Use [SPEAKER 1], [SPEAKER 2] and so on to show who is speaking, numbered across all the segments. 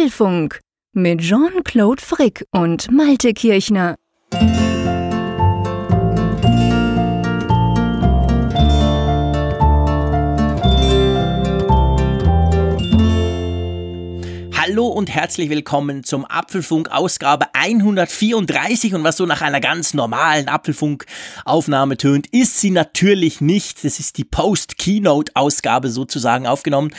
[SPEAKER 1] Apfelfunk mit Jean-Claude Frick und Malte Kirchner.
[SPEAKER 2] Hallo und herzlich willkommen zum Apfelfunk Ausgabe 134 und was so nach einer ganz normalen Apfelfunk Aufnahme tönt, ist sie natürlich nicht. Das ist die Post-Keynote Ausgabe sozusagen aufgenommen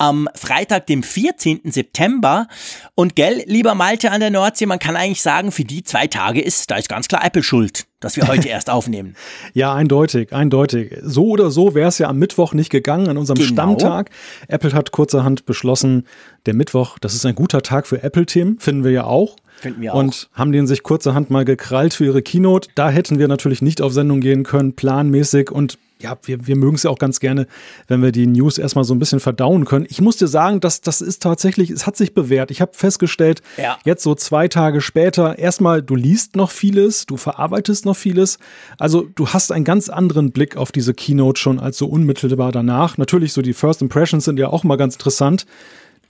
[SPEAKER 2] am Freitag, dem 14. September. Und gell, lieber Malte an der Nordsee, man kann eigentlich sagen, für die zwei Tage ist, da ist ganz klar Apple schuld, dass wir heute erst aufnehmen.
[SPEAKER 3] Ja, eindeutig, eindeutig. So oder so wäre es ja am Mittwoch nicht gegangen, an unserem genau. Stammtag. Apple hat kurzerhand beschlossen, der Mittwoch, das ist ein guter Tag für Apple-Themen, finden wir ja auch.
[SPEAKER 2] Finden wir auch.
[SPEAKER 3] Und haben den sich kurzerhand mal gekrallt für ihre Keynote. Da hätten wir natürlich nicht auf Sendung gehen können, planmäßig und ja, wir, wir mögen es ja auch ganz gerne, wenn wir die News erstmal so ein bisschen verdauen können. Ich muss dir sagen, dass das ist tatsächlich, es hat sich bewährt. Ich habe festgestellt, ja. jetzt so zwei Tage später, erstmal, du liest noch vieles, du verarbeitest noch vieles. Also du hast einen ganz anderen Blick auf diese Keynote schon als so unmittelbar danach. Natürlich, so die First Impressions sind ja auch mal ganz interessant.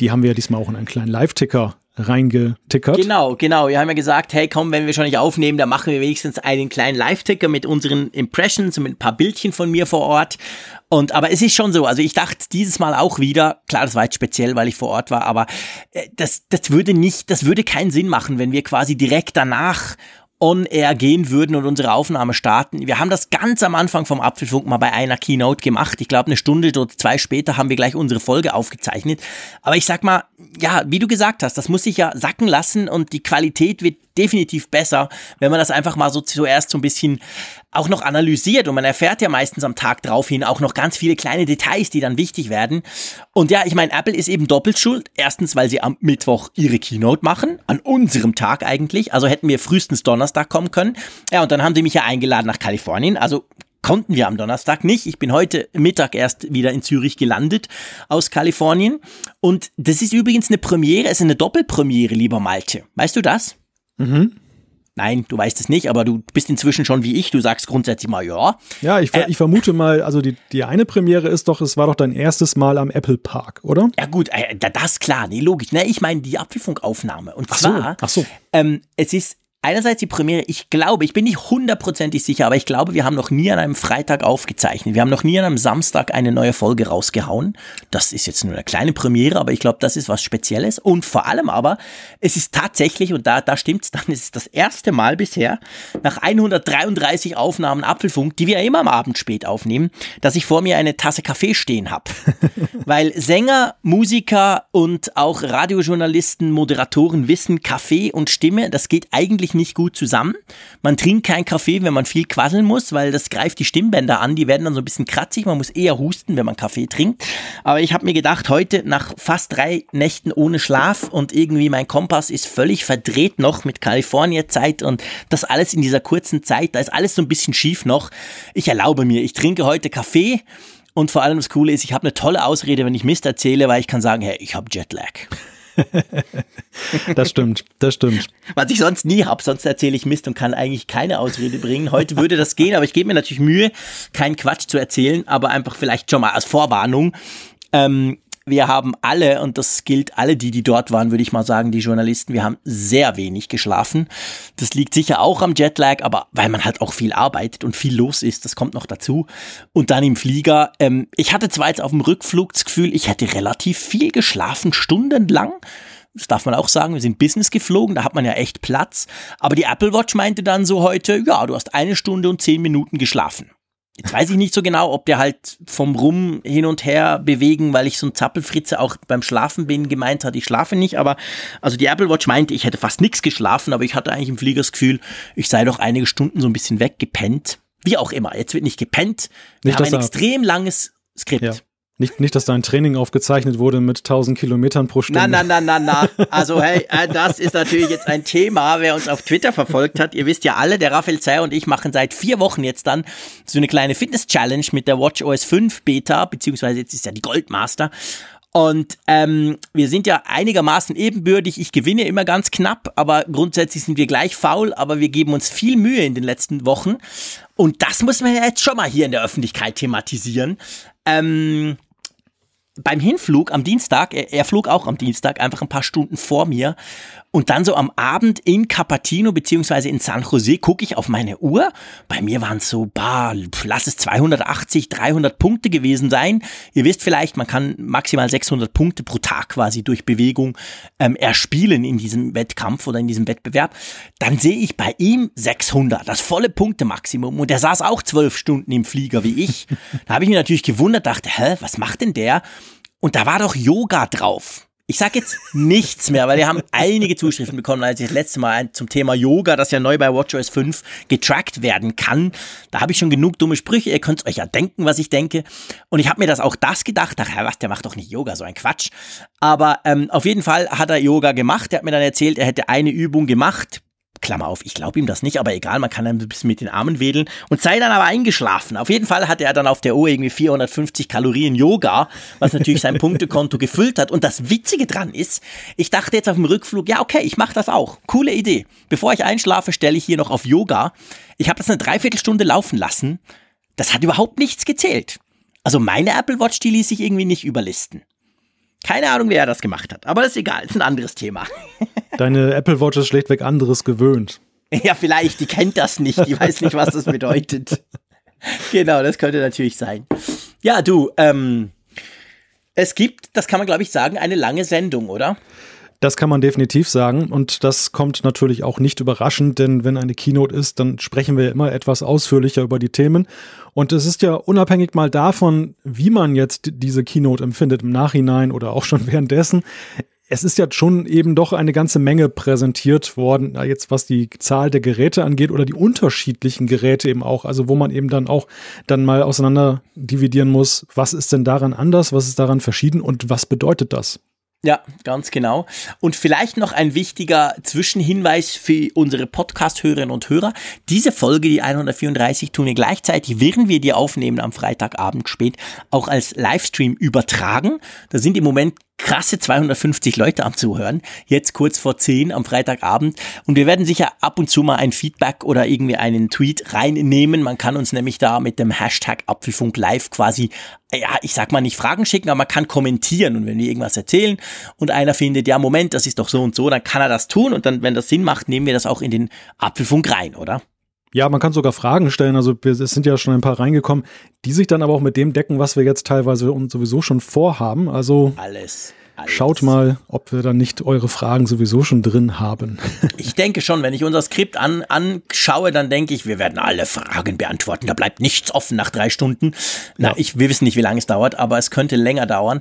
[SPEAKER 3] Die haben wir ja diesmal auch in einen kleinen Live-Ticker reingetickert.
[SPEAKER 2] Genau, genau. Wir haben ja gesagt, hey komm, wenn wir schon nicht aufnehmen, dann machen wir wenigstens einen kleinen Live-Ticker mit unseren Impressions und mit ein paar Bildchen von mir vor Ort. Und aber es ist schon so, also ich dachte dieses Mal auch wieder, klar, das war jetzt speziell, weil ich vor Ort war, aber äh, das, das würde nicht, das würde keinen Sinn machen, wenn wir quasi direkt danach on air gehen würden und unsere Aufnahme starten. Wir haben das ganz am Anfang vom Apfelfunk mal bei einer Keynote gemacht. Ich glaube, eine Stunde oder zwei später haben wir gleich unsere Folge aufgezeichnet. Aber ich sag mal, ja, wie du gesagt hast, das muss sich ja sacken lassen und die Qualität wird definitiv besser, wenn man das einfach mal so zuerst so ein bisschen auch noch analysiert und man erfährt ja meistens am Tag drauf hin auch noch ganz viele kleine Details, die dann wichtig werden. Und ja, ich meine, Apple ist eben doppelt schuld. Erstens, weil sie am Mittwoch ihre Keynote machen, an unserem Tag eigentlich. Also hätten wir frühestens Donnerstag kommen können. Ja, und dann haben sie mich ja eingeladen nach Kalifornien. Also konnten wir am Donnerstag nicht. Ich bin heute Mittag erst wieder in Zürich gelandet aus Kalifornien. Und das ist übrigens eine Premiere, es ist eine Doppelpremiere, lieber Malte. Weißt du das?
[SPEAKER 3] Mhm.
[SPEAKER 2] Nein, du weißt es nicht, aber du bist inzwischen schon wie ich. Du sagst grundsätzlich mal ja.
[SPEAKER 3] Ja, ich, äh, ich vermute mal, also die, die eine Premiere ist doch, es war doch dein erstes Mal am Apple Park, oder?
[SPEAKER 2] Ja, gut, äh, das klar, nee, logisch. Ne, ich meine die Apfelfunkaufnahme. Und zwar,
[SPEAKER 3] ach so.
[SPEAKER 2] Ähm, es ist einerseits die Premiere, ich glaube, ich bin nicht hundertprozentig sicher, aber ich glaube, wir haben noch nie an einem Freitag aufgezeichnet. Wir haben noch nie an einem Samstag eine neue Folge rausgehauen. Das ist jetzt nur eine kleine Premiere, aber ich glaube, das ist was Spezielles. Und vor allem aber, es ist tatsächlich, und da, da stimmt's dann, es ist das erste Mal bisher, nach 133 Aufnahmen Apfelfunk, die wir ja immer am Abend spät aufnehmen, dass ich vor mir eine Tasse Kaffee stehen habe. Weil Sänger, Musiker und auch Radiojournalisten, Moderatoren wissen, Kaffee und Stimme, das geht eigentlich eigentlich nicht gut zusammen. Man trinkt keinen Kaffee, wenn man viel quasseln muss, weil das greift die Stimmbänder an. Die werden dann so ein bisschen kratzig. Man muss eher husten, wenn man Kaffee trinkt. Aber ich habe mir gedacht, heute nach fast drei Nächten ohne Schlaf und irgendwie mein Kompass ist völlig verdreht noch mit Kalifornien-Zeit und das alles in dieser kurzen Zeit. Da ist alles so ein bisschen schief noch. Ich erlaube mir, ich trinke heute Kaffee. Und vor allem das Coole ist, ich habe eine tolle Ausrede, wenn ich Mist erzähle, weil ich kann sagen, hey, ich habe Jetlag.
[SPEAKER 3] das stimmt, das stimmt.
[SPEAKER 2] Was ich sonst nie habe, sonst erzähle ich Mist und kann eigentlich keine Ausrede bringen. Heute würde das gehen, aber ich gebe mir natürlich Mühe, keinen Quatsch zu erzählen, aber einfach vielleicht schon mal als Vorwarnung. Ähm, wir haben alle, und das gilt alle, die, die dort waren, würde ich mal sagen, die Journalisten, wir haben sehr wenig geschlafen. Das liegt sicher auch am Jetlag, aber weil man halt auch viel arbeitet und viel los ist, das kommt noch dazu. Und dann im Flieger, ähm, ich hatte zwar jetzt auf dem Rückflug das Gefühl, ich hätte relativ viel geschlafen, stundenlang. Das darf man auch sagen, wir sind Business geflogen, da hat man ja echt Platz. Aber die Apple Watch meinte dann so heute, ja, du hast eine Stunde und zehn Minuten geschlafen. Jetzt weiß ich nicht so genau, ob der halt vom Rum hin und her bewegen, weil ich so ein Zappelfritze auch beim Schlafen bin, gemeint hat, ich schlafe nicht. Aber also die Apple Watch meinte, ich hätte fast nichts geschlafen, aber ich hatte eigentlich im Flieger das Gefühl, ich sei doch einige Stunden so ein bisschen weggepennt. Wie auch immer, jetzt wird nicht gepennt. Wir nicht, haben ein extrem langes Skript. Ja.
[SPEAKER 3] Nicht, nicht, dass dein Training aufgezeichnet wurde mit 1000 Kilometern pro Stunde.
[SPEAKER 2] Na, na, na, na, na. Also, hey, äh, das ist natürlich jetzt ein Thema. Wer uns auf Twitter verfolgt hat, ihr wisst ja alle, der Raphael Zeyer und ich machen seit vier Wochen jetzt dann so eine kleine Fitness-Challenge mit der Watch OS 5 Beta, beziehungsweise jetzt ist ja die Goldmaster. Und ähm, wir sind ja einigermaßen ebenbürtig. Ich gewinne immer ganz knapp, aber grundsätzlich sind wir gleich faul, aber wir geben uns viel Mühe in den letzten Wochen. Und das muss man ja jetzt schon mal hier in der Öffentlichkeit thematisieren. Ähm, beim Hinflug am Dienstag, er, er, flog auch am Dienstag, einfach ein paar Stunden vor mir. Und dann so am Abend in Capatino beziehungsweise in San Jose gucke ich auf meine Uhr. Bei mir waren es so, bah, lass es 280, 300 Punkte gewesen sein. Ihr wisst vielleicht, man kann maximal 600 Punkte pro Tag quasi durch Bewegung ähm, erspielen in diesem Wettkampf oder in diesem Wettbewerb. Dann sehe ich bei ihm 600, das volle Punktemaximum. Und der saß auch zwölf Stunden im Flieger wie ich. da habe ich mich natürlich gewundert, dachte, hä, was macht denn der? Und da war doch Yoga drauf. Ich sage jetzt nichts mehr, weil wir haben einige Zuschriften bekommen, als ich das letzte Mal zum Thema Yoga, das ja neu bei WatchOS 5 getrackt werden kann. Da habe ich schon genug dumme Sprüche, ihr könnt euch ja denken, was ich denke. Und ich habe mir das auch das gedacht, ach was, der macht doch nicht Yoga, so ein Quatsch. Aber ähm, auf jeden Fall hat er Yoga gemacht. Er hat mir dann erzählt, er hätte eine Übung gemacht, Klammer auf, ich glaube ihm das nicht, aber egal, man kann ein bisschen mit den Armen wedeln und sei dann aber eingeschlafen. Auf jeden Fall hatte er dann auf der Uhr irgendwie 450 Kalorien Yoga, was natürlich sein Punktekonto gefüllt hat. Und das Witzige dran ist, ich dachte jetzt auf dem Rückflug, ja okay, ich mache das auch. Coole Idee. Bevor ich einschlafe, stelle ich hier noch auf Yoga. Ich habe das eine Dreiviertelstunde laufen lassen. Das hat überhaupt nichts gezählt. Also meine Apple Watch, die ließ sich irgendwie nicht überlisten. Keine Ahnung, wer das gemacht hat, aber das ist egal, ist ein anderes Thema.
[SPEAKER 3] Deine Apple Watch ist schlechtweg anderes gewöhnt.
[SPEAKER 2] Ja, vielleicht, die kennt das nicht, die weiß nicht, was das bedeutet. genau, das könnte natürlich sein. Ja, du, ähm, es gibt, das kann man glaube ich sagen, eine lange Sendung, oder?
[SPEAKER 3] Das kann man definitiv sagen und das kommt natürlich auch nicht überraschend, denn wenn eine Keynote ist, dann sprechen wir immer etwas ausführlicher über die Themen. Und es ist ja unabhängig mal davon, wie man jetzt diese Keynote empfindet im Nachhinein oder auch schon währenddessen. Es ist ja schon eben doch eine ganze Menge präsentiert worden, jetzt was die Zahl der Geräte angeht oder die unterschiedlichen Geräte eben auch, also wo man eben dann auch dann mal auseinander dividieren muss, was ist denn daran anders, was ist daran verschieden und was bedeutet das?
[SPEAKER 2] Ja, ganz genau. Und vielleicht noch ein wichtiger Zwischenhinweis für unsere Podcast-Hörerinnen und Hörer. Diese Folge, die 134, tun wir gleichzeitig, während wir die aufnehmen am Freitagabend spät, auch als Livestream übertragen. Da sind im Moment krasse 250 Leute am Zuhören, jetzt kurz vor 10 am Freitagabend. Und wir werden sicher ab und zu mal ein Feedback oder irgendwie einen Tweet reinnehmen. Man kann uns nämlich da mit dem Hashtag Apfelfunk Live quasi, ja, ich sag mal nicht Fragen schicken, aber man kann kommentieren. Und wenn wir irgendwas erzählen und einer findet, ja, Moment, das ist doch so und so, dann kann er das tun. Und dann, wenn das Sinn macht, nehmen wir das auch in den Apfelfunk rein, oder?
[SPEAKER 3] Ja, man kann sogar Fragen stellen. Also es sind ja schon ein paar reingekommen, die sich dann aber auch mit dem decken, was wir jetzt teilweise und sowieso schon vorhaben. Also
[SPEAKER 2] alles.
[SPEAKER 3] Schaut mal, ob wir dann nicht eure Fragen sowieso schon drin haben.
[SPEAKER 2] ich denke schon, wenn ich unser Skript an, anschaue, dann denke ich, wir werden alle Fragen beantworten. Da bleibt nichts offen nach drei Stunden. Na, ja. ich, wir wissen nicht, wie lange es dauert, aber es könnte länger dauern.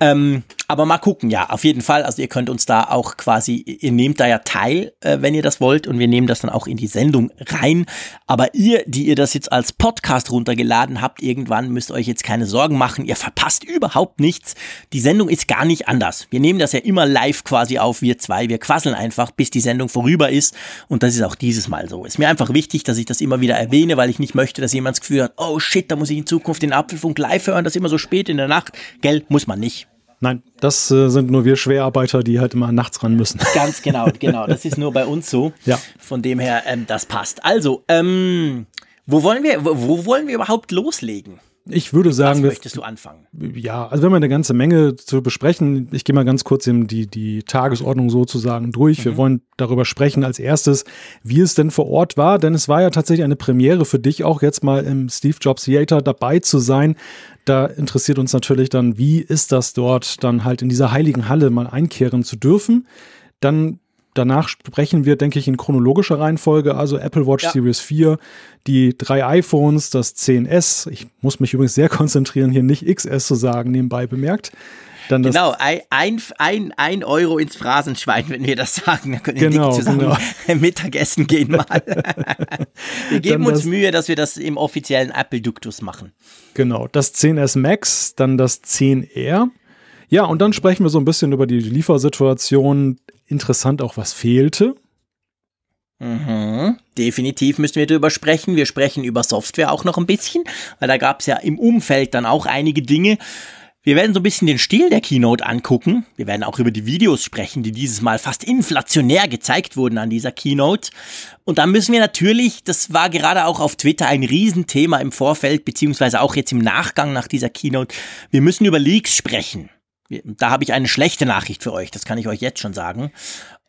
[SPEAKER 2] Ähm, aber mal gucken, ja, auf jeden Fall. Also ihr könnt uns da auch quasi, ihr nehmt da ja teil, äh, wenn ihr das wollt, und wir nehmen das dann auch in die Sendung rein. Aber ihr, die ihr das jetzt als Podcast runtergeladen habt, irgendwann müsst euch jetzt keine Sorgen machen. Ihr verpasst überhaupt nichts. Die Sendung ist gar nicht anders. Wir nehmen das ja immer live quasi auf, wir zwei. Wir quasseln einfach, bis die Sendung vorüber ist. Und das ist auch dieses Mal so. Ist mir einfach wichtig, dass ich das immer wieder erwähne, weil ich nicht möchte, dass jemand das Gefühl hat, oh shit, da muss ich in Zukunft den Apfelfunk live hören, das ist immer so spät in der Nacht. Gell, muss man nicht.
[SPEAKER 3] Nein, das äh, sind nur wir Schwerarbeiter, die halt immer nachts ran müssen.
[SPEAKER 2] Ganz genau, genau. Das ist nur bei uns so.
[SPEAKER 3] Ja.
[SPEAKER 2] Von dem her, ähm, das passt. Also, ähm, wo wollen wir, wo, wo wollen wir überhaupt loslegen?
[SPEAKER 3] Ich würde sagen,
[SPEAKER 2] Was möchtest du anfangen?
[SPEAKER 3] Ja, also wir haben eine ganze Menge zu besprechen. Ich gehe mal ganz kurz die, die Tagesordnung sozusagen durch. Mhm. Wir wollen darüber sprechen als erstes, wie es denn vor Ort war, denn es war ja tatsächlich eine Premiere für dich auch jetzt mal im Steve Jobs Theater dabei zu sein. Da interessiert uns natürlich dann, wie ist das dort dann halt in dieser heiligen Halle mal einkehren zu dürfen. Dann Danach sprechen wir, denke ich, in chronologischer Reihenfolge, also Apple Watch ja. Series 4, die drei iPhones, das 10S. Ich muss mich übrigens sehr konzentrieren, hier nicht XS zu sagen, nebenbei bemerkt.
[SPEAKER 2] Dann genau, ein, ein, ein Euro ins Phrasenschwein, wenn wir das sagen. Dann können wir
[SPEAKER 3] genau,
[SPEAKER 2] zusammen
[SPEAKER 3] genau.
[SPEAKER 2] Mittagessen gehen mal. wir geben uns Mühe, dass wir das im offiziellen Apple-Duktus machen.
[SPEAKER 3] Genau, das 10S Max, dann das 10R. Ja, und dann sprechen wir so ein bisschen über die Liefersituation interessant auch, was fehlte.
[SPEAKER 2] Mhm. Definitiv müssen wir darüber sprechen. Wir sprechen über Software auch noch ein bisschen, weil da gab es ja im Umfeld dann auch einige Dinge. Wir werden so ein bisschen den Stil der Keynote angucken. Wir werden auch über die Videos sprechen, die dieses Mal fast inflationär gezeigt wurden an dieser Keynote. Und dann müssen wir natürlich, das war gerade auch auf Twitter ein Riesenthema im Vorfeld, beziehungsweise auch jetzt im Nachgang nach dieser Keynote, wir müssen über Leaks sprechen. Da habe ich eine schlechte Nachricht für euch, das kann ich euch jetzt schon sagen.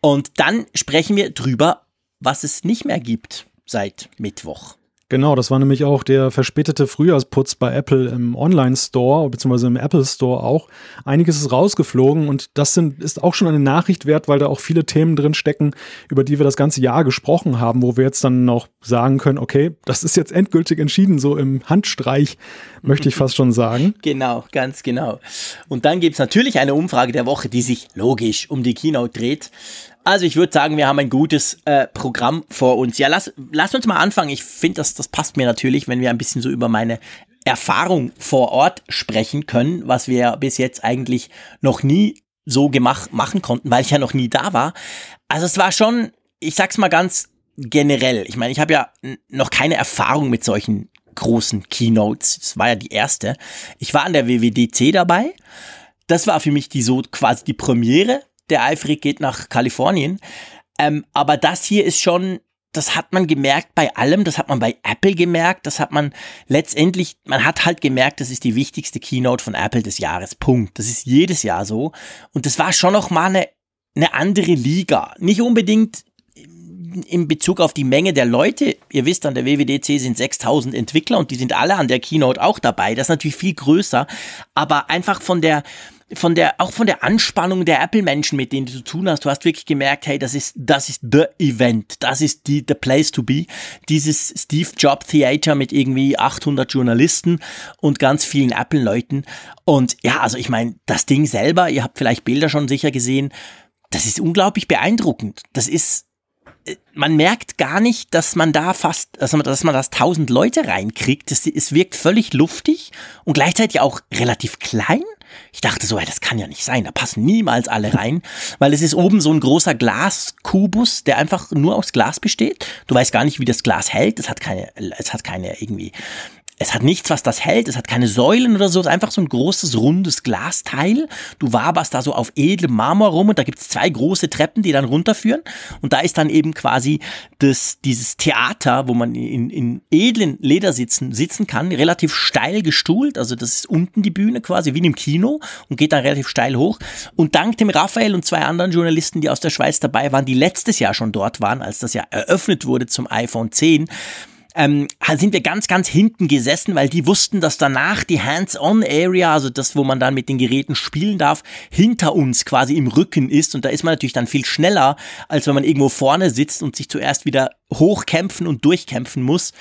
[SPEAKER 2] Und dann sprechen wir drüber, was es nicht mehr gibt seit Mittwoch.
[SPEAKER 3] Genau, das war nämlich auch der verspätete Frühjahrsputz bei Apple im Online-Store, beziehungsweise im Apple Store auch. Einiges ist rausgeflogen und das sind, ist auch schon eine Nachricht wert, weil da auch viele Themen drin stecken, über die wir das ganze Jahr gesprochen haben, wo wir jetzt dann auch sagen können, okay, das ist jetzt endgültig entschieden, so im Handstreich, möchte ich fast schon sagen.
[SPEAKER 2] Genau, ganz genau. Und dann gibt's natürlich eine Umfrage der Woche, die sich logisch um die Keynote dreht. Also ich würde sagen, wir haben ein gutes äh, Programm vor uns. Ja, lass, lass uns mal anfangen. Ich finde, das, das passt mir natürlich, wenn wir ein bisschen so über meine Erfahrung vor Ort sprechen können, was wir bis jetzt eigentlich noch nie so gemacht machen konnten, weil ich ja noch nie da war. Also es war schon, ich sag's mal ganz generell. Ich meine, ich habe ja noch keine Erfahrung mit solchen großen Keynotes. Es war ja die erste. Ich war an der WWDC dabei. Das war für mich die so quasi die Premiere der Eifrig geht nach Kalifornien. Ähm, aber das hier ist schon, das hat man gemerkt bei allem, das hat man bei Apple gemerkt, das hat man letztendlich, man hat halt gemerkt, das ist die wichtigste Keynote von Apple des Jahres. Punkt. Das ist jedes Jahr so. Und das war schon noch mal eine, eine andere Liga. Nicht unbedingt in Bezug auf die Menge der Leute, ihr wisst, an der WWDC sind 6000 Entwickler und die sind alle an der Keynote auch dabei. Das ist natürlich viel größer, aber einfach von der, von der, auch von der Anspannung der Apple-Menschen, mit denen du zu tun hast, du hast wirklich gemerkt, hey, das ist, das ist the Event, das ist die, the place to be. Dieses Steve Jobs Theater mit irgendwie 800 Journalisten und ganz vielen Apple-Leuten. Und ja, also ich meine, das Ding selber, ihr habt vielleicht Bilder schon sicher gesehen, das ist unglaublich beeindruckend. Das ist, äh, man merkt gar nicht, dass man da fast, also dass man das tausend Leute reinkriegt. Es wirkt völlig luftig und gleichzeitig auch relativ klein. Ich dachte so, das kann ja nicht sein, da passen niemals alle rein, weil es ist oben so ein großer Glaskubus, der einfach nur aus Glas besteht. Du weißt gar nicht, wie das Glas hält. Es hat keine, es hat keine irgendwie es hat nichts, was das hält. Es hat keine Säulen oder so. Es ist einfach so ein großes, rundes Glasteil. Du waberst da so auf edlem Marmor rum und da gibt es zwei große Treppen, die dann runterführen. Und da ist dann eben quasi das, dieses Theater, wo man in, in edlen Ledersitzen sitzen kann, relativ steil gestuhlt. Also das ist unten die Bühne quasi, wie in einem Kino und geht dann relativ steil hoch. Und dank dem Raphael und zwei anderen Journalisten, die aus der Schweiz dabei waren, die letztes Jahr schon dort waren, als das ja eröffnet wurde zum iPhone 10, ähm, sind wir ganz, ganz hinten gesessen, weil die wussten, dass danach die Hands-on-Area, also das, wo man dann mit den Geräten spielen darf, hinter uns quasi im Rücken ist. Und da ist man natürlich dann viel schneller, als wenn man irgendwo vorne sitzt und sich zuerst wieder hochkämpfen und durchkämpfen muss.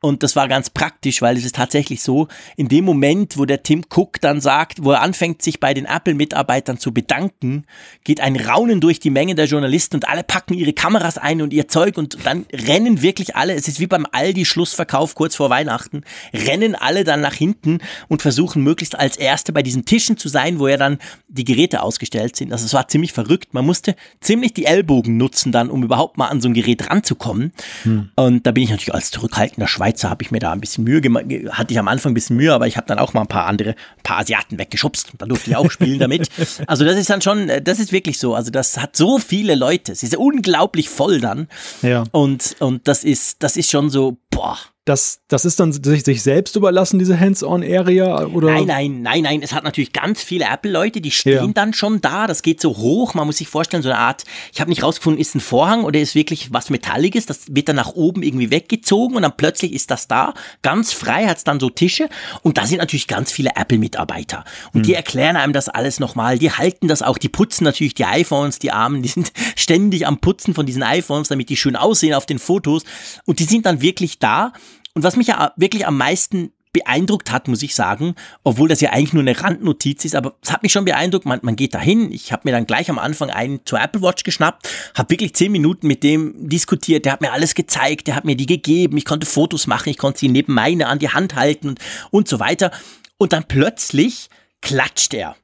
[SPEAKER 2] Und das war ganz praktisch, weil es ist tatsächlich so, in dem Moment, wo der Tim Cook dann sagt, wo er anfängt, sich bei den Apple-Mitarbeitern zu bedanken, geht ein Raunen durch die Menge der Journalisten und alle packen ihre Kameras ein und ihr Zeug und dann rennen wirklich alle, es ist wie beim Aldi-Schlussverkauf kurz vor Weihnachten, rennen alle dann nach hinten und versuchen möglichst als Erste bei diesen Tischen zu sein, wo ja dann die Geräte ausgestellt sind. Also es war ziemlich verrückt. Man musste ziemlich die Ellbogen nutzen dann, um überhaupt mal an so ein Gerät ranzukommen. Hm. Und da bin ich natürlich als zurückhaltender Schweizer, habe ich mir da ein bisschen Mühe gemacht, hatte ich am Anfang ein bisschen Mühe, aber ich habe dann auch mal ein paar andere, ein paar Asiaten weggeschubst. Da durfte ich auch spielen damit. Also das ist dann schon, das ist wirklich so. Also das hat so viele Leute. Es ist unglaublich voll dann. Ja. Und, und das ist, das ist schon so, boah
[SPEAKER 3] das, das ist dann sich, sich selbst überlassen, diese Hands-on-Area? oder?
[SPEAKER 2] Nein, nein, nein, nein. Es hat natürlich ganz viele Apple-Leute, die stehen ja. dann schon da. Das geht so hoch. Man muss sich vorstellen, so eine Art, ich habe nicht rausgefunden, ist ein Vorhang oder ist wirklich was Metalliges. Das wird dann nach oben irgendwie weggezogen und dann plötzlich ist das da. Ganz frei hat es dann so Tische. Und da sind natürlich ganz viele Apple-Mitarbeiter. Und hm. die erklären einem das alles nochmal. Die halten das auch. Die putzen natürlich die iPhones, die Armen. Die sind ständig am Putzen von diesen iPhones, damit die schön aussehen auf den Fotos. Und die sind dann wirklich da. Und was mich ja wirklich am meisten beeindruckt hat, muss ich sagen, obwohl das ja eigentlich nur eine Randnotiz ist, aber es hat mich schon beeindruckt, man, man geht dahin, ich habe mir dann gleich am Anfang einen zur Apple Watch geschnappt, habe wirklich zehn Minuten mit dem diskutiert, der hat mir alles gezeigt, der hat mir die gegeben, ich konnte Fotos machen, ich konnte sie neben meine an die Hand halten und, und so weiter und dann plötzlich klatscht er.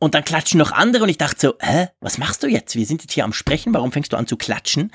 [SPEAKER 2] Und dann klatschen noch andere und ich dachte so, hä, was machst du jetzt? Wir sind jetzt hier am Sprechen, warum fängst du an zu klatschen?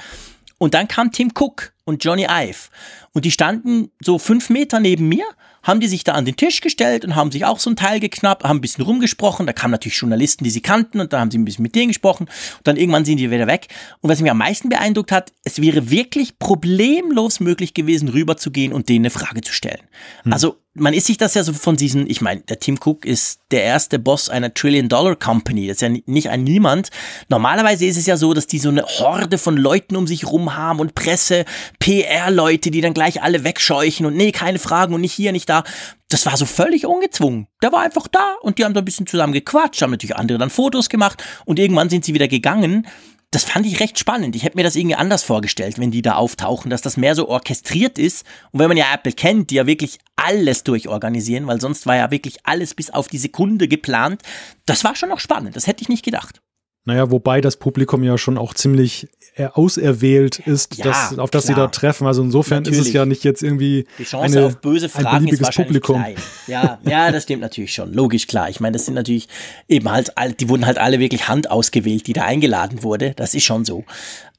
[SPEAKER 2] Und dann kam Tim Cook und Johnny Ive. Und die standen so fünf Meter neben mir haben die sich da an den Tisch gestellt und haben sich auch so ein Teil geknappt, haben ein bisschen rumgesprochen. Da kamen natürlich Journalisten, die sie kannten und dann haben sie ein bisschen mit denen gesprochen und dann irgendwann sind die wieder weg. Und was mich am meisten beeindruckt hat, es wäre wirklich problemlos möglich gewesen, rüberzugehen und denen eine Frage zu stellen. Hm. Also man ist sich das ja so von diesen, ich meine, der Tim Cook ist der erste Boss einer Trillion-Dollar-Company. Das ist ja nicht ein Niemand. Normalerweise ist es ja so, dass die so eine Horde von Leuten um sich rum haben und Presse, PR-Leute, die dann gleich alle wegscheuchen und nee, keine Fragen und nicht hier, nicht da. Das war so völlig ungezwungen. Der war einfach da und die haben da ein bisschen zusammen gequatscht, haben natürlich andere dann Fotos gemacht und irgendwann sind sie wieder gegangen das fand ich recht spannend. Ich hätte mir das irgendwie anders vorgestellt, wenn die da auftauchen, dass das mehr so orchestriert ist. Und wenn man ja Apple kennt, die ja wirklich alles durchorganisieren, weil sonst war ja wirklich alles bis auf die Sekunde geplant. Das war schon noch spannend. Das hätte ich nicht gedacht.
[SPEAKER 3] Naja, wobei das Publikum ja schon auch ziemlich äh, auserwählt ist, ja, das, auf das klar. sie da treffen. Also insofern natürlich. ist es ja nicht jetzt irgendwie
[SPEAKER 2] die Chance eine, auf böse Fragen ein beliebiges ist Publikum. Klein. Ja, ja, das stimmt natürlich schon. Logisch klar. Ich meine, das sind natürlich eben halt, die wurden halt alle wirklich Hand ausgewählt, die da eingeladen wurde. Das ist schon so.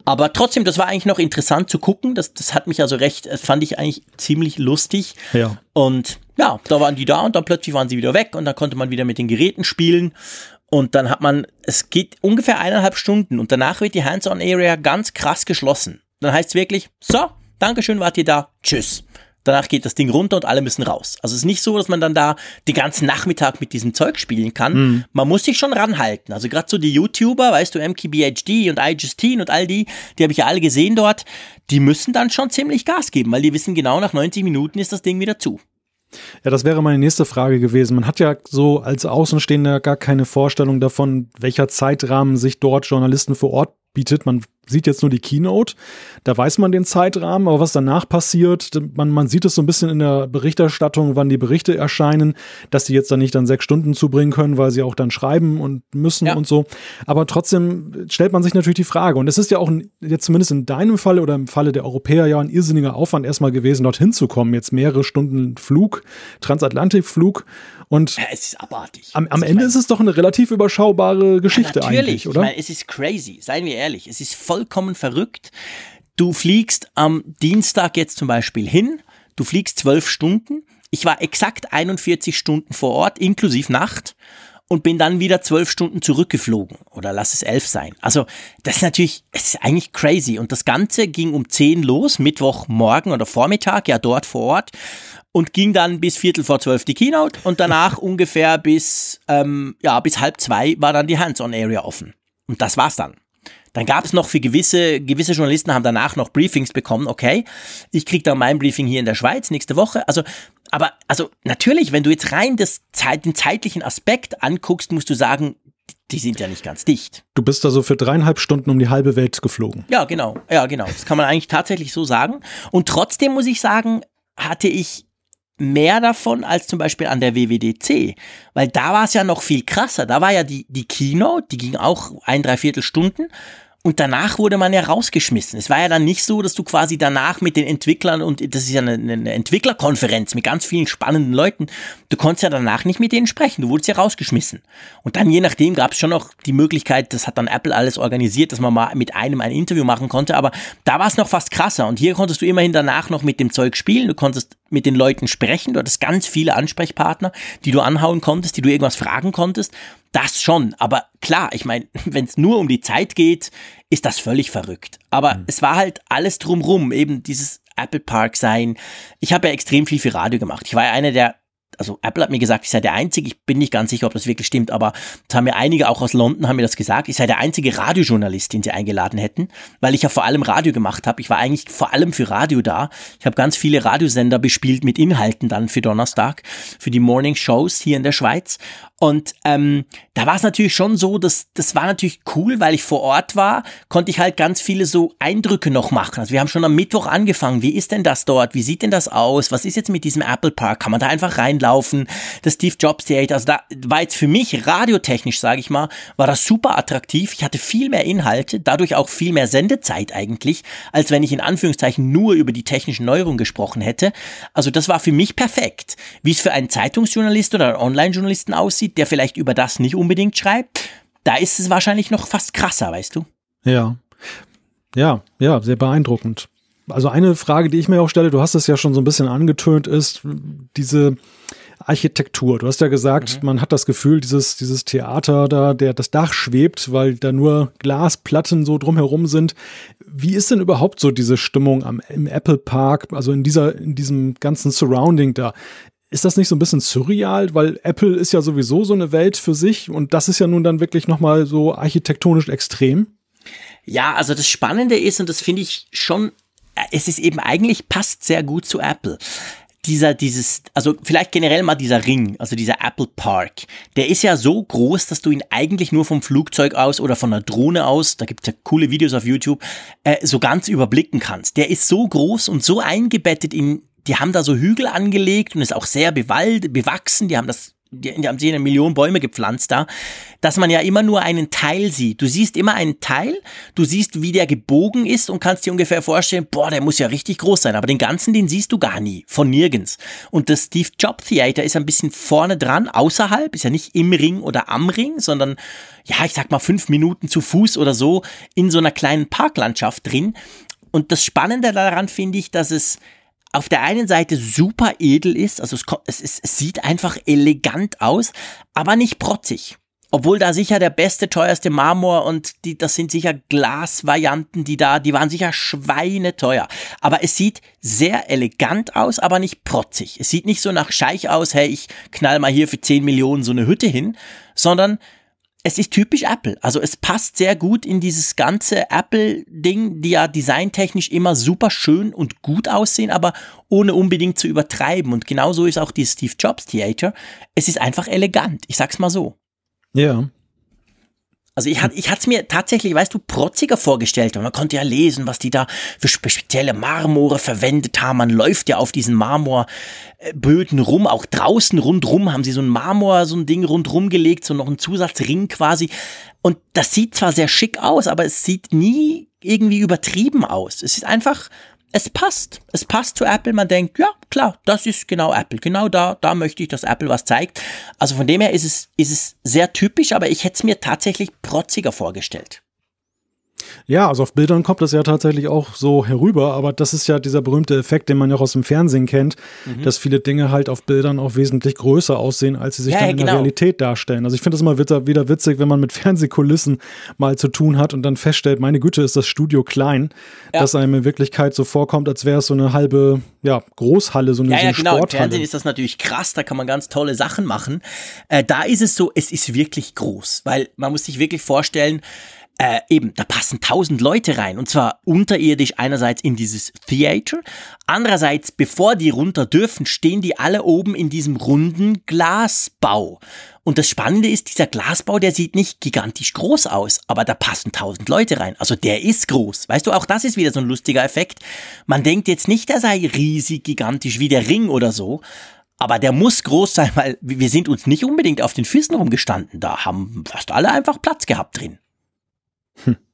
[SPEAKER 2] Aber trotzdem, das war eigentlich noch interessant zu gucken. Das, das hat mich also recht, fand ich eigentlich ziemlich lustig.
[SPEAKER 3] Ja.
[SPEAKER 2] Und ja, da waren die da und dann plötzlich waren sie wieder weg und dann konnte man wieder mit den Geräten spielen. Und dann hat man, es geht ungefähr eineinhalb Stunden und danach wird die Hands-on-Area ganz krass geschlossen. Dann heißt es wirklich, so, Dankeschön, wart ihr da, tschüss. Danach geht das Ding runter und alle müssen raus. Also es ist nicht so, dass man dann da den ganzen Nachmittag mit diesem Zeug spielen kann. Mhm. Man muss sich schon ranhalten. Also gerade so die YouTuber, weißt du, MKBHD und iJustine und all die, die habe ich ja alle gesehen dort, die müssen dann schon ziemlich Gas geben, weil die wissen genau, nach 90 Minuten ist das Ding wieder zu.
[SPEAKER 3] Ja, das wäre meine nächste Frage gewesen. Man hat ja so als Außenstehender gar keine Vorstellung davon, welcher Zeitrahmen sich dort Journalisten vor Ort bietet. Man sieht jetzt nur die Keynote, da weiß man den Zeitrahmen, aber was danach passiert, man, man sieht es so ein bisschen in der Berichterstattung, wann die Berichte erscheinen, dass die jetzt dann nicht dann sechs Stunden zubringen können, weil sie auch dann schreiben und müssen ja. und so. Aber trotzdem stellt man sich natürlich die Frage, und es ist ja auch jetzt zumindest in deinem Falle oder im Falle der Europäer ja ein irrsinniger Aufwand erstmal gewesen, dorthin zu kommen. Jetzt mehrere Stunden Flug, Transatlantikflug und
[SPEAKER 2] ja, es ist abartig.
[SPEAKER 3] Am, am Ende ist es doch eine relativ überschaubare Geschichte ja, eigentlich, oder?
[SPEAKER 2] Ich meine, es ist crazy, seien wir ehrlich. Es ist vollkommen verrückt. Du fliegst am Dienstag jetzt zum Beispiel hin, du fliegst zwölf Stunden. Ich war exakt 41 Stunden vor Ort, inklusive Nacht und bin dann wieder zwölf Stunden zurückgeflogen oder lass es elf sein. Also das ist natürlich, es ist eigentlich crazy und das Ganze ging um zehn los, Mittwochmorgen oder Vormittag, ja dort vor Ort und ging dann bis Viertel vor zwölf die Keynote und danach ungefähr bis, ähm, ja, bis halb zwei war dann die Hands-on-Area offen. Und das war's dann. Dann gab es noch für gewisse, gewisse Journalisten haben danach noch Briefings bekommen, okay, ich krieg dann mein Briefing hier in der Schweiz nächste Woche. Also, aber, also natürlich, wenn du jetzt rein das, den zeitlichen Aspekt anguckst, musst du sagen, die sind ja nicht ganz dicht.
[SPEAKER 3] Du bist also für dreieinhalb Stunden um die halbe Welt geflogen.
[SPEAKER 2] Ja, genau. Ja, genau. Das kann man eigentlich tatsächlich so sagen. Und trotzdem muss ich sagen, hatte ich mehr davon als zum Beispiel an der WWDC, weil da war es ja noch viel krasser. Da war ja die, die Keynote, die ging auch ein, dreiviertel Stunden und danach wurde man ja rausgeschmissen. Es war ja dann nicht so, dass du quasi danach mit den Entwicklern und das ist ja eine, eine Entwicklerkonferenz mit ganz vielen spannenden Leuten. Du konntest ja danach nicht mit denen sprechen. Du wurdest ja rausgeschmissen. Und dann je nachdem gab es schon noch die Möglichkeit, das hat dann Apple alles organisiert, dass man mal mit einem ein Interview machen konnte. Aber da war es noch fast krasser. Und hier konntest du immerhin danach noch mit dem Zeug spielen. Du konntest mit den Leuten sprechen. Du hattest ganz viele Ansprechpartner, die du anhauen konntest, die du irgendwas fragen konntest. Das schon, aber klar, ich meine, wenn es nur um die Zeit geht, ist das völlig verrückt. Aber mhm. es war halt alles drumrum, eben dieses Apple Park sein. Ich habe ja extrem viel für Radio gemacht. Ich war ja einer der also Apple hat mir gesagt, ich sei der Einzige, ich bin nicht ganz sicher, ob das wirklich stimmt, aber es haben mir einige auch aus London haben mir das gesagt, ich sei der einzige Radiojournalist, den sie eingeladen hätten, weil ich ja vor allem Radio gemacht habe. Ich war eigentlich vor allem für Radio da. Ich habe ganz viele Radiosender bespielt mit Inhalten dann für Donnerstag, für die Morning Shows hier in der Schweiz. Und ähm, da war es natürlich schon so, dass das war natürlich cool, weil ich vor Ort war, konnte ich halt ganz viele so Eindrücke noch machen. Also wir haben schon am Mittwoch angefangen. Wie ist denn das dort? Wie sieht denn das aus? Was ist jetzt mit diesem Apple Park? Kann man da einfach reinlaufen? Das Steve Jobs Theater. Also da war jetzt für mich radiotechnisch, sage ich mal, war das super attraktiv. Ich hatte viel mehr Inhalte, dadurch auch viel mehr Sendezeit eigentlich, als wenn ich in Anführungszeichen nur über die technischen Neuerungen gesprochen hätte. Also das war für mich perfekt. Wie es für einen Zeitungsjournalist oder einen Online-Journalisten aussieht, der vielleicht über das nicht unbedingt schreibt, da ist es wahrscheinlich noch fast krasser, weißt du?
[SPEAKER 3] Ja. Ja, ja, sehr beeindruckend. also eine Frage, die ich mir auch stelle, du hast es ja schon so ein bisschen angetönt, ist diese Architektur. Du hast ja gesagt, mhm. man hat das Gefühl, dieses, dieses Theater da, der das Dach schwebt, weil da nur Glasplatten so drumherum sind. Wie ist denn überhaupt so diese Stimmung am, im Apple Park, also in dieser, in diesem ganzen Surrounding da? Ist das nicht so ein bisschen surreal, weil Apple ist ja sowieso so eine Welt für sich und das ist ja nun dann wirklich nochmal so architektonisch extrem?
[SPEAKER 2] Ja, also das Spannende ist, und das finde ich schon, äh, es ist eben eigentlich passt sehr gut zu Apple dieser, dieses, also vielleicht generell mal dieser Ring, also dieser Apple Park, der ist ja so groß, dass du ihn eigentlich nur vom Flugzeug aus oder von einer Drohne aus, da gibt's ja coole Videos auf YouTube, äh, so ganz überblicken kannst. Der ist so groß und so eingebettet in, die haben da so Hügel angelegt und ist auch sehr bewald, bewachsen, die haben das die, die haben sie eine Million Bäume gepflanzt da, dass man ja immer nur einen Teil sieht. Du siehst immer einen Teil, du siehst, wie der gebogen ist und kannst dir ungefähr vorstellen, boah, der muss ja richtig groß sein. Aber den ganzen, den siehst du gar nie, von nirgends. Und das Steve Jobs Theater ist ein bisschen vorne dran, außerhalb, ist ja nicht im Ring oder am Ring, sondern, ja, ich sag mal fünf Minuten zu Fuß oder so in so einer kleinen Parklandschaft drin. Und das Spannende daran finde ich, dass es auf der einen Seite super edel ist, also es, es, es, sieht einfach elegant aus, aber nicht protzig. Obwohl da sicher der beste, teuerste Marmor und die, das sind sicher Glasvarianten, die da, die waren sicher schweineteuer. Aber es sieht sehr elegant aus, aber nicht protzig. Es sieht nicht so nach Scheich aus, hey, ich knall mal hier für 10 Millionen so eine Hütte hin, sondern es ist typisch Apple. Also es passt sehr gut in dieses ganze Apple-Ding, die ja designtechnisch immer super schön und gut aussehen, aber ohne unbedingt zu übertreiben. Und genauso ist auch die Steve Jobs Theater. Es ist einfach elegant. Ich sag's mal so.
[SPEAKER 3] Ja.
[SPEAKER 2] Also ich hatte ich es mir tatsächlich, weißt du, protziger vorgestellt. Und man konnte ja lesen, was die da für spezielle Marmore verwendet haben. Man läuft ja auf diesen Marmorböden rum. Auch draußen rundrum haben sie so ein Marmor, so ein Ding rundrum gelegt, so noch ein Zusatzring quasi. Und das sieht zwar sehr schick aus, aber es sieht nie irgendwie übertrieben aus. Es ist einfach es passt. Es passt zu Apple. Man denkt, ja, klar, das ist genau Apple. Genau da, da möchte ich, dass Apple was zeigt. Also von dem her ist es, ist es sehr typisch, aber ich hätte es mir tatsächlich protziger vorgestellt.
[SPEAKER 3] Ja, also auf Bildern kommt das ja tatsächlich auch so herüber, aber das ist ja dieser berühmte Effekt, den man ja auch aus dem Fernsehen kennt, mhm. dass viele Dinge halt auf Bildern auch wesentlich größer aussehen, als sie sich ja, dann in genau. der Realität darstellen. Also ich finde es immer wieder witzig, wenn man mit Fernsehkulissen mal zu tun hat und dann feststellt, meine Güte, ist das Studio klein, ja. dass einem in Wirklichkeit so vorkommt, als wäre es so eine halbe ja, Großhalle, so eine,
[SPEAKER 2] ja,
[SPEAKER 3] so eine
[SPEAKER 2] ja, genau.
[SPEAKER 3] Sporthalle.
[SPEAKER 2] Im Fernsehen ist das natürlich krass, da kann man ganz tolle Sachen machen. Äh, da ist es so, es ist wirklich groß, weil man muss sich wirklich vorstellen, äh, eben, da passen tausend Leute rein. Und zwar unterirdisch einerseits in dieses Theater, andererseits, bevor die runter dürfen, stehen die alle oben in diesem runden Glasbau. Und das Spannende ist, dieser Glasbau, der sieht nicht gigantisch groß aus, aber da passen tausend Leute rein. Also der ist groß. Weißt du, auch das ist wieder so ein lustiger Effekt. Man denkt jetzt nicht, er sei riesig, gigantisch wie der Ring oder so, aber der muss groß sein, weil wir sind uns nicht unbedingt auf den Füßen rumgestanden. Da haben fast alle einfach Platz gehabt drin. Hm.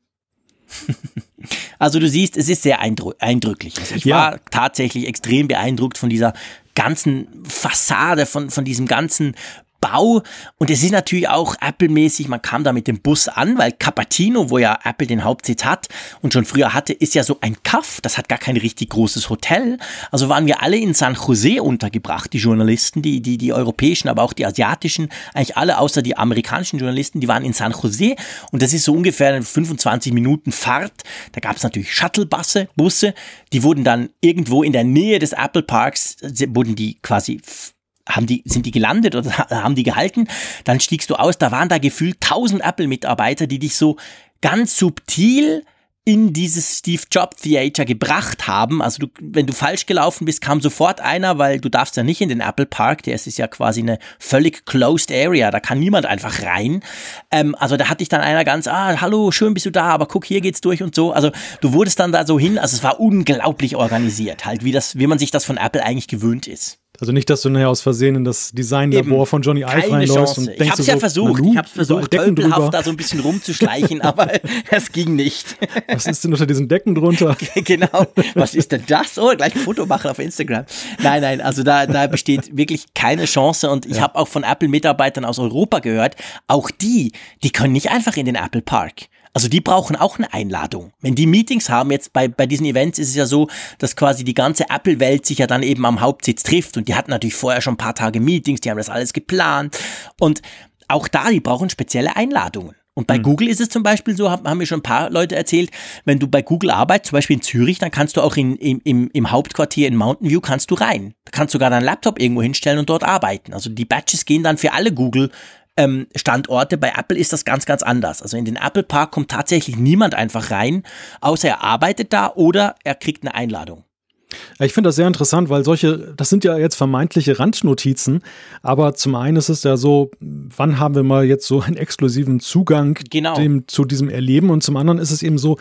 [SPEAKER 2] Also du siehst, es ist sehr eindrücklich. Also ich ja. war tatsächlich extrem beeindruckt von dieser ganzen Fassade, von, von diesem ganzen Bau. Und es ist natürlich auch Apple-mäßig, man kam da mit dem Bus an, weil Capatino, wo ja Apple den Hauptsitz hat und schon früher hatte, ist ja so ein Kaff, das hat gar kein richtig großes Hotel. Also waren wir alle in San Jose untergebracht, die Journalisten, die, die, die europäischen, aber auch die asiatischen, eigentlich alle außer die amerikanischen Journalisten, die waren in San Jose und das ist so ungefähr eine 25 Minuten Fahrt. Da gab es natürlich Shuttlebusse, Busse, die wurden dann irgendwo in der Nähe des Apple Parks, wurden die quasi haben die, sind die gelandet oder haben die gehalten? Dann stiegst du aus, da waren da gefühlt tausend Apple-Mitarbeiter, die dich so ganz subtil in dieses Steve Jobs Theater gebracht haben. Also du, wenn du falsch gelaufen bist, kam sofort einer, weil du darfst ja nicht in den Apple Park, der ist ja quasi eine völlig closed area, da kann niemand einfach rein. Ähm, also da hatte ich dann einer ganz, ah, hallo, schön bist du da, aber guck, hier geht's durch und so. Also du wurdest dann da so hin, also es war unglaublich organisiert, halt wie das, wie man sich das von Apple eigentlich gewöhnt ist.
[SPEAKER 3] Also nicht, dass du nachher aus Versehen in das Designlabor von Johnny Ive reinläufst und denkst
[SPEAKER 2] Ich hab's
[SPEAKER 3] ja
[SPEAKER 2] so, versucht, ich hab's versucht, tölpelhaft da so ein bisschen rumzuschleichen, aber es ging nicht.
[SPEAKER 3] Was ist denn unter diesen Decken drunter?
[SPEAKER 2] genau, was ist denn das? Oh, gleich ein Foto machen auf Instagram. Nein, nein, also da, da besteht wirklich keine Chance und ich ja. habe auch von Apple-Mitarbeitern aus Europa gehört, auch die, die können nicht einfach in den Apple Park. Also die brauchen auch eine Einladung. Wenn die Meetings haben, jetzt bei, bei diesen Events ist es ja so, dass quasi die ganze Apple-Welt sich ja dann eben am Hauptsitz trifft und die hatten natürlich vorher schon ein paar Tage Meetings, die haben das alles geplant und auch da, die brauchen spezielle Einladungen. Und bei mhm. Google ist es zum Beispiel so, haben mir schon ein paar Leute erzählt, wenn du bei Google arbeitest, zum Beispiel in Zürich, dann kannst du auch in, im, im Hauptquartier in Mountain View kannst du rein. Da kannst du sogar deinen Laptop irgendwo hinstellen und dort arbeiten. Also die Badges gehen dann für alle Google ähm, Standorte. Bei Apple ist das ganz, ganz anders. Also in den Apple Park kommt tatsächlich niemand einfach rein, außer er arbeitet da oder er kriegt eine Einladung.
[SPEAKER 3] Ich finde das sehr interessant, weil solche, das sind ja jetzt vermeintliche Randnotizen, aber zum einen ist es ja so, wann haben wir mal jetzt so einen exklusiven Zugang
[SPEAKER 2] genau.
[SPEAKER 3] dem, zu diesem Erleben und zum anderen ist es eben so,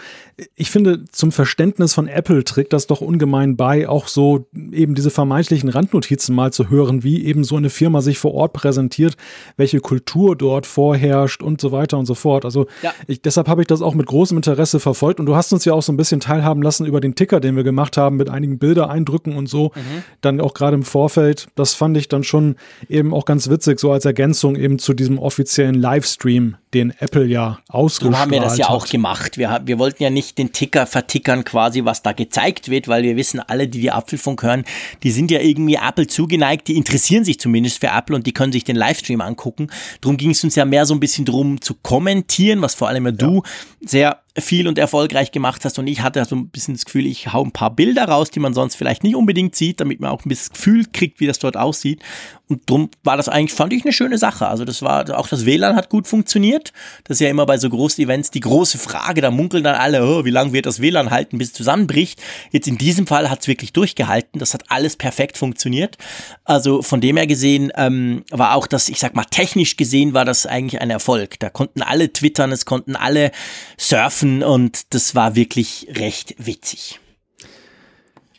[SPEAKER 3] ich finde, zum Verständnis von Apple trägt das doch ungemein bei, auch so eben diese vermeintlichen Randnotizen mal zu hören, wie eben so eine Firma sich vor Ort präsentiert, welche Kultur dort vorherrscht und so weiter und so fort. Also ja. ich, deshalb habe ich das auch mit großem Interesse verfolgt und du hast uns ja auch so ein bisschen teilhaben lassen über den Ticker, den wir gemacht haben mit einigen Bilder eindrücken und so. Mhm. Dann auch gerade im Vorfeld. Das fand ich dann schon eben auch ganz witzig, so als Ergänzung eben zu diesem offiziellen Livestream, den Apple ja ausgestrahlt hat.
[SPEAKER 2] haben wir das ja auch gemacht. Wir, wir wollten ja nicht den Ticker vertickern quasi, was da gezeigt wird, weil wir wissen, alle, die die Apfelfunk hören, die sind ja irgendwie Apple zugeneigt, die interessieren sich zumindest für Apple und die können sich den Livestream angucken. Darum ging es uns ja mehr so ein bisschen drum zu kommentieren, was vor allem ja du sehr viel und erfolgreich gemacht hast. Und ich hatte so ein bisschen das Gefühl, ich hau ein paar Bilder raus, die man sonst vielleicht nicht unbedingt sieht, damit man auch ein bisschen Gefühl kriegt, wie das dort aussieht. Und drum war das eigentlich, fand ich, eine schöne Sache. Also das war, auch das WLAN hat gut funktioniert. Das ist ja immer bei so großen Events die große Frage. Da munkeln dann alle, oh, wie lange wird das WLAN halten, bis es zusammenbricht. Jetzt in diesem Fall hat es wirklich durchgehalten. Das hat alles perfekt funktioniert. Also von dem her gesehen ähm, war auch das, ich sag mal, technisch gesehen war das eigentlich ein Erfolg. Da konnten alle twittern, es konnten alle surfen und das war wirklich recht witzig.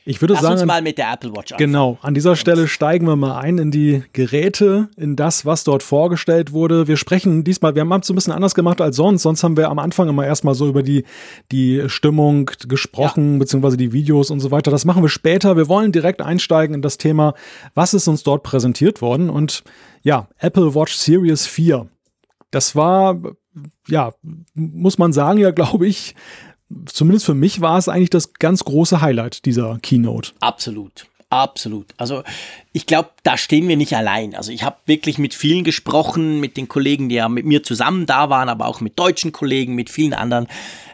[SPEAKER 3] Ich würde
[SPEAKER 2] Lass
[SPEAKER 3] sagen,
[SPEAKER 2] uns mal mit der Apple Watch
[SPEAKER 3] anfangen. Genau, an dieser Stelle steigen wir mal ein in die Geräte, in das, was dort vorgestellt wurde. Wir sprechen diesmal, wir haben es ein bisschen anders gemacht als sonst. Sonst haben wir am Anfang immer erstmal so über die, die Stimmung gesprochen, ja. beziehungsweise die Videos und so weiter. Das machen wir später. Wir wollen direkt einsteigen in das Thema, was ist uns dort präsentiert worden. Und ja, Apple Watch Series 4. Das war, ja, muss man sagen, ja, glaube ich, zumindest für mich war es eigentlich das ganz große Highlight dieser Keynote.
[SPEAKER 2] Absolut. Absolut. Also ich glaube, da stehen wir nicht allein. Also ich habe wirklich mit vielen gesprochen, mit den Kollegen, die ja mit mir zusammen da waren, aber auch mit deutschen Kollegen, mit vielen anderen.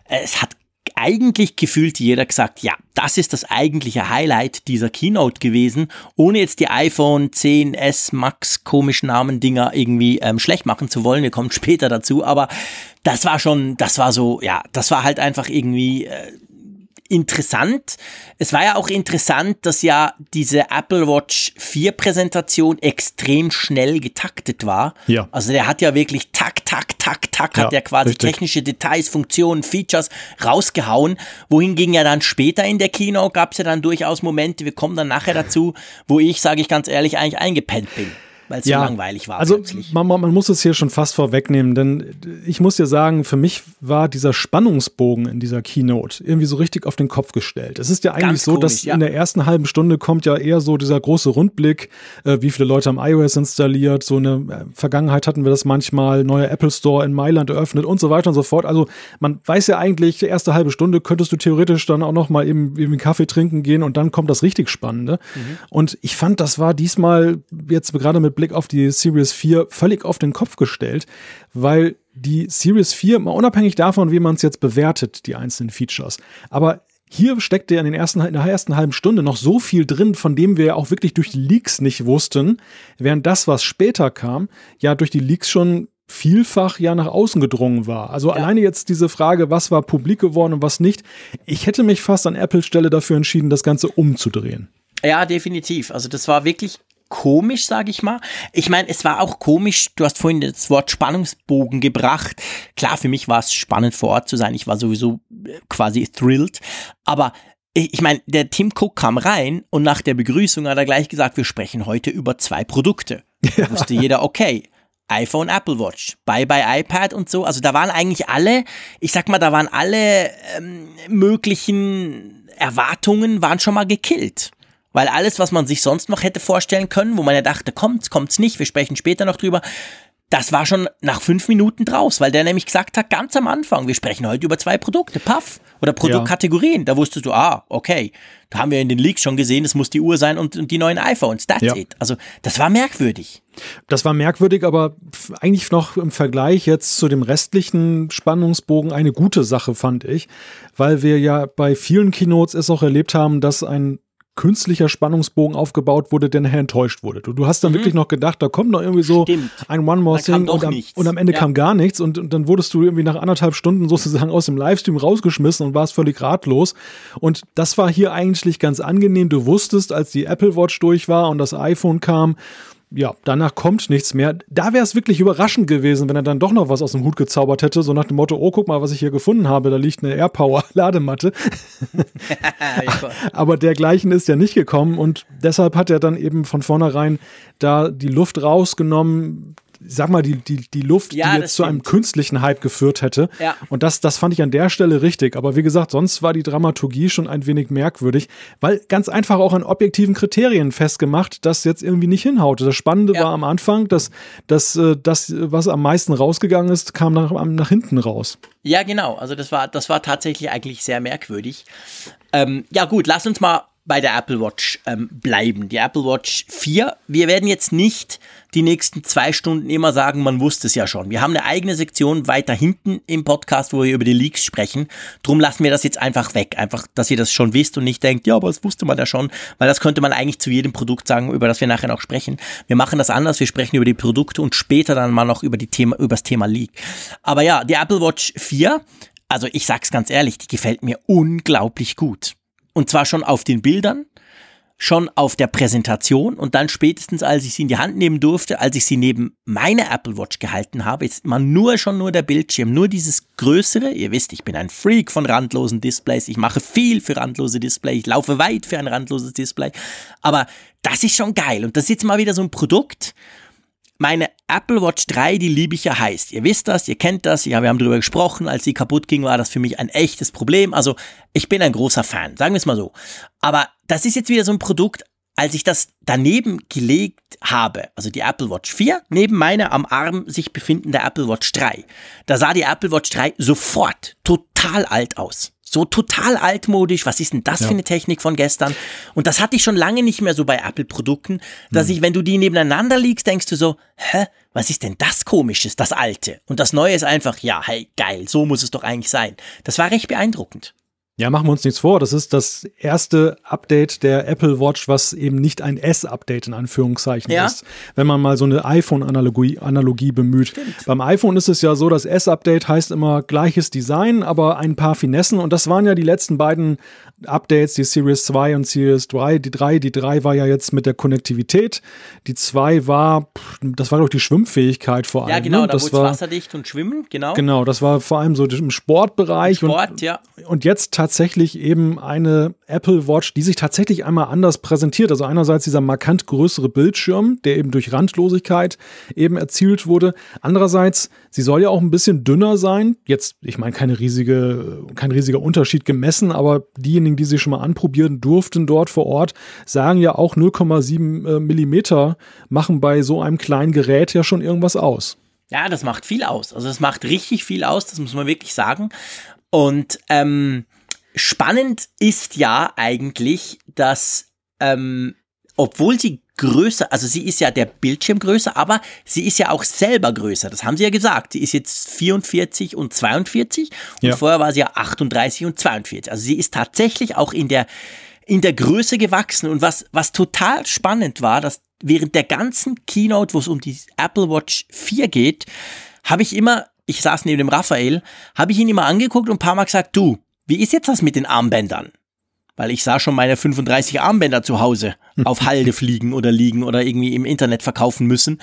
[SPEAKER 2] Es hat eigentlich gefühlt jeder gesagt, ja, das ist das eigentliche Highlight dieser Keynote gewesen, ohne jetzt die iPhone 10s Max komischen Namen Dinger irgendwie ähm, schlecht machen zu wollen. Wir kommen später dazu, aber das war schon, das war so, ja, das war halt einfach irgendwie äh, interessant. Es war ja auch interessant, dass ja diese Apple Watch 4 Präsentation extrem schnell getaktet war.
[SPEAKER 3] Ja.
[SPEAKER 2] Also der hat ja wirklich tak, tak, tak, tak, ja, hat der quasi richtig. technische Details, Funktionen, Features rausgehauen. Wohingegen ja dann später in der Kino gab es ja dann durchaus Momente, wir kommen dann nachher dazu, wo ich, sage ich ganz ehrlich, eigentlich eingepennt bin weil es
[SPEAKER 3] ja,
[SPEAKER 2] so langweilig war.
[SPEAKER 3] Also man, man, muss es hier schon fast vorwegnehmen, denn ich muss dir sagen, für mich war dieser Spannungsbogen in dieser Keynote irgendwie so richtig auf den Kopf gestellt. Es ist ja eigentlich Ganz so, komisch, dass ja. in der ersten halben Stunde kommt ja eher so dieser große Rundblick, äh, wie viele Leute haben iOS installiert, so eine äh, Vergangenheit hatten wir das manchmal, neuer Apple Store in Mailand eröffnet und so weiter und so fort. Also man weiß ja eigentlich, die erste halbe Stunde könntest du theoretisch dann auch noch mal eben, eben einen Kaffee trinken gehen und dann kommt das richtig Spannende. Mhm. Und ich fand, das war diesmal jetzt gerade mit Blick auf die Series 4 völlig auf den Kopf gestellt, weil die Series 4, mal unabhängig davon, wie man es jetzt bewertet, die einzelnen Features, aber hier steckte in, den ersten, in der ersten halben Stunde noch so viel drin, von dem wir ja auch wirklich durch die Leaks nicht wussten, während das, was später kam, ja durch die Leaks schon vielfach ja nach außen gedrungen war. Also ja. alleine jetzt diese Frage, was war publik geworden und was nicht. Ich hätte mich fast an Apples Stelle dafür entschieden, das Ganze umzudrehen.
[SPEAKER 2] Ja, definitiv. Also das war wirklich komisch, sage ich mal. Ich meine, es war auch komisch, du hast vorhin das Wort Spannungsbogen gebracht. Klar, für mich war es spannend vor Ort zu sein. Ich war sowieso äh, quasi thrilled. Aber ich meine, der Tim Cook kam rein und nach der Begrüßung hat er gleich gesagt, wir sprechen heute über zwei Produkte. Da wusste jeder, okay, iPhone, Apple Watch, Bye Bye iPad und so. Also da waren eigentlich alle, ich sag mal, da waren alle ähm, möglichen Erwartungen waren schon mal gekillt. Weil alles, was man sich sonst noch hätte vorstellen können, wo man ja dachte, kommt's, kommt's nicht, wir sprechen später noch drüber, das war schon nach fünf Minuten draus, weil der nämlich gesagt hat, ganz am Anfang, wir sprechen heute über zwei Produkte, Puff oder Produktkategorien. Ja. Da wusstest du, ah, okay, da haben wir in den Leaks schon gesehen, es muss die Uhr sein und, und die neuen iPhones. That's ja. it. Also das war merkwürdig.
[SPEAKER 3] Das war merkwürdig, aber eigentlich noch im Vergleich jetzt zu dem restlichen Spannungsbogen eine gute Sache, fand ich, weil wir ja bei vielen Keynotes es auch erlebt haben, dass ein künstlicher Spannungsbogen aufgebaut wurde, der nachher enttäuscht wurde. Du, du hast dann mhm. wirklich noch gedacht, da kommt noch irgendwie so Stimmt. ein One More Thing und am, und am, Ende ja. kam gar nichts und, und, dann wurdest du irgendwie nach anderthalb Stunden sozusagen aus dem Livestream rausgeschmissen und warst völlig ratlos. Und das war hier eigentlich ganz angenehm. Du wusstest, als die Apple Watch durch war und das iPhone kam, ja, danach kommt nichts mehr. Da wäre es wirklich überraschend gewesen, wenn er dann doch noch was aus dem Hut gezaubert hätte, so nach dem Motto, oh, guck mal, was ich hier gefunden habe, da liegt eine AirPower-Ladematte. Aber dergleichen ist ja nicht gekommen und deshalb hat er dann eben von vornherein da die Luft rausgenommen, sag mal, die, die, die Luft, ja, die jetzt zu einem künstlichen Hype geführt hätte. Ja. Und das, das fand ich an der Stelle richtig. Aber wie gesagt, sonst war die Dramaturgie schon ein wenig merkwürdig, weil ganz einfach auch an objektiven Kriterien festgemacht, das jetzt irgendwie nicht hinhaute. Das Spannende ja. war am Anfang, dass, dass äh, das, was am meisten rausgegangen ist, kam nach, nach hinten raus.
[SPEAKER 2] Ja, genau. Also das war, das war tatsächlich eigentlich sehr merkwürdig. Ähm, ja, gut, lass uns mal bei der Apple Watch ähm, bleiben. Die Apple Watch 4. Wir werden jetzt nicht die nächsten zwei Stunden immer sagen, man wusste es ja schon. Wir haben eine eigene Sektion weiter hinten im Podcast, wo wir über die Leaks sprechen. Drum lassen wir das jetzt einfach weg. Einfach, dass ihr das schon wisst und nicht denkt, ja, aber das wusste man ja schon. Weil das könnte man eigentlich zu jedem Produkt sagen, über das wir nachher noch sprechen. Wir machen das anders. Wir sprechen über die Produkte und später dann mal noch über, die Thema, über das Thema Leak. Aber ja, die Apple Watch 4. Also ich sag's ganz ehrlich, die gefällt mir unglaublich gut. Und zwar schon auf den Bildern, schon auf der Präsentation und dann spätestens, als ich sie in die Hand nehmen durfte, als ich sie neben meine Apple Watch gehalten habe, ist man nur schon nur der Bildschirm, nur dieses größere. Ihr wisst, ich bin ein Freak von randlosen Displays. Ich mache viel für randlose Displays. Ich laufe weit für ein randloses Display. Aber das ist schon geil. Und das ist jetzt mal wieder so ein Produkt, meine Apple Watch 3, die liebe ich ja heißt. Ihr wisst das, ihr kennt das, ja, wir haben darüber gesprochen. Als sie kaputt ging, war das für mich ein echtes Problem. Also, ich bin ein großer Fan, sagen wir es mal so. Aber das ist jetzt wieder so ein Produkt, als ich das daneben gelegt habe, also die Apple Watch 4, neben meiner am Arm sich befindende Apple Watch 3, da sah die Apple Watch 3 sofort total alt aus so total altmodisch. Was ist denn das ja. für eine Technik von gestern? Und das hatte ich schon lange nicht mehr so bei Apple-Produkten, dass hm. ich, wenn du die nebeneinander liegst, denkst du so, hä, was ist denn das Komisches, das Alte? Und das Neue ist einfach, ja, hey, geil, so muss es doch eigentlich sein. Das war recht beeindruckend.
[SPEAKER 3] Ja, machen wir uns nichts vor. Das ist das erste Update der Apple Watch, was eben nicht ein S-Update in Anführungszeichen ja. ist. Wenn man mal so eine iPhone-Analogie Analogie bemüht. Stimmt. Beim iPhone ist es ja so, das S-Update heißt immer gleiches Design, aber ein paar Finessen. Und das waren ja die letzten beiden Updates, die Series 2 und Series 3. Die 3, die 3 war ja jetzt mit der Konnektivität. Die 2 war, das war doch die Schwimmfähigkeit vor allem. Ja,
[SPEAKER 2] genau,
[SPEAKER 3] ne?
[SPEAKER 2] da wurde wasserdicht und schwimmen, genau.
[SPEAKER 3] Genau, das war vor allem so im Sportbereich.
[SPEAKER 2] Sport,
[SPEAKER 3] und,
[SPEAKER 2] ja.
[SPEAKER 3] Und jetzt tatsächlich eben eine Apple Watch, die sich tatsächlich einmal anders präsentiert. Also einerseits dieser markant größere Bildschirm, der eben durch Randlosigkeit eben erzielt wurde. Andererseits, sie soll ja auch ein bisschen dünner sein. Jetzt, ich meine, keine riesige, kein riesiger Unterschied gemessen, aber diejenigen, die sie schon mal anprobieren durften dort vor Ort, sagen ja auch 0,7 äh, Millimeter machen bei so einem kleinen Gerät ja schon irgendwas aus.
[SPEAKER 2] Ja, das macht viel aus. Also das macht richtig viel aus, das muss man wirklich sagen. Und ähm, spannend ist ja eigentlich, dass ähm, obwohl sie größer, also sie ist ja der Bildschirm größer, aber sie ist ja auch selber größer. Das haben sie ja gesagt. Sie ist jetzt 44 und 42 und ja. vorher war sie ja 38 und 42. Also sie ist tatsächlich auch in der in der Größe gewachsen und was was total spannend war, dass während der ganzen Keynote, wo es um die Apple Watch 4 geht, habe ich immer, ich saß neben dem Raphael, habe ich ihn immer angeguckt und ein paar Mal gesagt, du, wie ist jetzt das mit den Armbändern? Weil ich sah schon meine 35 Armbänder zu Hause auf Halde fliegen oder liegen oder irgendwie im Internet verkaufen müssen.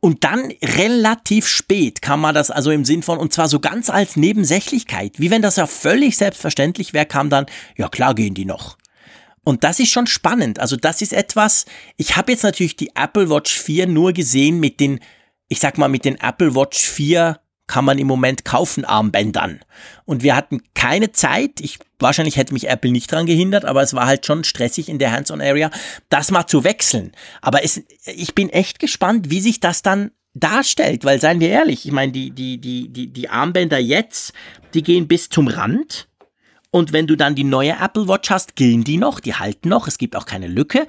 [SPEAKER 2] Und dann relativ spät kam man das also im Sinn von, und zwar so ganz als Nebensächlichkeit, wie wenn das ja völlig selbstverständlich wäre, kam dann, ja klar gehen die noch. Und das ist schon spannend. Also das ist etwas, ich habe jetzt natürlich die Apple Watch 4 nur gesehen mit den, ich sag mal, mit den Apple Watch 4 kann man im Moment kaufen Armbändern. Und wir hatten keine Zeit. Ich, wahrscheinlich hätte mich Apple nicht dran gehindert, aber es war halt schon stressig in der Hands-on-Area, das mal zu wechseln. Aber es, ich bin echt gespannt, wie sich das dann darstellt, weil seien wir ehrlich, ich meine, die, die, die, die, die Armbänder jetzt, die gehen bis zum Rand. Und wenn du dann die neue Apple Watch hast, gehen die noch, die halten noch, es gibt auch keine Lücke.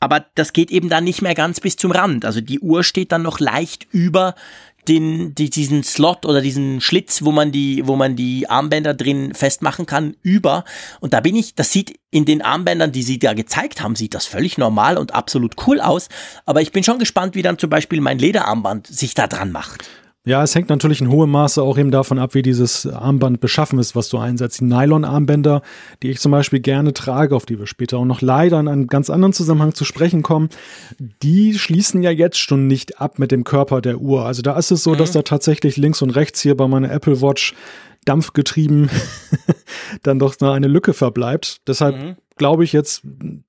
[SPEAKER 2] Aber das geht eben dann nicht mehr ganz bis zum Rand. Also die Uhr steht dann noch leicht über den, die, diesen Slot oder diesen Schlitz, wo man die, wo man die Armbänder drin festmachen kann, über. Und da bin ich, das sieht in den Armbändern, die sie da gezeigt haben, sieht das völlig normal und absolut cool aus. Aber ich bin schon gespannt, wie dann zum Beispiel mein Lederarmband sich da dran macht.
[SPEAKER 3] Ja, es hängt natürlich in hohem Maße auch eben davon ab, wie dieses Armband beschaffen ist, was du einsetzt. Die Nylon-Armbänder, die ich zum Beispiel gerne trage, auf die wir später auch noch leider in einem ganz anderen Zusammenhang zu sprechen kommen, die schließen ja jetzt schon nicht ab mit dem Körper der Uhr. Also da ist es so, mhm. dass da tatsächlich links und rechts hier bei meiner Apple Watch dampfgetrieben dann doch noch eine Lücke verbleibt. Deshalb mhm glaube ich jetzt,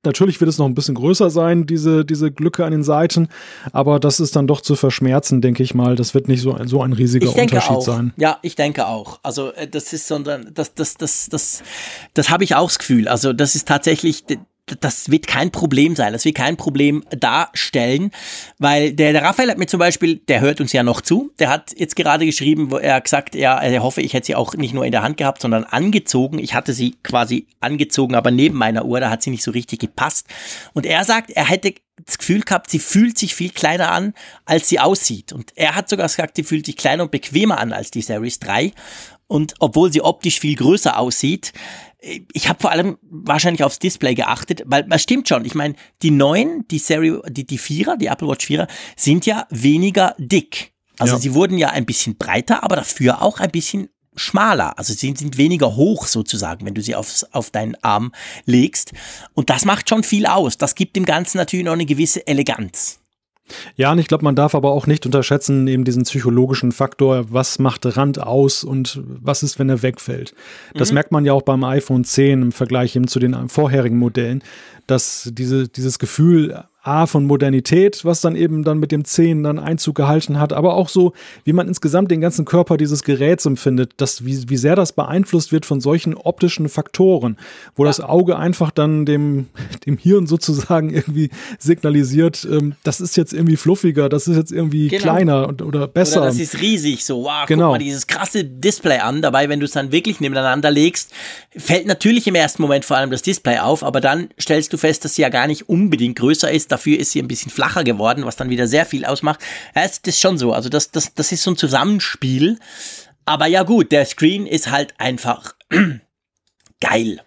[SPEAKER 3] natürlich wird es noch ein bisschen größer sein, diese, diese Glücke an den Seiten, aber das ist dann doch zu verschmerzen, denke ich mal. Das wird nicht so, so ein riesiger Unterschied
[SPEAKER 2] auch.
[SPEAKER 3] sein.
[SPEAKER 2] Ja, ich denke auch. Also äh, das ist sondern, das, das, das, das, das habe ich auch das Gefühl. Also das ist tatsächlich, das wird kein Problem sein, das wird kein Problem darstellen, weil der, der Raphael hat mir zum Beispiel, der hört uns ja noch zu, der hat jetzt gerade geschrieben, wo er gesagt, ja, er hoffe, ich hätte sie auch nicht nur in der Hand gehabt, sondern angezogen. Ich hatte sie quasi angezogen, aber neben meiner Uhr, da hat sie nicht so richtig gepasst. Und er sagt, er hätte das Gefühl gehabt, sie fühlt sich viel kleiner an, als sie aussieht. Und er hat sogar gesagt, sie fühlt sich kleiner und bequemer an als die Series 3. Und obwohl sie optisch viel größer aussieht, ich habe vor allem wahrscheinlich aufs Display geachtet, weil es stimmt schon. Ich meine, die neuen, die Serie, die, die Vierer, die Apple Watch Vierer, sind ja weniger dick. Also ja. sie wurden ja ein bisschen breiter, aber dafür auch ein bisschen schmaler. Also sie sind weniger hoch sozusagen, wenn du sie aufs, auf deinen Arm legst. Und das macht schon viel aus. Das gibt dem Ganzen natürlich noch eine gewisse Eleganz.
[SPEAKER 3] Ja, und ich glaube, man darf aber auch nicht unterschätzen, eben diesen psychologischen Faktor, was macht Rand aus und was ist, wenn er wegfällt. Das mhm. merkt man ja auch beim iPhone 10 im Vergleich eben zu den vorherigen Modellen, dass diese, dieses Gefühl, A von Modernität, was dann eben dann mit dem Zehen dann Einzug gehalten hat, aber auch so, wie man insgesamt den ganzen Körper dieses Geräts empfindet, dass, wie, wie sehr das beeinflusst wird von solchen optischen Faktoren, wo ja. das Auge einfach dann dem, dem Hirn sozusagen irgendwie signalisiert, ähm, das ist jetzt irgendwie fluffiger, das ist jetzt irgendwie genau. kleiner und, oder besser. Oder
[SPEAKER 2] das ist riesig, so, wow,
[SPEAKER 3] genau.
[SPEAKER 2] guck mal dieses krasse Display an, dabei, wenn du es dann wirklich nebeneinander legst, fällt natürlich im ersten Moment vor allem das Display auf, aber dann stellst du fest, dass sie ja gar nicht unbedingt größer ist, Dafür ist sie ein bisschen flacher geworden, was dann wieder sehr viel ausmacht. Ja, das ist schon so. Also das, das, das ist so ein Zusammenspiel. Aber ja gut, der Screen ist halt einfach geil.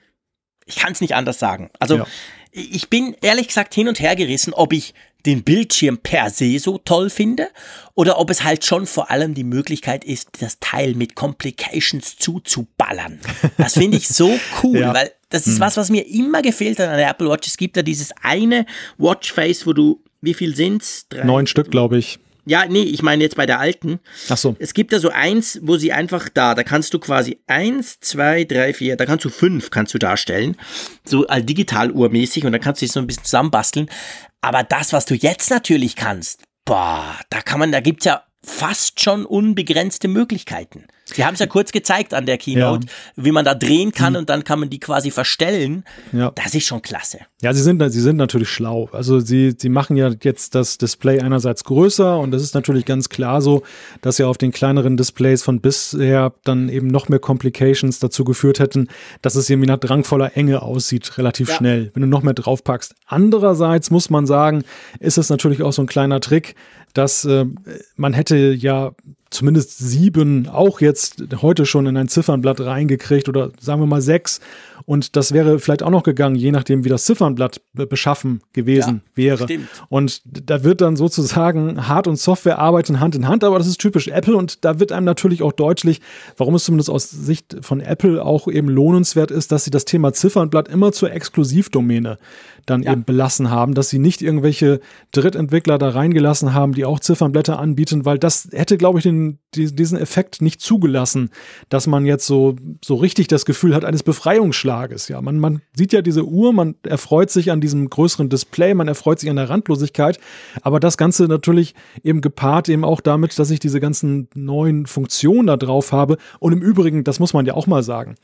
[SPEAKER 2] Ich kann es nicht anders sagen. Also ja. ich bin ehrlich gesagt hin und her gerissen, ob ich den Bildschirm per se so toll finde oder ob es halt schon vor allem die Möglichkeit ist, das Teil mit Complications zuzuballern. Das finde ich so cool, ja. weil das ist hm. was, was mir immer gefehlt hat an der Apple Watch. Es gibt ja dieses eine Watchface, wo du, wie viel sind's?
[SPEAKER 3] Drei, Neun Stück, glaube ich.
[SPEAKER 2] Ja, nee, ich meine jetzt bei der alten.
[SPEAKER 3] Ach so.
[SPEAKER 2] Es gibt da so eins, wo sie einfach da, da kannst du quasi eins, zwei, drei, vier, da kannst du fünf, kannst du darstellen. So all digitaluhrmäßig und dann kannst du dich so ein bisschen zusammenbasteln. Aber das, was du jetzt natürlich kannst, boah, da kann man, da gibt's ja fast schon unbegrenzte Möglichkeiten. Sie haben es ja kurz gezeigt an der Keynote, ja. wie man da drehen kann mhm. und dann kann man die quasi verstellen. Ja. Das ist schon klasse.
[SPEAKER 3] Ja, sie sind, sie sind natürlich schlau. Also sie, sie machen ja jetzt das Display einerseits größer und das ist natürlich ganz klar so, dass ja auf den kleineren Displays von bisher dann eben noch mehr Complications dazu geführt hätten, dass es irgendwie nach drangvoller Enge aussieht, relativ ja. schnell, wenn du noch mehr draufpackst. Andererseits muss man sagen, ist es natürlich auch so ein kleiner Trick, dass äh, man hätte ja zumindest sieben auch jetzt heute schon in ein Ziffernblatt reingekriegt oder sagen wir mal sechs. Und das wäre vielleicht auch noch gegangen, je nachdem, wie das Ziffernblatt beschaffen gewesen ja, wäre. Stimmt. Und da wird dann sozusagen Hard- und Software arbeiten Hand in Hand, aber das ist typisch Apple und da wird einem natürlich auch deutlich, warum es zumindest aus Sicht von Apple auch eben lohnenswert ist, dass sie das Thema Ziffernblatt immer zur Exklusivdomäne dann ja. eben belassen haben, dass sie nicht irgendwelche Drittentwickler da reingelassen haben, die auch Ziffernblätter anbieten, weil das hätte, glaube ich, den, diesen Effekt nicht zugelassen, dass man jetzt so, so richtig das Gefühl hat eines Befreiungsschlages. Ja, man, man sieht ja diese Uhr, man erfreut sich an diesem größeren Display, man erfreut sich an der Randlosigkeit, aber das Ganze natürlich eben gepaart eben auch damit, dass ich diese ganzen neuen Funktionen da drauf habe. Und im Übrigen, das muss man ja auch mal sagen,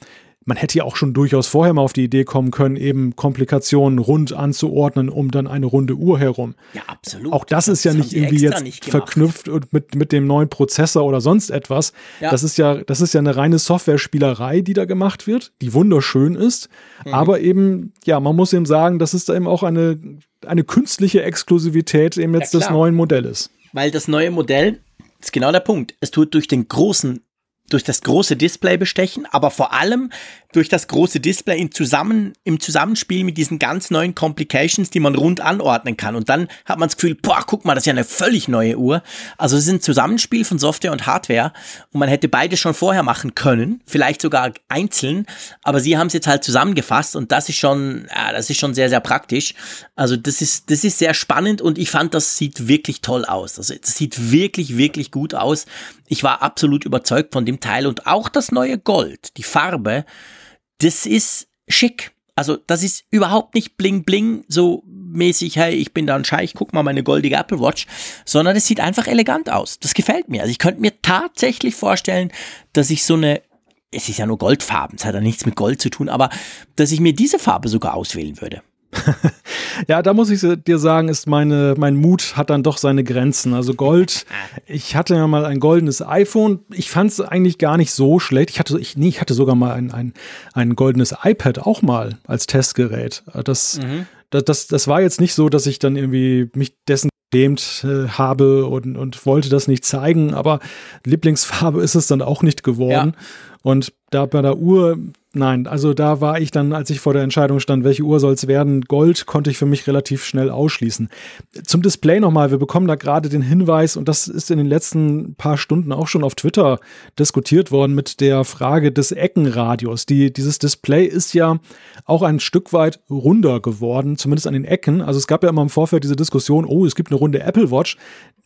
[SPEAKER 3] man hätte ja auch schon durchaus vorher mal auf die Idee kommen können, eben Komplikationen rund anzuordnen, um dann eine runde Uhr herum.
[SPEAKER 2] Ja, absolut.
[SPEAKER 3] Auch das, das ist ja nicht irgendwie jetzt nicht verknüpft und mit, mit dem neuen Prozessor oder sonst etwas. Ja. Das ist ja, das ist ja eine reine Software-Spielerei, die da gemacht wird, die wunderschön ist. Mhm. Aber eben, ja, man muss eben sagen, das ist da eben auch eine, eine künstliche Exklusivität eben jetzt ja, des neuen Modells.
[SPEAKER 2] Weil das neue Modell ist genau der Punkt. Es tut durch den großen durch das große Display bestechen, aber vor allem durch das große Display in zusammen, im Zusammenspiel mit diesen ganz neuen Complications, die man rund anordnen kann. Und dann hat man das Gefühl, boah, guck mal, das ist ja eine völlig neue Uhr. Also es ist ein Zusammenspiel von Software und Hardware und man hätte beide schon vorher machen können, vielleicht sogar einzeln, aber sie haben es jetzt halt zusammengefasst und das ist schon, ja, das ist schon sehr, sehr praktisch. Also das ist, das ist sehr spannend und ich fand, das sieht wirklich toll aus. Also das sieht wirklich, wirklich gut aus. Ich war absolut überzeugt von dem Teil und auch das neue Gold, die Farbe, das ist schick. Also das ist überhaupt nicht bling bling so mäßig, hey, ich bin da ein Scheich, guck mal meine goldige Apple Watch, sondern es sieht einfach elegant aus. Das gefällt mir. Also ich könnte mir tatsächlich vorstellen, dass ich so eine, es ist ja nur Goldfarben, es hat ja nichts mit Gold zu tun, aber dass ich mir diese Farbe sogar auswählen würde.
[SPEAKER 3] ja, da muss ich dir sagen, ist meine, mein Mut hat dann doch seine Grenzen. Also Gold, ich hatte ja mal ein goldenes iPhone. Ich fand es eigentlich gar nicht so schlecht. Ich hatte, ich, nee, ich hatte sogar mal ein, ein, ein goldenes iPad auch mal als Testgerät. Das, mhm. das, das, das war jetzt nicht so, dass ich dann irgendwie mich dessen gedämt äh, habe und, und wollte das nicht zeigen, aber Lieblingsfarbe ist es dann auch nicht geworden. Ja. Und da bei der Uhr nein, also da war ich dann, als ich vor der Entscheidung stand, welche Uhr soll es werden, Gold konnte ich für mich relativ schnell ausschließen. Zum Display nochmal, wir bekommen da gerade den Hinweis, und das ist in den letzten paar Stunden auch schon auf Twitter diskutiert worden mit der Frage des Eckenradius. Die, dieses Display ist ja auch ein Stück weit runder geworden, zumindest an den Ecken. Also es gab ja immer im Vorfeld diese Diskussion, oh, es gibt eine runde Apple Watch.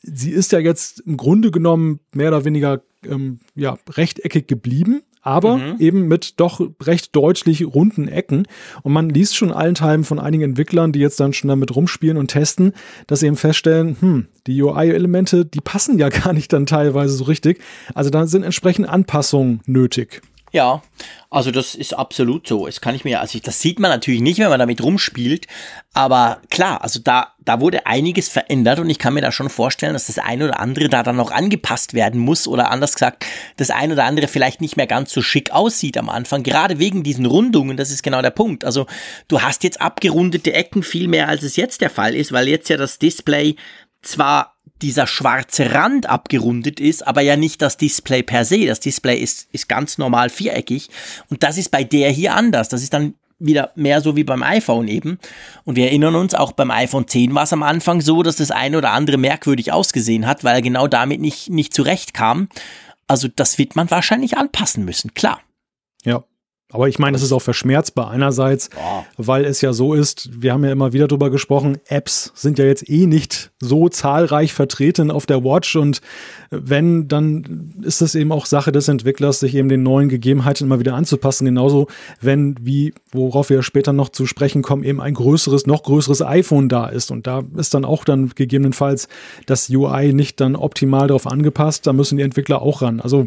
[SPEAKER 3] Sie ist ja jetzt im Grunde genommen mehr oder weniger ähm, ja, rechteckig geblieben aber mhm. eben mit doch recht deutlich runden Ecken. Und man liest schon allenthalben von einigen Entwicklern, die jetzt dann schon damit rumspielen und testen, dass sie eben feststellen, hm, die UI-Elemente, die passen ja gar nicht dann teilweise so richtig. Also da sind entsprechend Anpassungen nötig.
[SPEAKER 2] Ja, also das ist absolut so. Das kann ich mir, also das sieht man natürlich nicht, wenn man damit rumspielt, aber klar, also da, da wurde einiges verändert und ich kann mir da schon vorstellen, dass das eine oder andere da dann noch angepasst werden muss oder anders gesagt, das eine oder andere vielleicht nicht mehr ganz so schick aussieht am Anfang, gerade wegen diesen Rundungen, das ist genau der Punkt. Also du hast jetzt abgerundete Ecken viel mehr, als es jetzt der Fall ist, weil jetzt ja das Display zwar dieser schwarze Rand abgerundet ist, aber ja nicht das Display per se. Das Display ist, ist ganz normal viereckig und das ist bei der hier anders. Das ist dann wieder mehr so wie beim iPhone eben. Und wir erinnern uns, auch beim iPhone 10 war es am Anfang so, dass das eine oder andere merkwürdig ausgesehen hat, weil er genau damit nicht, nicht zurechtkam. Also das wird man wahrscheinlich anpassen müssen, klar.
[SPEAKER 3] Aber ich meine, es ist auch verschmerzbar. Einerseits, oh. weil es ja so ist, wir haben ja immer wieder drüber gesprochen, Apps sind ja jetzt eh nicht so zahlreich vertreten auf der Watch und wenn, dann ist es eben auch Sache des Entwicklers, sich eben den neuen Gegebenheiten immer wieder anzupassen. Genauso, wenn, wie, worauf wir später noch zu sprechen kommen, eben ein größeres, noch größeres iPhone da ist. Und da ist dann auch dann gegebenenfalls das UI nicht dann optimal darauf angepasst. Da müssen die Entwickler auch ran. Also,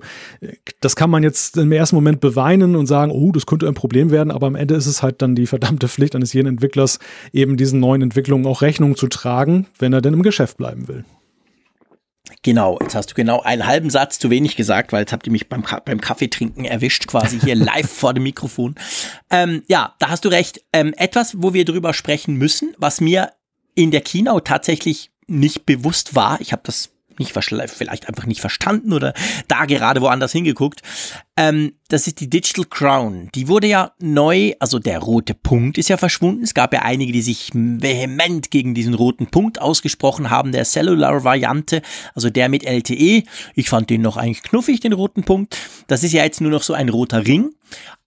[SPEAKER 3] das kann man jetzt im ersten Moment beweinen und sagen, oh, das könnte ein Problem werden, aber am Ende ist es halt dann die verdammte Pflicht eines jeden Entwicklers, eben diesen neuen Entwicklungen auch Rechnung zu tragen, wenn er denn im Geschäft bleiben will.
[SPEAKER 2] Genau, jetzt hast du genau einen halben Satz zu wenig gesagt, weil jetzt habt ihr mich beim, beim Kaffeetrinken erwischt, quasi hier live vor dem Mikrofon. Ähm, ja, da hast du recht. Ähm, etwas, wo wir drüber sprechen müssen, was mir in der Keynote tatsächlich nicht bewusst war. Ich habe das nicht vielleicht einfach nicht verstanden oder da gerade woanders hingeguckt. Ähm, das ist die Digital Crown. Die wurde ja neu, also der rote Punkt ist ja verschwunden. Es gab ja einige, die sich vehement gegen diesen roten Punkt ausgesprochen haben, der Cellular-Variante, also der mit LTE. Ich fand den noch eigentlich knuffig, den roten Punkt. Das ist ja jetzt nur noch so ein roter Ring.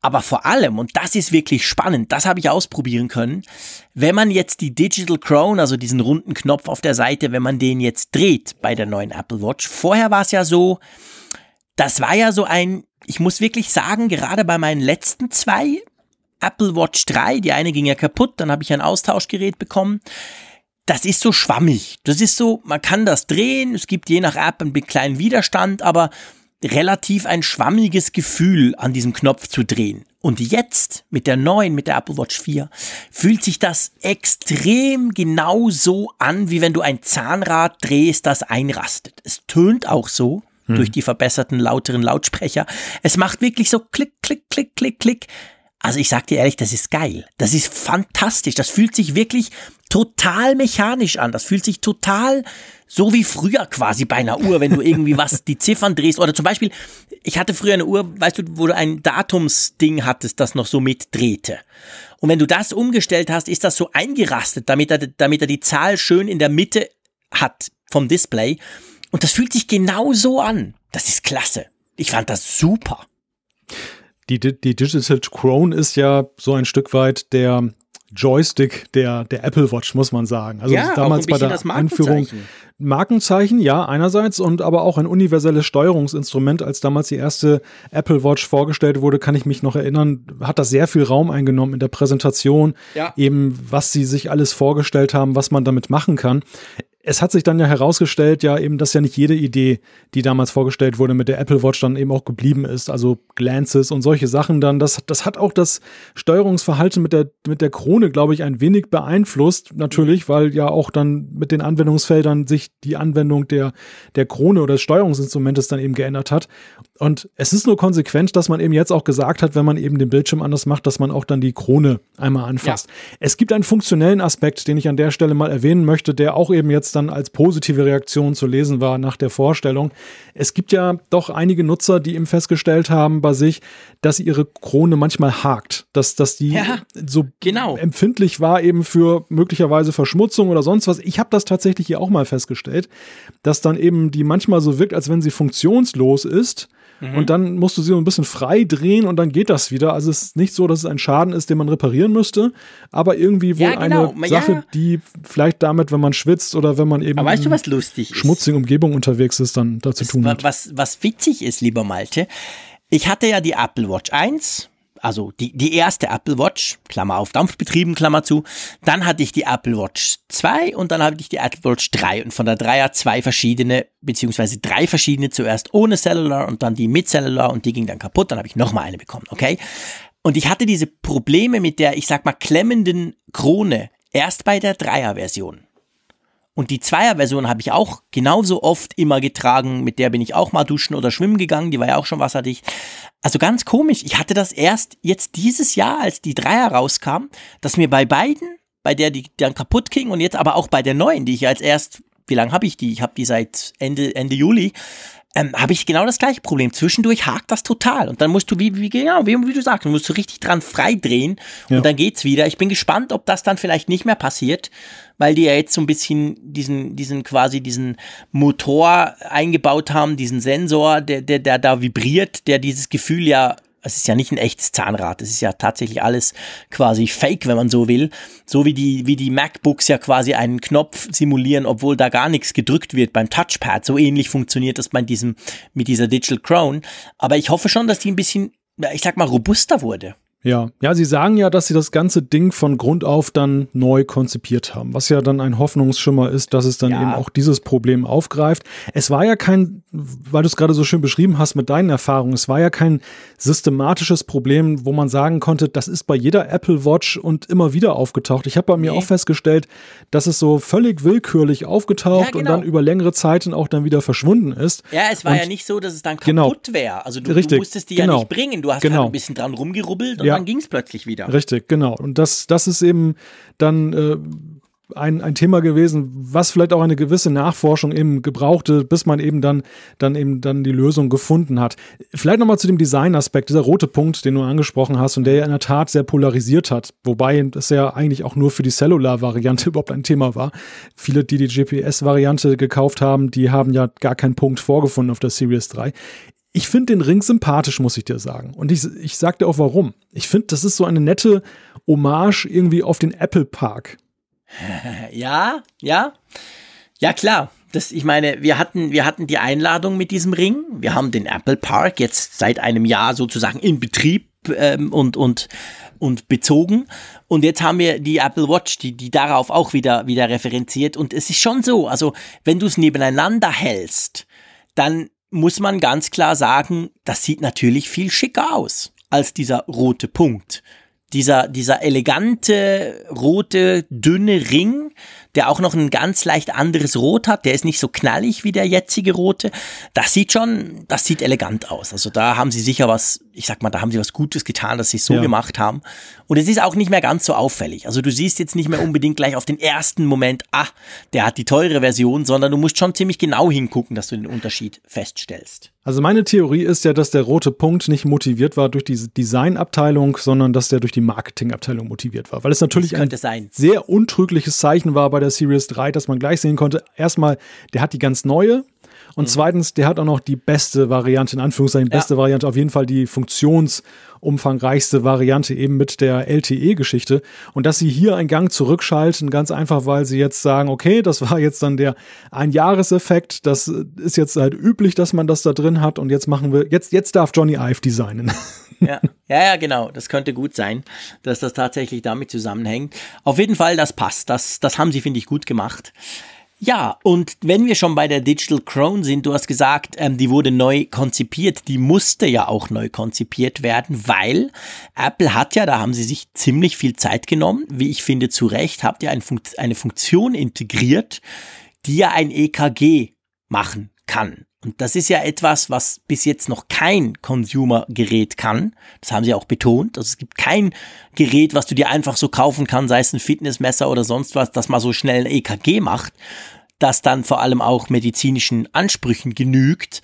[SPEAKER 2] Aber vor allem, und das ist wirklich spannend, das habe ich ausprobieren können, wenn man jetzt die Digital Crown, also diesen runden Knopf auf der Seite, wenn man den jetzt dreht bei der neuen Apple Watch, vorher war es ja so, das war ja so ein, ich muss wirklich sagen, gerade bei meinen letzten zwei, Apple Watch 3, die eine ging ja kaputt, dann habe ich ein Austauschgerät bekommen. Das ist so schwammig. Das ist so, man kann das drehen, es gibt je nach App einen kleinen Widerstand, aber relativ ein schwammiges Gefühl an diesem Knopf zu drehen. Und jetzt mit der neuen, mit der Apple Watch 4, fühlt sich das extrem genau so an, wie wenn du ein Zahnrad drehst, das einrastet. Es tönt auch so hm. durch die verbesserten, lauteren Lautsprecher. Es macht wirklich so klick, klick, klick, klick, klick. Also ich sag dir ehrlich, das ist geil. Das ist fantastisch. Das fühlt sich wirklich total mechanisch an. Das fühlt sich total so wie früher quasi bei einer Uhr, wenn du irgendwie was, die Ziffern drehst. Oder zum Beispiel, ich hatte früher eine Uhr, weißt du, wo du ein Datumsding hattest, das noch so mitdrehte. Und wenn du das umgestellt hast, ist das so eingerastet, damit er, damit er die Zahl schön in der Mitte hat vom Display. Und das fühlt sich genau so an. Das ist klasse. Ich fand das super
[SPEAKER 3] die, die Digital Crown ist ja so ein Stück weit der Joystick der, der Apple Watch, muss man sagen. Also
[SPEAKER 2] ja,
[SPEAKER 3] damals bei der Einführung Markenzeichen, ja, einerseits und aber auch ein universelles Steuerungsinstrument. Als damals die erste Apple Watch vorgestellt wurde, kann ich mich noch erinnern, hat das sehr viel Raum eingenommen in der Präsentation, ja. eben was sie sich alles vorgestellt haben, was man damit machen kann es hat sich dann ja herausgestellt, ja eben, dass ja nicht jede Idee, die damals vorgestellt wurde mit der Apple Watch dann eben auch geblieben ist. Also Glances und solche Sachen dann. Das, das hat auch das Steuerungsverhalten mit der, mit der Krone, glaube ich, ein wenig beeinflusst. Natürlich, weil ja auch dann mit den Anwendungsfeldern sich die Anwendung der, der Krone oder des Steuerungsinstrumentes dann eben geändert hat. Und es ist nur konsequent, dass man eben jetzt auch gesagt hat, wenn man eben den Bildschirm anders macht, dass man auch dann die Krone einmal anfasst. Ja. Es gibt einen funktionellen Aspekt, den ich an der Stelle mal erwähnen möchte, der auch eben jetzt dann als positive Reaktion zu lesen war nach der Vorstellung. Es gibt ja doch einige Nutzer, die eben festgestellt haben bei sich, dass ihre Krone manchmal hakt, dass, dass die ja, so genau. empfindlich war eben für möglicherweise Verschmutzung oder sonst was. Ich habe das tatsächlich hier auch mal festgestellt, dass dann eben die manchmal so wirkt, als wenn sie funktionslos ist Mhm. Und dann musst du sie so ein bisschen frei drehen und dann geht das wieder. Also es ist nicht so, dass es ein Schaden ist, den man reparieren müsste, aber irgendwie wohl ja, genau. eine Sache, ja. die vielleicht damit, wenn man schwitzt oder wenn man eben
[SPEAKER 2] aber weißt du, was lustig
[SPEAKER 3] in schmutzigen Umgebung unterwegs ist, dann dazu tun hat.
[SPEAKER 2] Was, was witzig ist, lieber Malte, ich hatte ja die Apple Watch 1 also die, die erste Apple Watch, Klammer auf Dampfbetrieben, Klammer zu. Dann hatte ich die Apple Watch 2 und dann hatte ich die Apple Watch 3 und von der 3er zwei verschiedene, beziehungsweise drei verschiedene zuerst ohne Cellular und dann die mit Cellular und die ging dann kaputt, dann habe ich nochmal eine bekommen, okay? Und ich hatte diese Probleme mit der, ich sag mal, klemmenden Krone erst bei der Dreier-Version. Und die Zweier-Version habe ich auch genauso oft immer getragen. Mit der bin ich auch mal duschen oder schwimmen gegangen. Die war ja auch schon wasserdicht. Also ganz komisch. Ich hatte das erst jetzt dieses Jahr, als die Dreier rauskam, dass mir bei beiden, bei der die dann kaputt ging und jetzt aber auch bei der neuen, die ich als erst, wie lange habe ich die? Ich habe die seit Ende, Ende Juli ähm, habe ich genau das gleiche Problem. Zwischendurch hakt das total. Und dann musst du, wie, wie genau, wie, wie du sagst, musst du richtig dran freidrehen und ja. dann geht's wieder. Ich bin gespannt, ob das dann vielleicht nicht mehr passiert, weil die ja jetzt so ein bisschen diesen, diesen quasi diesen Motor eingebaut haben, diesen Sensor, der, der, der da vibriert, der dieses Gefühl ja es ist ja nicht ein echtes Zahnrad, es ist ja tatsächlich alles quasi fake, wenn man so will. So wie die, wie die MacBooks ja quasi einen Knopf simulieren, obwohl da gar nichts gedrückt wird beim Touchpad. So ähnlich funktioniert das bei diesem, mit dieser Digital Crown. Aber ich hoffe schon, dass die ein bisschen, ich sag mal, robuster wurde.
[SPEAKER 3] Ja, ja, sie sagen ja, dass sie das ganze Ding von Grund auf dann neu konzipiert haben, was ja dann ein Hoffnungsschimmer ist, dass es dann ja. eben auch dieses Problem aufgreift. Es war ja kein, weil du es gerade so schön beschrieben hast mit deinen Erfahrungen, es war ja kein systematisches Problem, wo man sagen konnte, das ist bei jeder Apple Watch und immer wieder aufgetaucht. Ich habe bei mir nee. auch festgestellt, dass es so völlig willkürlich aufgetaucht ja, genau. und dann über längere Zeiten auch dann wieder verschwunden ist.
[SPEAKER 2] Ja, es war und ja nicht so, dass es dann genau. kaputt genau, wäre. Also du, du, musstest die genau. ja nicht bringen. Du hast genau. halt ein bisschen dran rumgerubbelt und ja dann ging es plötzlich wieder.
[SPEAKER 3] Richtig, genau. Und das, das ist eben dann äh, ein, ein Thema gewesen, was vielleicht auch eine gewisse Nachforschung eben gebrauchte, bis man eben dann, dann eben dann die Lösung gefunden hat. Vielleicht nochmal zu dem Designaspekt, dieser rote Punkt, den du angesprochen hast und der ja in der Tat sehr polarisiert hat, wobei das ja eigentlich auch nur für die Cellular-Variante überhaupt ein Thema war. Viele, die die GPS-Variante gekauft haben, die haben ja gar keinen Punkt vorgefunden auf der Series 3. Ich finde den Ring sympathisch, muss ich dir sagen. Und ich, ich sag dir auch warum. Ich finde, das ist so eine nette Hommage irgendwie auf den Apple Park.
[SPEAKER 2] Ja, ja. Ja, klar. Das, ich meine, wir hatten, wir hatten die Einladung mit diesem Ring. Wir haben den Apple Park jetzt seit einem Jahr sozusagen in Betrieb ähm, und, und, und bezogen. Und jetzt haben wir die Apple Watch, die, die darauf auch wieder, wieder referenziert. Und es ist schon so, also wenn du es nebeneinander hältst, dann muss man ganz klar sagen, das sieht natürlich viel schicker aus als dieser rote Punkt. Dieser, dieser elegante, rote, dünne Ring, der auch noch ein ganz leicht anderes Rot hat. Der ist nicht so knallig wie der jetzige rote. Das sieht schon, das sieht elegant aus. Also da haben sie sicher was, ich sag mal, da haben sie was Gutes getan, dass sie es so ja. gemacht haben. Und es ist auch nicht mehr ganz so auffällig. Also du siehst jetzt nicht mehr unbedingt gleich auf den ersten Moment, ah, der hat die teure Version, sondern du musst schon ziemlich genau hingucken, dass du den Unterschied feststellst.
[SPEAKER 3] Also meine Theorie ist ja, dass der rote Punkt nicht motiviert war durch diese Designabteilung, sondern dass der durch die Marketingabteilung motiviert war. Weil es natürlich ein sein. sehr untrügliches Zeichen war bei der Series 3, dass man gleich sehen konnte, erstmal, der hat die ganz neue, und mhm. zweitens, der hat auch noch die beste Variante, in Anführungszeichen, beste ja. Variante, auf jeden Fall die funktionsumfangreichste Variante eben mit der LTE-Geschichte. Und dass sie hier einen Gang zurückschalten, ganz einfach, weil sie jetzt sagen, okay, das war jetzt dann der Einjahreseffekt, das ist jetzt halt üblich, dass man das da drin hat und jetzt machen wir, jetzt, jetzt darf Johnny Ive designen.
[SPEAKER 2] Ja. ja, ja, genau. Das könnte gut sein, dass das tatsächlich damit zusammenhängt. Auf jeden Fall, das passt. Das, das haben sie, finde ich, gut gemacht. Ja, und wenn wir schon bei der Digital Crown sind, du hast gesagt, ähm, die wurde neu konzipiert, die musste ja auch neu konzipiert werden, weil Apple hat ja, da haben sie sich ziemlich viel Zeit genommen, wie ich finde zu Recht, habt ihr ein Funkt eine Funktion integriert, die ja ein EKG machen kann. Und das ist ja etwas, was bis jetzt noch kein Consumer-Gerät kann. Das haben sie auch betont. Also es gibt kein Gerät, was du dir einfach so kaufen kannst, sei es ein Fitnessmesser oder sonst was, das mal so schnell ein EKG macht, das dann vor allem auch medizinischen Ansprüchen genügt.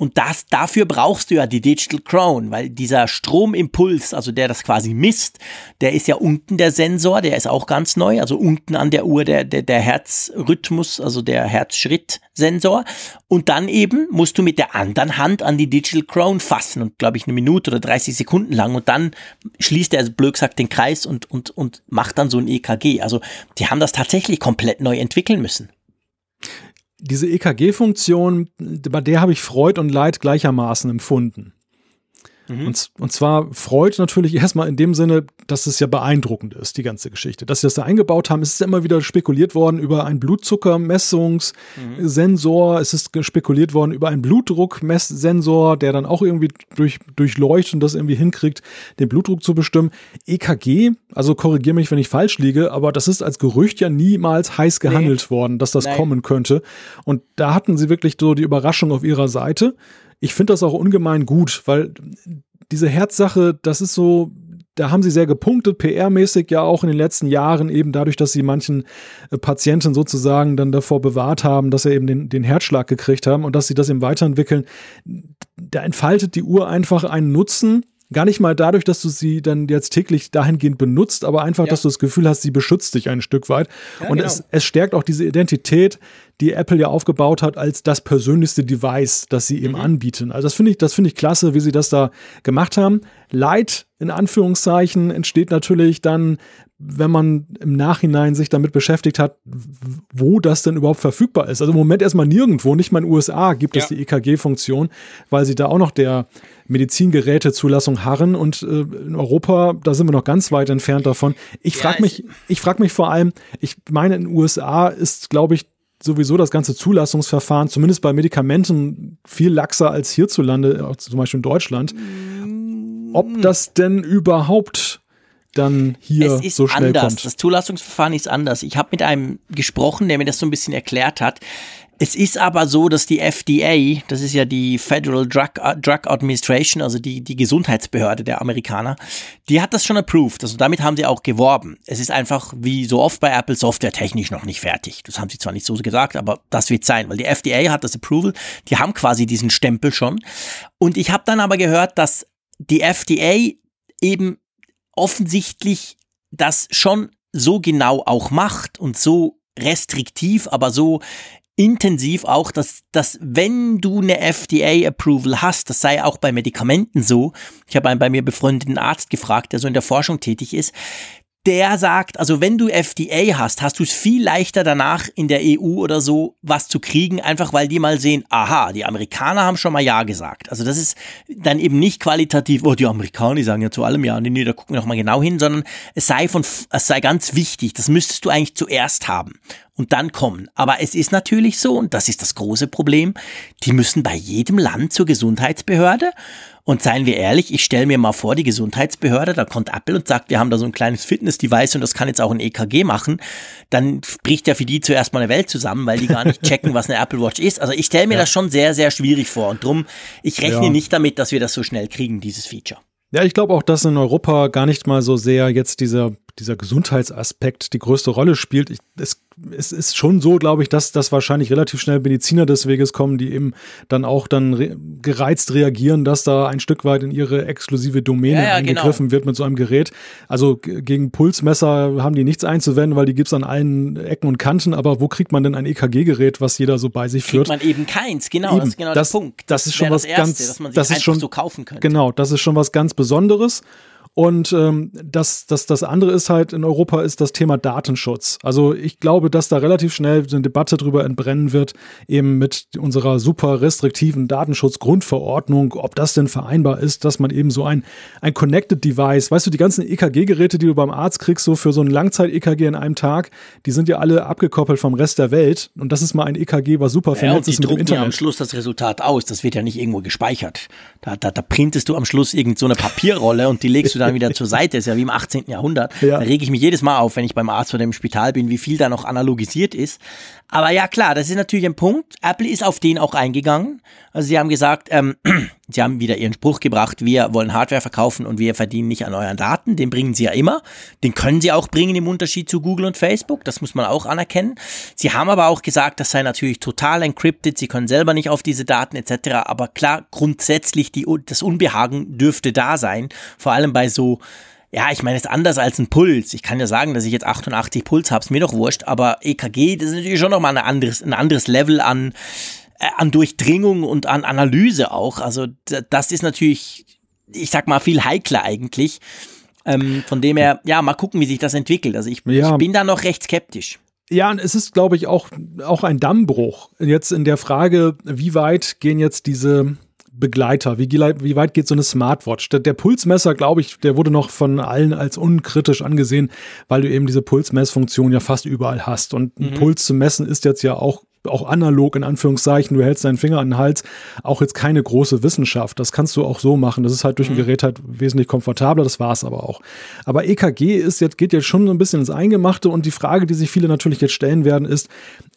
[SPEAKER 2] Und das, dafür brauchst du ja die Digital Crown, weil dieser Stromimpuls, also der das quasi misst, der ist ja unten der Sensor, der ist auch ganz neu, also unten an der Uhr der, der, der Herzrhythmus, also der Herzschrittsensor. Und dann eben musst du mit der anderen Hand an die Digital Crown fassen und glaube ich eine Minute oder 30 Sekunden lang und dann schließt er, also blöd gesagt, den Kreis und, und, und macht dann so ein EKG. Also die haben das tatsächlich komplett neu entwickeln müssen
[SPEAKER 3] diese EKG-Funktion, bei der habe ich Freud und Leid gleichermaßen empfunden. Mhm. Und, und zwar freut natürlich erstmal in dem Sinne, dass es ja beeindruckend ist, die ganze Geschichte. Dass sie das da eingebaut haben, es ist ja immer wieder spekuliert worden über einen Blutzuckermessungssensor, mhm. es ist spekuliert worden über einen Blutdruckmesssensor, der dann auch irgendwie durch, durchleuchtet und das irgendwie hinkriegt, den Blutdruck zu bestimmen. EKG, also korrigiere mich, wenn ich falsch liege, aber das ist als Gerücht ja niemals heiß gehandelt nee. worden, dass das Nein. kommen könnte. Und da hatten sie wirklich so die Überraschung auf ihrer Seite ich finde das auch ungemein gut, weil diese Herzsache, das ist so, da haben sie sehr gepunktet, PR-mäßig ja auch in den letzten Jahren, eben dadurch, dass sie manchen äh, Patienten sozusagen dann davor bewahrt haben, dass sie eben den, den Herzschlag gekriegt haben und dass sie das eben weiterentwickeln. Da entfaltet die Uhr einfach einen Nutzen, Gar nicht mal dadurch, dass du sie dann jetzt täglich dahingehend benutzt, aber einfach, ja. dass du das Gefühl hast, sie beschützt dich ein Stück weit. Ja, und genau. es, es stärkt auch diese Identität, die Apple ja aufgebaut hat als das persönlichste Device, das sie eben mhm. anbieten. Also das finde ich, das finde ich klasse, wie sie das da gemacht haben. Leid in Anführungszeichen entsteht natürlich dann, wenn man im Nachhinein sich damit beschäftigt hat, wo das denn überhaupt verfügbar ist. Also im Moment erstmal nirgendwo, nicht mal in den USA gibt ja. es die EKG-Funktion, weil sie da auch noch der Medizingerätezulassung harren und äh, in Europa, da sind wir noch ganz weit entfernt davon. Ich ja, frage mich, ich frage mich vor allem, ich meine, in den USA ist, glaube ich, sowieso das ganze Zulassungsverfahren, zumindest bei Medikamenten, viel laxer als hierzulande, zum Beispiel in Deutschland. Ob mm. das denn überhaupt dann hier so schnell
[SPEAKER 2] anders.
[SPEAKER 3] kommt.
[SPEAKER 2] Das Zulassungsverfahren ist anders. Ich habe mit einem gesprochen, der mir das so ein bisschen erklärt hat. Es ist aber so, dass die FDA, das ist ja die Federal Drug, Drug Administration, also die, die Gesundheitsbehörde der Amerikaner, die hat das schon approved. Also damit haben sie auch geworben. Es ist einfach wie so oft bei Apple Software technisch noch nicht fertig. Das haben sie zwar nicht so gesagt, aber das wird sein, weil die FDA hat das Approval. Die haben quasi diesen Stempel schon. Und ich habe dann aber gehört, dass die FDA eben offensichtlich das schon so genau auch macht und so restriktiv, aber so intensiv auch, dass, dass wenn du eine FDA-Approval hast, das sei auch bei Medikamenten so, ich habe einen bei mir befreundeten Arzt gefragt, der so in der Forschung tätig ist, der sagt, also wenn du FDA hast, hast du es viel leichter danach in der EU oder so was zu kriegen, einfach weil die mal sehen, aha, die Amerikaner haben schon mal Ja gesagt. Also das ist dann eben nicht qualitativ, oh, die Amerikaner sagen ja zu allem Ja, nee, nee, da gucken wir noch mal genau hin, sondern es sei von, es sei ganz wichtig, das müsstest du eigentlich zuerst haben und dann kommen. Aber es ist natürlich so, und das ist das große Problem, die müssen bei jedem Land zur Gesundheitsbehörde und seien wir ehrlich, ich stelle mir mal vor, die Gesundheitsbehörde, da kommt Apple und sagt, wir haben da so ein kleines Fitness-Device und das kann jetzt auch ein EKG machen, dann bricht ja für die zuerst mal eine Welt zusammen, weil die gar nicht checken, was eine Apple Watch ist. Also ich stelle mir ja. das schon sehr, sehr schwierig vor und drum, ich rechne ja. nicht damit, dass wir das so schnell kriegen, dieses Feature.
[SPEAKER 3] Ja, ich glaube auch, dass in Europa gar nicht mal so sehr jetzt dieser, dieser Gesundheitsaspekt die größte Rolle spielt. Ich, es es ist schon so, glaube ich, dass, dass wahrscheinlich relativ schnell Mediziner des Weges kommen, die eben dann auch dann re gereizt reagieren, dass da ein Stück weit in ihre exklusive Domäne ja, ja, eingegriffen genau. wird mit so einem Gerät. Also gegen Pulsmesser haben die nichts einzuwenden, weil die gibt's an allen Ecken und Kanten. Aber wo kriegt man denn ein EKG-Gerät, was jeder so bei sich führt?
[SPEAKER 2] Kriegt man eben keins, genau, eben, das ist genau
[SPEAKER 3] das,
[SPEAKER 2] der Punkt.
[SPEAKER 3] Das, das ist schon was
[SPEAKER 2] Erste,
[SPEAKER 3] ganz,
[SPEAKER 2] dass man sich
[SPEAKER 3] das ist schon
[SPEAKER 2] so kaufen könnte.
[SPEAKER 3] Genau, das ist schon was ganz Besonderes. Und ähm, das, das, das andere ist halt in Europa ist das Thema Datenschutz. Also ich glaube, dass da relativ schnell eine Debatte drüber entbrennen wird, eben mit unserer super restriktiven Datenschutzgrundverordnung, ob das denn vereinbar ist, dass man eben so ein, ein Connected Device, weißt du, die ganzen EKG-Geräte, die du beim Arzt kriegst, so für so ein Langzeit-EKG in einem Tag, die sind ja alle abgekoppelt vom Rest der Welt. Und das ist mal ein EKG, was super vernetzt ja, ist
[SPEAKER 2] mit dem Internet. Ja am Schluss das Resultat aus. Das wird ja nicht irgendwo gespeichert. Da, da, da printest du am Schluss irgend so eine Papierrolle und die legst du dann wieder zur Seite, ist ja wie im 18. Jahrhundert. Ja. Da rege ich mich jedes Mal auf, wenn ich beim Arzt oder im Spital bin, wie viel da noch analogisiert ist. Aber ja, klar, das ist natürlich ein Punkt. Apple ist auf den auch eingegangen. Also sie haben gesagt, ähm, sie haben wieder ihren Spruch gebracht, wir wollen Hardware verkaufen und wir verdienen nicht an euren Daten. Den bringen sie ja immer. Den können sie auch bringen im Unterschied zu Google und Facebook. Das muss man auch anerkennen. Sie haben aber auch gesagt, das sei natürlich total encrypted. Sie können selber nicht auf diese Daten etc. Aber klar, grundsätzlich die, das Unbehagen dürfte da sein. Vor allem bei so ja, ich meine, es ist anders als ein Puls. Ich kann ja sagen, dass ich jetzt 88 Puls habe, ist mir doch wurscht, aber EKG, das ist natürlich schon nochmal ein anderes, ein anderes Level an, äh, an Durchdringung und an Analyse auch. Also das ist natürlich, ich sag mal, viel heikler eigentlich. Ähm, von dem her, ja, mal gucken, wie sich das entwickelt. Also ich, ja. ich bin da noch recht skeptisch.
[SPEAKER 3] Ja, und es ist, glaube ich, auch, auch ein Dammbruch. Jetzt in der Frage, wie weit gehen jetzt diese Begleiter? Wie, wie weit geht so eine Smartwatch? Der, der Pulsmesser, glaube ich, der wurde noch von allen als unkritisch angesehen, weil du eben diese Pulsmessfunktion ja fast überall hast. Und mhm. Puls zu messen ist jetzt ja auch auch analog in Anführungszeichen, du hältst deinen Finger an den Hals, auch jetzt keine große Wissenschaft. Das kannst du auch so machen. Das ist halt durch ein mhm. Gerät halt wesentlich komfortabler, das war es aber auch. Aber EKG ist jetzt, geht jetzt schon so ein bisschen ins Eingemachte und die Frage, die sich viele natürlich jetzt stellen werden, ist,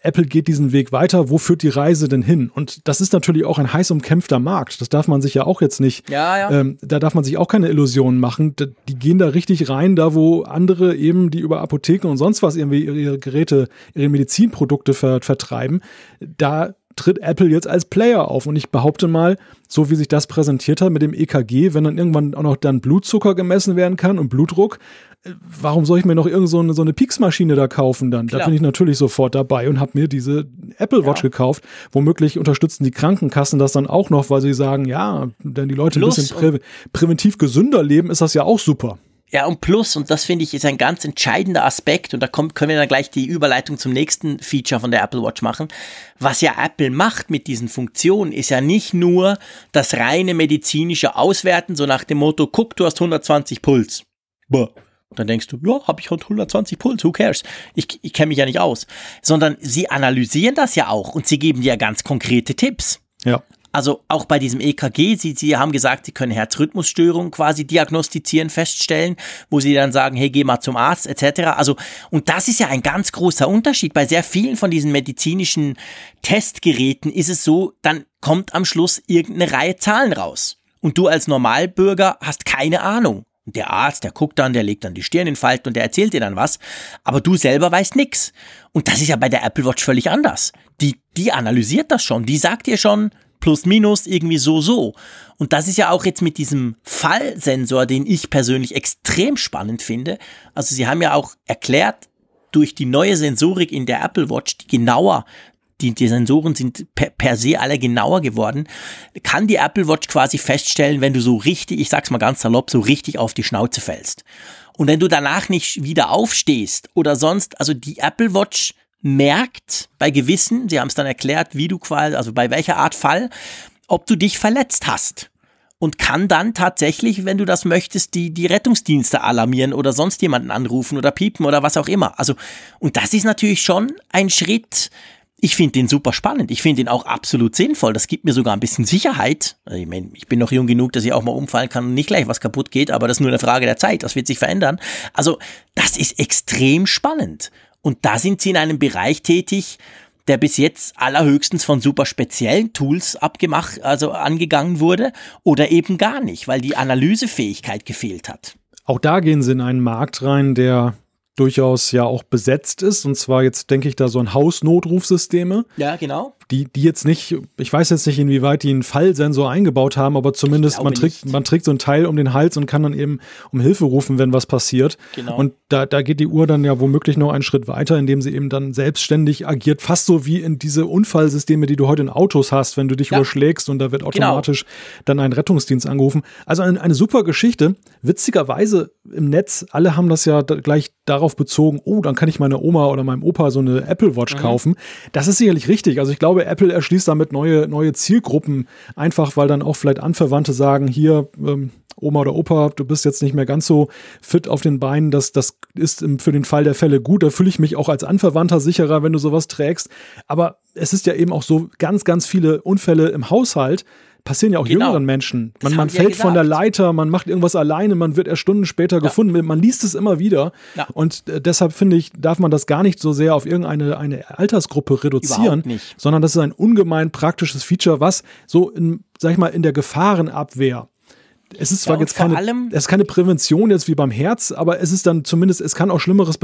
[SPEAKER 3] Apple geht diesen Weg weiter, wo führt die Reise denn hin? Und das ist natürlich auch ein heiß umkämpfter Markt. Das darf man sich ja auch jetzt nicht,
[SPEAKER 2] ja, ja.
[SPEAKER 3] Ähm, da darf man sich auch keine Illusionen machen. Die gehen da richtig rein, da wo andere eben, die über Apotheken und sonst was irgendwie ihre Geräte, ihre Medizinprodukte ver vertreiben, da tritt Apple jetzt als Player auf. Und ich behaupte mal, so wie sich das präsentiert hat mit dem EKG, wenn dann irgendwann auch noch dann Blutzucker gemessen werden kann und Blutdruck, äh, warum soll ich mir noch irgend so eine, so eine Pieksmaschine da kaufen dann? Klar. Da bin ich natürlich sofort dabei und habe mir diese Apple Watch ja. gekauft. Womöglich unterstützen die Krankenkassen das dann auch noch, weil sie sagen, ja, wenn die Leute Plus ein bisschen prä präventiv gesünder leben, ist das ja auch super.
[SPEAKER 2] Ja, und plus, und das finde ich ist ein ganz entscheidender Aspekt, und da kommt, können wir dann gleich die Überleitung zum nächsten Feature von der Apple Watch machen. Was ja Apple macht mit diesen Funktionen, ist ja nicht nur das reine medizinische Auswerten, so nach dem Motto, guck, du hast 120 Puls. Boah. Und dann denkst du, ja, habe ich 120 Puls, who cares? Ich, ich kenne mich ja nicht aus. Sondern sie analysieren das ja auch und sie geben dir ganz konkrete Tipps.
[SPEAKER 3] Ja.
[SPEAKER 2] Also auch bei diesem EKG, Sie, Sie haben gesagt, Sie können Herzrhythmusstörungen quasi diagnostizieren, feststellen, wo Sie dann sagen, hey, geh mal zum Arzt etc. Also und das ist ja ein ganz großer Unterschied. Bei sehr vielen von diesen medizinischen Testgeräten ist es so, dann kommt am Schluss irgendeine Reihe Zahlen raus. Und du als Normalbürger hast keine Ahnung. Und der Arzt, der guckt dann, der legt dann die Stirn in Falten und der erzählt dir dann was, aber du selber weißt nix. Und das ist ja bei der Apple Watch völlig anders. Die, die analysiert das schon, die sagt dir schon, plus minus irgendwie so so. Und das ist ja auch jetzt mit diesem Fallsensor, den ich persönlich extrem spannend finde. Also sie haben ja auch erklärt, durch die neue Sensorik in der Apple Watch, die genauer die, die Sensoren sind per, per se alle genauer geworden, kann die Apple Watch quasi feststellen, wenn du so richtig, ich sag's mal ganz salopp, so richtig auf die Schnauze fällst. Und wenn du danach nicht wieder aufstehst oder sonst, also die Apple Watch merkt bei gewissen, sie haben es dann erklärt, wie du quasi, also bei welcher Art Fall, ob du dich verletzt hast und kann dann tatsächlich, wenn du das möchtest, die, die Rettungsdienste alarmieren oder sonst jemanden anrufen oder piepen oder was auch immer. Also, und das ist natürlich schon ein Schritt. Ich finde den super spannend. Ich finde ihn auch absolut sinnvoll. Das gibt mir sogar ein bisschen Sicherheit. Also ich, mein, ich bin noch jung genug, dass ich auch mal umfallen kann und nicht gleich was kaputt geht, aber das ist nur eine Frage der Zeit. Das wird sich verändern. Also, das ist extrem spannend. Und da sind sie in einem Bereich tätig, der bis jetzt allerhöchstens von super speziellen Tools abgemacht, also angegangen wurde oder eben gar nicht, weil die Analysefähigkeit gefehlt hat.
[SPEAKER 3] Auch da gehen sie in einen Markt rein, der durchaus ja auch besetzt ist. Und zwar jetzt denke ich da so an Hausnotrufsysteme.
[SPEAKER 2] Ja, genau
[SPEAKER 3] die, die jetzt nicht, ich weiß jetzt nicht, inwieweit die einen Fallsensor eingebaut haben, aber zumindest man trägt, man trägt so ein Teil um den Hals und kann dann eben um Hilfe rufen, wenn was passiert. Genau. Und da, da geht die Uhr dann ja womöglich noch einen Schritt weiter, indem sie eben dann selbstständig agiert, fast so wie in diese Unfallsysteme, die du heute in Autos hast, wenn du dich ja. überschlägst und da wird genau. automatisch genau. dann ein Rettungsdienst angerufen. Also eine, eine super Geschichte. Witzigerweise im Netz, alle haben das ja gleich darauf bezogen, oh, dann kann ich meiner Oma oder meinem Opa so eine Apple Watch mhm. kaufen. Das ist sicherlich richtig. Also ich glaube, glaube, Apple erschließt damit neue, neue Zielgruppen, einfach weil dann auch vielleicht Anverwandte sagen, hier, ähm, Oma oder Opa, du bist jetzt nicht mehr ganz so fit auf den Beinen, das, das ist für den Fall der Fälle gut, da fühle ich mich auch als Anverwandter sicherer, wenn du sowas trägst. Aber es ist ja eben auch so ganz, ganz viele Unfälle im Haushalt, passieren ja auch genau. jüngeren Menschen. Man, man fällt ja von der Leiter, man macht irgendwas alleine, man wird erst Stunden später ja. gefunden. Man liest es immer wieder. Ja. Und äh, deshalb finde ich, darf man das gar nicht so sehr auf irgendeine eine Altersgruppe reduzieren, sondern das ist ein ungemein praktisches Feature, was so in, sag ich mal, in der Gefahrenabwehr es ist zwar ja, jetzt keine, es ist keine Prävention jetzt wie beim Herz, aber es ist dann zumindest, es kann auch Schlimmeres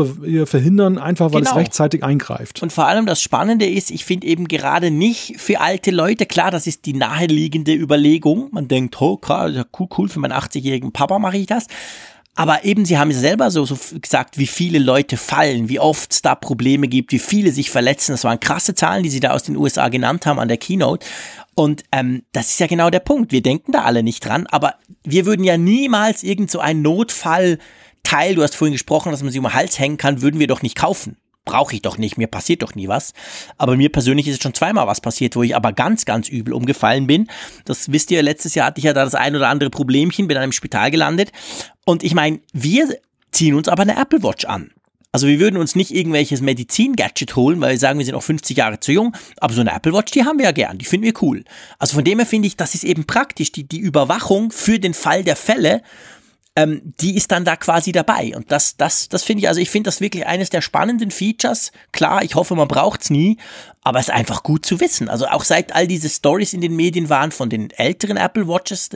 [SPEAKER 3] verhindern, einfach weil genau. es rechtzeitig eingreift.
[SPEAKER 2] Und vor allem das Spannende ist, ich finde eben gerade nicht für alte Leute, klar, das ist die naheliegende Überlegung. Man denkt, oh, klar, cool, cool, für meinen 80-jährigen Papa mache ich das. Aber eben, sie haben selber so, so gesagt, wie viele Leute fallen, wie oft es da Probleme gibt, wie viele sich verletzen. Das waren krasse Zahlen, die sie da aus den USA genannt haben an der Keynote. Und ähm, das ist ja genau der Punkt. Wir denken da alle nicht dran, aber wir würden ja niemals irgend so ein Notfallteil, du hast vorhin gesprochen, dass man sich um den Hals hängen kann, würden wir doch nicht kaufen. Brauche ich doch nicht, mir passiert doch nie was. Aber mir persönlich ist schon zweimal was passiert, wo ich aber ganz, ganz übel umgefallen bin. Das wisst ihr, letztes Jahr hatte ich ja da das ein oder andere Problemchen, bin dann im Spital gelandet. Und ich meine, wir ziehen uns aber eine Apple Watch an. Also wir würden uns nicht irgendwelches Medizin-Gadget holen, weil wir sagen, wir sind noch 50 Jahre zu jung, aber so eine Apple Watch, die haben wir ja gern, die finden wir cool. Also von dem her finde ich, das ist eben praktisch, die, die Überwachung für den Fall der Fälle ähm, die ist dann da quasi dabei. Und das, das, das finde ich, also ich finde das wirklich eines der spannenden Features. Klar, ich hoffe, man braucht es nie, aber es ist einfach gut zu wissen. Also auch seit all diese Stories in den Medien waren von den älteren Apple Watches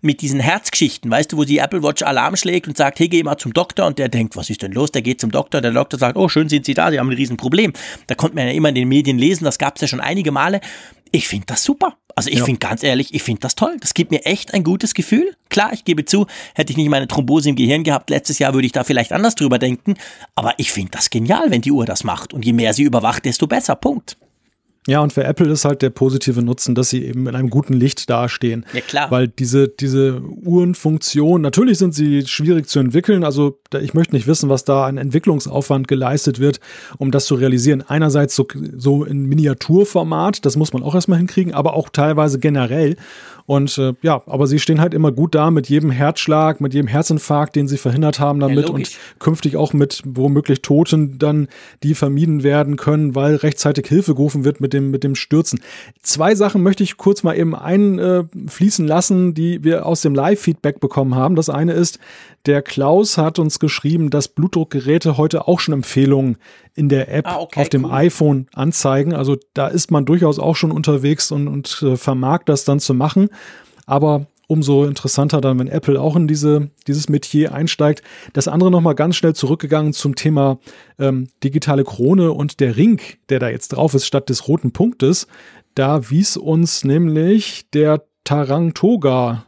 [SPEAKER 2] mit diesen Herzgeschichten, weißt du, wo die Apple Watch Alarm schlägt und sagt, hey, geh mal zum Doktor und der denkt, was ist denn los? Der geht zum Doktor, der Doktor sagt, oh, schön sind Sie da, Sie haben ein Riesenproblem. Da konnte man ja immer in den Medien lesen, das gab es ja schon einige Male. Ich finde das super. Also ich ja. finde ganz ehrlich, ich finde das toll. Das gibt mir echt ein gutes Gefühl. Klar, ich gebe zu, hätte ich nicht meine Thrombose im Gehirn gehabt letztes Jahr, würde ich da vielleicht anders drüber denken. Aber ich finde das genial, wenn die Uhr das macht. Und je mehr sie überwacht, desto besser. Punkt.
[SPEAKER 3] Ja, und für Apple ist halt der positive Nutzen, dass sie eben in einem guten Licht dastehen.
[SPEAKER 2] Ja, klar.
[SPEAKER 3] Weil diese, diese Uhrenfunktion, natürlich sind sie schwierig zu entwickeln. Also ich möchte nicht wissen, was da an Entwicklungsaufwand geleistet wird, um das zu realisieren. Einerseits so, so in Miniaturformat, das muss man auch erstmal hinkriegen, aber auch teilweise generell. Und äh, ja, aber sie stehen halt immer gut da mit jedem Herzschlag, mit jedem Herzinfarkt, den sie verhindert haben damit ja, und künftig auch mit womöglich Toten dann, die vermieden werden können, weil rechtzeitig Hilfe gerufen wird mit dem, mit dem Stürzen. Zwei Sachen möchte ich kurz mal eben einfließen lassen, die wir aus dem Live-Feedback bekommen haben. Das eine ist, der Klaus hat uns geschrieben, dass Blutdruckgeräte heute auch schon Empfehlungen in der App ah, okay, auf dem cool. iPhone anzeigen. Also da ist man durchaus auch schon unterwegs und, und äh, vermag das dann zu machen. Aber umso interessanter dann, wenn Apple auch in diese, dieses Metier einsteigt. Das andere nochmal ganz schnell zurückgegangen zum Thema ähm, digitale Krone und der Ring, der da jetzt drauf ist, statt des roten Punktes. Da wies uns nämlich der Tarang Toga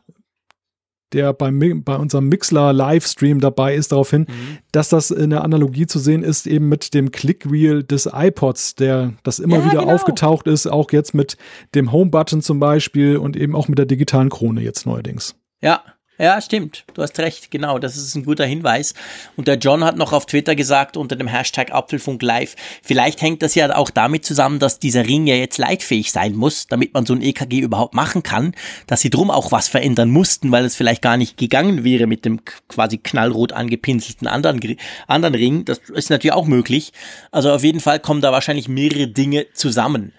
[SPEAKER 3] der beim, bei unserem Mixler-Livestream dabei ist, darauf hin, mhm. dass das in der Analogie zu sehen ist, eben mit dem Clickwheel des iPods, der das immer ja, wieder genau. aufgetaucht ist, auch jetzt mit dem Home-Button zum Beispiel und eben auch mit der digitalen Krone jetzt neuerdings.
[SPEAKER 2] Ja, ja, stimmt. Du hast recht. Genau, das ist ein guter Hinweis. Und der John hat noch auf Twitter gesagt unter dem Hashtag Apfelfunk Live, vielleicht hängt das ja auch damit zusammen, dass dieser Ring ja jetzt leitfähig sein muss, damit man so ein EKG überhaupt machen kann, dass sie drum auch was verändern mussten, weil es vielleicht gar nicht gegangen wäre mit dem quasi knallrot angepinselten anderen, anderen Ring. Das ist natürlich auch möglich. Also auf jeden Fall kommen da wahrscheinlich mehrere Dinge zusammen.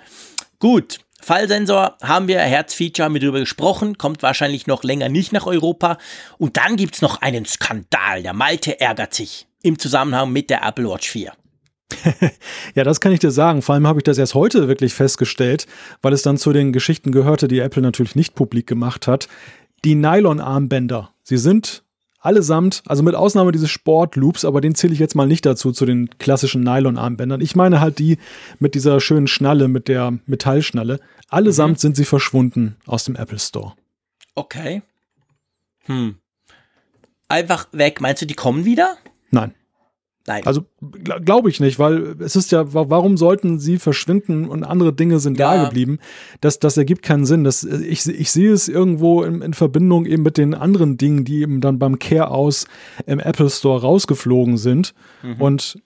[SPEAKER 2] Gut, Fallsensor haben wir, Herzfeature, haben wir drüber gesprochen, kommt wahrscheinlich noch länger nicht nach Europa. Und dann gibt's noch einen Skandal. Der Malte ärgert sich im Zusammenhang mit der Apple Watch 4.
[SPEAKER 3] ja, das kann ich dir sagen. Vor allem habe ich das erst heute wirklich festgestellt, weil es dann zu den Geschichten gehörte, die Apple natürlich nicht publik gemacht hat. Die Nylon-Armbänder. Sie sind allesamt, also mit Ausnahme dieses Sportloops, aber den zähle ich jetzt mal nicht dazu, zu den klassischen Nylon-Armbändern. Ich meine halt die mit dieser schönen Schnalle, mit der Metallschnalle. Allesamt mhm. sind sie verschwunden aus dem Apple Store.
[SPEAKER 2] Okay. Hm. Einfach weg. Meinst du, die kommen wieder?
[SPEAKER 3] Nein. Nein. Also gl glaube ich nicht, weil es ist ja, warum sollten sie verschwinden und andere Dinge sind ja. da geblieben? Das, das ergibt keinen Sinn. Das, ich, ich sehe es irgendwo in, in Verbindung eben mit den anderen Dingen, die eben dann beim Care aus im Apple Store rausgeflogen sind. Mhm. Und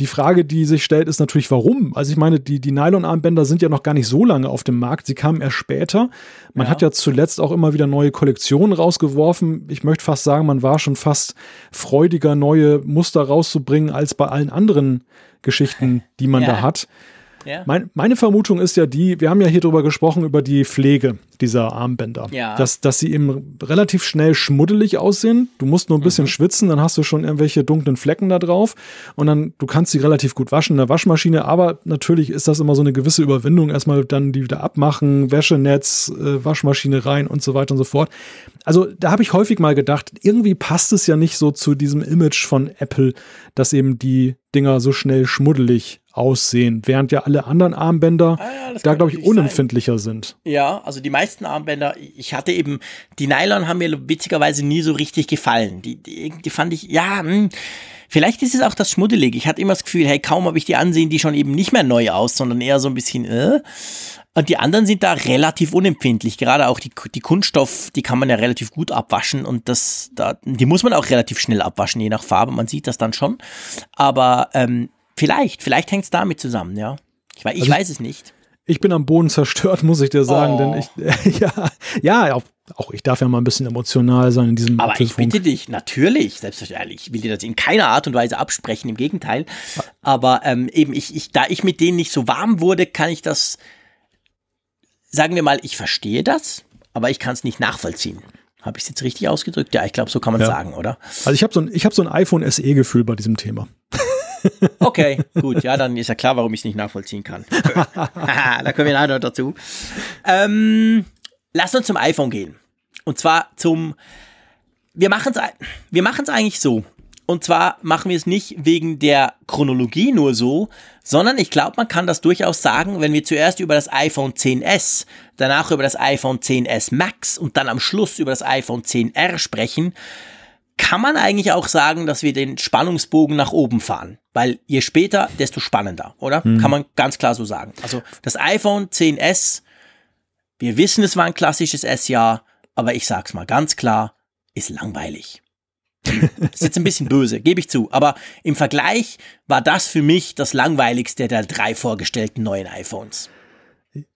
[SPEAKER 3] die Frage, die sich stellt, ist natürlich, warum? Also ich meine, die, die Nylon-Armbänder sind ja noch gar nicht so lange auf dem Markt. Sie kamen erst später. Man ja. hat ja zuletzt auch immer wieder neue Kollektionen rausgeworfen. Ich möchte fast sagen, man war schon fast freudiger, neue Muster rauszubringen, als bei allen anderen Geschichten, die man ja. da hat. Ja. Mein, meine Vermutung ist ja die, wir haben ja hier drüber gesprochen, über die Pflege dieser Armbänder. Ja. Dass, dass sie eben relativ schnell schmuddelig aussehen. Du musst nur ein bisschen mhm. schwitzen, dann hast du schon irgendwelche dunklen Flecken da drauf. Und dann, du kannst sie relativ gut waschen in der Waschmaschine, aber natürlich ist das immer so eine gewisse Überwindung. Erstmal dann die wieder abmachen, Wäschenetz, äh, Waschmaschine rein und so weiter und so fort. Also da habe ich häufig mal gedacht, irgendwie passt es ja nicht so zu diesem Image von Apple, dass eben die Dinger so schnell schmuddelig aussehen, während ja alle anderen Armbänder ah, ja, da, glaube ich, unempfindlicher sein. sind.
[SPEAKER 2] Ja, also die meisten Armbänder, ich hatte eben, die Nylon haben mir witzigerweise nie so richtig gefallen. Die, die, die fand ich, ja, mh, hm, Vielleicht ist es auch das Schmuddelige. Ich hatte immer das Gefühl, hey, kaum habe ich die ansehen, die schon eben nicht mehr neu aus, sondern eher so ein bisschen, äh. Und die anderen sind da relativ unempfindlich. Gerade auch die, die Kunststoff, die kann man ja relativ gut abwaschen und das, da, die muss man auch relativ schnell abwaschen, je nach Farbe. Man sieht das dann schon. Aber ähm, Vielleicht, vielleicht hängt es damit zusammen, ja. Ich, ich also weiß es nicht.
[SPEAKER 3] Ich bin am Boden zerstört, muss ich dir sagen, oh. denn ich, ja, ja, auch, auch, ich darf ja mal ein bisschen emotional sein in diesem
[SPEAKER 2] Aber ich bitte dich, natürlich, selbstverständlich, ich will dir das in keiner Art und Weise absprechen, im Gegenteil. Aber ähm, eben, ich, ich, da ich mit denen nicht so warm wurde, kann ich das, sagen wir mal, ich verstehe das, aber ich kann es nicht nachvollziehen. Habe ich es jetzt richtig ausgedrückt? Ja, ich glaube, so kann man ja. sagen, oder?
[SPEAKER 3] Also ich habe so ein, ich hab so ein iPhone SE-Gefühl bei diesem Thema.
[SPEAKER 2] Okay, gut, ja, dann ist ja klar, warum ich es nicht nachvollziehen kann. da kommen wir nachher noch dazu. Ähm, lass uns zum iPhone gehen. Und zwar zum, wir machen es wir machen's eigentlich so. Und zwar machen wir es nicht wegen der Chronologie nur so, sondern ich glaube, man kann das durchaus sagen, wenn wir zuerst über das iPhone 10s, danach über das iPhone 10s Max und dann am Schluss über das iPhone 10R sprechen, kann man eigentlich auch sagen, dass wir den Spannungsbogen nach oben fahren. Weil je später, desto spannender, oder? Mhm. Kann man ganz klar so sagen. Also das iPhone 10S, wir wissen, es war ein klassisches S-Jahr, aber ich sag's mal ganz klar, ist langweilig. Ist jetzt ein bisschen böse, gebe ich zu. Aber im Vergleich war das für mich das langweiligste der drei vorgestellten neuen iPhones.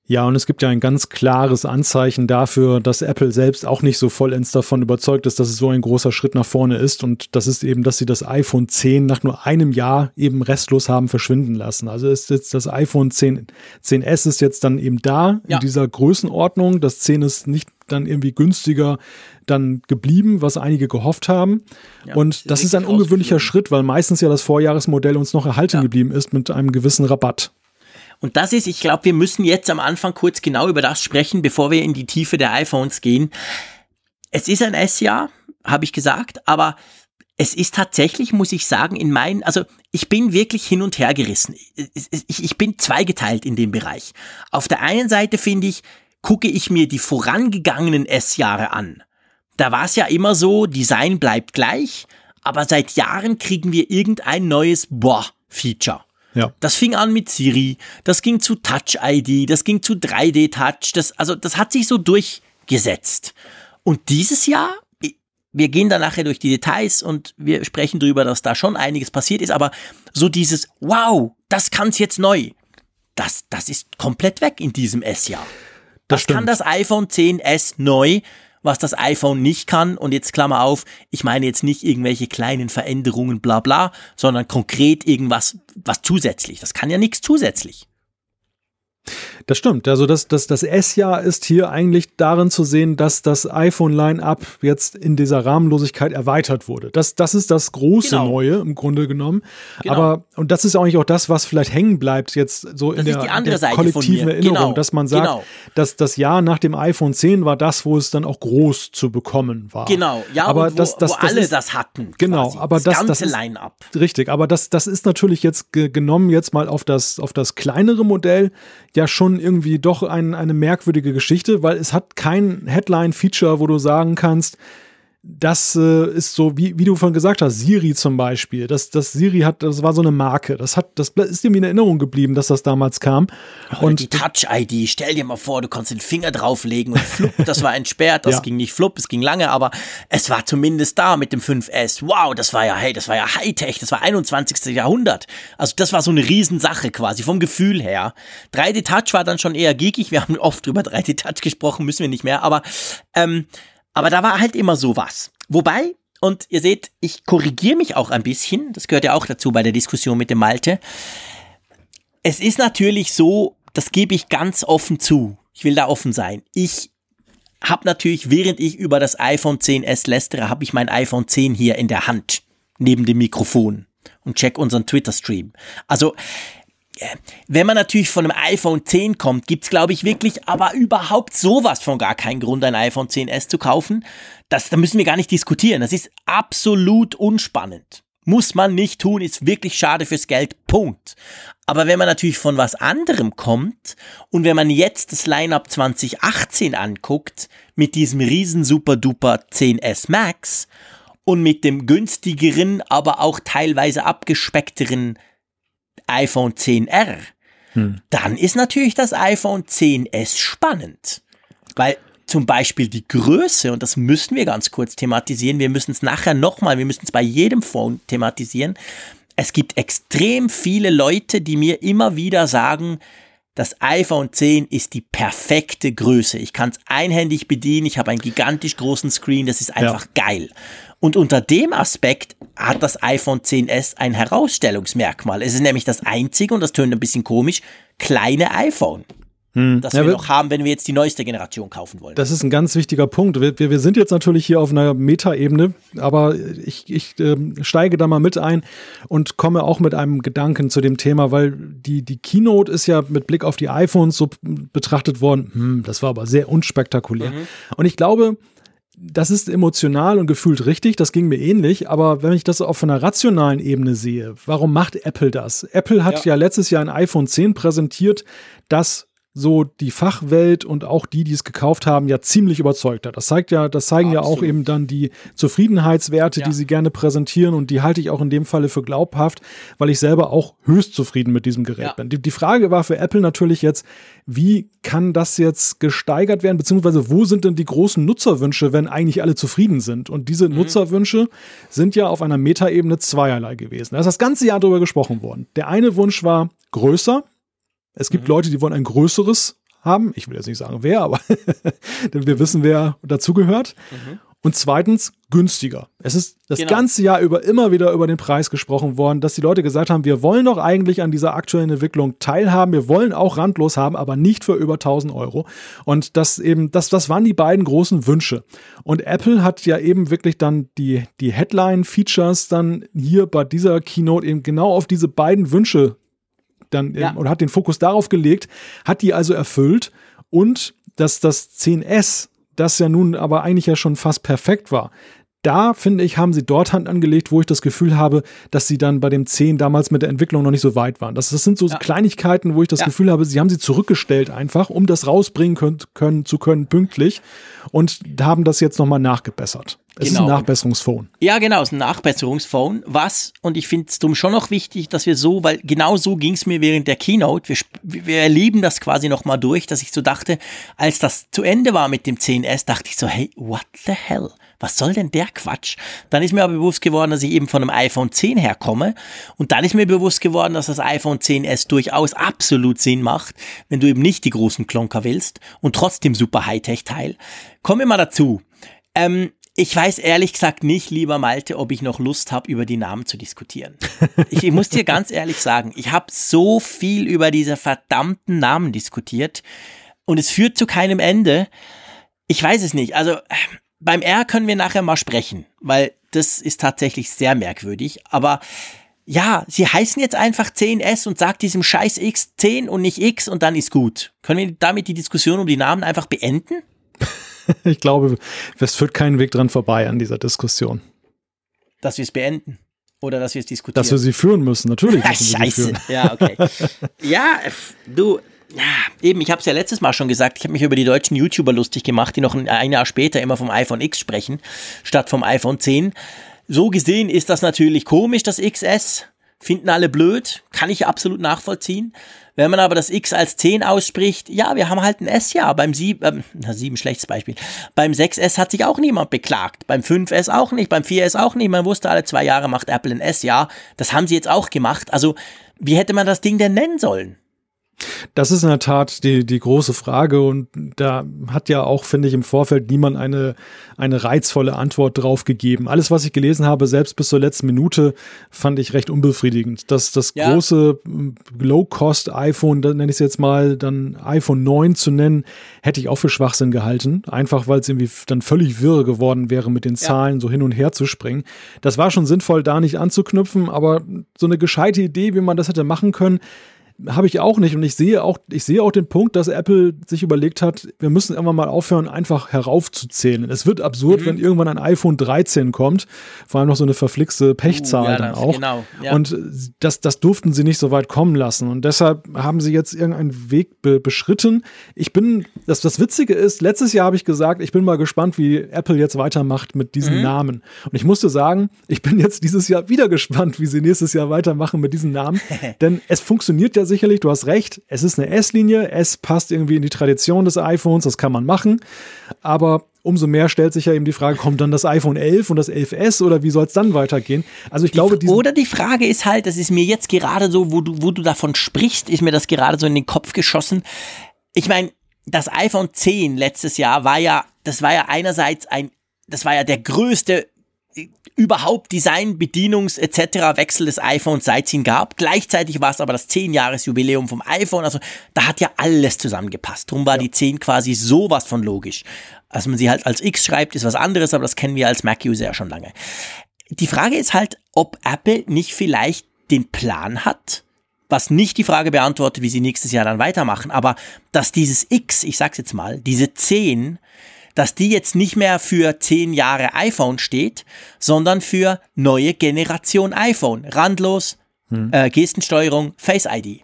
[SPEAKER 3] Ja, und es gibt ja ein ganz klares Anzeichen dafür, dass Apple selbst auch nicht so vollends davon überzeugt ist, dass es so ein großer Schritt nach vorne ist. Und das ist eben, dass sie das iPhone 10 nach nur einem Jahr eben restlos haben verschwinden lassen. Also ist jetzt das iPhone 10, 10S ist jetzt dann eben da ja. in dieser Größenordnung. Das 10 ist nicht dann irgendwie günstiger dann geblieben, was einige gehofft haben. Ja, und das ist ein ungewöhnlicher Schritt, weil meistens ja das Vorjahresmodell uns noch erhalten ja. geblieben ist mit einem gewissen Rabatt.
[SPEAKER 2] Und das ist, ich glaube, wir müssen jetzt am Anfang kurz genau über das sprechen, bevor wir in die Tiefe der iPhones gehen. Es ist ein S-Jahr, habe ich gesagt, aber es ist tatsächlich, muss ich sagen, in meinen, also ich bin wirklich hin und her gerissen. Ich, ich bin zweigeteilt in dem Bereich. Auf der einen Seite finde ich, gucke ich mir die vorangegangenen S-Jahre an, da war es ja immer so, Design bleibt gleich, aber seit Jahren kriegen wir irgendein neues Boah-Feature.
[SPEAKER 3] Ja.
[SPEAKER 2] Das fing an mit Siri, das ging zu Touch ID, das ging zu 3D Touch, das, also das hat sich so durchgesetzt. Und dieses Jahr, wir gehen da nachher durch die Details und wir sprechen darüber, dass da schon einiges passiert ist, aber so dieses, wow, das kann's jetzt neu, das, das ist komplett weg in diesem S-Jahr. Das, das kann das iPhone 10s neu was das iPhone nicht kann. Und jetzt Klammer auf, ich meine jetzt nicht irgendwelche kleinen Veränderungen, bla bla, sondern konkret irgendwas, was zusätzlich. Das kann ja nichts zusätzlich.
[SPEAKER 3] Das stimmt. Also das, das, das S-Jahr ist hier eigentlich darin zu sehen, dass das iPhone-Line-Up jetzt in dieser Rahmenlosigkeit erweitert wurde. Das, das ist das große genau. Neue im Grunde genommen. Genau. Aber, und das ist eigentlich auch das, was vielleicht hängen bleibt jetzt so das in der, der kollektiven Erinnerung, genau. dass man sagt, genau. dass das Jahr nach dem iPhone 10 war das, wo es dann auch groß zu bekommen war.
[SPEAKER 2] Genau, ja,
[SPEAKER 3] aber
[SPEAKER 2] wo,
[SPEAKER 3] das, das,
[SPEAKER 2] wo alle ist, das hatten.
[SPEAKER 3] Genau, quasi. aber das, das ganze
[SPEAKER 2] Line-Up.
[SPEAKER 3] Richtig, aber das, das ist natürlich jetzt genommen jetzt mal auf das, auf das kleinere Modell ja schon irgendwie doch ein, eine merkwürdige Geschichte, weil es hat kein Headline-Feature, wo du sagen kannst, das äh, ist so, wie, wie du vorhin gesagt hast, Siri zum Beispiel. Das, das Siri hat, das war so eine Marke. Das hat, das ist dir in Erinnerung geblieben, dass das damals kam.
[SPEAKER 2] Oder und die Touch-ID, stell dir mal vor, du konntest den Finger drauflegen und flupp, das war entsperrt. Das ja. ging nicht flupp, es ging lange, aber es war zumindest da mit dem 5S. Wow, das war ja, hey, das war ja Hightech, das war 21. Jahrhundert. Also das war so eine Riesensache quasi, vom Gefühl her. 3D Touch war dann schon eher geekig. Wir haben oft über 3D Touch gesprochen, müssen wir nicht mehr, aber ähm, aber da war halt immer sowas. Wobei, und ihr seht, ich korrigiere mich auch ein bisschen, das gehört ja auch dazu bei der Diskussion mit dem Malte. Es ist natürlich so, das gebe ich ganz offen zu. Ich will da offen sein. Ich habe natürlich, während ich über das iPhone 10s lästere, habe ich mein iPhone 10 hier in der Hand, neben dem Mikrofon und check unseren Twitter-Stream. Also wenn man natürlich von einem iPhone 10 kommt, gibt's glaube ich wirklich aber überhaupt sowas von gar keinen Grund, ein iPhone 10s zu kaufen. Das, da müssen wir gar nicht diskutieren. Das ist absolut unspannend. Muss man nicht tun, ist wirklich schade fürs Geld. Punkt. Aber wenn man natürlich von was anderem kommt und wenn man jetzt das Lineup 2018 anguckt, mit diesem riesen super duper 10s Max und mit dem günstigeren, aber auch teilweise abgespeckteren iPhone 10R, hm. dann ist natürlich das iPhone 10S spannend. Weil zum Beispiel die Größe, und das müssen wir ganz kurz thematisieren, wir müssen es nachher nochmal, wir müssen es bei jedem Phone thematisieren. Es gibt extrem viele Leute, die mir immer wieder sagen, das iPhone 10 ist die perfekte Größe. Ich kann es einhändig bedienen, ich habe einen gigantisch großen Screen, das ist einfach ja. geil. Und unter dem Aspekt hat das iPhone 10s ein Herausstellungsmerkmal. Es ist nämlich das einzige, und das tönt ein bisschen komisch, kleine iPhone. Hm. Das ja, wir noch haben, wenn wir jetzt die neueste Generation kaufen wollen.
[SPEAKER 3] Das ist ein ganz wichtiger Punkt. Wir, wir sind jetzt natürlich hier auf einer Metaebene, aber ich, ich äh, steige da mal mit ein und komme auch mit einem Gedanken zu dem Thema, weil die, die Keynote ist ja mit Blick auf die iPhones so betrachtet worden. Hm, das war aber sehr unspektakulär. Mhm. Und ich glaube, das ist emotional und gefühlt richtig, das ging mir ähnlich, aber wenn ich das auf einer rationalen Ebene sehe, warum macht Apple das? Apple hat ja, ja letztes Jahr ein iPhone 10 präsentiert, das so die Fachwelt und auch die, die es gekauft haben, ja ziemlich überzeugt hat. Das zeigt ja, das zeigen ja, ja auch eben dann die Zufriedenheitswerte, ja. die sie gerne präsentieren und die halte ich auch in dem Falle für glaubhaft, weil ich selber auch höchst zufrieden mit diesem Gerät ja. bin. Die, die Frage war für Apple natürlich jetzt, wie kann das jetzt gesteigert werden, beziehungsweise wo sind denn die großen Nutzerwünsche, wenn eigentlich alle zufrieden sind? Und diese mhm. Nutzerwünsche sind ja auf einer Metaebene zweierlei gewesen. Da ist das ganze Jahr darüber gesprochen worden. Der eine Wunsch war größer, es gibt mhm. Leute, die wollen ein größeres haben. Ich will jetzt nicht sagen, wer, aber wir wissen, wer dazugehört. Mhm. Und zweitens günstiger. Es ist das genau. ganze Jahr über immer wieder über den Preis gesprochen worden, dass die Leute gesagt haben, wir wollen doch eigentlich an dieser aktuellen Entwicklung teilhaben, wir wollen auch randlos haben, aber nicht für über 1000 Euro. Und das eben, das, das waren die beiden großen Wünsche. Und Apple hat ja eben wirklich dann die, die Headline-Features dann hier bei dieser Keynote eben genau auf diese beiden Wünsche dann ja. oder hat den Fokus darauf gelegt, hat die also erfüllt und dass das 10S, das ja nun aber eigentlich ja schon fast perfekt war, da finde ich, haben sie dort Hand angelegt, wo ich das Gefühl habe, dass sie dann bei dem 10 damals mit der Entwicklung noch nicht so weit waren. Das, das sind so ja. Kleinigkeiten, wo ich das ja. Gefühl habe, sie haben sie zurückgestellt einfach, um das rausbringen können, können zu können pünktlich und haben das jetzt nochmal nachgebessert. Es genau. ist ein genau. Nachbesserungsphone.
[SPEAKER 2] Ja, genau, es ist ein Nachbesserungsphone. Was, und ich finde es dumm schon noch wichtig, dass wir so, weil genau so ging es mir während der Keynote, wir, wir erleben das quasi nochmal durch, dass ich so dachte, als das zu Ende war mit dem 10S, dachte ich so, hey, what the hell? Was soll denn der Quatsch? Dann ist mir aber bewusst geworden, dass ich eben von einem iPhone 10 herkomme. Und dann ist mir bewusst geworden, dass das iPhone 10S durchaus absolut Sinn macht, wenn du eben nicht die großen Klonker willst und trotzdem super Hightech-Teil. Kommen wir mal dazu. Ähm, ich weiß ehrlich gesagt nicht, lieber Malte, ob ich noch Lust habe, über die Namen zu diskutieren. Ich, ich muss dir ganz ehrlich sagen, ich habe so viel über diese verdammten Namen diskutiert und es führt zu keinem Ende. Ich weiß es nicht. Also beim R können wir nachher mal sprechen, weil das ist tatsächlich sehr merkwürdig. Aber ja, sie heißen jetzt einfach 10S und sagt diesem Scheiß X 10 und nicht X und dann ist gut. Können wir damit die Diskussion um die Namen einfach beenden?
[SPEAKER 3] ich glaube, es führt keinen Weg dran vorbei an dieser Diskussion.
[SPEAKER 2] Dass wir es beenden. Oder dass wir es diskutieren.
[SPEAKER 3] Dass wir sie führen müssen, natürlich.
[SPEAKER 2] Ja, scheiße. Ja, okay. ja, du, eben, ich habe es ja letztes Mal schon gesagt, ich habe mich über die deutschen YouTuber lustig gemacht, die noch ein, ein Jahr später immer vom iPhone X sprechen, statt vom iPhone 10. So gesehen ist das natürlich komisch, das XS. Finden alle blöd, kann ich absolut nachvollziehen. Wenn man aber das X als 10 ausspricht, ja, wir haben halt ein S ja. Beim 7, äh, 7 schlechtes Beispiel. Beim 6S hat sich auch niemand beklagt. Beim 5S auch nicht, beim 4S auch nicht. Man wusste, alle zwei Jahre macht Apple ein S ja. Das haben sie jetzt auch gemacht. Also, wie hätte man das Ding denn nennen sollen?
[SPEAKER 3] Das ist in der Tat die, die große Frage und da hat ja auch, finde ich, im Vorfeld niemand eine, eine reizvolle Antwort drauf gegeben. Alles, was ich gelesen habe, selbst bis zur letzten Minute, fand ich recht unbefriedigend. Das, das ja. große Low-Cost-iPhone, da nenne ich es jetzt mal, dann iPhone 9 zu nennen, hätte ich auch für Schwachsinn gehalten. Einfach, weil es irgendwie dann völlig wirr geworden wäre, mit den Zahlen ja. so hin und her zu springen. Das war schon sinnvoll, da nicht anzuknüpfen, aber so eine gescheite Idee, wie man das hätte machen können, habe ich auch nicht. Und ich sehe auch, ich sehe auch den Punkt, dass Apple sich überlegt hat, wir müssen irgendwann mal aufhören, einfach heraufzuzählen. Es wird absurd, mhm. wenn irgendwann ein iPhone 13 kommt. Vor allem noch so eine verflixte Pechzahl uh, ja, dann das, auch. Genau, ja. Und das, das durften sie nicht so weit kommen lassen. Und deshalb haben sie jetzt irgendeinen Weg be beschritten. Ich bin, das, das Witzige ist, letztes Jahr habe ich gesagt, ich bin mal gespannt, wie Apple jetzt weitermacht mit diesen mhm. Namen. Und ich musste sagen, ich bin jetzt dieses Jahr wieder gespannt, wie sie nächstes Jahr weitermachen mit diesen Namen. Denn es funktioniert ja sicherlich, du hast recht, es ist eine S-Linie, es passt irgendwie in die Tradition des iPhones, das kann man machen, aber umso mehr stellt sich ja eben die Frage, kommt dann das iPhone 11 und das 11S oder wie soll es dann weitergehen? Also ich die, glaube,
[SPEAKER 2] oder die Frage ist halt, das ist mir jetzt gerade so, wo du, wo du davon sprichst, ist mir das gerade so in den Kopf geschossen. Ich meine, das iPhone 10 letztes Jahr war ja, das war ja einerseits ein, das war ja der größte überhaupt Design, Bedienungs etc. Wechsel des iPhones seit es ihn gab. Gleichzeitig war es aber das 10-Jahres-Jubiläum vom iPhone. Also da hat ja alles zusammengepasst. Drum war ja. die 10 quasi sowas von logisch. Als man sie halt als X schreibt, ist was anderes, aber das kennen wir als Mac-User ja schon lange. Die Frage ist halt, ob Apple nicht vielleicht den Plan hat, was nicht die Frage beantwortet, wie sie nächstes Jahr dann weitermachen, aber dass dieses X, ich sag's jetzt mal, diese 10 dass die jetzt nicht mehr für zehn Jahre iPhone steht, sondern für neue Generation iPhone. Randlos, hm. äh, Gestensteuerung, Face ID.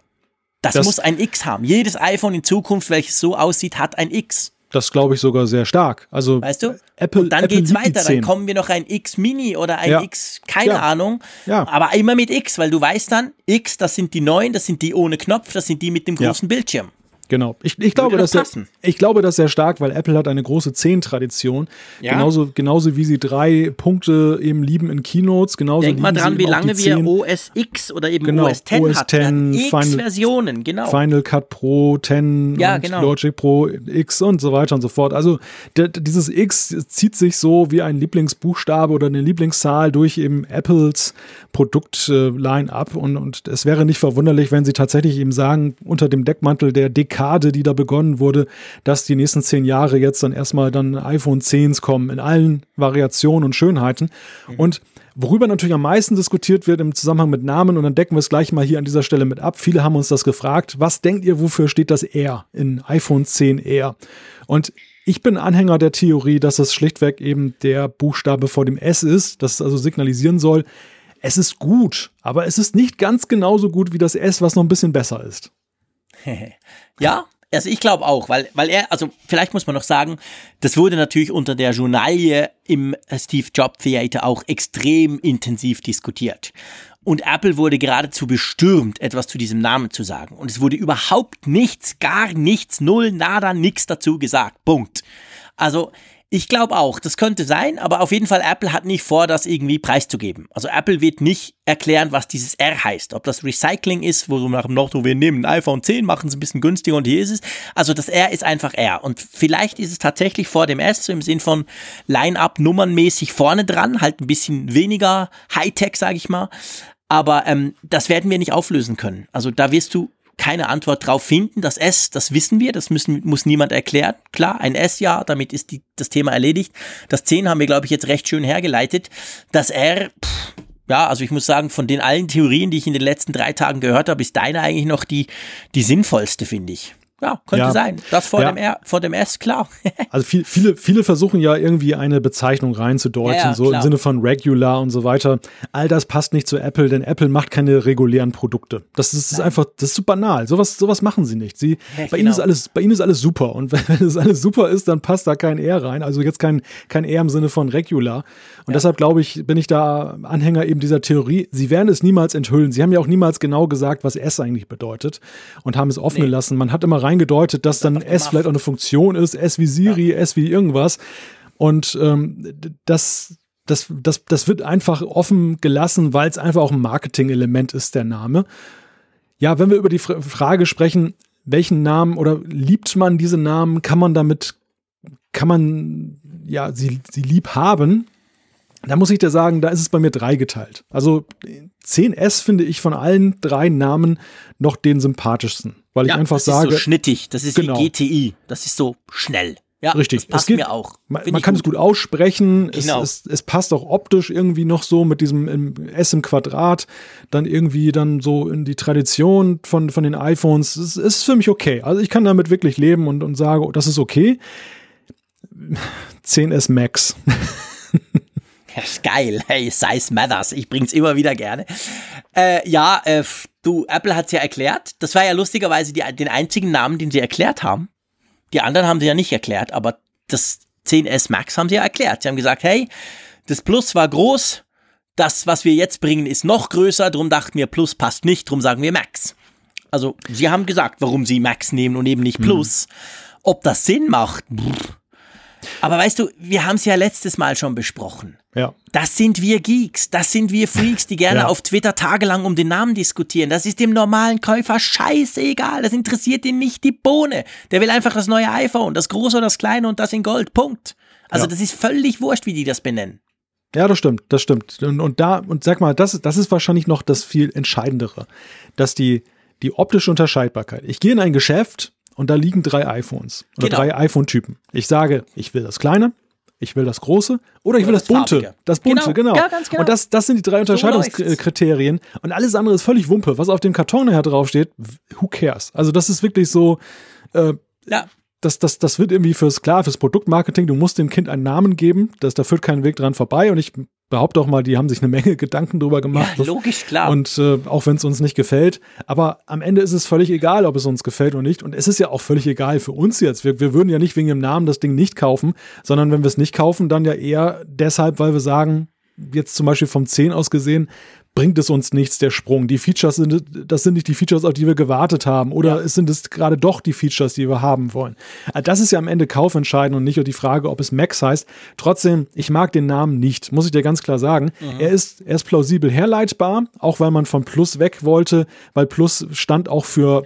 [SPEAKER 2] Das, das muss ein X haben. Jedes iPhone in Zukunft, welches so aussieht, hat ein X.
[SPEAKER 3] Das glaube ich sogar sehr stark. Also
[SPEAKER 2] weißt du? Apple. Und dann Apple geht's weiter. Dann kommen wir noch ein X Mini oder ein ja. X, keine ja. Ahnung. Ja. Aber immer mit X, weil du weißt dann, X, das sind die neuen, das sind die ohne Knopf, das sind die mit dem großen. Bildschirm.
[SPEAKER 3] Genau. Ich, ich glaube, dass er, ich glaube, das sehr stark, weil Apple hat eine große 10-Tradition. Ja. Genauso, genauso wie sie drei Punkte eben lieben in Keynotes. Genauso
[SPEAKER 2] Denk mal dran, wie lange wir OS X oder eben genau, OS 10 OS hatten. X Versionen, genau.
[SPEAKER 3] Final Cut Pro, 10 ja, genau. Logic Pro X und so weiter und so fort. Also dieses X zieht sich so wie ein Lieblingsbuchstabe oder eine Lieblingszahl durch eben Apples Produkt-Line-Up und, und es wäre nicht verwunderlich, wenn sie tatsächlich eben sagen, unter dem Deckmantel der Dekade, die da begonnen wurde, dass die nächsten zehn Jahre jetzt dann erstmal dann iPhone 10s kommen, in allen Variationen und Schönheiten. Mhm. Und Worüber natürlich am meisten diskutiert wird im Zusammenhang mit Namen, und dann decken wir es gleich mal hier an dieser Stelle mit ab. Viele haben uns das gefragt. Was denkt ihr, wofür steht das R in iPhone 10 R? Und Ich bin Anhänger der Theorie, dass es schlichtweg eben der Buchstabe vor dem S ist, das also signalisieren soll, es ist gut, aber es ist nicht ganz genauso gut wie das S, was noch ein bisschen besser ist.
[SPEAKER 2] ja, also ich glaube auch, weil, weil er, also vielleicht muss man noch sagen, das wurde natürlich unter der Journalie im Steve Jobs Theater auch extrem intensiv diskutiert. Und Apple wurde geradezu bestürmt, etwas zu diesem Namen zu sagen. Und es wurde überhaupt nichts, gar nichts, null, nada, nix dazu gesagt. Punkt. Also ich glaube auch, das könnte sein, aber auf jeden Fall, Apple hat nicht vor, das irgendwie preiszugeben. Also Apple wird nicht erklären, was dieses R heißt. Ob das Recycling ist, wo so nach dem Motto, wir nehmen ein iPhone 10, machen es ein bisschen günstiger und hier ist es. Also das R ist einfach R. Und vielleicht ist es tatsächlich vor dem S, so im Sinn von Line-Up nummernmäßig vorne dran, halt ein bisschen weniger Hightech, sage ich mal. Aber ähm, das werden wir nicht auflösen können. Also da wirst du keine Antwort drauf finden. Das S, das wissen wir, das müssen, muss niemand erklären. Klar, ein S ja, damit ist die, das Thema erledigt. Das 10 haben wir, glaube ich, jetzt recht schön hergeleitet. Das R, pff, ja, also ich muss sagen, von den allen Theorien, die ich in den letzten drei Tagen gehört habe, ist deine eigentlich noch die, die sinnvollste, finde ich. Ja, könnte ja. sein. Das vor, ja. dem R, vor dem S, klar.
[SPEAKER 3] also viel, viele, viele versuchen ja irgendwie eine Bezeichnung reinzudeuten, ja, so klar. im Sinne von regular und so weiter. All das passt nicht zu Apple, denn Apple macht keine regulären Produkte. Das ist, ist einfach, das ist so banal. Sowas, sowas machen sie nicht. Sie, bei genau. ihnen ist alles, bei ihnen ist alles super. Und wenn es alles super ist, dann passt da kein R rein. Also jetzt kein, kein R im Sinne von regular. Und deshalb glaube ich, bin ich da Anhänger eben dieser Theorie. Sie werden es niemals enthüllen. Sie haben ja auch niemals genau gesagt, was S eigentlich bedeutet und haben es offen nee. gelassen. Man hat immer reingedeutet, dass dann S vielleicht auch eine Funktion ist, S wie Siri, ja. S wie irgendwas. Und ähm, das, das, das, das wird einfach offen gelassen, weil es einfach auch ein Marketing-Element ist, der Name. Ja, wenn wir über die Frage sprechen, welchen Namen oder liebt man diese Namen, kann man damit, kann man ja sie, sie lieb haben, da muss ich dir sagen, da ist es bei mir drei geteilt. Also 10S finde ich von allen drei Namen noch den sympathischsten, weil ja, ich einfach
[SPEAKER 2] das
[SPEAKER 3] sage.
[SPEAKER 2] Das ist so schnittig, das ist genau. wie GTI, das ist so schnell. Ja,
[SPEAKER 3] Richtig.
[SPEAKER 2] Das passt
[SPEAKER 3] geht,
[SPEAKER 2] mir auch.
[SPEAKER 3] Man, man kann gut. es gut aussprechen. Genau. Es, es, es, passt auch optisch irgendwie noch so mit diesem S im Quadrat. Dann irgendwie dann so in die Tradition von, von den iPhones. Es ist für mich okay. Also ich kann damit wirklich leben und, und sage, oh, das ist okay. 10S Max.
[SPEAKER 2] Geil. Hey, Size Matters. Ich bring's immer wieder gerne. Äh, ja, äh, du, Apple hat's ja erklärt. Das war ja lustigerweise die, den einzigen Namen, den sie erklärt haben. Die anderen haben sie ja nicht erklärt, aber das 10S Max haben sie ja erklärt. Sie haben gesagt, hey, das Plus war groß, das, was wir jetzt bringen, ist noch größer, drum dachten wir, Plus passt nicht, drum sagen wir Max. Also, sie haben gesagt, warum sie Max nehmen und eben nicht mhm. Plus. Mhm. Ob das Sinn macht, pff, aber weißt du, wir haben es ja letztes Mal schon besprochen.
[SPEAKER 3] Ja.
[SPEAKER 2] Das sind wir Geeks, das sind wir Freaks, die gerne ja. auf Twitter tagelang um den Namen diskutieren. Das ist dem normalen Käufer scheißegal. Das interessiert ihn nicht die Bohne. Der will einfach das neue iPhone, das große oder das kleine und das in Gold. Punkt. Also ja. das ist völlig wurscht, wie die das benennen.
[SPEAKER 3] Ja, das stimmt, das stimmt. Und, und da, und sag mal, das, das ist wahrscheinlich noch das viel Entscheidendere, dass die, die optische Unterscheidbarkeit. Ich gehe in ein Geschäft und da liegen drei iPhones oder genau. drei iPhone-Typen. Ich sage, ich will das kleine, ich will das große oder ich will das, das bunte. Farbige. Das bunte, genau. genau. Ja, genau. Und das, das sind die drei Unterscheidungskriterien. So und alles andere ist völlig Wumpe. Was auf dem Karton nachher draufsteht, who cares? Also das ist wirklich so, äh, ja das, das, das wird irgendwie fürs, klar, fürs Produktmarketing, du musst dem Kind einen Namen geben, das, da führt kein Weg dran vorbei und ich behaupte auch mal, die haben sich eine Menge Gedanken drüber gemacht.
[SPEAKER 2] Ja, logisch, klar.
[SPEAKER 3] Und äh, auch wenn es uns nicht gefällt, aber am Ende ist es völlig egal, ob es uns gefällt oder nicht und es ist ja auch völlig egal für uns jetzt. Wir, wir würden ja nicht wegen dem Namen das Ding nicht kaufen, sondern wenn wir es nicht kaufen, dann ja eher deshalb, weil wir sagen, jetzt zum Beispiel vom 10 aus gesehen, bringt es uns nichts, der Sprung. Die Features sind, das sind nicht die Features, auf die wir gewartet haben. Oder ja. sind es gerade doch die Features, die wir haben wollen. Äh, das ist ja am Ende kaufentscheidend und nicht die Frage, ob es Max heißt. Trotzdem, ich mag den Namen nicht, muss ich dir ganz klar sagen. Mhm. Er, ist, er ist plausibel herleitbar, auch weil man von Plus weg wollte, weil Plus stand auch für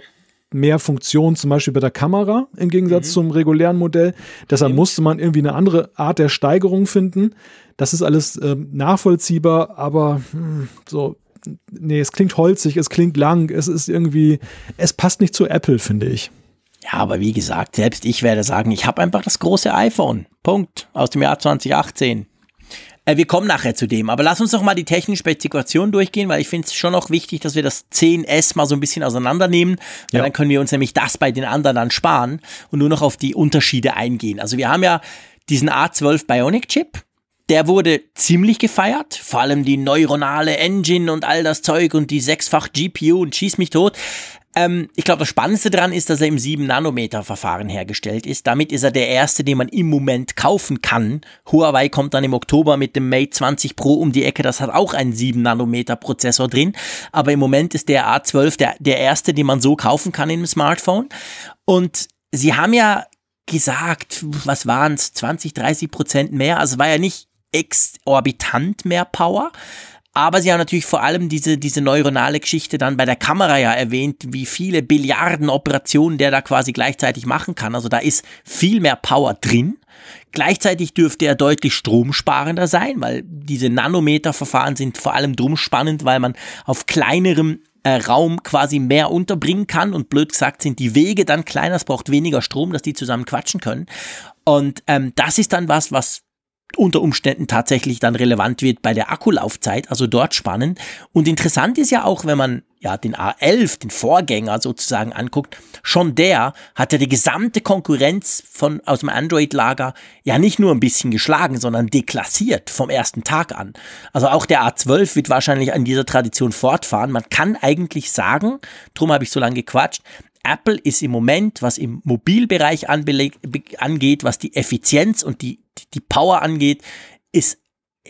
[SPEAKER 3] mehr Funktionen, zum Beispiel bei der Kamera, im Gegensatz mhm. zum regulären Modell. Deshalb mhm. musste man irgendwie eine andere Art der Steigerung finden. Das ist alles äh, nachvollziehbar, aber hm, so, nee, es klingt holzig, es klingt lang, es ist irgendwie, es passt nicht zu Apple, finde ich.
[SPEAKER 2] Ja, aber wie gesagt, selbst ich werde sagen, ich habe einfach das große iPhone. Punkt. Aus dem Jahr 2018. Äh, wir kommen nachher zu dem, aber lass uns doch mal die technischen Spezifikationen durchgehen, weil ich finde es schon noch wichtig, dass wir das 10S mal so ein bisschen auseinandernehmen, weil ja. dann können wir uns nämlich das bei den anderen dann sparen und nur noch auf die Unterschiede eingehen. Also wir haben ja diesen A12 Bionic Chip, der wurde ziemlich gefeiert, vor allem die neuronale Engine und all das Zeug und die sechsfach GPU und schieß mich tot. Ähm, ich glaube, das Spannendste dran ist, dass er im 7-Nanometer-Verfahren hergestellt ist. Damit ist er der erste, den man im Moment kaufen kann. Huawei kommt dann im Oktober mit dem Mate 20 Pro um die Ecke. Das hat auch einen 7-Nanometer-Prozessor drin. Aber im Moment ist der A12 der, der erste, den man so kaufen kann im Smartphone. Und sie haben ja gesagt, was waren es, 20, 30 Prozent mehr. Also war ja nicht exorbitant mehr Power. Aber sie haben natürlich vor allem diese, diese neuronale Geschichte dann bei der Kamera ja erwähnt, wie viele Billiarden Operationen der da quasi gleichzeitig machen kann. Also da ist viel mehr Power drin. Gleichzeitig dürfte er deutlich stromsparender sein, weil diese Nanometer-Verfahren sind vor allem drum spannend, weil man auf kleinerem äh, Raum quasi mehr unterbringen kann und blöd gesagt sind die Wege dann kleiner, es braucht weniger Strom, dass die zusammen quatschen können. Und ähm, das ist dann was, was unter Umständen tatsächlich dann relevant wird bei der Akkulaufzeit, also dort spannend. Und interessant ist ja auch, wenn man ja den A11, den Vorgänger sozusagen anguckt, schon der hat ja die gesamte Konkurrenz von aus dem Android-Lager ja nicht nur ein bisschen geschlagen, sondern deklassiert vom ersten Tag an. Also auch der A12 wird wahrscheinlich an dieser Tradition fortfahren. Man kann eigentlich sagen, drum habe ich so lange gequatscht, Apple ist im Moment, was im Mobilbereich angeht, was die Effizienz und die, die Power angeht, ist,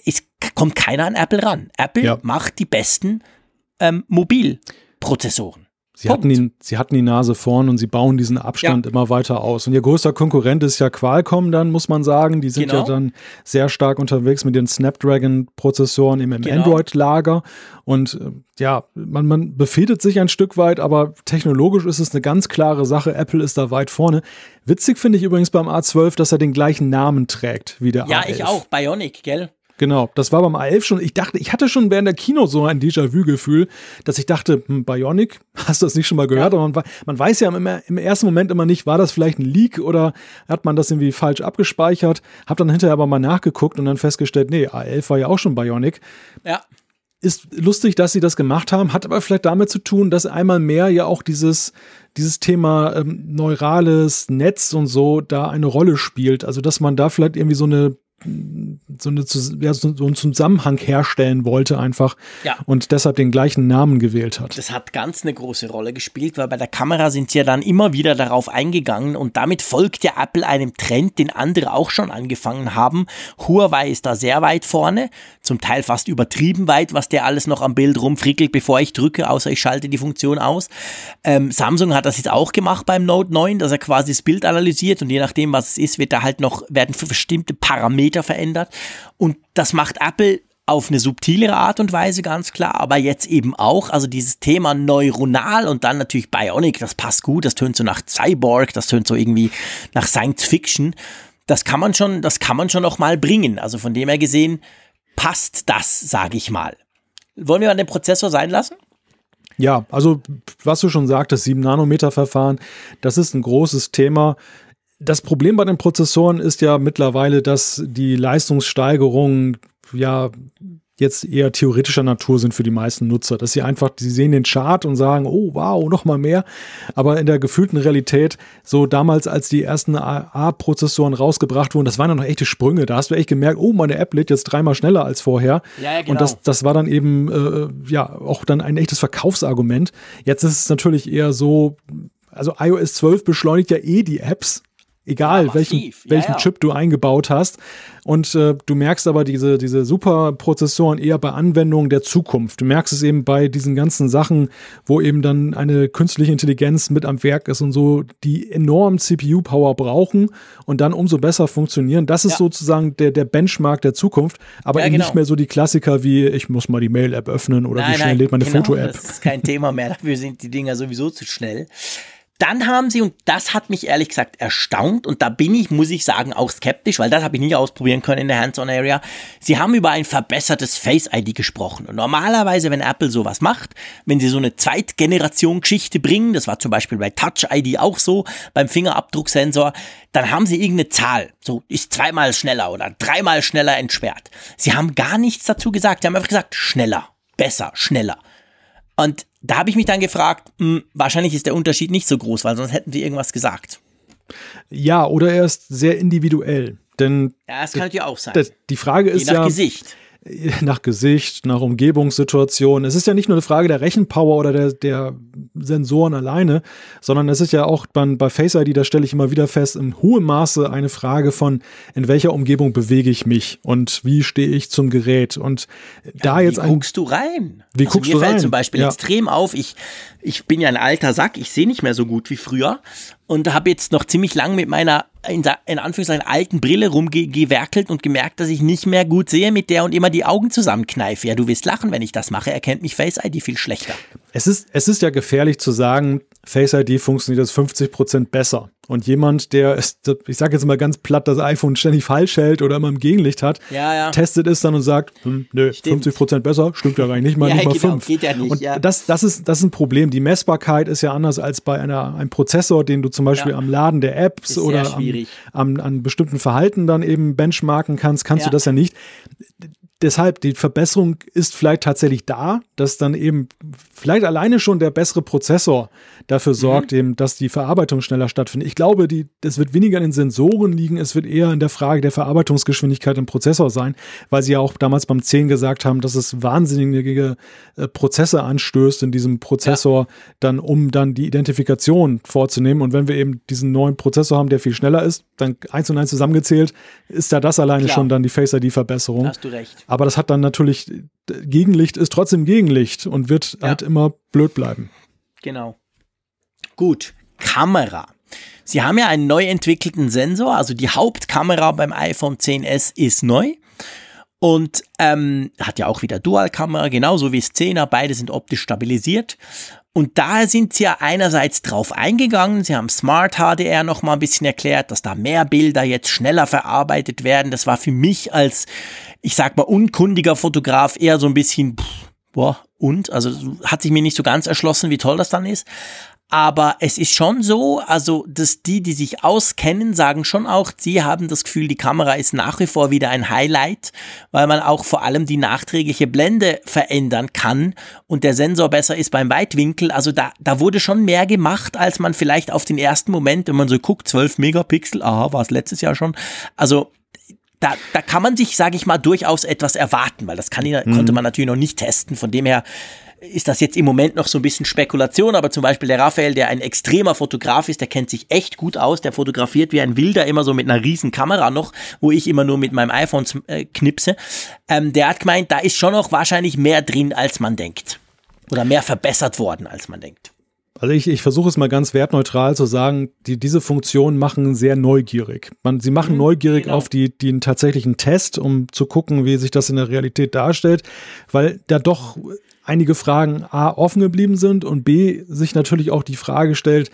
[SPEAKER 2] ist, kommt keiner an Apple ran. Apple ja. macht die besten ähm, Mobilprozessoren.
[SPEAKER 3] Sie hatten, die, sie hatten die Nase vorn und sie bauen diesen Abstand ja. immer weiter aus. Und ihr größter Konkurrent ist ja Qualcomm dann, muss man sagen. Die sind genau. ja dann sehr stark unterwegs mit den Snapdragon-Prozessoren im, im genau. Android-Lager. Und äh, ja, man, man befehdet sich ein Stück weit, aber technologisch ist es eine ganz klare Sache. Apple ist da weit vorne. Witzig finde ich übrigens beim A12, dass er den gleichen Namen trägt wie der
[SPEAKER 2] ja,
[SPEAKER 3] A11.
[SPEAKER 2] Ja, ich auch. Bionic, gell?
[SPEAKER 3] Genau, das war beim A11 schon. Ich dachte, ich hatte schon während der Kino so ein Déjà-vu-Gefühl, dass ich dachte, hm, Bionic, hast du das nicht schon mal gehört? Ja. Aber man, man, weiß ja im, im, ersten Moment immer nicht, war das vielleicht ein Leak oder hat man das irgendwie falsch abgespeichert? Hab dann hinterher aber mal nachgeguckt und dann festgestellt, nee, A11 war ja auch schon Bionic.
[SPEAKER 2] Ja.
[SPEAKER 3] Ist lustig, dass sie das gemacht haben, hat aber vielleicht damit zu tun, dass einmal mehr ja auch dieses, dieses Thema ähm, neurales Netz und so da eine Rolle spielt. Also, dass man da vielleicht irgendwie so eine so, eine, ja, so einen Zusammenhang herstellen wollte einfach ja. und deshalb den gleichen Namen gewählt hat.
[SPEAKER 2] Das hat ganz eine große Rolle gespielt, weil bei der Kamera sind sie ja dann immer wieder darauf eingegangen und damit folgt ja Apple einem Trend, den andere auch schon angefangen haben. Huawei ist da sehr weit vorne, zum Teil fast übertrieben weit, was der alles noch am Bild rumfrickelt, bevor ich drücke, außer ich schalte die Funktion aus. Ähm, Samsung hat das jetzt auch gemacht beim Note 9, dass er quasi das Bild analysiert und je nachdem, was es ist, wird da halt noch, werden bestimmte Parameter verändert. Und das macht Apple auf eine subtilere Art und Weise ganz klar, aber jetzt eben auch, also dieses Thema neuronal und dann natürlich Bionic, das passt gut, das tönt so nach Cyborg, das tönt so irgendwie nach Science Fiction. Das kann man schon, das kann man schon noch mal bringen. Also von dem her gesehen passt das, sage ich mal. Wollen wir mal den Prozessor sein lassen?
[SPEAKER 3] Ja, also was du schon sagtest, 7-Nanometer-Verfahren, das ist ein großes Thema. Das Problem bei den Prozessoren ist ja mittlerweile, dass die Leistungssteigerungen ja jetzt eher theoretischer Natur sind für die meisten Nutzer, dass sie einfach, sie sehen den Chart und sagen, oh wow, noch mal mehr, aber in der gefühlten Realität, so damals, als die ersten A-Prozessoren rausgebracht wurden, das waren dann noch echte Sprünge, da hast du echt gemerkt, oh, meine App lädt jetzt dreimal schneller als vorher ja, ja, genau. und das, das war dann eben, äh, ja, auch dann ein echtes Verkaufsargument. Jetzt ist es natürlich eher so, also iOS 12 beschleunigt ja eh die Apps, Egal, ja, welchen, welchen ja, Chip du eingebaut hast. Und äh, du merkst aber diese, diese Superprozessoren eher bei Anwendungen der Zukunft. Du merkst es eben bei diesen ganzen Sachen, wo eben dann eine künstliche Intelligenz mit am Werk ist und so, die enorm CPU-Power brauchen und dann umso besser funktionieren. Das ist ja. sozusagen der, der Benchmark der Zukunft, aber eben genau. nicht mehr so die Klassiker wie ich muss mal die Mail-App öffnen oder nein, wie schnell nein, lädt meine genau, Foto-App.
[SPEAKER 2] Das ist kein Thema mehr, dafür sind die Dinger sowieso zu schnell. Dann haben sie, und das hat mich ehrlich gesagt erstaunt, und da bin ich, muss ich sagen, auch skeptisch, weil das habe ich nicht ausprobieren können in der Hands-on-Area. Sie haben über ein verbessertes Face-ID gesprochen. Und normalerweise, wenn Apple sowas macht, wenn sie so eine Zweitgeneration-Geschichte bringen, das war zum Beispiel bei Touch-ID auch so, beim Fingerabdrucksensor, dann haben sie irgendeine Zahl, so ist zweimal schneller oder dreimal schneller entsperrt. Sie haben gar nichts dazu gesagt, sie haben einfach gesagt, schneller, besser, schneller. Und da habe ich mich dann gefragt, mh, hm, wahrscheinlich ist der Unterschied nicht so groß, weil sonst hätten sie irgendwas gesagt.
[SPEAKER 3] Ja, oder er ist sehr individuell. Denn
[SPEAKER 2] ja, das kann ja auch sein.
[SPEAKER 3] Die Frage ist
[SPEAKER 2] Je nach
[SPEAKER 3] ja,
[SPEAKER 2] Gesicht
[SPEAKER 3] nach Gesicht, nach Umgebungssituation. Es ist ja nicht nur eine Frage der Rechenpower oder der, der Sensoren alleine, sondern es ist ja auch bei, bei Face ID, da stelle ich immer wieder fest, in hohem Maße eine Frage von, in welcher Umgebung bewege ich mich und wie stehe ich zum Gerät. Und ja, da jetzt
[SPEAKER 2] ein. Wie guckst du rein?
[SPEAKER 3] Wie also guckst mir du
[SPEAKER 2] fällt
[SPEAKER 3] rein?
[SPEAKER 2] zum Beispiel ja. extrem auf, ich, ich bin ja ein alter Sack, ich sehe nicht mehr so gut wie früher und habe jetzt noch ziemlich lang mit meiner in, in Anführungszeichen alten Brille rumgewerkelt und gemerkt, dass ich nicht mehr gut sehe mit der und immer die Augen zusammenkneife. Ja, du wirst lachen, wenn ich das mache. Erkennt mich Face ID viel schlechter.
[SPEAKER 3] Es ist, es ist ja gefährlich zu sagen, Face ID funktioniert das 50 Prozent besser. Und jemand, der, ist, ich sage jetzt mal ganz platt, das iPhone ständig falsch hält oder immer im Gegenlicht hat,
[SPEAKER 2] ja, ja.
[SPEAKER 3] testet es dann und sagt, hm, nö, stimmt. 50 Prozent besser, stimmt ja eigentlich nicht mal, ja, nicht mal genau, 5.
[SPEAKER 2] Geht ja nicht,
[SPEAKER 3] und
[SPEAKER 2] ja.
[SPEAKER 3] das, das, ist, das ist ein Problem. Die Messbarkeit ist ja anders als bei einer, einem Prozessor, den du zum Beispiel am Laden der Apps oder am, am, an bestimmten Verhalten dann eben benchmarken kannst, kannst du das ja nicht deshalb, die Verbesserung ist vielleicht tatsächlich da, dass dann eben vielleicht alleine schon der bessere Prozessor dafür mhm. sorgt, mhm. eben, dass die Verarbeitung schneller stattfindet. Ich glaube, die, das wird weniger an den Sensoren liegen, es wird eher in der Frage der Verarbeitungsgeschwindigkeit im Prozessor sein, weil sie ja auch damals beim 10 gesagt haben, dass es wahnsinnige äh, Prozesse anstößt in diesem Prozessor, ja. dann um dann die Identifikation vorzunehmen. Und wenn wir eben diesen neuen Prozessor haben, der viel schneller ist, dann eins und eins zusammengezählt, ist da das alleine Klar. schon dann die Face ID-Verbesserung.
[SPEAKER 2] Hast du recht.
[SPEAKER 3] Aber das hat dann natürlich, Gegenlicht ist trotzdem Gegenlicht und wird ja. halt immer blöd bleiben.
[SPEAKER 2] Genau. Gut, Kamera. Sie haben ja einen neu entwickelten Sensor, also die Hauptkamera beim iPhone 10s ist neu und ähm, hat ja auch wieder Dualkamera, genauso wie es 10er, beide sind optisch stabilisiert. Und da sind sie ja einerseits drauf eingegangen, sie haben Smart HDR noch mal ein bisschen erklärt, dass da mehr Bilder jetzt schneller verarbeitet werden. Das war für mich als, ich sag mal, unkundiger Fotograf eher so ein bisschen, pff, boah, und? Also hat sich mir nicht so ganz erschlossen, wie toll das dann ist. Aber es ist schon so, also dass die, die sich auskennen, sagen schon auch, sie haben das Gefühl, die Kamera ist nach wie vor wieder ein Highlight, weil man auch vor allem die nachträgliche Blende verändern kann und der Sensor besser ist beim Weitwinkel. Also da, da wurde schon mehr gemacht, als man vielleicht auf den ersten Moment, wenn man so guckt, 12 Megapixel, aha, war es letztes Jahr schon. Also da, da kann man sich, sage ich mal, durchaus etwas erwarten, weil das kann, mhm. konnte man natürlich noch nicht testen. Von dem her ist das jetzt im Moment noch so ein bisschen Spekulation, aber zum Beispiel der Raphael, der ein extremer Fotograf ist, der kennt sich echt gut aus, der fotografiert wie ein Wilder immer so mit einer riesen Kamera noch, wo ich immer nur mit meinem iPhone äh, knipse. Ähm, der hat gemeint, da ist schon noch wahrscheinlich mehr drin, als man denkt. Oder mehr verbessert worden, als man denkt.
[SPEAKER 3] Also ich, ich versuche es mal ganz wertneutral zu sagen, die, diese Funktionen machen sehr neugierig. Man, sie machen mhm, neugierig genau. auf die, den tatsächlichen Test, um zu gucken, wie sich das in der Realität darstellt, weil da doch einige Fragen A offen geblieben sind und B sich natürlich auch die Frage stellt,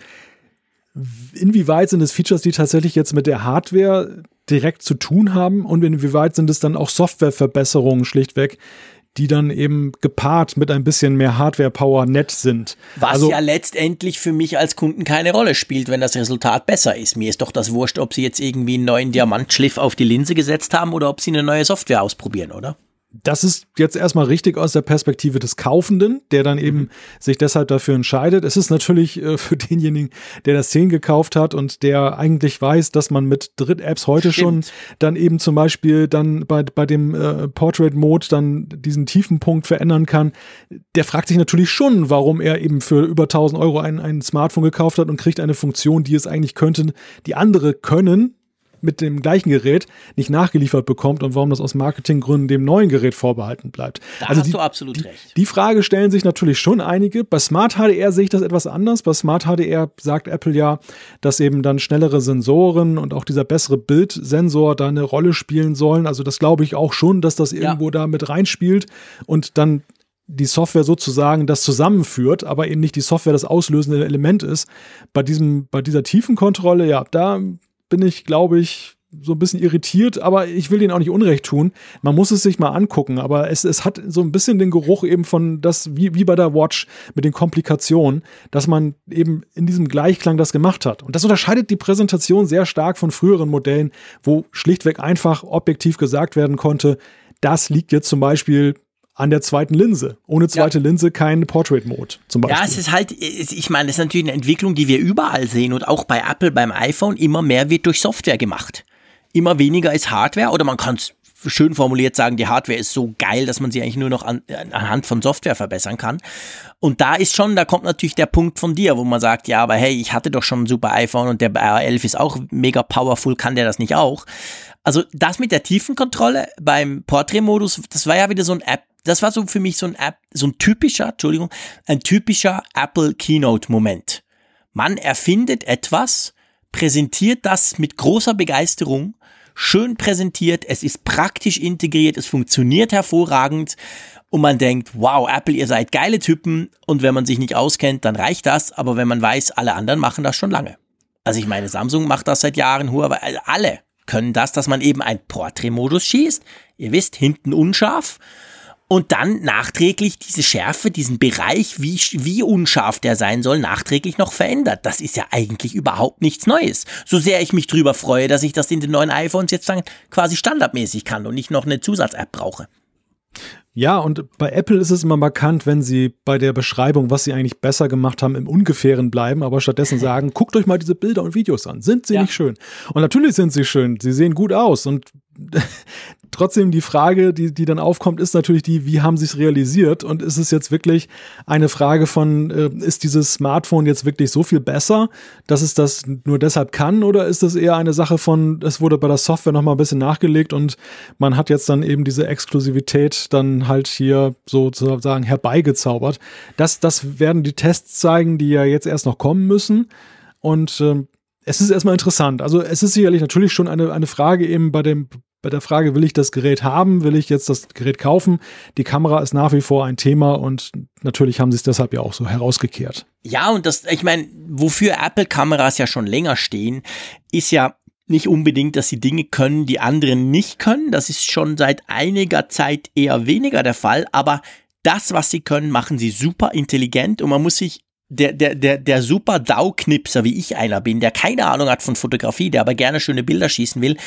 [SPEAKER 3] inwieweit sind es Features, die tatsächlich jetzt mit der Hardware direkt zu tun haben und inwieweit sind es dann auch Softwareverbesserungen schlichtweg, die dann eben gepaart mit ein bisschen mehr Hardware-Power nett sind.
[SPEAKER 2] Was also, ja letztendlich für mich als Kunden keine Rolle spielt, wenn das Resultat besser ist. Mir ist doch das wurscht, ob sie jetzt irgendwie einen neuen Diamantschliff auf die Linse gesetzt haben oder ob sie eine neue Software ausprobieren, oder?
[SPEAKER 3] Das ist jetzt erstmal richtig aus der Perspektive des Kaufenden, der dann eben mhm. sich deshalb dafür entscheidet. Es ist natürlich äh, für denjenigen, der das 10 gekauft hat und der eigentlich weiß, dass man mit Dritt-Apps heute Stimmt. schon dann eben zum Beispiel dann bei, bei dem äh, Portrait-Mode dann diesen Tiefenpunkt verändern kann. Der fragt sich natürlich schon, warum er eben für über 1000 Euro ein, ein Smartphone gekauft hat und kriegt eine Funktion, die es eigentlich könnten, die andere können, mit dem gleichen Gerät nicht nachgeliefert bekommt und warum das aus Marketinggründen dem neuen Gerät vorbehalten bleibt.
[SPEAKER 2] Da also hast die, du absolut
[SPEAKER 3] die,
[SPEAKER 2] recht.
[SPEAKER 3] Die Frage stellen sich natürlich schon einige. Bei Smart HDR sehe ich das etwas anders. Bei Smart HDR sagt Apple ja, dass eben dann schnellere Sensoren und auch dieser bessere Bildsensor da eine Rolle spielen sollen. Also das glaube ich auch schon, dass das irgendwo ja. da mit reinspielt und dann die Software sozusagen das zusammenführt, aber eben nicht die Software das auslösende Element ist. Bei diesem, bei dieser Tiefenkontrolle, ja, da bin ich, glaube ich, so ein bisschen irritiert, aber ich will denen auch nicht Unrecht tun. Man muss es sich mal angucken, aber es, es hat so ein bisschen den Geruch eben von das, wie, wie bei der Watch mit den Komplikationen, dass man eben in diesem Gleichklang das gemacht hat. Und das unterscheidet die Präsentation sehr stark von früheren Modellen, wo schlichtweg einfach objektiv gesagt werden konnte, das liegt jetzt zum Beispiel an der zweiten Linse. Ohne zweite ja. Linse kein Portrait Mode zum Beispiel.
[SPEAKER 2] Ja, es ist halt, ich meine, das ist natürlich eine Entwicklung, die wir überall sehen und auch bei Apple, beim iPhone, immer mehr wird durch Software gemacht. Immer weniger ist Hardware oder man kann es schön formuliert sagen, die Hardware ist so geil, dass man sie eigentlich nur noch an, anhand von Software verbessern kann. Und da ist schon, da kommt natürlich der Punkt von dir, wo man sagt, ja, aber hey, ich hatte doch schon ein super iPhone und der R11 ist auch mega powerful, kann der das nicht auch? Also das mit der Tiefenkontrolle beim Portrait-Modus, das war ja wieder so ein App, das war so für mich so ein App, so ein typischer, Entschuldigung, ein typischer Apple Keynote-Moment. Man erfindet etwas, präsentiert das mit großer Begeisterung, schön präsentiert, es ist praktisch integriert, es funktioniert hervorragend und man denkt, wow, Apple, ihr seid geile Typen und wenn man sich nicht auskennt, dann reicht das, aber wenn man weiß, alle anderen machen das schon lange. Also ich meine, Samsung macht das seit Jahren, Huawei, also alle können das, dass man eben ein Portrait-Modus schießt. Ihr wisst, hinten unscharf. Und dann nachträglich diese Schärfe, diesen Bereich, wie, wie unscharf der sein soll, nachträglich noch verändert. Das ist ja eigentlich überhaupt nichts Neues. So sehr ich mich drüber freue, dass ich das in den neuen iPhones jetzt quasi standardmäßig kann und nicht noch eine Zusatz-App brauche.
[SPEAKER 3] Ja, und bei Apple ist es immer markant, wenn sie bei der Beschreibung, was sie eigentlich besser gemacht haben, im Ungefähren bleiben, aber stattdessen sagen, guckt euch mal diese Bilder und Videos an. Sind sie ja. nicht schön? Und natürlich sind sie schön. Sie sehen gut aus und trotzdem die Frage, die, die dann aufkommt, ist natürlich die, wie haben sie es realisiert? Und ist es jetzt wirklich eine Frage von, äh, ist dieses Smartphone jetzt wirklich so viel besser, dass es das nur deshalb kann? Oder ist das eher eine Sache von, es wurde bei der Software nochmal ein bisschen nachgelegt und man hat jetzt dann eben diese Exklusivität dann halt hier sozusagen herbeigezaubert? Das, das werden die Tests zeigen, die ja jetzt erst noch kommen müssen. Und äh, es ist erstmal interessant. Also es ist sicherlich natürlich schon eine, eine Frage eben bei dem bei der Frage, will ich das Gerät haben, will ich jetzt das Gerät kaufen? Die Kamera ist nach wie vor ein Thema und natürlich haben sie es deshalb ja auch so herausgekehrt.
[SPEAKER 2] Ja, und das, ich meine, wofür Apple-Kameras ja schon länger stehen, ist ja nicht unbedingt, dass sie Dinge können, die andere nicht können. Das ist schon seit einiger Zeit eher weniger der Fall, aber das, was sie können, machen sie super intelligent und man muss sich der, der, der, der super Dauknipser, wie ich einer bin, der keine Ahnung hat von Fotografie, der aber gerne schöne Bilder schießen will,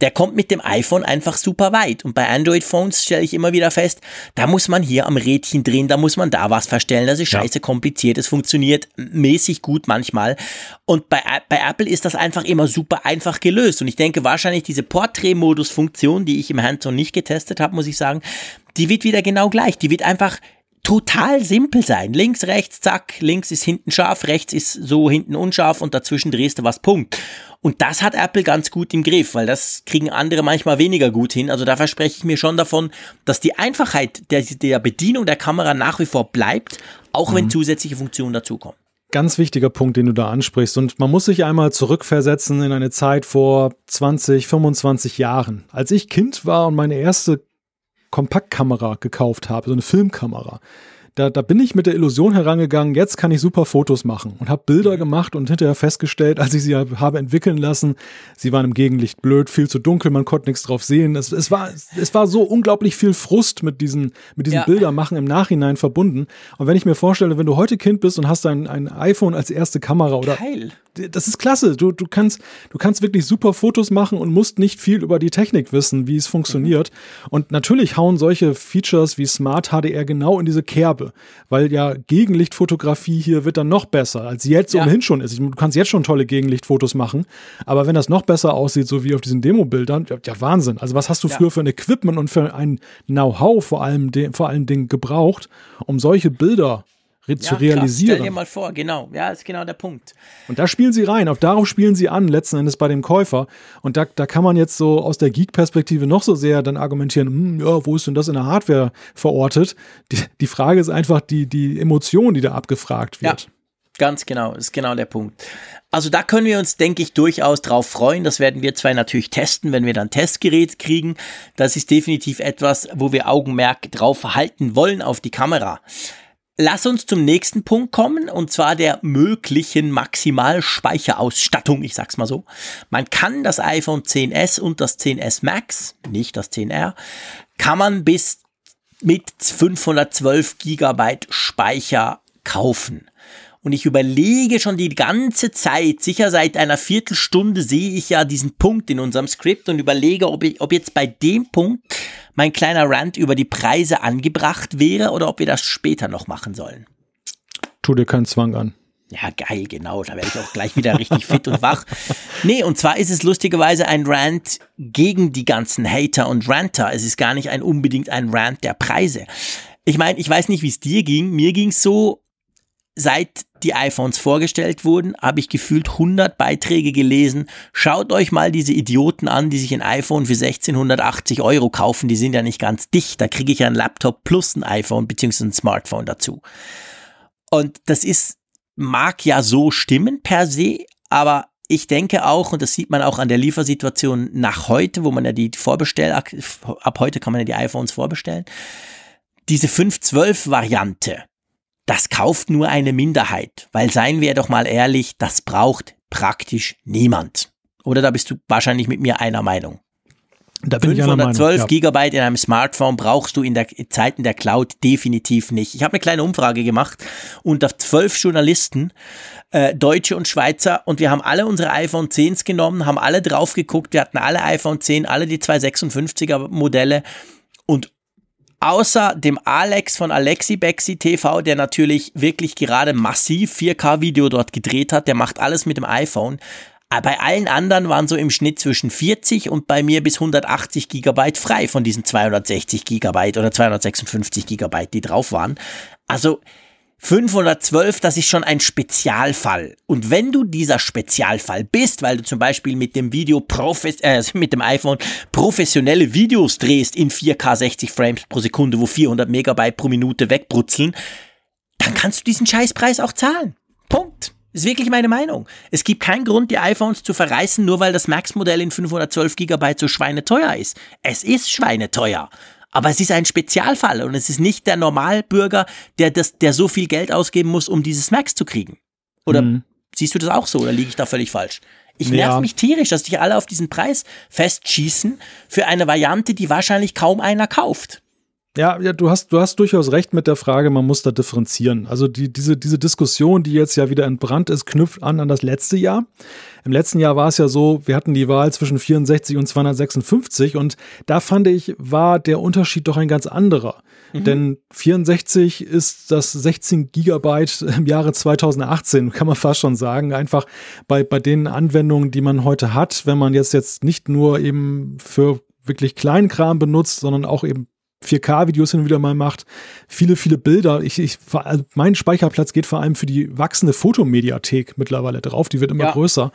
[SPEAKER 2] der kommt mit dem iPhone einfach super weit. Und bei Android-Phones stelle ich immer wieder fest, da muss man hier am Rädchen drehen, da muss man da was verstellen, das ist scheiße kompliziert, es funktioniert mäßig gut manchmal. Und bei, bei Apple ist das einfach immer super einfach gelöst. Und ich denke wahrscheinlich diese Portrait-Modus-Funktion, die ich im Hands-on nicht getestet habe, muss ich sagen, die wird wieder genau gleich. Die wird einfach total simpel sein. Links, rechts, zack, links ist hinten scharf, rechts ist so hinten unscharf und dazwischen drehst du was, Punkt. Und das hat Apple ganz gut im Griff, weil das kriegen andere manchmal weniger gut hin. Also da verspreche ich mir schon davon, dass die Einfachheit der, der Bedienung der Kamera nach wie vor bleibt, auch mhm. wenn zusätzliche Funktionen dazukommen.
[SPEAKER 3] Ganz wichtiger Punkt, den du da ansprichst. Und man muss sich einmal zurückversetzen in eine Zeit vor 20, 25 Jahren. Als ich Kind war und meine erste Kompaktkamera gekauft habe, so eine Filmkamera. Da, da bin ich mit der Illusion herangegangen, jetzt kann ich super Fotos machen und habe Bilder gemacht und hinterher festgestellt, als ich sie habe entwickeln lassen, sie waren im Gegenlicht blöd, viel zu dunkel, man konnte nichts drauf sehen. Es, es, war, es war so unglaublich viel Frust mit diesen, mit diesen ja. Bildermachen im Nachhinein verbunden. Und wenn ich mir vorstelle, wenn du heute Kind bist und hast ein, ein iPhone als erste Kamera oder
[SPEAKER 2] Geil
[SPEAKER 3] das ist klasse. Du, du, kannst, du kannst wirklich super Fotos machen und musst nicht viel über die Technik wissen, wie es funktioniert. Mhm. Und natürlich hauen solche Features wie Smart HDR genau in diese Kerbe, weil ja Gegenlichtfotografie hier wird dann noch besser, als sie jetzt ja. ohnehin schon ist. Du kannst jetzt schon tolle Gegenlichtfotos machen, aber wenn das noch besser aussieht, so wie auf diesen Demo-Bildern, ja, ja, Wahnsinn. Also was hast du ja. früher für ein Equipment und für ein Know-how vor allem, vor allen Dingen gebraucht, um solche Bilder re zu realisieren. Klar,
[SPEAKER 2] stell dir mal vor, genau. Ja, ist genau der Punkt.
[SPEAKER 3] Und da spielen sie rein. Auf darauf spielen sie an, letzten Endes bei dem Käufer. Und da, da kann man jetzt so aus der Geek-Perspektive noch so sehr dann argumentieren, hm, ja, wo ist denn das in der Hardware verortet? Die, die Frage ist einfach die, die Emotion, die da abgefragt wird. Ja.
[SPEAKER 2] Ganz genau, ist genau der Punkt. Also da können wir uns, denke ich, durchaus drauf freuen. Das werden wir zwei natürlich testen, wenn wir dann Testgerät kriegen. Das ist definitiv etwas, wo wir Augenmerk drauf halten wollen auf die Kamera. Lass uns zum nächsten Punkt kommen, und zwar der möglichen Maximalspeicherausstattung, ich sag's mal so. Man kann das iPhone 10s und das 10s Max, nicht das 10R, kann man bis mit 512 Gigabyte Speicher kaufen. Und ich überlege schon die ganze Zeit, sicher seit einer Viertelstunde sehe ich ja diesen Punkt in unserem Skript und überlege, ob, ich, ob jetzt bei dem Punkt mein kleiner Rant über die Preise angebracht wäre oder ob wir das später noch machen sollen.
[SPEAKER 3] Tu dir keinen Zwang an.
[SPEAKER 2] Ja, geil, genau. Da werde ich auch gleich wieder richtig fit und wach. Nee, und zwar ist es lustigerweise ein Rant gegen die ganzen Hater und Ranter. Es ist gar nicht ein unbedingt ein Rant der Preise. Ich meine, ich weiß nicht, wie es dir ging. Mir ging es so, seit die iPhones vorgestellt wurden, habe ich gefühlt 100 Beiträge gelesen. Schaut euch mal diese Idioten an, die sich ein iPhone für 1680 Euro kaufen. Die sind ja nicht ganz dicht. Da kriege ich ja ein Laptop plus ein iPhone bzw. ein Smartphone dazu. Und das ist, mag ja so stimmen per se, aber ich denke auch, und das sieht man auch an der Liefersituation nach heute, wo man ja die vorbestell, ab heute kann man ja die iPhones vorbestellen. Diese 512 Variante, das kauft nur eine Minderheit, weil seien wir doch mal ehrlich, das braucht praktisch niemand. Oder da bist du wahrscheinlich mit mir einer Meinung. Da bin 512 ja. Gigabyte in einem Smartphone brauchst du in der Zeiten der Cloud definitiv nicht. Ich habe eine kleine Umfrage gemacht unter zwölf Journalisten, äh, Deutsche und Schweizer, und wir haben alle unsere iPhone 10s genommen, haben alle drauf geguckt, wir hatten alle iPhone 10, alle die 256er Modelle außer dem Alex von Alexi Bexi TV, der natürlich wirklich gerade massiv 4K-Video dort gedreht hat, der macht alles mit dem iPhone. Bei allen anderen waren so im Schnitt zwischen 40 und bei mir bis 180 Gigabyte frei von diesen 260 Gigabyte oder 256 Gigabyte, die drauf waren. Also 512, das ist schon ein Spezialfall. Und wenn du dieser Spezialfall bist, weil du zum Beispiel mit dem Video profes äh, mit dem iPhone professionelle Videos drehst in 4K 60 Frames pro Sekunde, wo 400 Megabyte pro Minute wegbrutzeln, dann kannst du diesen Scheißpreis auch zahlen. Punkt. Ist wirklich meine Meinung. Es gibt keinen Grund, die iPhones zu verreißen, nur weil das Max-Modell in 512 Gigabyte so schweineteuer ist. Es ist schweineteuer. Aber es ist ein Spezialfall und es ist nicht der Normalbürger, der das, der so viel Geld ausgeben muss, um dieses Max zu kriegen. Oder mhm. siehst du das auch so oder liege ich da völlig falsch? Ich nerv ja. mich tierisch, dass sich alle auf diesen Preis festschießen für eine Variante, die wahrscheinlich kaum einer kauft.
[SPEAKER 3] Ja, ja, du hast, du hast durchaus recht mit der Frage, man muss da differenzieren. Also die, diese, diese Diskussion, die jetzt ja wieder entbrannt ist, knüpft an an das letzte Jahr. Im letzten Jahr war es ja so, wir hatten die Wahl zwischen 64 und 256 und da fand ich, war der Unterschied doch ein ganz anderer. Mhm. Denn 64 ist das 16 Gigabyte im Jahre 2018, kann man fast schon sagen. Einfach bei, bei den Anwendungen, die man heute hat, wenn man jetzt, jetzt nicht nur eben für wirklich Kleinkram benutzt, sondern auch eben 4K-Videos hin und wieder mal macht, viele, viele Bilder. Ich, ich, mein Speicherplatz geht vor allem für die wachsende Fotomediathek mittlerweile drauf, die wird immer ja. größer.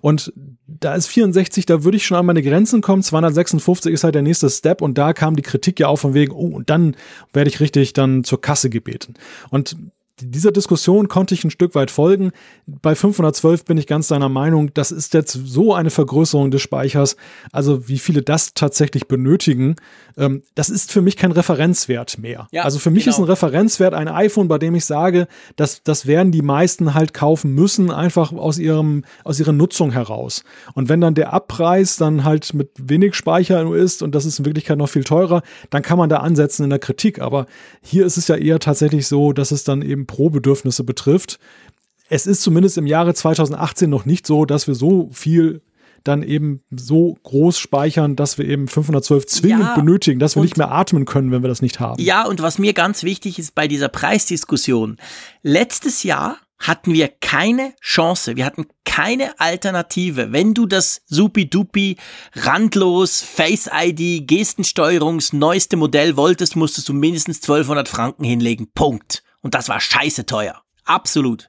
[SPEAKER 3] Und da ist 64, da würde ich schon an meine Grenzen kommen. 256 ist halt der nächste Step und da kam die Kritik ja auch von wegen, oh, und dann werde ich richtig dann zur Kasse gebeten. Und dieser Diskussion konnte ich ein Stück weit folgen. Bei 512 bin ich ganz deiner Meinung, das ist jetzt so eine Vergrößerung des Speichers, also wie viele das tatsächlich benötigen, ähm, das ist für mich kein Referenzwert mehr. Ja, also für mich genau. ist ein Referenzwert ein iPhone, bei dem ich sage, dass das werden die meisten halt kaufen müssen, einfach aus ihrem aus ihrer Nutzung heraus. Und wenn dann der Abpreis dann halt mit wenig Speicher ist und das ist in Wirklichkeit noch viel teurer, dann kann man da ansetzen in der Kritik. Aber hier ist es ja eher tatsächlich so, dass es dann eben Pro-Bedürfnisse betrifft. Es ist zumindest im Jahre 2018 noch nicht so, dass wir so viel dann eben so groß speichern, dass wir eben 512 zwingend ja, benötigen, dass wir nicht mehr atmen können, wenn wir das nicht haben.
[SPEAKER 2] Ja, und was mir ganz wichtig ist bei dieser Preisdiskussion, letztes Jahr hatten wir keine Chance, wir hatten keine Alternative. Wenn du das supi-dupi, randlos, Face-ID, Gestensteuerungs neueste Modell wolltest, musstest du mindestens 1200 Franken hinlegen. Punkt. Und das war scheiße teuer. Absolut.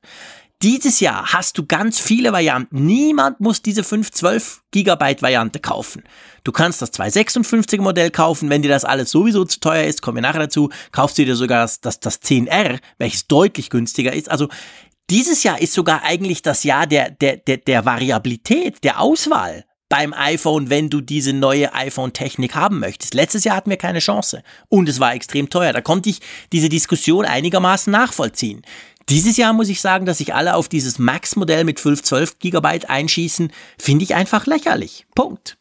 [SPEAKER 2] Dieses Jahr hast du ganz viele Varianten. Niemand muss diese 512 Gigabyte Variante kaufen. Du kannst das 256 Modell kaufen, wenn dir das alles sowieso zu teuer ist, kommen wir nachher dazu, kaufst du dir sogar das, das, das 10R, welches deutlich günstiger ist. Also dieses Jahr ist sogar eigentlich das Jahr der, der, der, der Variabilität, der Auswahl beim iPhone, wenn du diese neue iPhone-Technik haben möchtest. Letztes Jahr hatten wir keine Chance und es war extrem teuer. Da konnte ich diese Diskussion einigermaßen nachvollziehen. Dieses Jahr muss ich sagen, dass sich alle auf dieses Max-Modell mit 5, 12 Gigabyte einschießen, finde ich einfach lächerlich. Punkt.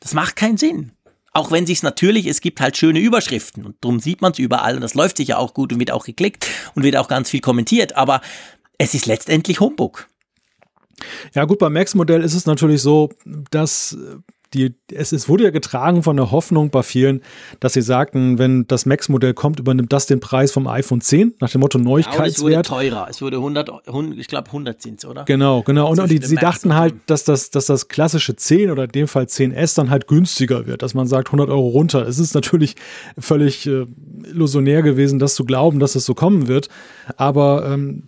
[SPEAKER 2] Das macht keinen Sinn. Auch wenn sich's natürlich, es gibt halt schöne Überschriften und darum sieht man es überall und das läuft sich ja auch gut und wird auch geklickt und wird auch ganz viel kommentiert, aber es ist letztendlich Humbug.
[SPEAKER 3] Ja, gut, beim Max-Modell ist es natürlich so, dass die, es, es wurde ja getragen von der Hoffnung bei vielen, dass sie sagten, wenn das Max-Modell kommt, übernimmt das den Preis vom iPhone 10, nach dem Motto Neuigkeitswert. Ja, es wurde
[SPEAKER 2] teurer, es wurde 100, 100 ich glaube 100 sind oder?
[SPEAKER 3] Genau, genau. Und, und die, sie dachten halt, dass das, dass das klassische 10 oder in dem Fall 10S dann halt günstiger wird, dass man sagt 100 Euro runter. Es ist natürlich völlig äh, illusionär gewesen, das zu glauben, dass es so kommen wird. Aber ähm,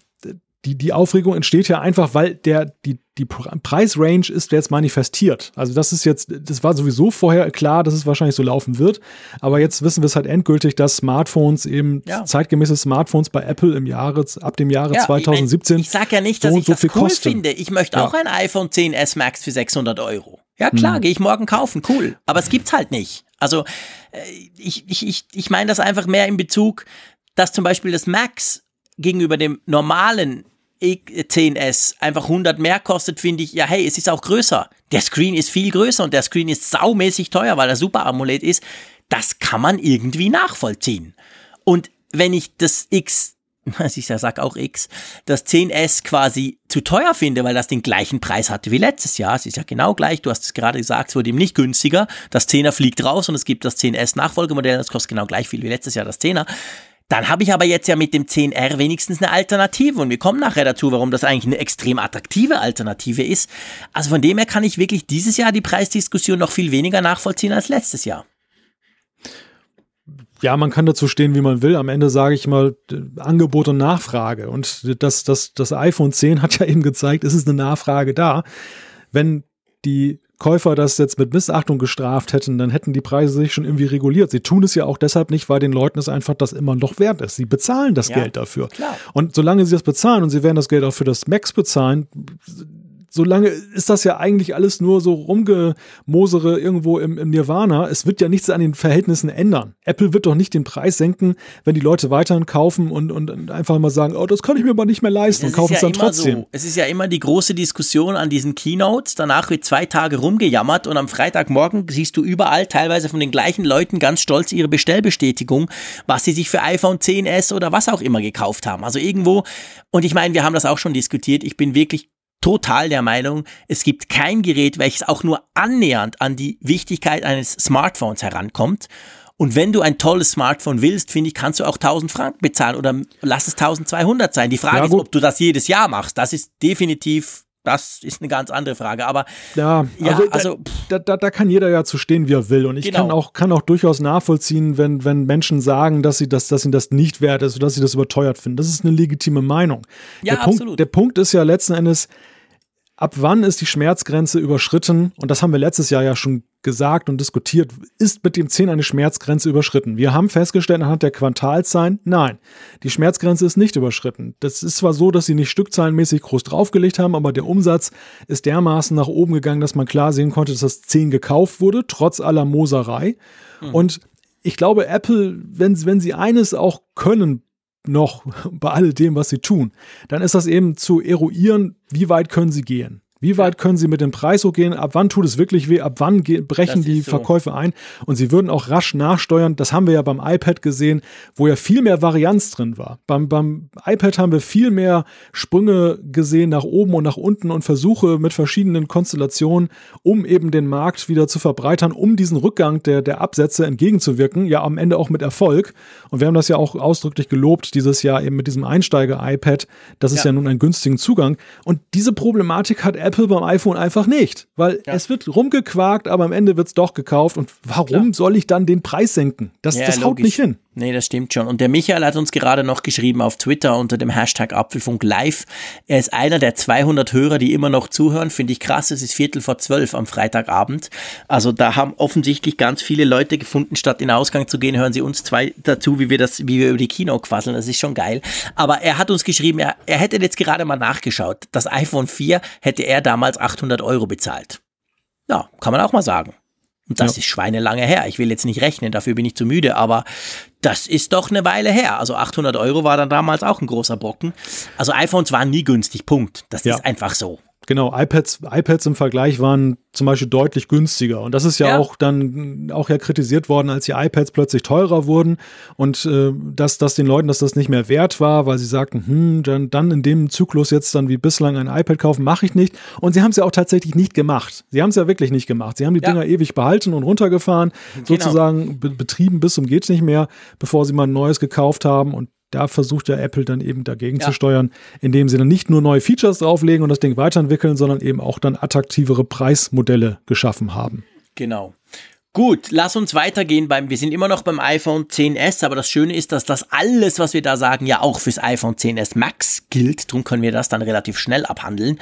[SPEAKER 3] die, die Aufregung entsteht ja einfach, weil der, die, die Preisrange ist jetzt manifestiert. Also das ist jetzt, das war sowieso vorher klar, dass es wahrscheinlich so laufen wird. Aber jetzt wissen wir es halt endgültig, dass Smartphones eben ja. zeitgemäße Smartphones bei Apple im Jahre, ab dem Jahre ja, 2017.
[SPEAKER 2] Ich, mein, ich sag ja nicht, dass so ich das so cool kosten. finde. Ich möchte ja. auch ein iPhone 10s Max für 600 Euro. Ja klar, hm. gehe ich morgen kaufen, cool. Aber es gibt's halt nicht. Also äh, ich, ich, ich, ich meine das einfach mehr in Bezug, dass zum Beispiel das Max gegenüber dem normalen 10S einfach 100 mehr kostet, finde ich, ja, hey, es ist auch größer. Der Screen ist viel größer und der Screen ist saumäßig teuer, weil er Super AMOLED ist. Das kann man irgendwie nachvollziehen. Und wenn ich das X, also ich sag auch X, das 10S quasi zu teuer finde, weil das den gleichen Preis hatte wie letztes Jahr, es ist ja genau gleich, du hast es gerade gesagt, es wurde ihm nicht günstiger, das 10er fliegt raus und es gibt das 10S Nachfolgemodell, das kostet genau gleich viel wie letztes Jahr das 10er dann habe ich aber jetzt ja mit dem 10R wenigstens eine Alternative und wir kommen nachher dazu, warum das eigentlich eine extrem attraktive Alternative ist. Also von dem her kann ich wirklich dieses Jahr die Preisdiskussion noch viel weniger nachvollziehen als letztes Jahr.
[SPEAKER 3] Ja, man kann dazu stehen, wie man will. Am Ende sage ich mal Angebot und Nachfrage. Und das, das, das iPhone 10 hat ja eben gezeigt, es ist eine Nachfrage da. Wenn die Käufer das jetzt mit Missachtung gestraft hätten, dann hätten die Preise sich schon irgendwie reguliert. Sie tun es ja auch deshalb nicht, weil den Leuten es einfach das immer noch wert ist. Sie bezahlen das ja, Geld dafür. Klar. Und solange sie das bezahlen und sie werden das Geld auch für das Max bezahlen, solange ist das ja eigentlich alles nur so rumgemosere irgendwo im, im, Nirvana. Es wird ja nichts an den Verhältnissen ändern. Apple wird doch nicht den Preis senken, wenn die Leute weiterhin kaufen und, und einfach mal sagen, oh, das kann ich mir aber nicht mehr leisten und kaufen es ja dann trotzdem.
[SPEAKER 2] So. Es ist ja immer die große Diskussion an diesen Keynotes. Danach wird zwei Tage rumgejammert und am Freitagmorgen siehst du überall teilweise von den gleichen Leuten ganz stolz ihre Bestellbestätigung, was sie sich für iPhone 10s oder was auch immer gekauft haben. Also irgendwo, und ich meine, wir haben das auch schon diskutiert, ich bin wirklich total der Meinung, es gibt kein Gerät, welches auch nur annähernd an die Wichtigkeit eines Smartphones herankommt. Und wenn du ein tolles Smartphone willst, finde ich, kannst du auch 1000 Franken bezahlen oder lass es 1200 sein. Die Frage ja, ist, ob du das jedes Jahr machst. Das ist definitiv das ist eine ganz andere Frage. Aber
[SPEAKER 3] ja, ja also, also da, da, da, kann jeder ja zu stehen, wie er will. Und ich genau. kann auch kann auch durchaus nachvollziehen, wenn wenn Menschen sagen, dass sie das, dass ihnen das nicht wert ist oder dass sie das überteuert finden. Das ist eine legitime Meinung. Ja, der absolut. Punkt, der Punkt ist ja letzten Endes, ab wann ist die Schmerzgrenze überschritten? Und das haben wir letztes Jahr ja schon gesagt und diskutiert. Ist mit dem 10 eine Schmerzgrenze überschritten? Wir haben festgestellt anhand der Quartalzahlen, nein, die Schmerzgrenze ist nicht überschritten. Das ist zwar so, dass sie nicht stückzahlenmäßig groß draufgelegt haben, aber der Umsatz ist dermaßen nach oben gegangen, dass man klar sehen konnte, dass das 10 gekauft wurde, trotz aller Moserei. Mhm. Und ich glaube, Apple, wenn, wenn sie eines auch können noch bei alledem, was sie tun, dann ist das eben zu eruieren, wie weit können sie gehen. Wie weit können sie mit dem Preis so gehen? Ab wann tut es wirklich weh? Ab wann brechen die so. Verkäufe ein? Und sie würden auch rasch nachsteuern. Das haben wir ja beim iPad gesehen, wo ja viel mehr Varianz drin war. Beim, beim iPad haben wir viel mehr Sprünge gesehen nach oben und nach unten und Versuche mit verschiedenen Konstellationen, um eben den Markt wieder zu verbreitern, um diesen Rückgang der, der Absätze entgegenzuwirken. Ja, am Ende auch mit Erfolg. Und wir haben das ja auch ausdrücklich gelobt dieses Jahr eben mit diesem Einsteiger-iPad. Das ist ja. ja nun einen günstigen Zugang. Und diese Problematik hat Apple Apple beim iPhone einfach nicht, weil ja. es wird rumgequakt, aber am Ende wird es doch gekauft. Und warum Klar. soll ich dann den Preis senken? Das, ja, das haut nicht hin.
[SPEAKER 2] Nee, das stimmt schon. Und der Michael hat uns gerade noch geschrieben auf Twitter unter dem Hashtag Apfelfunk Live. Er ist einer der 200 Hörer, die immer noch zuhören. Finde ich krass. Es ist Viertel vor zwölf am Freitagabend. Also da haben offensichtlich ganz viele Leute gefunden, statt in den Ausgang zu gehen, hören sie uns zwei dazu, wie wir das, wie wir über die Kino quasseln. Das ist schon geil. Aber er hat uns geschrieben, er, er hätte jetzt gerade mal nachgeschaut. Das iPhone 4 hätte er damals 800 Euro bezahlt. Ja, kann man auch mal sagen. Und das ja. ist schweinelange her. Ich will jetzt nicht rechnen, dafür bin ich zu müde, aber das ist doch eine Weile her. Also 800 Euro war dann damals auch ein großer Brocken. Also iPhones waren nie günstig, Punkt. Das ja. ist einfach so.
[SPEAKER 3] Genau, iPads, iPads im Vergleich waren zum Beispiel deutlich günstiger. Und das ist ja, ja, auch dann auch ja kritisiert worden, als die iPads plötzlich teurer wurden und äh, dass, dass den Leuten, dass das nicht mehr wert war, weil sie sagten, hm, dann, dann in dem Zyklus jetzt dann wie bislang ein iPad kaufen, mache ich nicht. Und sie haben es ja auch tatsächlich nicht gemacht. Sie haben es ja wirklich nicht gemacht. Sie haben die ja. Dinger ewig behalten und runtergefahren, genau. sozusagen be betrieben bis zum geht's nicht mehr, bevor sie mal ein neues gekauft haben. Und da versucht ja Apple dann eben dagegen ja. zu steuern, indem sie dann nicht nur neue Features drauflegen und das Ding weiterentwickeln, sondern eben auch dann attraktivere Preismodelle geschaffen haben.
[SPEAKER 2] Genau. Gut, lass uns weitergehen beim, wir sind immer noch beim iPhone 10s, aber das Schöne ist, dass das alles, was wir da sagen, ja auch fürs iPhone 10s Max gilt. Darum können wir das dann relativ schnell abhandeln.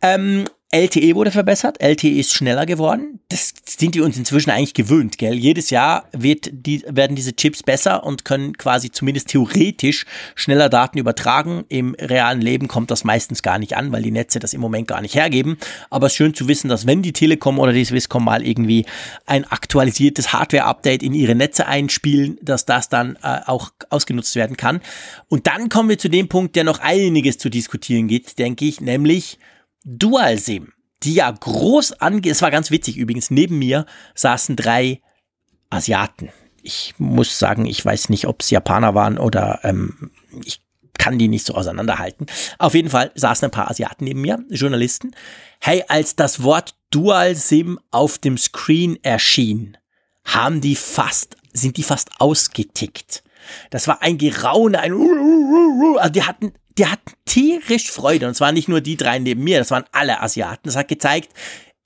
[SPEAKER 2] Ähm, LTE wurde verbessert, LTE ist schneller geworden. Das sind wir uns inzwischen eigentlich gewöhnt, gell? Jedes Jahr wird die, werden diese Chips besser und können quasi zumindest theoretisch schneller Daten übertragen. Im realen Leben kommt das meistens gar nicht an, weil die Netze das im Moment gar nicht hergeben. Aber es ist schön zu wissen, dass wenn die Telekom oder die Swisscom mal irgendwie ein aktualisiertes Hardware-Update in ihre Netze einspielen, dass das dann äh, auch ausgenutzt werden kann. Und dann kommen wir zu dem Punkt, der noch einiges zu diskutieren gibt, denke ich, nämlich Dual-SIM, die ja groß ange... Es war ganz witzig übrigens, neben mir saßen drei Asiaten. Ich muss sagen, ich weiß nicht, ob es Japaner waren oder ähm, ich kann die nicht so auseinanderhalten. Auf jeden Fall saßen ein paar Asiaten neben mir, Journalisten. Hey, als das Wort Dual-SIM auf dem Screen erschien, haben die fast, sind die fast ausgetickt. Das war ein Geraune, ein also die hatten die hatten tierisch Freude. Und zwar nicht nur die drei neben mir, das waren alle Asiaten. Das hat gezeigt,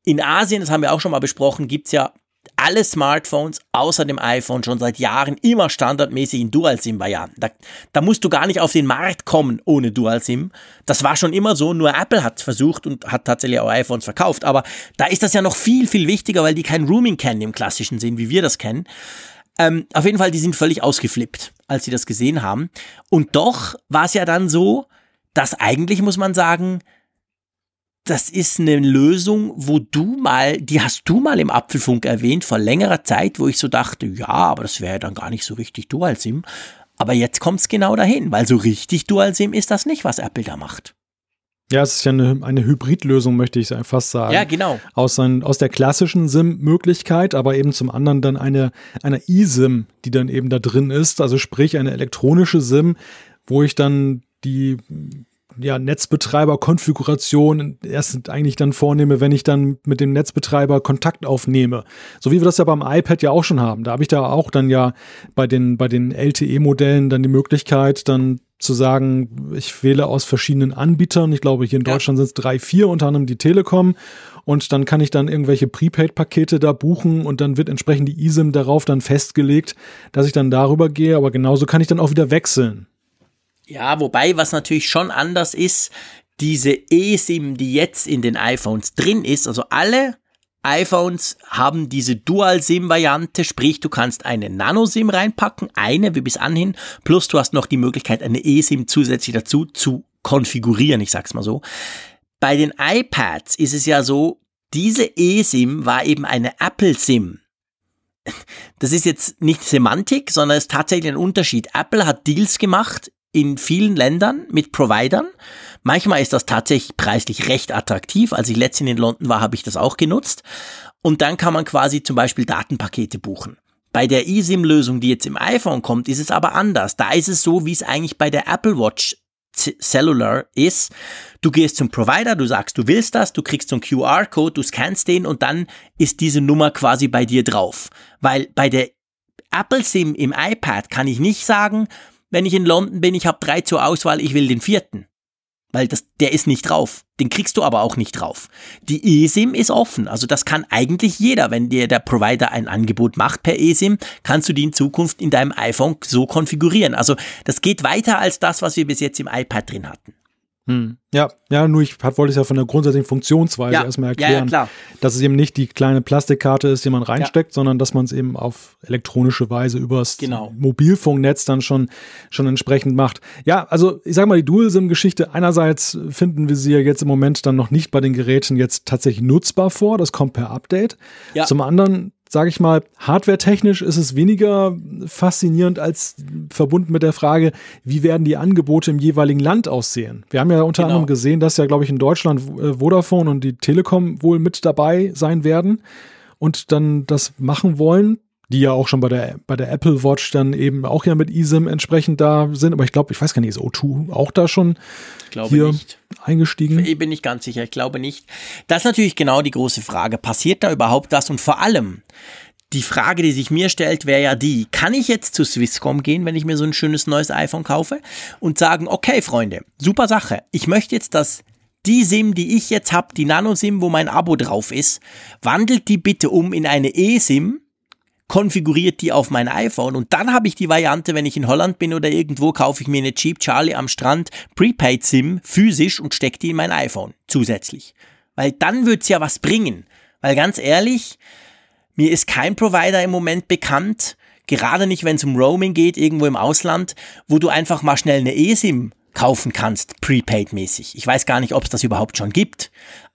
[SPEAKER 2] in Asien, das haben wir auch schon mal besprochen, gibt's ja alle Smartphones außer dem iPhone schon seit Jahren immer standardmäßig in Dual-SIM-Varianten. Da, da, musst du gar nicht auf den Markt kommen ohne Dual-SIM. Das war schon immer so, nur Apple hat versucht und hat tatsächlich auch iPhones verkauft. Aber da ist das ja noch viel, viel wichtiger, weil die kein Rooming kennen im klassischen Sinn, wie wir das kennen. Ähm, auf jeden Fall, die sind völlig ausgeflippt, als sie das gesehen haben. Und doch war es ja dann so, dass eigentlich, muss man sagen, das ist eine Lösung, wo du mal, die hast du mal im Apfelfunk erwähnt, vor längerer Zeit, wo ich so dachte, ja, aber das wäre dann gar nicht so richtig Dual-SIM. Aber jetzt kommt es genau dahin, weil so richtig Dual-SIM ist das nicht, was Apple da macht.
[SPEAKER 3] Ja, es ist ja eine, eine Hybridlösung, möchte ich fast sagen.
[SPEAKER 2] Ja, genau.
[SPEAKER 3] Aus, ein, aus der klassischen SIM-Möglichkeit, aber eben zum anderen dann eine, eine eSIM, die dann eben da drin ist, also sprich eine elektronische SIM, wo ich dann die ja, Netzbetreiber-Konfiguration erst eigentlich dann vornehme, wenn ich dann mit dem Netzbetreiber Kontakt aufnehme. So wie wir das ja beim iPad ja auch schon haben. Da habe ich da auch dann ja bei den, bei den LTE-Modellen dann die Möglichkeit, dann zu sagen, ich wähle aus verschiedenen Anbietern. Ich glaube, hier in Deutschland ja. sind es drei, vier, unter anderem die Telekom. Und dann kann ich dann irgendwelche Prepaid-Pakete da buchen und dann wird entsprechend die eSIM darauf dann festgelegt, dass ich dann darüber gehe. Aber genauso kann ich dann auch wieder wechseln.
[SPEAKER 2] Ja, wobei, was natürlich schon anders ist, diese eSIM, die jetzt in den iPhones drin ist, also alle iPhones haben diese Dual-SIM-Variante, sprich du kannst eine Nano-SIM reinpacken, eine wie bis anhin, plus du hast noch die Möglichkeit, eine eSIM zusätzlich dazu zu konfigurieren, ich sag's mal so. Bei den iPads ist es ja so, diese eSIM war eben eine Apple-SIM. Das ist jetzt nicht Semantik, sondern es ist tatsächlich ein Unterschied. Apple hat Deals gemacht in vielen Ländern mit Providern. Manchmal ist das tatsächlich preislich recht attraktiv. Als ich letztens in London war, habe ich das auch genutzt. Und dann kann man quasi zum Beispiel Datenpakete buchen. Bei der eSIM-Lösung, die jetzt im iPhone kommt, ist es aber anders. Da ist es so, wie es eigentlich bei der Apple Watch Cellular ist. Du gehst zum Provider, du sagst, du willst das, du kriegst so einen QR-Code, du scannst den und dann ist diese Nummer quasi bei dir drauf. Weil bei der Apple SIM im iPad kann ich nicht sagen, wenn ich in London bin, ich habe drei zur Auswahl, ich will den vierten. weil das, der ist nicht drauf. Den kriegst du aber auch nicht drauf. Die eSIM ist offen, also das kann eigentlich jeder. Wenn dir der Provider ein Angebot macht per eSIM, kannst du die in Zukunft in deinem iPhone so konfigurieren. Also das geht weiter als das, was wir bis jetzt im iPad drin hatten.
[SPEAKER 3] Hm. Ja, ja, nur ich wollte es ja von der grundsätzlichen Funktionsweise
[SPEAKER 2] Ja,
[SPEAKER 3] erstmal
[SPEAKER 2] ja, ja,
[SPEAKER 3] erklären,
[SPEAKER 2] klar.
[SPEAKER 3] dass es eben nicht die kleine Plastikkarte ist, die man reinsteckt, sondern dass man es eben auf elektronische Weise übers
[SPEAKER 2] Genau.
[SPEAKER 3] Mobilfunknetz dann schon, schon entsprechend macht. Ja, also ich sag mal, die Dual-SIM-Geschichte, einerseits finden wir sie ja jetzt im Moment dann noch nicht bei den Geräten jetzt tatsächlich nutzbar vor, das kommt per Update.
[SPEAKER 2] Ja.
[SPEAKER 3] Zum anderen sage ich mal, hardwaretechnisch ist es weniger faszinierend als verbunden mit der Frage, wie werden die Angebote im jeweiligen Land aussehen. Wir haben ja unter
[SPEAKER 2] Genau.
[SPEAKER 3] anderem gesehen, dass ja, glaube ich, in Deutschland äh, Vodafone und die Telekom wohl mit dabei sein werden und dann das machen wollen, die ja auch schon bei der, bei der Apple Watch dann eben auch ja mit eSIM entsprechend da sind. Aber ich glaube, ich weiß gar nicht, ist O2 auch da schon hier
[SPEAKER 2] nicht.
[SPEAKER 3] eingestiegen?
[SPEAKER 2] Ich bin nicht ganz sicher, ich glaube nicht. Das ist natürlich genau die große Frage. Passiert da überhaupt das? Und vor allem, die Frage, die sich mir stellt, wäre ja die, kann ich jetzt zu Swisscom gehen, wenn ich mir so ein schönes neues iPhone kaufe und sagen, okay, Freunde, super Sache. Ich möchte jetzt, dass die SIM, die ich jetzt habe, die Nano-SIM, wo mein Abo drauf ist, wandelt die bitte um in eine eSIM, konfiguriert die auf mein iPhone und dann habe ich die Variante, wenn ich in Holland bin oder irgendwo, kaufe ich mir eine Cheap Charlie am Strand Prepaid SIM physisch und stecke die in mein iPhone zusätzlich. Weil dann wird's ja was bringen. Weil ganz ehrlich, mir ist kein Provider im Moment bekannt, gerade nicht, wenn es um Roaming geht, irgendwo im Ausland, wo du einfach mal schnell eine eSIM kaufen kannst, prepaid-mäßig. Ich weiß gar nicht, ob es das überhaupt schon gibt.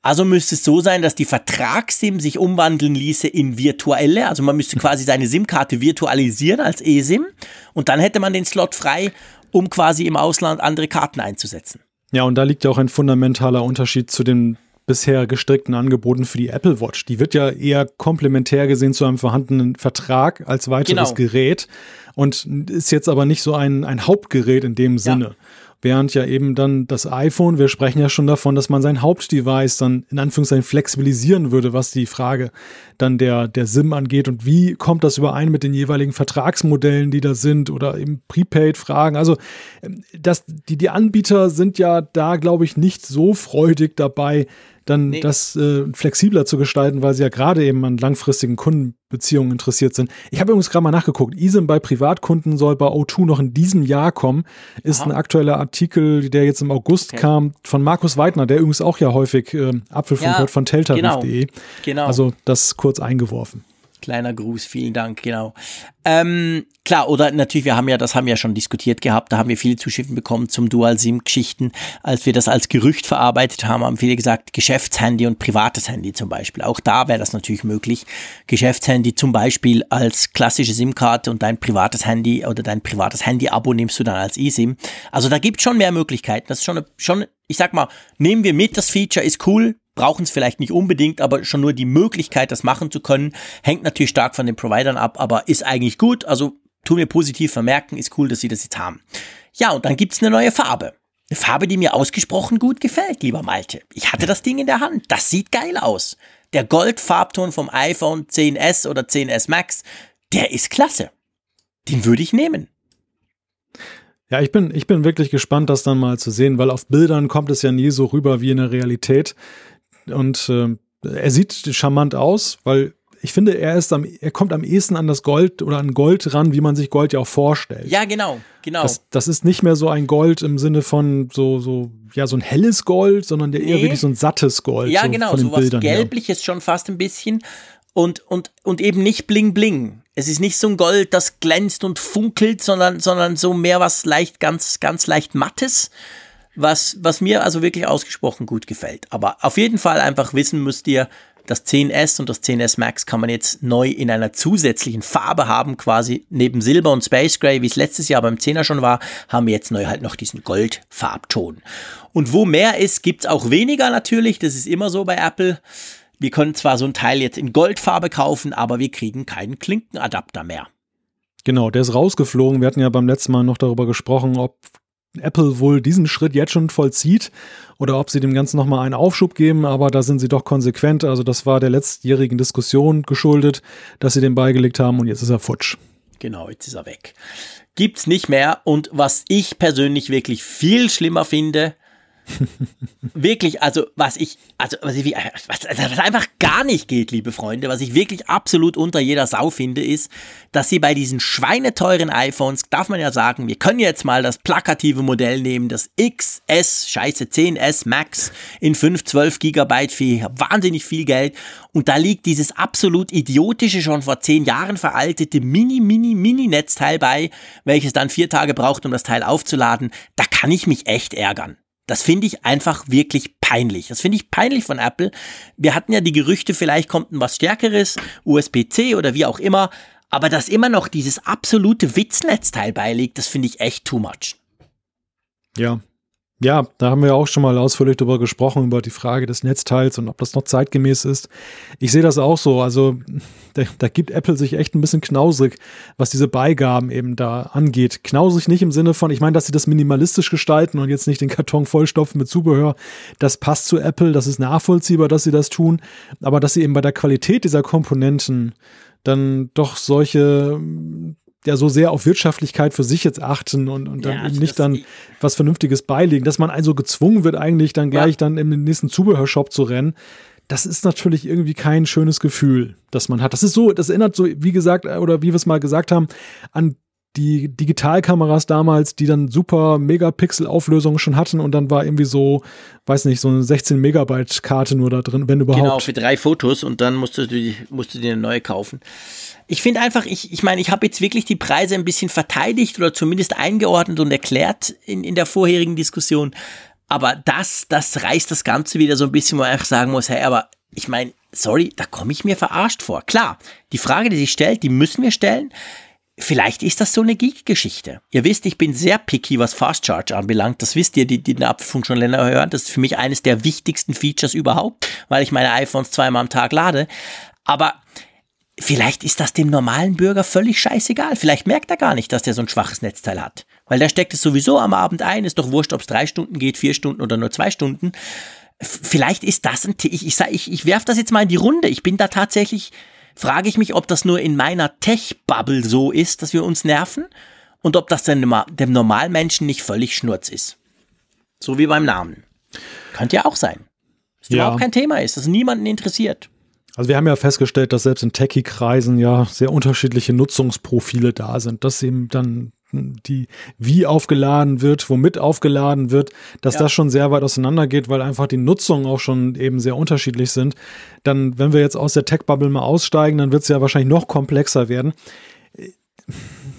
[SPEAKER 2] Also müsste es so sein, dass die Vertrags-SIM sich umwandeln ließe in virtuelle. Also man müsste quasi seine SIM-Karte virtualisieren als eSIM und dann hätte man den Slot frei, um quasi im Ausland andere Karten einzusetzen.
[SPEAKER 3] Ja, und da liegt ja auch ein fundamentaler Unterschied zu den bisher gestrickten Angeboten für die Apple Watch. Die wird ja eher komplementär gesehen zu einem vorhandenen Vertrag als weiteres
[SPEAKER 2] Genau.
[SPEAKER 3] Gerät und ist jetzt aber nicht so ein, ein Hauptgerät in dem Sinne. Während ja eben dann das iPhone, wir sprechen ja schon davon, dass man sein Hauptdevice dann in Anführungszeichen flexibilisieren würde, was die Frage dann der, der SIM angeht und wie kommt das überein mit den jeweiligen Vertragsmodellen, die da sind oder eben Prepaid-Fragen. Also ähm, das, die, die Anbieter sind ja da, glaube ich, nicht so freudig dabei, dann
[SPEAKER 2] Nee.
[SPEAKER 3] das äh, flexibler zu gestalten, weil sie ja gerade eben an langfristigen Kundenbeziehungen interessiert sind. Ich habe übrigens gerade mal nachgeguckt. eSIM bei Privatkunden soll bei O2 noch in diesem Jahr kommen. Ist
[SPEAKER 2] Aha.
[SPEAKER 3] ein aktueller Artikel, der jetzt im August
[SPEAKER 2] Okay.
[SPEAKER 3] kam, von Markus Weidner, der übrigens auch ja häufig äh, Apfelfunk
[SPEAKER 2] Ja,
[SPEAKER 3] hört von teltarif.de.
[SPEAKER 2] Genau.
[SPEAKER 3] Also das kurz eingeworfen.
[SPEAKER 2] Kleiner Gruß, vielen Dank, genau. Ähm, klar, oder natürlich, wir haben ja, das haben wir ja schon diskutiert gehabt, da haben wir viele Zuschriften bekommen zum Dual-SIM-Geschichten. Als wir das als Gerücht verarbeitet haben, haben viele gesagt, Geschäftshandy und privates Handy zum Beispiel. Auch da wäre das natürlich möglich. Geschäftshandy zum Beispiel als klassische SIM-Karte und dein privates Handy oder dein privates Handy-Abo nimmst du dann als eSIM. Also da gibt schon mehr Möglichkeiten. Das ist schon, schon, ich sag mal, nehmen wir mit, das Feature ist cool, brauchen es vielleicht nicht unbedingt, aber schon nur die Möglichkeit, das machen zu können, hängt natürlich stark von den Providern ab, aber ist eigentlich gut. Also tun wir positiv vermerken, ist cool, dass sie das jetzt haben. Ja, und dann gibt's eine neue Farbe. Eine Farbe, die mir ausgesprochen gut gefällt, lieber Malte. Ich hatte das Ding in der Hand. Das sieht geil aus. Der Goldfarbton vom iPhone 10s oder 10s Max, der ist klasse. Den würde ich nehmen.
[SPEAKER 3] Ja, ich bin, ich bin wirklich gespannt, das dann mal zu sehen, weil auf Bildern kommt es ja nie so rüber wie in der Realität. Und äh, er sieht charmant aus, weil ich finde, er ist am, er kommt am ehesten an das Gold oder an Gold ran, wie man sich Gold ja auch vorstellt.
[SPEAKER 2] Ja, genau, genau.
[SPEAKER 3] Das, das ist nicht mehr so ein Gold im Sinne von so, so, ja, so ein helles Gold, sondern der eher
[SPEAKER 2] Nee.
[SPEAKER 3] wirklich so ein sattes Gold.
[SPEAKER 2] Ja,
[SPEAKER 3] so
[SPEAKER 2] genau,
[SPEAKER 3] von den
[SPEAKER 2] so was
[SPEAKER 3] Bildern her.
[SPEAKER 2] Gelbliches schon fast ein bisschen und, und, und eben nicht bling bling. Es ist nicht so ein Gold, das glänzt und funkelt, sondern, sondern so mehr was leicht, ganz, ganz leicht mattes, was, was mir also wirklich ausgesprochen gut gefällt. Aber auf jeden Fall einfach wissen müsst ihr, das 10S und das 10S Max kann man jetzt neu in einer zusätzlichen Farbe haben, quasi neben Silber und Space Gray, wie es letztes Jahr beim 10er schon war, haben wir jetzt neu halt noch diesen Goldfarbton. Und wo mehr ist, gibt's auch weniger natürlich, das ist immer so bei Apple. Wir können zwar so ein Teil jetzt in Goldfarbe kaufen, aber wir kriegen keinen Klinkenadapter mehr.
[SPEAKER 3] Genau, der ist rausgeflogen. Wir hatten ja beim letzten Mal noch darüber gesprochen, ob Apple wohl diesen Schritt jetzt schon vollzieht oder ob sie dem Ganzen nochmal einen Aufschub geben, aber da sind sie doch konsequent. Also das war der letztjährigen Diskussion geschuldet, dass sie den beigelegt haben und jetzt ist er futsch.
[SPEAKER 2] Genau, jetzt ist er weg. Gibt's nicht mehr. Und was ich persönlich wirklich viel schlimmer finde, wirklich, also was ich, also was, ich, was, was einfach gar nicht geht, liebe Freunde, was ich wirklich absolut unter jeder Sau finde, ist, dass sie bei diesen schweineteuren iPhones, darf man ja sagen, wir können jetzt mal das plakative Modell nehmen, das XS, scheiße 10S Max in 5, 12 Gigabyte für wahnsinnig viel Geld und da liegt dieses absolut idiotische, schon vor 10 Jahren veraltete Mini, Mini, Mini-Netzteil bei, welches dann vier Tage braucht, um das Teil aufzuladen. Da kann ich mich echt ärgern. Das finde ich einfach wirklich peinlich. Das finde ich peinlich von Apple. Wir hatten ja die Gerüchte, vielleicht kommt ein was Stärkeres, USB-C oder wie auch immer. Aber dass immer noch dieses absolute Witznetzteil beiliegt, das finde ich echt too much.
[SPEAKER 3] Ja, ja, da haben wir auch schon mal ausführlich darüber gesprochen, über die Frage des Netzteils und ob das noch zeitgemäß ist. Ich sehe das auch so. Also da, da, gibt Apple sich echt ein bisschen knausrig, was diese Beigaben eben da angeht. Knausrig nicht im Sinne von, ich meine, dass sie das minimalistisch gestalten und jetzt nicht den Karton vollstopfen mit Zubehör. Das passt zu Apple, das ist nachvollziehbar, dass sie das tun. Aber dass sie eben bei der Qualität dieser Komponenten dann doch solche ja so sehr auf Wirtschaftlichkeit für sich jetzt achten und, und dann ja, also nicht dann was Vernünftiges beilegen, dass man also gezwungen wird, eigentlich dann gleich ja. dann im nächsten Zubehörshop zu rennen. Das ist natürlich irgendwie kein schönes Gefühl, das man hat. Das ist so, das erinnert so, wie gesagt, oder wie wir es mal gesagt haben, an die Digitalkameras damals, die dann super Megapixel-Auflösungen schon hatten und dann war irgendwie so, weiß nicht, so eine 16 Megabyte Karte nur da drin, wenn überhaupt. Genau,
[SPEAKER 2] für drei Fotos und dann musst du, musst du dir eine neue kaufen. Ich finde einfach, ich, ich meine, ich habe jetzt wirklich die Preise ein bisschen verteidigt oder zumindest eingeordnet und erklärt in, in der vorherigen Diskussion. Aber das, das reißt das Ganze wieder so ein bisschen, wo ich sagen muss, hey, aber ich meine, sorry, da komme ich mir verarscht vor. Klar, die Frage, die sich stellt, die müssen wir stellen. Vielleicht ist das so eine Geek-Geschichte. Ihr wisst, ich bin sehr picky, was Fast Charge anbelangt. Das wisst ihr, die, die den Apfelfunk schon länger hören. Das ist für mich eines der wichtigsten Features überhaupt, weil ich meine iPhones zweimal am Tag lade. Aber vielleicht ist das dem normalen Bürger völlig scheißegal. Vielleicht merkt er gar nicht, dass der so ein schwaches Netzteil hat. Weil der steckt es sowieso am Abend ein, ist doch wurscht, ob es drei Stunden geht, vier Stunden oder nur zwei Stunden. Vielleicht ist das ein, ich, ich, ich, ich werf das jetzt mal in die Runde. Ich bin da tatsächlich, frage ich mich, ob das nur in meiner Tech-Bubble so ist, dass wir uns nerven und ob das dem, dem Normalmenschen nicht völlig schnurz ist. So wie beim Namen. Könnte ja auch sein. Dass ja. überhaupt kein Thema ist, dass niemanden interessiert.
[SPEAKER 3] Also wir haben ja festgestellt, dass selbst in Techie-Kreisen ja sehr unterschiedliche Nutzungsprofile da sind, dass eben dann die wie aufgeladen wird, womit aufgeladen wird, dass ja. das schon sehr weit auseinander geht, weil einfach die Nutzungen auch schon eben sehr unterschiedlich sind. Dann, wenn wir jetzt aus der Tech-Bubble mal aussteigen, dann wird es ja wahrscheinlich noch komplexer werden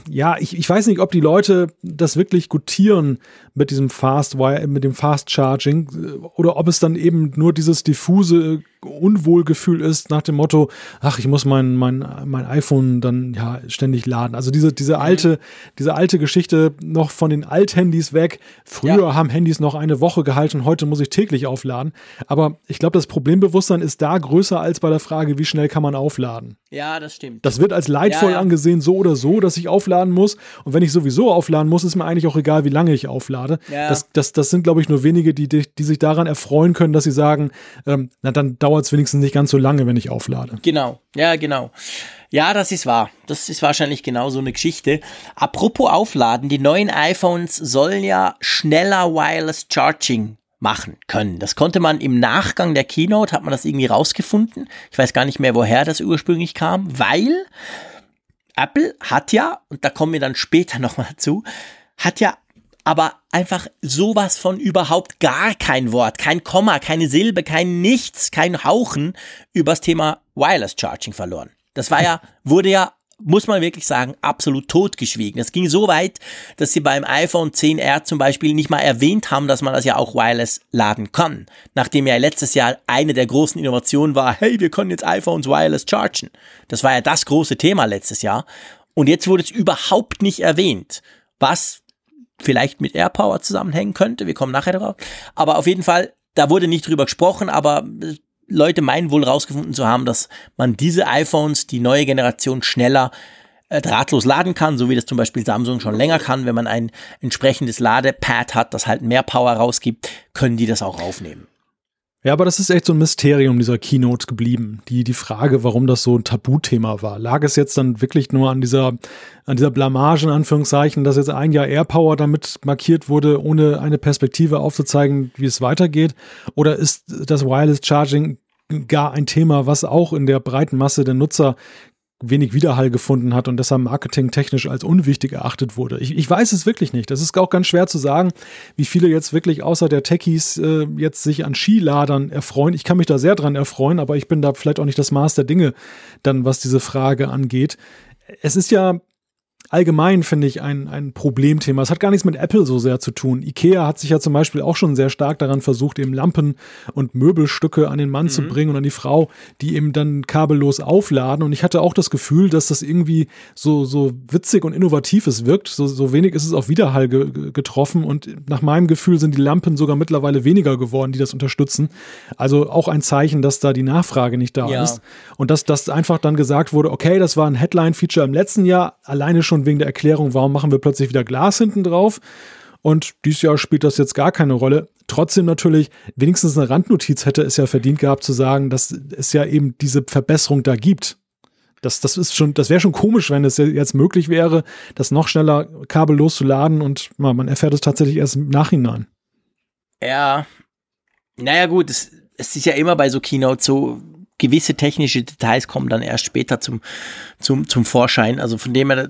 [SPEAKER 3] ja, ich, ich weiß nicht, ob die Leute das wirklich gutieren mit diesem Fast mit dem Fast Charging oder ob es dann eben nur dieses diffuse Unwohlgefühl ist nach dem Motto, ach, ich muss mein, mein, mein iPhone dann ja ständig laden. Also diese, diese mhm. alte, diese alte Geschichte noch von den Althandys weg. Früher ja. haben Handys noch eine Woche gehalten, heute muss ich täglich aufladen. Aber ich glaube, das Problembewusstsein ist da größer als bei der Frage, wie schnell kann man aufladen.
[SPEAKER 2] Ja, das stimmt.
[SPEAKER 3] Das wird als leidvoll ja, ja. angesehen, so oder so, dass ich aufladen muss. Und wenn ich sowieso aufladen muss, ist mir eigentlich auch egal, wie lange ich auflade. Das, das, das sind, glaube ich, nur wenige, die, die sich daran erfreuen können, dass sie sagen, ähm, na dann dauert es wenigstens nicht ganz so lange, wenn ich auflade.
[SPEAKER 2] Genau, ja, genau. Ja, das ist wahr. Das ist wahrscheinlich genau so eine Geschichte. Apropos Aufladen, die neuen iPhones sollen ja schneller Wireless Charging machen können. Das konnte man im Nachgang der Keynote, hat man das irgendwie rausgefunden. Ich weiß gar nicht mehr, woher das ursprünglich kam, weil Apple hat ja, und da kommen wir dann später nochmal dazu, hat ja aber einfach sowas von überhaupt gar kein Wort, kein Komma, keine Silbe, kein Nichts, kein Hauchen übers Thema Wireless Charging verloren. Das war ja, wurde ja, muss man wirklich sagen, absolut totgeschwiegen. Das ging so weit, dass sie beim iPhone 10R zum Beispiel nicht mal erwähnt haben, dass man das ja auch wireless laden kann. Nachdem ja letztes Jahr eine der großen Innovationen war, hey, wir können jetzt iPhones wireless chargen. Das war ja das große Thema letztes Jahr. Und jetzt wurde es überhaupt nicht erwähnt. Was vielleicht mit AirPower zusammenhängen könnte. Wir kommen nachher darauf. Aber auf jeden Fall, da wurde nicht drüber gesprochen, aber Leute meinen wohl rausgefunden zu haben, dass man diese iPhones, die neue Generation, schneller äh, drahtlos laden kann, so wie das zum Beispiel Samsung schon länger kann. Wenn man ein entsprechendes Ladepad hat, das halt mehr Power rausgibt, können die das auch aufnehmen.
[SPEAKER 3] Ja, aber das ist echt so ein Mysterium dieser Keynote geblieben. Die, die Frage, warum das so ein Tabuthema war. Lag es jetzt dann wirklich nur an dieser, an dieser Blamage, in Anführungszeichen, dass jetzt ein Jahr AirPower damit markiert wurde, ohne eine Perspektive aufzuzeigen, wie es weitergeht? Oder ist das Wireless Charging gar ein Thema, was auch in der breiten Masse der Nutzer wenig Widerhall gefunden hat und deshalb marketingtechnisch als unwichtig erachtet wurde. Ich, ich weiß es wirklich nicht. Das ist auch ganz schwer zu sagen, wie viele jetzt wirklich außer der Techies äh, jetzt sich an Skiladern erfreuen. Ich kann mich da sehr dran erfreuen, aber ich bin da vielleicht auch nicht das Maß der Dinge, dann was diese Frage angeht. Es ist ja allgemein, finde ich, ein, ein Problemthema. Es hat gar nichts mit Apple so sehr zu tun. Ikea hat sich ja zum Beispiel auch schon sehr stark daran versucht, eben Lampen und Möbelstücke an den Mann mhm. zu bringen und an die Frau, die eben dann kabellos aufladen. Und ich hatte auch das Gefühl, dass das irgendwie so, so witzig und innovativ es wirkt. So, so wenig ist es auf Widerhall ge getroffen. Und nach meinem Gefühl sind die Lampen sogar mittlerweile weniger geworden, die das unterstützen. Also auch ein Zeichen, dass da die Nachfrage nicht da ja. ist. Und dass das einfach dann gesagt wurde, okay, das war ein Headline-Feature im letzten Jahr, alleine schon wegen der Erklärung, warum machen wir plötzlich wieder Glas hinten drauf. Und dieses Jahr spielt das jetzt gar keine Rolle. Trotzdem natürlich, wenigstens eine Randnotiz hätte es ja verdient gehabt zu sagen, dass es ja eben diese Verbesserung da gibt. Das, das ist schon, das wäre schon komisch, wenn es jetzt möglich wäre, das noch schneller kabellos zu laden und man erfährt es tatsächlich erst im Nachhinein.
[SPEAKER 2] Ja, naja gut, es, es ist ja immer bei so Keynote so, gewisse technische Details kommen dann erst später zum, zum, zum Vorschein. Also von dem her,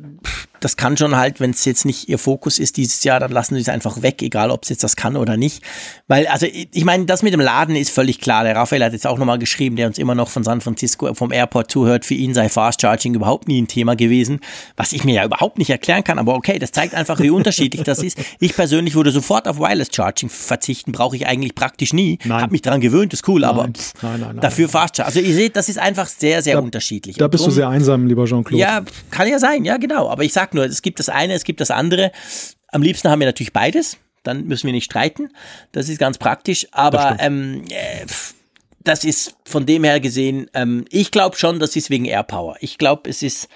[SPEAKER 2] das kann schon halt, wenn es jetzt nicht ihr Fokus ist dieses Jahr, dann lassen sie es einfach weg, egal ob es jetzt das kann oder nicht. Weil, also ich meine, das mit dem Laden ist völlig klar. Der Raphael hat jetzt auch nochmal geschrieben, der uns immer noch von San Francisco vom Airport zuhört, für ihn sei Fast Charging überhaupt nie ein Thema gewesen, was ich mir ja überhaupt nicht erklären kann. Aber okay, das zeigt einfach, wie unterschiedlich das ist. Ich persönlich würde sofort auf Wireless Charging verzichten, brauche ich eigentlich praktisch nie. Nein. Hab mich daran gewöhnt, ist cool, nein. aber pff, nein, nein, dafür Fast Charging. Also ihr seht, das ist einfach sehr, sehr
[SPEAKER 3] da,
[SPEAKER 2] unterschiedlich.
[SPEAKER 3] Da bist drum, du sehr einsam, lieber Jean-Claude.
[SPEAKER 2] Ja, kann ja sein, ja genau. Aber ich sag nur, es gibt das eine, es gibt das andere. Am liebsten haben wir natürlich beides. Dann müssen wir nicht streiten. Das ist ganz praktisch. Aber ähm, äh, das ist von dem her gesehen, ähm, ich glaube schon, das ist wegen Airpower. Ich glaube, es ist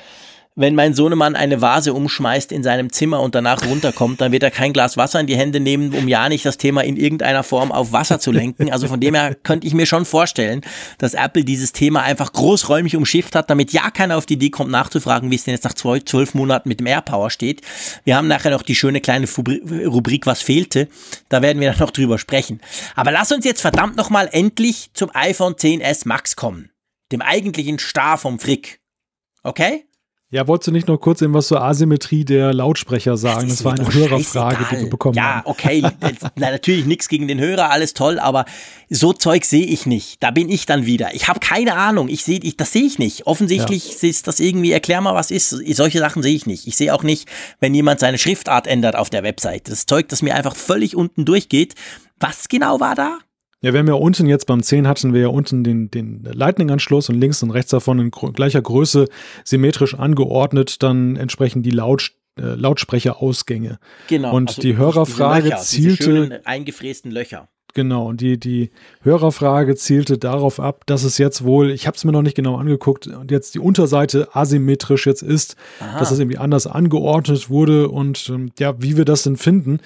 [SPEAKER 2] wenn mein Sohnemann eine Vase umschmeißt in seinem Zimmer und danach runterkommt, dann wird er kein Glas Wasser in die Hände nehmen, um ja nicht das Thema in irgendeiner Form auf Wasser zu lenken. Also von dem her könnte ich mir schon vorstellen, dass Apple dieses Thema einfach großräumig umschifft hat, damit ja keiner auf die Idee kommt, nachzufragen, wie es denn jetzt nach zwölf Monaten mit dem AirPower steht. Wir haben nachher noch die schöne kleine Rubrik, was fehlte. Da werden wir dann noch drüber sprechen. Aber lass uns jetzt verdammt nochmal endlich zum iPhone 10s Max kommen. Dem eigentlichen Star vom Frick. Okay?
[SPEAKER 3] Ja, wolltest du nicht noch kurz eben was zur Asymmetrie der Lautsprecher sagen? Das, das war eine Hörerfrage, die wir bekommen
[SPEAKER 2] ja,
[SPEAKER 3] haben.
[SPEAKER 2] Ja, okay. Na, natürlich nichts gegen den Hörer, alles toll, aber so Zeug sehe ich nicht. Da bin ich dann wieder. Ich habe keine Ahnung. Ich sehe, ich, das sehe ich nicht. Offensichtlich ja. ist das irgendwie, erklär mal, was ist. Solche Sachen sehe ich nicht. Ich sehe auch nicht, wenn jemand seine Schriftart ändert auf der Website. Das Zeug, das mir einfach völlig unten durchgeht. Was genau war da?
[SPEAKER 3] Ja, wir haben ja unten jetzt beim 10 hatten wir ja unten den, den Lightning-Anschluss und links und rechts davon in gleicher Größe symmetrisch angeordnet dann entsprechend die Laut, äh, Lautsprecherausgänge.
[SPEAKER 2] Genau.
[SPEAKER 3] Und also die Hörerfrage Löcher, zielte.
[SPEAKER 2] eingefrästen Löcher.
[SPEAKER 3] Genau, und die, die Hörerfrage zielte darauf ab, dass es jetzt wohl, ich habe es mir noch nicht genau angeguckt, und jetzt die Unterseite asymmetrisch jetzt ist, Aha. dass es irgendwie anders angeordnet wurde und ähm, ja, wie wir das denn finden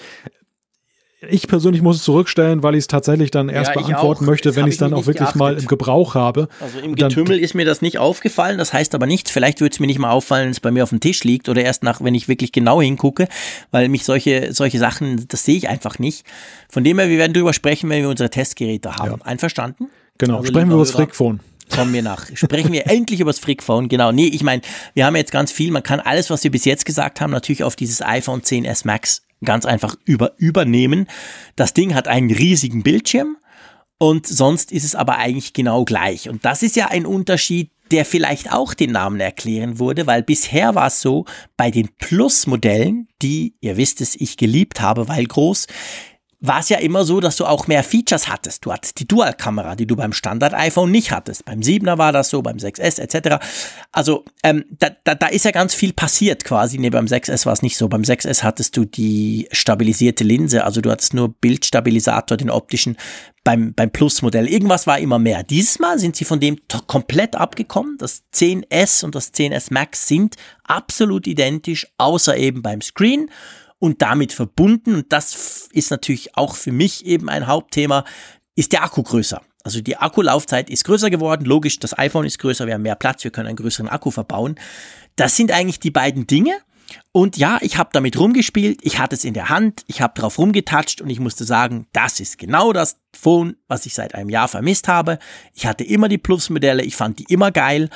[SPEAKER 3] ich persönlich muss es zurückstellen, weil ich es tatsächlich dann erst ja, beantworten auch. möchte, wenn ich es dann auch wirklich geachtet. mal im Gebrauch habe.
[SPEAKER 2] Also im Getümmel ist mir das nicht aufgefallen, das heißt aber nichts. Vielleicht würde es mir nicht mal auffallen, wenn es bei mir auf dem Tisch liegt oder erst nach, wenn ich wirklich genau hingucke, weil mich solche, solche Sachen, das sehe ich einfach nicht. Von dem her, wir werden drüber sprechen, wenn wir unsere Testgeräte haben. Ja. Einverstanden?
[SPEAKER 3] Genau, also sprechen wir über das Frickphone
[SPEAKER 2] kommen wir nach. Sprechen wir endlich über das Frickphone. Genau. Nee, ich meine, wir haben jetzt ganz viel. Man kann alles, was wir bis jetzt gesagt haben, natürlich auf dieses iPhone 10s Max ganz einfach über, übernehmen. Das Ding hat einen riesigen Bildschirm und sonst ist es aber eigentlich genau gleich. Und das ist ja ein Unterschied, der vielleicht auch den Namen erklären wurde, weil bisher war es so, bei den Plus-Modellen, die, ihr wisst es, ich geliebt habe, weil groß, war es ja immer so, dass du auch mehr Features hattest. Du hattest die Dual-Kamera, die du beim Standard-iPhone nicht hattest. Beim 7er war das so, beim 6S etc. Also ähm, da, da, da ist ja ganz viel passiert quasi. Nee, beim 6S war es nicht so. Beim 6S hattest du die stabilisierte Linse, also du hattest nur Bildstabilisator, den optischen. Beim, beim Plus-Modell. Irgendwas war immer mehr. Dieses Mal sind sie von dem komplett abgekommen. Das 10S und das 10S Max sind absolut identisch, außer eben beim Screen und damit verbunden, und das ist natürlich auch für mich eben ein Hauptthema, ist der Akku größer. Also die Akkulaufzeit ist größer geworden. Logisch, das iPhone ist größer, wir haben mehr Platz, wir können einen größeren Akku verbauen. Das sind eigentlich die beiden Dinge. Und ja, ich habe damit rumgespielt, ich hatte es in der Hand, ich habe drauf rumgetatscht und ich musste sagen, das ist genau das Phone, was ich seit einem Jahr vermisst habe. Ich hatte immer die Plus-Modelle, ich fand die immer geil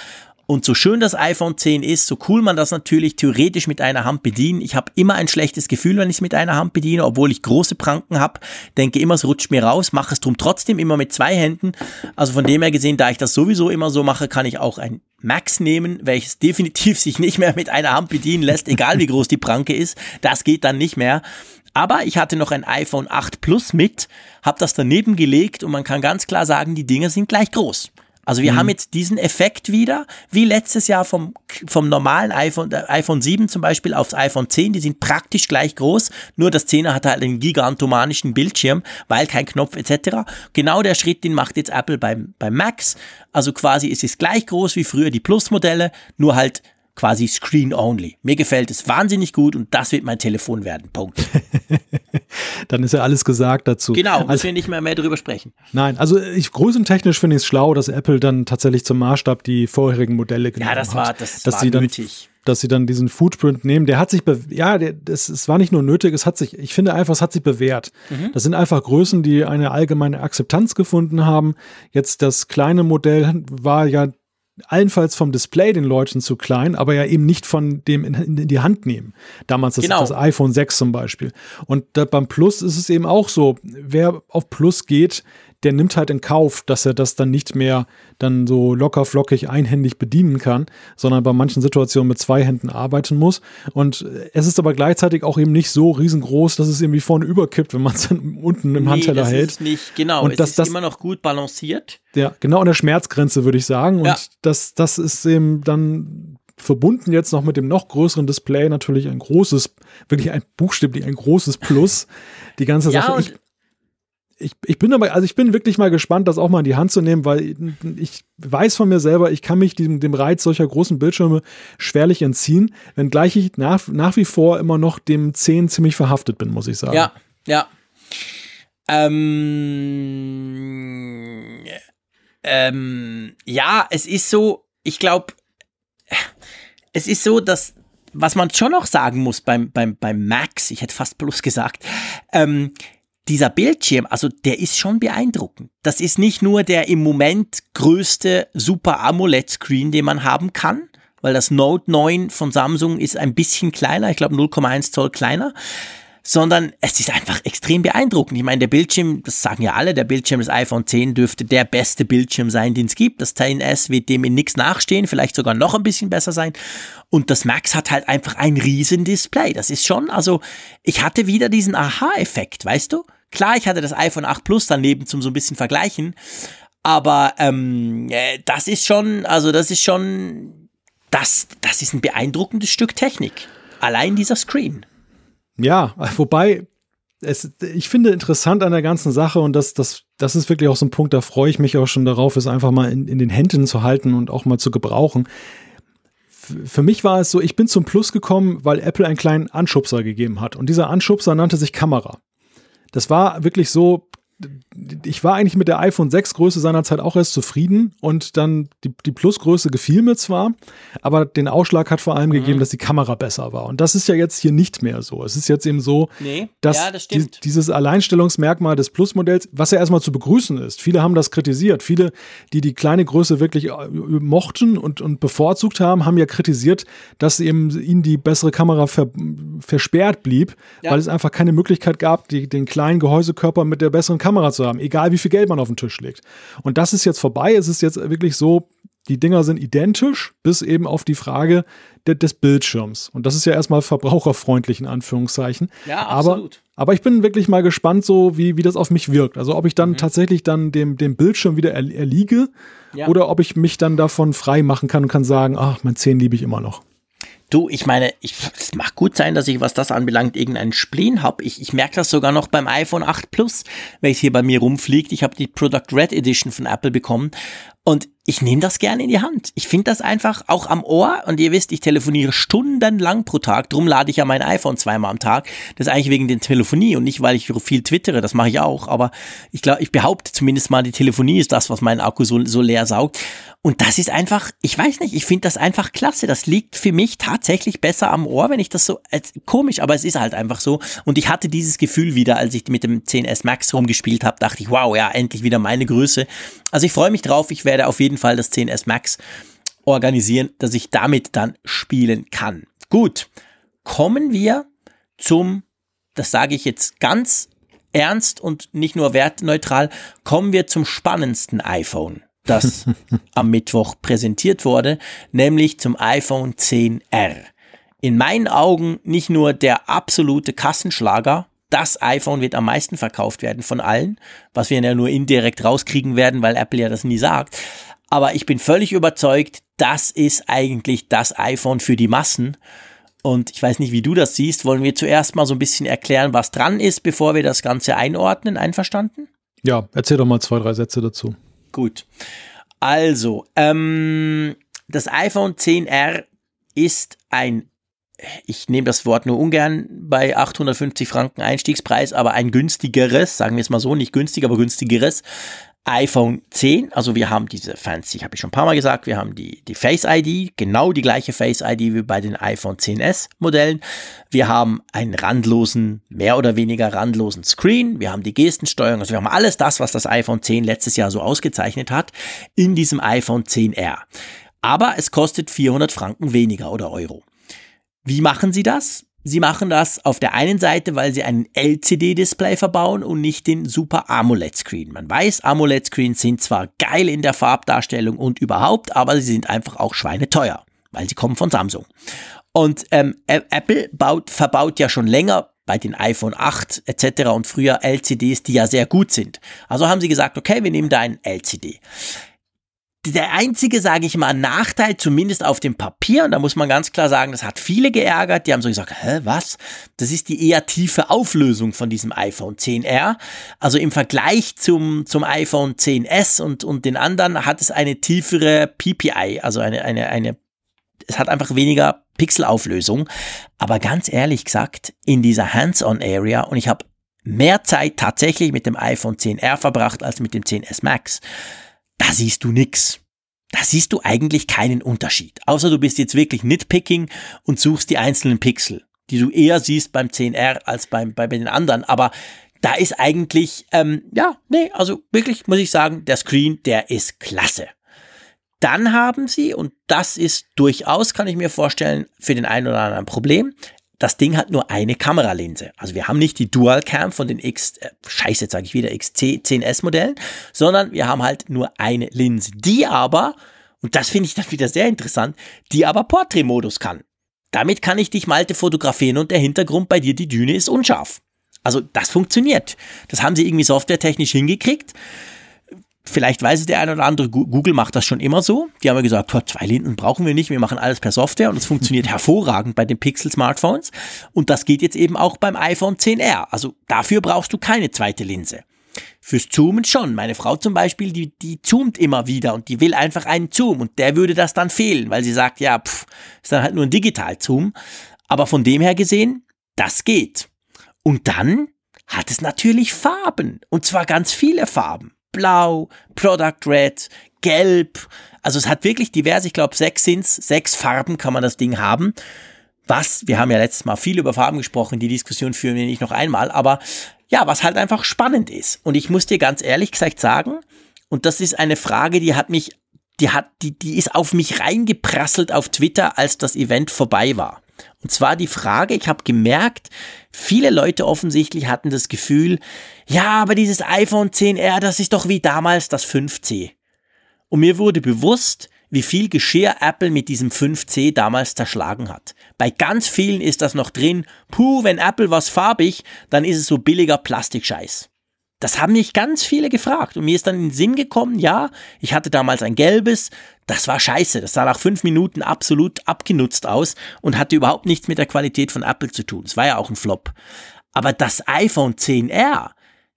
[SPEAKER 2] und so schön das iPhone 10 ist, so cool man das natürlich theoretisch mit einer Hand bedienen. Ich habe immer ein schlechtes Gefühl, wenn ich es mit einer Hand bediene, obwohl ich große Pranken habe. Denke immer, es rutscht mir raus, mache es drum trotzdem immer mit zwei Händen. Also von dem her gesehen, da ich das sowieso immer so mache, kann ich auch ein Max nehmen, welches definitiv sich nicht mehr mit einer Hand bedienen lässt, egal wie groß die Pranke ist. Das geht dann nicht mehr. Aber ich hatte noch ein iPhone 8 Plus mit, habe das daneben gelegt und man kann ganz klar sagen, die Dinger sind gleich groß. Also wir mhm. haben jetzt diesen Effekt wieder, wie letztes Jahr vom, vom normalen iPhone, äh, iPhone 7 zum Beispiel aufs iPhone 10, die sind praktisch gleich groß, nur das 10er hat halt einen gigantomanischen Bildschirm, weil kein Knopf etc. Genau der Schritt, den macht jetzt Apple beim, beim Max. Also quasi ist es gleich groß wie früher die Plus-Modelle, nur halt quasi Screen Only. Mir gefällt es wahnsinnig gut und das wird mein Telefon werden. Punkt.
[SPEAKER 3] Dann ist ja alles gesagt dazu.
[SPEAKER 2] Genau, müssen also, wir nicht mehr mehr drüber sprechen.
[SPEAKER 3] Nein, also ich größentechnisch finde ich es schlau, dass Apple dann tatsächlich zum Maßstab die vorherigen Modelle genommen
[SPEAKER 2] hat. Ja, das war das
[SPEAKER 3] dass
[SPEAKER 2] war
[SPEAKER 3] sie
[SPEAKER 2] dann, nötig.
[SPEAKER 3] Dass sie dann diesen Footprint nehmen, der hat sich, ja, der, das, es war nicht nur nötig, es hat sich, ich finde einfach, es hat sich bewährt. Mhm. Das sind einfach Größen, die eine allgemeine Akzeptanz gefunden haben. Jetzt das kleine Modell war ja allenfalls vom Display den Leuten zu klein, aber ja eben nicht von dem in, in die Hand nehmen. Damals das, genau. das iPhone 6 zum Beispiel. Und da, beim Plus ist es eben auch so, wer auf Plus geht, der nimmt halt in Kauf, dass er das dann nicht mehr dann so locker flockig einhändig bedienen kann, sondern bei manchen Situationen mit zwei Händen arbeiten muss. Und es ist aber gleichzeitig auch eben nicht so riesengroß, dass es irgendwie vorne überkippt, wenn man es dann unten im nee, Handteller das hält. Ist
[SPEAKER 2] nicht, genau,
[SPEAKER 3] und
[SPEAKER 2] es
[SPEAKER 3] das,
[SPEAKER 2] ist das, immer noch gut balanciert.
[SPEAKER 3] Ja, genau an der Schmerzgrenze, würde ich sagen. Und ja. das, das ist eben dann verbunden jetzt noch mit dem noch größeren Display natürlich ein großes, wirklich ein buchstäblich ein großes Plus. Die ganze ja, Sache. Ich, ich, ich bin aber, also ich bin wirklich mal gespannt, das auch mal in die Hand zu nehmen, weil ich weiß von mir selber, ich kann mich dem, dem Reiz solcher großen Bildschirme schwerlich entziehen, wenngleich ich nach, nach wie vor immer noch dem 10 ziemlich verhaftet bin, muss ich sagen.
[SPEAKER 2] Ja, ja. Ähm, ähm, ja, es ist so, ich glaube, es ist so, dass was man schon noch sagen muss beim, beim, beim Max, ich hätte fast bloß gesagt, ähm, dieser Bildschirm, also der ist schon beeindruckend. Das ist nicht nur der im Moment größte Super AMOLED Screen, den man haben kann, weil das Note 9 von Samsung ist ein bisschen kleiner, ich glaube 0,1 Zoll kleiner, sondern es ist einfach extrem beeindruckend. Ich meine, der Bildschirm, das sagen ja alle, der Bildschirm des iPhone 10 dürfte der beste Bildschirm sein, den es gibt. Das 10S wird dem in nichts nachstehen, vielleicht sogar noch ein bisschen besser sein. Und das Max hat halt einfach ein riesen Display. Das ist schon, also ich hatte wieder diesen Aha-Effekt, weißt du? Klar, ich hatte das iPhone 8 Plus daneben zum so ein bisschen vergleichen, aber ähm, äh, das ist schon, also das ist schon, das, das ist ein beeindruckendes Stück Technik. Allein dieser Screen.
[SPEAKER 3] Ja, wobei, es, ich finde interessant an der ganzen Sache und das, das, das ist wirklich auch so ein Punkt, da freue ich mich auch schon darauf, es einfach mal in, in den Händen zu halten und auch mal zu gebrauchen. für mich war es so, ich bin zum Plus gekommen, weil Apple einen kleinen Anschubser gegeben hat. Und dieser Anschubser nannte sich Kamera. Das war wirklich so, ich war eigentlich mit der iPhone 6 Größe seinerzeit auch erst zufrieden und dann die, die Plus-Größe gefiel mir zwar, aber den Ausschlag hat vor allem mhm. gegeben, dass die Kamera besser war. Und das ist ja jetzt hier nicht mehr so. Es ist jetzt eben so,
[SPEAKER 2] nee.
[SPEAKER 3] dass
[SPEAKER 2] ja, das
[SPEAKER 3] die, dieses Alleinstellungsmerkmal des Plus-Modells, was ja erstmal zu begrüßen ist, viele haben das kritisiert. Viele, die die kleine Größe wirklich äh, mochten und, und bevorzugt haben, haben ja kritisiert, dass eben ihnen die bessere Kamera ver, versperrt blieb, ja. weil es einfach keine Möglichkeit gab, die, den kleinen Gehäusekörper mit der besseren Kamera zu haben haben, egal wie viel Geld man auf den Tisch legt. Und das ist jetzt vorbei. Es ist jetzt wirklich so, die Dinger sind identisch, bis eben auf die Frage de des Bildschirms. Und das ist ja erstmal verbraucherfreundlich in Anführungszeichen.
[SPEAKER 2] Ja, absolut.
[SPEAKER 3] Aber, aber ich bin wirklich mal gespannt, so wie, wie das auf mich wirkt. Also ob ich dann mhm. tatsächlich dann dem, dem Bildschirm wieder er erliege ja. oder ob ich mich dann davon frei machen kann und kann sagen, ach, mein 10 liebe ich immer noch.
[SPEAKER 2] Du, ich meine, ich, es mag gut sein, dass ich, was das anbelangt, irgendeinen Spleen habe. Ich, ich merke das sogar noch beim iPhone 8 Plus, welches hier bei mir rumfliegt. Ich habe die Product Red Edition von Apple bekommen. Und ich nehme das gerne in die Hand. Ich finde das einfach auch am Ohr. Und ihr wisst, ich telefoniere stundenlang pro Tag. Drum lade ich ja mein iPhone zweimal am Tag. Das ist eigentlich wegen der Telefonie und nicht, weil ich viel twittere. Das mache ich auch. Aber ich glaube, ich behaupte zumindest mal, die Telefonie ist das, was meinen Akku so, so leer saugt. Und das ist einfach, ich weiß nicht, ich finde das einfach klasse. Das liegt für mich tatsächlich besser am Ohr, wenn ich das so, komisch, aber es ist halt einfach so. Und ich hatte dieses Gefühl wieder, als ich mit dem 10S Max rumgespielt habe, dachte ich, wow, ja, endlich wieder meine Größe. Also ich freue mich drauf. Ich werde auf jeden Fall das 10S Max organisieren, dass ich damit dann spielen kann. Gut, kommen wir zum, das sage ich jetzt ganz ernst und nicht nur wertneutral, kommen wir zum spannendsten iPhone das am Mittwoch präsentiert wurde, nämlich zum iPhone 10R. In meinen Augen nicht nur der absolute Kassenschlager, das iPhone wird am meisten verkauft werden von allen, was wir ja nur indirekt rauskriegen werden, weil Apple ja das nie sagt. Aber ich bin völlig überzeugt, das ist eigentlich das iPhone für die Massen. Und ich weiß nicht, wie du das siehst. Wollen wir zuerst mal so ein bisschen erklären, was dran ist, bevor wir das Ganze einordnen? Einverstanden?
[SPEAKER 3] Ja, erzähl doch mal zwei, drei Sätze dazu.
[SPEAKER 2] Gut. Also, ähm, das iPhone 10R ist ein, ich nehme das Wort nur ungern bei 850 Franken Einstiegspreis, aber ein günstigeres, sagen wir es mal so, nicht günstig, aber günstigeres iPhone 10, also wir haben diese fancy, habe ich schon ein paar Mal gesagt, wir haben die, die Face ID, genau die gleiche Face ID wie bei den iPhone 10s Modellen. Wir haben einen randlosen, mehr oder weniger randlosen Screen, wir haben die Gestensteuerung, also wir haben alles das, was das iPhone 10 letztes Jahr so ausgezeichnet hat, in diesem iPhone 10R. Aber es kostet 400 Franken weniger oder Euro. Wie machen sie das? Sie machen das auf der einen Seite, weil sie einen LCD-Display verbauen und nicht den Super AMOLED-Screen. Man weiß, AMOLED-Screens sind zwar geil in der Farbdarstellung und überhaupt, aber sie sind einfach auch schweineteuer, weil sie kommen von Samsung. Und ähm, Apple baut, verbaut ja schon länger bei den iPhone 8 etc. und früher LCDs, die ja sehr gut sind. Also haben sie gesagt, okay, wir nehmen da einen LCD der einzige, sage ich mal, Nachteil, zumindest auf dem Papier, und da muss man ganz klar sagen, das hat viele geärgert, die haben so gesagt, hä, was? Das ist die eher tiefe Auflösung von diesem iPhone 10R. Also im Vergleich zum, zum iPhone 10S und, und den anderen hat es eine tiefere PPI, also eine, eine, eine, es hat einfach weniger Pixelauflösung. Aber ganz ehrlich gesagt, in dieser Hands-on-Area, und ich habe mehr Zeit tatsächlich mit dem iPhone 10R verbracht als mit dem 10S Max da siehst du nix. Da siehst du eigentlich keinen Unterschied. Außer du bist jetzt wirklich nitpicking und suchst die einzelnen Pixel, die du eher siehst beim 10R als beim, bei den anderen. Aber da ist eigentlich, ähm, ja, nee, also wirklich muss ich sagen, der Screen, der ist klasse. Dann haben sie, und das ist durchaus, kann ich mir vorstellen, für den einen oder anderen Problem, das Ding hat nur eine Kameralinse. Also wir haben nicht die Dual Cam von den X, äh, scheiße, jetzt sage ich wieder, XC10S Modellen, sondern wir haben halt nur eine Linse, die aber, und das finde ich dann wieder sehr interessant, die aber Portrait-Modus kann. Damit kann ich dich Malte fotografieren und der Hintergrund bei dir, die Düne, ist unscharf. Also das funktioniert. Das haben sie irgendwie softwaretechnisch hingekriegt. Vielleicht weiß es der eine oder andere, Google macht das schon immer so. Die haben ja gesagt, zwei Linsen brauchen wir nicht, wir machen alles per Software und es funktioniert hervorragend bei den Pixel-Smartphones. Und das geht jetzt eben auch beim iPhone 10R. Also dafür brauchst du keine zweite Linse. Fürs Zoomen schon. Meine Frau zum Beispiel, die, die zoomt immer wieder und die will einfach einen Zoom und der würde das dann fehlen, weil sie sagt, ja, pff, ist dann halt nur ein Digital-Zoom. Aber von dem her gesehen, das geht. Und dann hat es natürlich Farben. Und zwar ganz viele Farben. Blau, Product Red, Gelb. Also es hat wirklich diverse, ich glaube sechs sind's, sechs Farben kann man das Ding haben. Was, wir haben ja letztes Mal viel über Farben gesprochen, die Diskussion führen wir nicht noch einmal, aber ja, was halt einfach spannend ist. Und ich muss dir ganz ehrlich gesagt sagen, und das ist eine Frage, die hat mich, die hat, die, die ist auf mich reingeprasselt auf Twitter, als das Event vorbei war. Und zwar die Frage, ich habe gemerkt, viele Leute offensichtlich hatten das Gefühl, ja, aber dieses iPhone 10R, das ist doch wie damals das 5C. Und mir wurde bewusst, wie viel Geschirr Apple mit diesem 5C damals zerschlagen hat. Bei ganz vielen ist das noch drin, puh, wenn Apple was farbig, dann ist es so billiger Plastikscheiß. Das haben mich ganz viele gefragt und mir ist dann in den Sinn gekommen, ja, ich hatte damals ein gelbes, das war scheiße, das sah nach fünf Minuten absolut abgenutzt aus und hatte überhaupt nichts mit der Qualität von Apple zu tun. Es war ja auch ein Flop. Aber das iPhone 10R,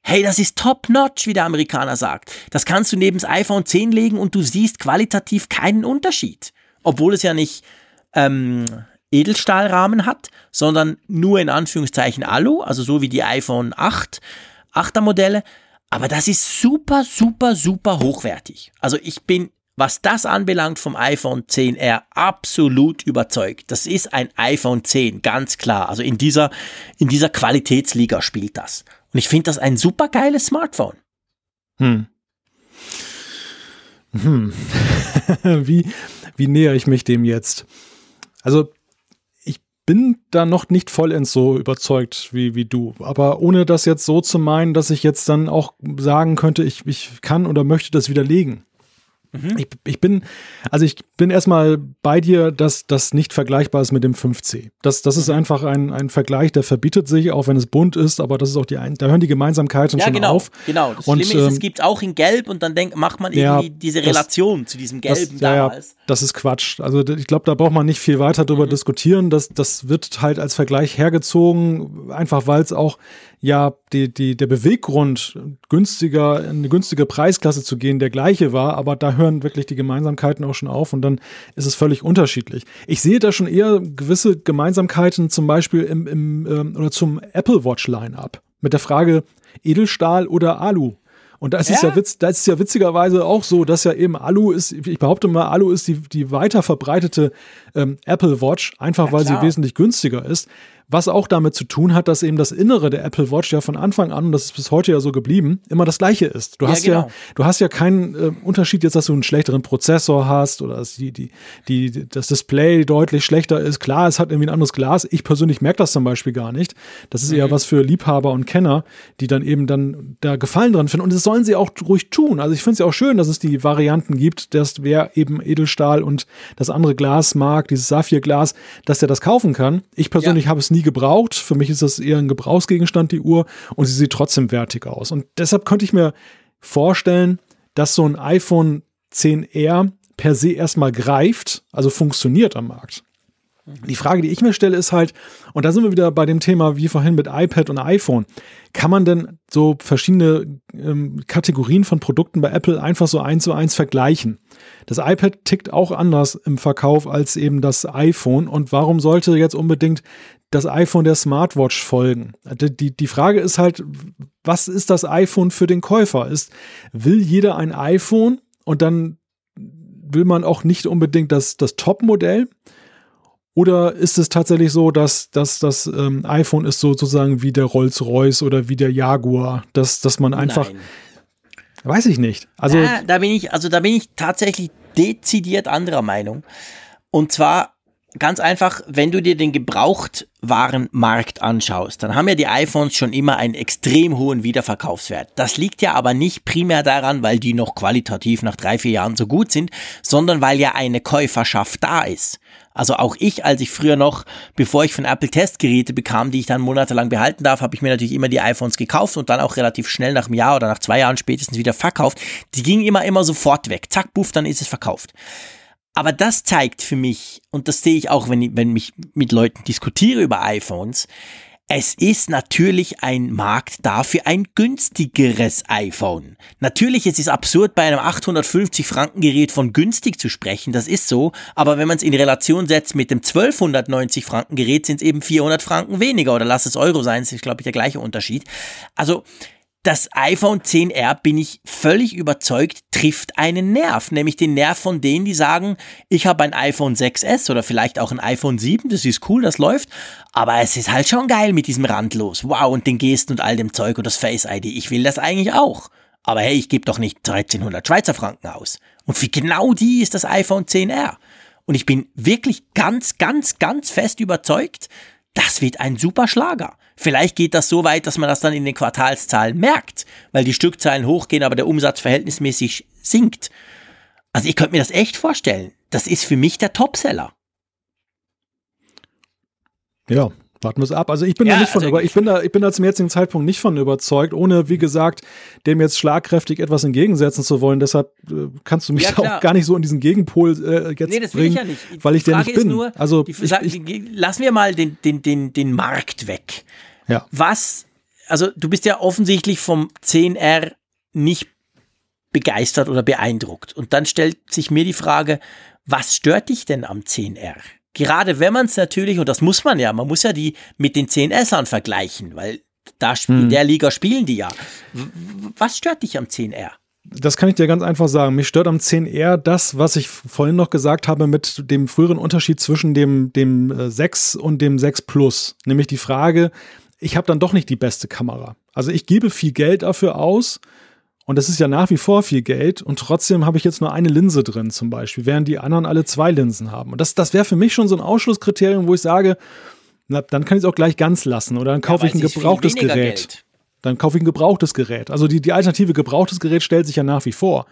[SPEAKER 2] Hey, das ist top-notch, wie der Amerikaner sagt. Das kannst du neben das iPhone 10 legen und du siehst qualitativ keinen Unterschied. Obwohl es ja nicht ähm, Edelstahlrahmen hat, sondern nur in Anführungszeichen Alu, also so wie die iPhone 8, 8er Modelle. Aber das ist super, super, super hochwertig. Also ich bin, was das anbelangt vom iPhone 10R, absolut überzeugt. Das ist ein iPhone 10, ganz klar. Also in dieser, in dieser Qualitätsliga spielt das. Und ich finde das ein super geiles Smartphone.
[SPEAKER 3] Hm. Hm. wie, wie näher ich mich dem jetzt? Also bin da noch nicht vollends so überzeugt wie, wie du. Aber ohne das jetzt so zu meinen, dass ich jetzt dann auch sagen könnte, ich, ich kann oder möchte das widerlegen. Mhm. Ich, ich bin, also ich bin erstmal bei dir, dass das nicht vergleichbar ist mit dem 5C. Das, das ist mhm. einfach ein, ein Vergleich, der verbietet sich, auch wenn es bunt ist, aber das ist auch die, da hören die Gemeinsamkeiten ja, schon
[SPEAKER 2] genau,
[SPEAKER 3] auf.
[SPEAKER 2] Genau, das und, Schlimme ist, es ähm, gibt auch in Gelb und dann denkt, macht man irgendwie ja, diese Relation das, zu diesem Gelben
[SPEAKER 3] das, damals. Ja, das ist Quatsch. Also ich glaube, da braucht man nicht viel weiter drüber mhm. diskutieren. Das, das wird halt als Vergleich hergezogen, einfach weil es auch ja die, die, der Beweggrund, günstiger, in eine günstige Preisklasse zu gehen, der gleiche war, aber da hören wirklich die Gemeinsamkeiten auch schon auf und dann ist es völlig unterschiedlich. Ich sehe da schon eher gewisse Gemeinsamkeiten, zum Beispiel im, im ähm, oder zum Apple Watch Line-Up. Mit der Frage Edelstahl oder Alu. Und da ist ja? es ja witz, da ist es ja witzigerweise auch so, dass ja eben Alu ist, ich behaupte mal, Alu ist die, die weiter verbreitete ähm, Apple Watch, einfach ja, weil sie wesentlich günstiger ist. Was auch damit zu tun hat, dass eben das Innere der Apple Watch ja von Anfang an, und das ist bis heute ja so geblieben, immer das gleiche ist. Du ja, hast genau. ja, du hast ja keinen äh, Unterschied jetzt, dass du einen schlechteren Prozessor hast oder dass die, die, die, das Display deutlich schlechter ist. Klar, es hat irgendwie ein anderes Glas. Ich persönlich merke das zum Beispiel gar nicht. Das ist mhm. eher was für Liebhaber und Kenner, die dann eben dann da Gefallen dran finden. Und das sollen sie auch ruhig tun. Also ich finde es ja auch schön, dass es die Varianten gibt, dass wer eben Edelstahl und das andere Glas mag, dieses Saphirglas, dass er das kaufen kann. Ich persönlich ja. habe es nie gebraucht. Für mich ist das eher ein Gebrauchsgegenstand, die Uhr, und sie sieht trotzdem wertig aus. Und deshalb könnte ich mir vorstellen, dass so ein iPhone 10R per se erstmal greift, also funktioniert am Markt. Die Frage, die ich mir stelle, ist halt, und da sind wir wieder bei dem Thema wie vorhin mit iPad und iPhone. Kann man denn so verschiedene ähm, Kategorien von Produkten bei Apple einfach so eins zu eins vergleichen? Das iPad tickt auch anders im Verkauf als eben das iPhone. Und warum sollte jetzt unbedingt das iPhone der Smartwatch folgen? Die, die Frage ist halt, was ist das iPhone für den Käufer? Ist, will jeder ein iPhone und dann will man auch nicht unbedingt das, das Top-Modell? Oder ist es tatsächlich so, dass, dass das ähm, iPhone ist sozusagen wie der Rolls-Royce oder wie der Jaguar, dass, dass man einfach. Nein. Weiß ich nicht. Also,
[SPEAKER 2] ja, da bin ich, also da bin ich tatsächlich dezidiert anderer Meinung. Und zwar ganz einfach, wenn du dir den Gebrauchtwarenmarkt anschaust, dann haben ja die iPhones schon immer einen extrem hohen Wiederverkaufswert. Das liegt ja aber nicht primär daran, weil die noch qualitativ nach drei, vier Jahren so gut sind, sondern weil ja eine Käuferschaft da ist. Also auch ich, als ich früher noch, bevor ich von Apple Testgeräte bekam, die ich dann monatelang behalten darf, habe ich mir natürlich immer die iPhones gekauft und dann auch relativ schnell nach einem Jahr oder nach zwei Jahren spätestens wieder verkauft. Die gingen immer, immer sofort weg. Zack, buff, dann ist es verkauft. Aber das zeigt für mich, und das sehe ich auch, wenn ich, wenn ich mit Leuten diskutiere über iPhones, es ist natürlich ein Markt da für ein günstigeres iPhone. Natürlich ist es absurd, bei einem 850 Franken Gerät von günstig zu sprechen, das ist so, aber wenn man es in Relation setzt mit dem 1290 Franken Gerät, sind es eben 400 Franken weniger oder lass es Euro sein, ist glaube ich der gleiche Unterschied. Also das iPhone 10R, bin ich völlig überzeugt, trifft einen Nerv, nämlich den Nerv von denen, die sagen, ich habe ein iPhone 6S oder vielleicht auch ein iPhone 7, das ist cool, das läuft, aber es ist halt schon geil mit diesem Randlos, wow, und den Gesten und all dem Zeug und das Face ID, ich will das eigentlich auch. Aber hey, ich gebe doch nicht 1300 Schweizer Franken aus. Und für genau die ist das iPhone 10R. Und ich bin wirklich ganz, ganz, ganz fest überzeugt, das wird ein super Schlager. Vielleicht geht das so weit, dass man das dann in den Quartalszahlen merkt, weil die Stückzahlen hochgehen, aber der Umsatz verhältnismäßig sinkt. Also ich könnte mir das echt vorstellen. Das ist für mich der Topseller.
[SPEAKER 3] Ja, Warten wir es ab. Also ich bin ja, da nicht von also über, ich bin da, ich bin da zum jetzigen Zeitpunkt nicht von überzeugt, ohne wie gesagt dem jetzt schlagkräftig etwas entgegensetzen zu wollen. Deshalb äh, kannst du mich ja, auch gar nicht so in diesen Gegenpol äh, jetzt nee, das bringen, will ich ja nicht. weil ich der nicht bin. Nur,
[SPEAKER 2] also ich, ich, lassen wir mal den den den den Markt weg.
[SPEAKER 3] Ja.
[SPEAKER 2] Was also du bist ja offensichtlich vom 10R nicht begeistert oder beeindruckt. Und dann stellt sich mir die Frage, was stört dich denn am 10R? Gerade wenn man es natürlich, und das muss man ja, man muss ja die mit den 10Sern vergleichen, weil da in
[SPEAKER 3] Hm.
[SPEAKER 2] der Liga spielen die ja. Was stört dich am 10R?
[SPEAKER 3] Das kann ich dir ganz einfach sagen. Mich stört am 10R das, was ich vorhin noch gesagt habe mit dem früheren Unterschied zwischen dem, dem äh, 6 und dem 6 Plus. Nämlich die Frage, ich habe dann doch nicht die beste Kamera. Also ich gebe viel Geld dafür aus und das ist ja nach wie vor viel Geld und trotzdem habe ich jetzt nur eine Linse drin zum Beispiel, während die anderen alle zwei Linsen haben. Und das, das wäre für mich schon so ein Ausschlusskriterium, wo ich sage, na, dann kann ich es auch gleich ganz lassen oder dann kaufe
[SPEAKER 2] weil
[SPEAKER 3] ich ein gebrauchtes Gerät.
[SPEAKER 2] Geld.
[SPEAKER 3] Dann kaufe ich ein gebrauchtes Gerät. Also die, die Alternative gebrauchtes Gerät stellt sich ja nach wie vor.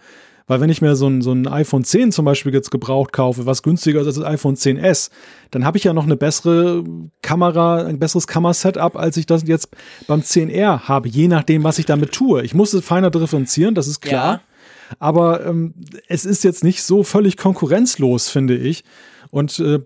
[SPEAKER 3] Weil wenn ich mir so ein, so ein iPhone 10 zum Beispiel jetzt gebraucht kaufe, was günstiger ist als das iPhone 10s, dann habe ich ja noch eine bessere Kamera, ein besseres Kamerasetup, als ich das jetzt beim 10R habe, je nachdem, was ich damit tue. Ich muss es feiner differenzieren, das ist klar. Aber ähm, es ist jetzt nicht so völlig konkurrenzlos, finde ich. Und äh,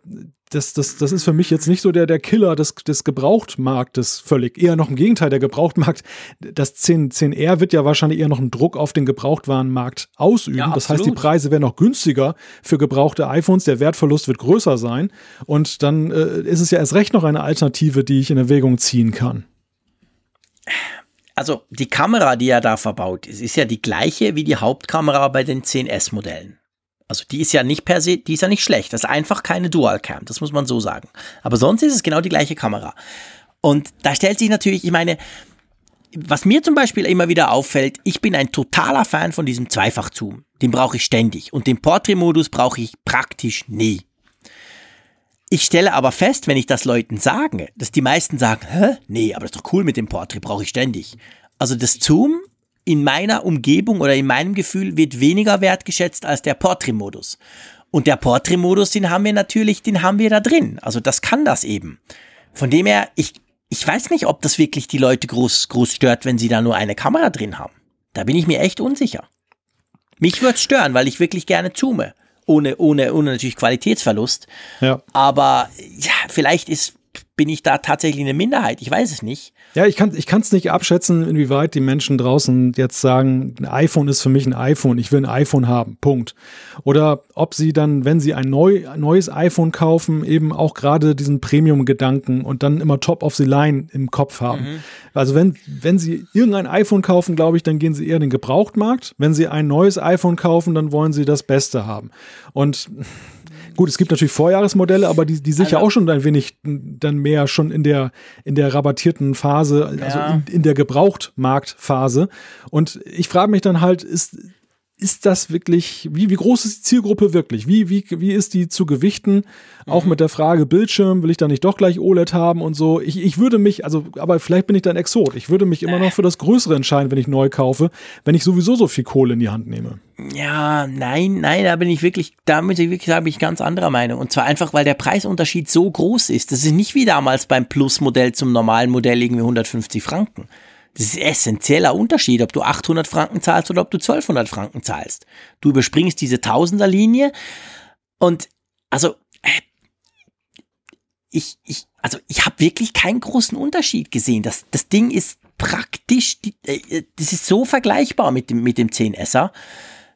[SPEAKER 3] das, das, das ist für mich jetzt nicht so der, der Killer des, des Gebrauchtmarktes völlig. Eher noch im Gegenteil, der Gebrauchtmarkt, das 10, 10R wird ja wahrscheinlich eher noch einen Druck auf den Gebrauchtwarenmarkt ausüben.
[SPEAKER 2] Ja,
[SPEAKER 3] das heißt, die. Preise werden noch günstiger für gebrauchte iPhones, der Wertverlust wird größer sein. Und dann äh, ist es ja erst recht noch eine Alternative, die ich in Erwägung ziehen kann.
[SPEAKER 2] Also die Kamera, die er da verbaut ist, ist ja die gleiche wie die Hauptkamera bei den 10S-Modellen. Also die ist ja nicht per se, die ist ja nicht schlecht. Das ist einfach keine Dual-Cam, das muss man so sagen. Aber sonst ist es genau die gleiche Kamera. Und da stellt sich natürlich, ich meine, was mir zum Beispiel immer wieder auffällt, ich bin ein totaler Fan von diesem Zweifach-Zoom. Den brauche ich ständig. Und den Portrait-Modus brauche ich praktisch nie. Ich stelle aber fest, wenn ich das Leuten sage, dass die meisten sagen, hä? Nee, aber das ist doch cool mit dem Portrait, brauche ich ständig. Also das Zoom in meiner Umgebung oder in meinem Gefühl wird weniger wertgeschätzt als der Portrait-Modus. Und der Portrait-Modus, den haben wir natürlich, den haben wir da drin. Also das kann das eben. Von dem her, ich, ich weiß nicht, ob das wirklich die Leute groß, groß stört, wenn sie da nur eine Kamera drin haben. Da bin ich mir echt unsicher. Mich würde stören, weil ich wirklich gerne zoome. Ohne, ohne, ohne natürlich Qualitätsverlust.
[SPEAKER 3] Ja.
[SPEAKER 2] Aber ja, vielleicht ist, bin ich da tatsächlich eine Minderheit. Ich weiß es nicht.
[SPEAKER 3] Ja, ich kann ich es nicht abschätzen, inwieweit die Menschen draußen jetzt sagen, ein iPhone ist für mich ein iPhone, ich will ein iPhone haben, Punkt. Oder ob sie dann, wenn sie ein, neu, ein neues iPhone kaufen, eben auch gerade diesen Premium-Gedanken und dann immer top of the line im Kopf haben. Also wenn, wenn sie irgendein iPhone kaufen, glaube ich, dann gehen sie eher in den Gebrauchtmarkt. Wenn sie ein neues iPhone kaufen, dann wollen sie das Beste haben. Und Gut, es gibt natürlich Vorjahresmodelle, aber die, die sicher
[SPEAKER 2] Also-
[SPEAKER 3] auch schon ein wenig dann mehr schon in der, in der rabattierten Phase, also
[SPEAKER 2] Ja.
[SPEAKER 3] in, in der Gebrauchtmarktphase. Und ich frage mich dann halt, ist, ist das wirklich, wie, wie groß ist die Zielgruppe wirklich? Wie, wie, wie ist die zu gewichten? Auch
[SPEAKER 2] Mhm.
[SPEAKER 3] mit der Frage Bildschirm, will ich da nicht doch gleich OLED haben und so. Ich, ich würde mich, also, aber vielleicht bin ich dann Exot. Ich würde mich immer noch für das Größere entscheiden, wenn ich neu kaufe, wenn ich sowieso so viel Kohle in die Hand nehme.
[SPEAKER 2] Ja, nein, nein, da bin ich wirklich, da muss ich wirklich sagen, bin ich ganz anderer Meinung. Und zwar einfach, weil der Preisunterschied so groß ist. Das ist nicht wie damals beim Plus-Modell zum normalen Modell irgendwie 150 Franken. Das ist ein essentieller Unterschied, ob du 800 Franken zahlst oder ob du 1200 Franken zahlst. Du überspringst diese Tausenderlinie und also äh, ich, ich, also ich habe wirklich keinen großen Unterschied gesehen. Das, das Ding ist praktisch, äh, das ist so vergleichbar mit dem, mit dem 10SR,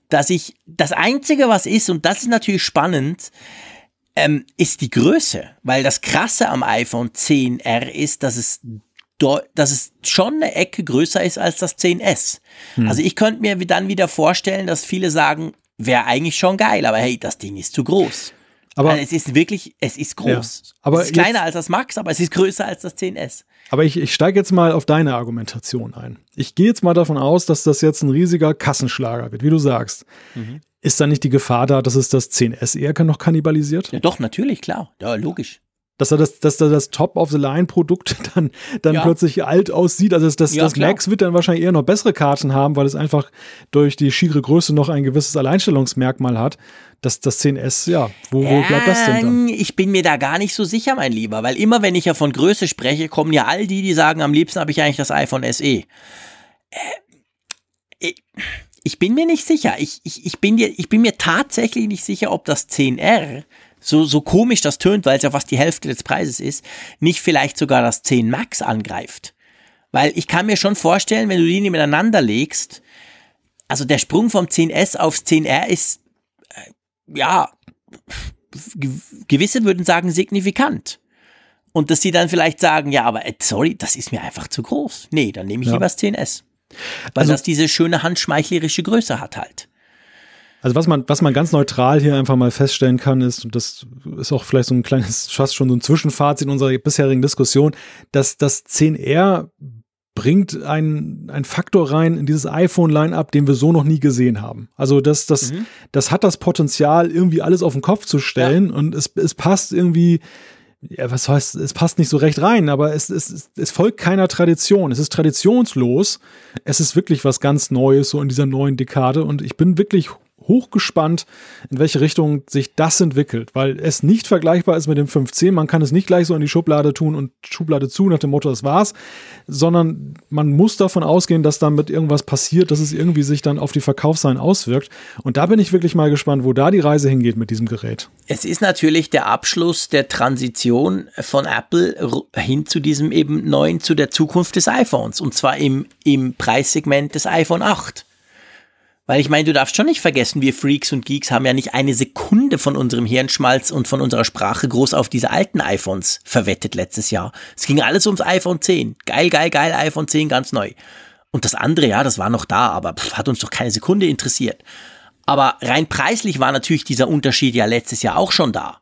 [SPEAKER 2] dass ich, das Einzige, was ist, und das ist natürlich spannend, ähm, ist die Größe. Weil das Krasse am iPhone 10R ist, dass es, dass es schon eine Ecke größer ist als das 10S. Also ich könnte mir dann wieder vorstellen, dass viele sagen, wäre eigentlich schon geil, aber hey, das Ding ist zu groß.
[SPEAKER 3] Aber-
[SPEAKER 2] Also es ist wirklich, es ist groß.
[SPEAKER 3] Ja, aber
[SPEAKER 2] es ist kleiner
[SPEAKER 3] jetzt-
[SPEAKER 2] als das Max, aber es ist größer als das 10S.
[SPEAKER 3] Aber ich, ich steige jetzt mal auf deine Argumentation ein. Ich gehe jetzt mal davon aus, dass das jetzt ein riesiger Kassenschlager wird, wie du sagst.
[SPEAKER 2] Mhm.
[SPEAKER 3] Ist da nicht die Gefahr da, dass es das 10S eher noch kannibalisiert?
[SPEAKER 2] Ja, doch, natürlich, klar. Ja, logisch.
[SPEAKER 3] Dass er das, dass er das Top-of-the-Line-Produkt dann, dann
[SPEAKER 2] Ja.
[SPEAKER 3] plötzlich alt aussieht. Also das, das,
[SPEAKER 2] Ja,
[SPEAKER 3] das. Max wird dann wahrscheinlich eher noch bessere Karten haben, weil es einfach durch die schiere Größe noch ein gewisses Alleinstellungsmerkmal hat. Das, das 10S, ja, wo, wo bleibt das denn dann?
[SPEAKER 2] Ich bin mir da gar nicht so sicher, mein Lieber, weil immer wenn ich ja von Größe spreche, kommen ja all die, die sagen, am liebsten habe ich eigentlich das iPhone SE. Äh, ich- Ich bin mir nicht sicher. Ich, ich, ich, bin, dir, ich bin mir tatsächlich nicht sicher, ob das 10R, so, so komisch das tönt, weil es ja fast die Hälfte des Preises ist, nicht vielleicht sogar das 10 Max angreift. Weil ich kann mir schon vorstellen, wenn du die nebeneinander legst, also der Sprung vom 10S aufs 10R ist, äh, ja, gewisse würden sagen signifikant. Und dass sie dann vielleicht sagen, ja, aber äh, sorry, das ist mir einfach zu groß. Nee, dann nehme ich ja. lieber das 10S. Weil also, das diese schöne handschmeichlerische Größe hat halt.
[SPEAKER 3] Also was man, was man ganz neutral hier einfach mal feststellen kann, ist, und das ist auch vielleicht so ein kleines, fast schon so ein Zwischenfazit unserer bisherigen Diskussion, dass das 10R bringt einen, einen Faktor rein in dieses iPhone-Line-Up, den wir so noch nie gesehen haben. Also das, das, mhm. das hat das Potenzial, irgendwie alles auf den Kopf zu stellen ja. und es, es passt irgendwie, ja, was heißt, es passt nicht so recht rein, aber es, es, es folgt keiner Tradition. Es ist traditionslos. Es ist wirklich was ganz Neues, so in dieser neuen Dekade und ich bin wirklich hochgespannt, in welche Richtung sich das entwickelt, weil es nicht vergleichbar ist mit dem 5C. Man kann es nicht gleich so in die Schublade tun und Schublade zu nach dem Motto, das war's, sondern man muss davon ausgehen, dass damit irgendwas passiert, dass es irgendwie sich dann auf die Verkaufszahlen auswirkt. Und da bin ich wirklich mal gespannt, wo da die Reise hingeht mit diesem Gerät.
[SPEAKER 2] Es ist natürlich der Abschluss der Transition von Apple hin zu diesem eben neuen, zu der Zukunft des iPhones und zwar im, im Preissegment des iPhone 8. Weil ich meine, du darfst schon nicht vergessen, wir Freaks und Geeks haben ja nicht eine Sekunde von unserem Hirnschmalz und von unserer Sprache groß auf diese alten iPhones verwettet letztes Jahr. Es ging alles ums iPhone 10. Geil, geil, geil, iPhone 10 ganz neu. Und das andere, ja, das war noch da, aber pff, hat uns doch keine Sekunde interessiert. Aber rein preislich war natürlich dieser Unterschied ja letztes Jahr auch schon da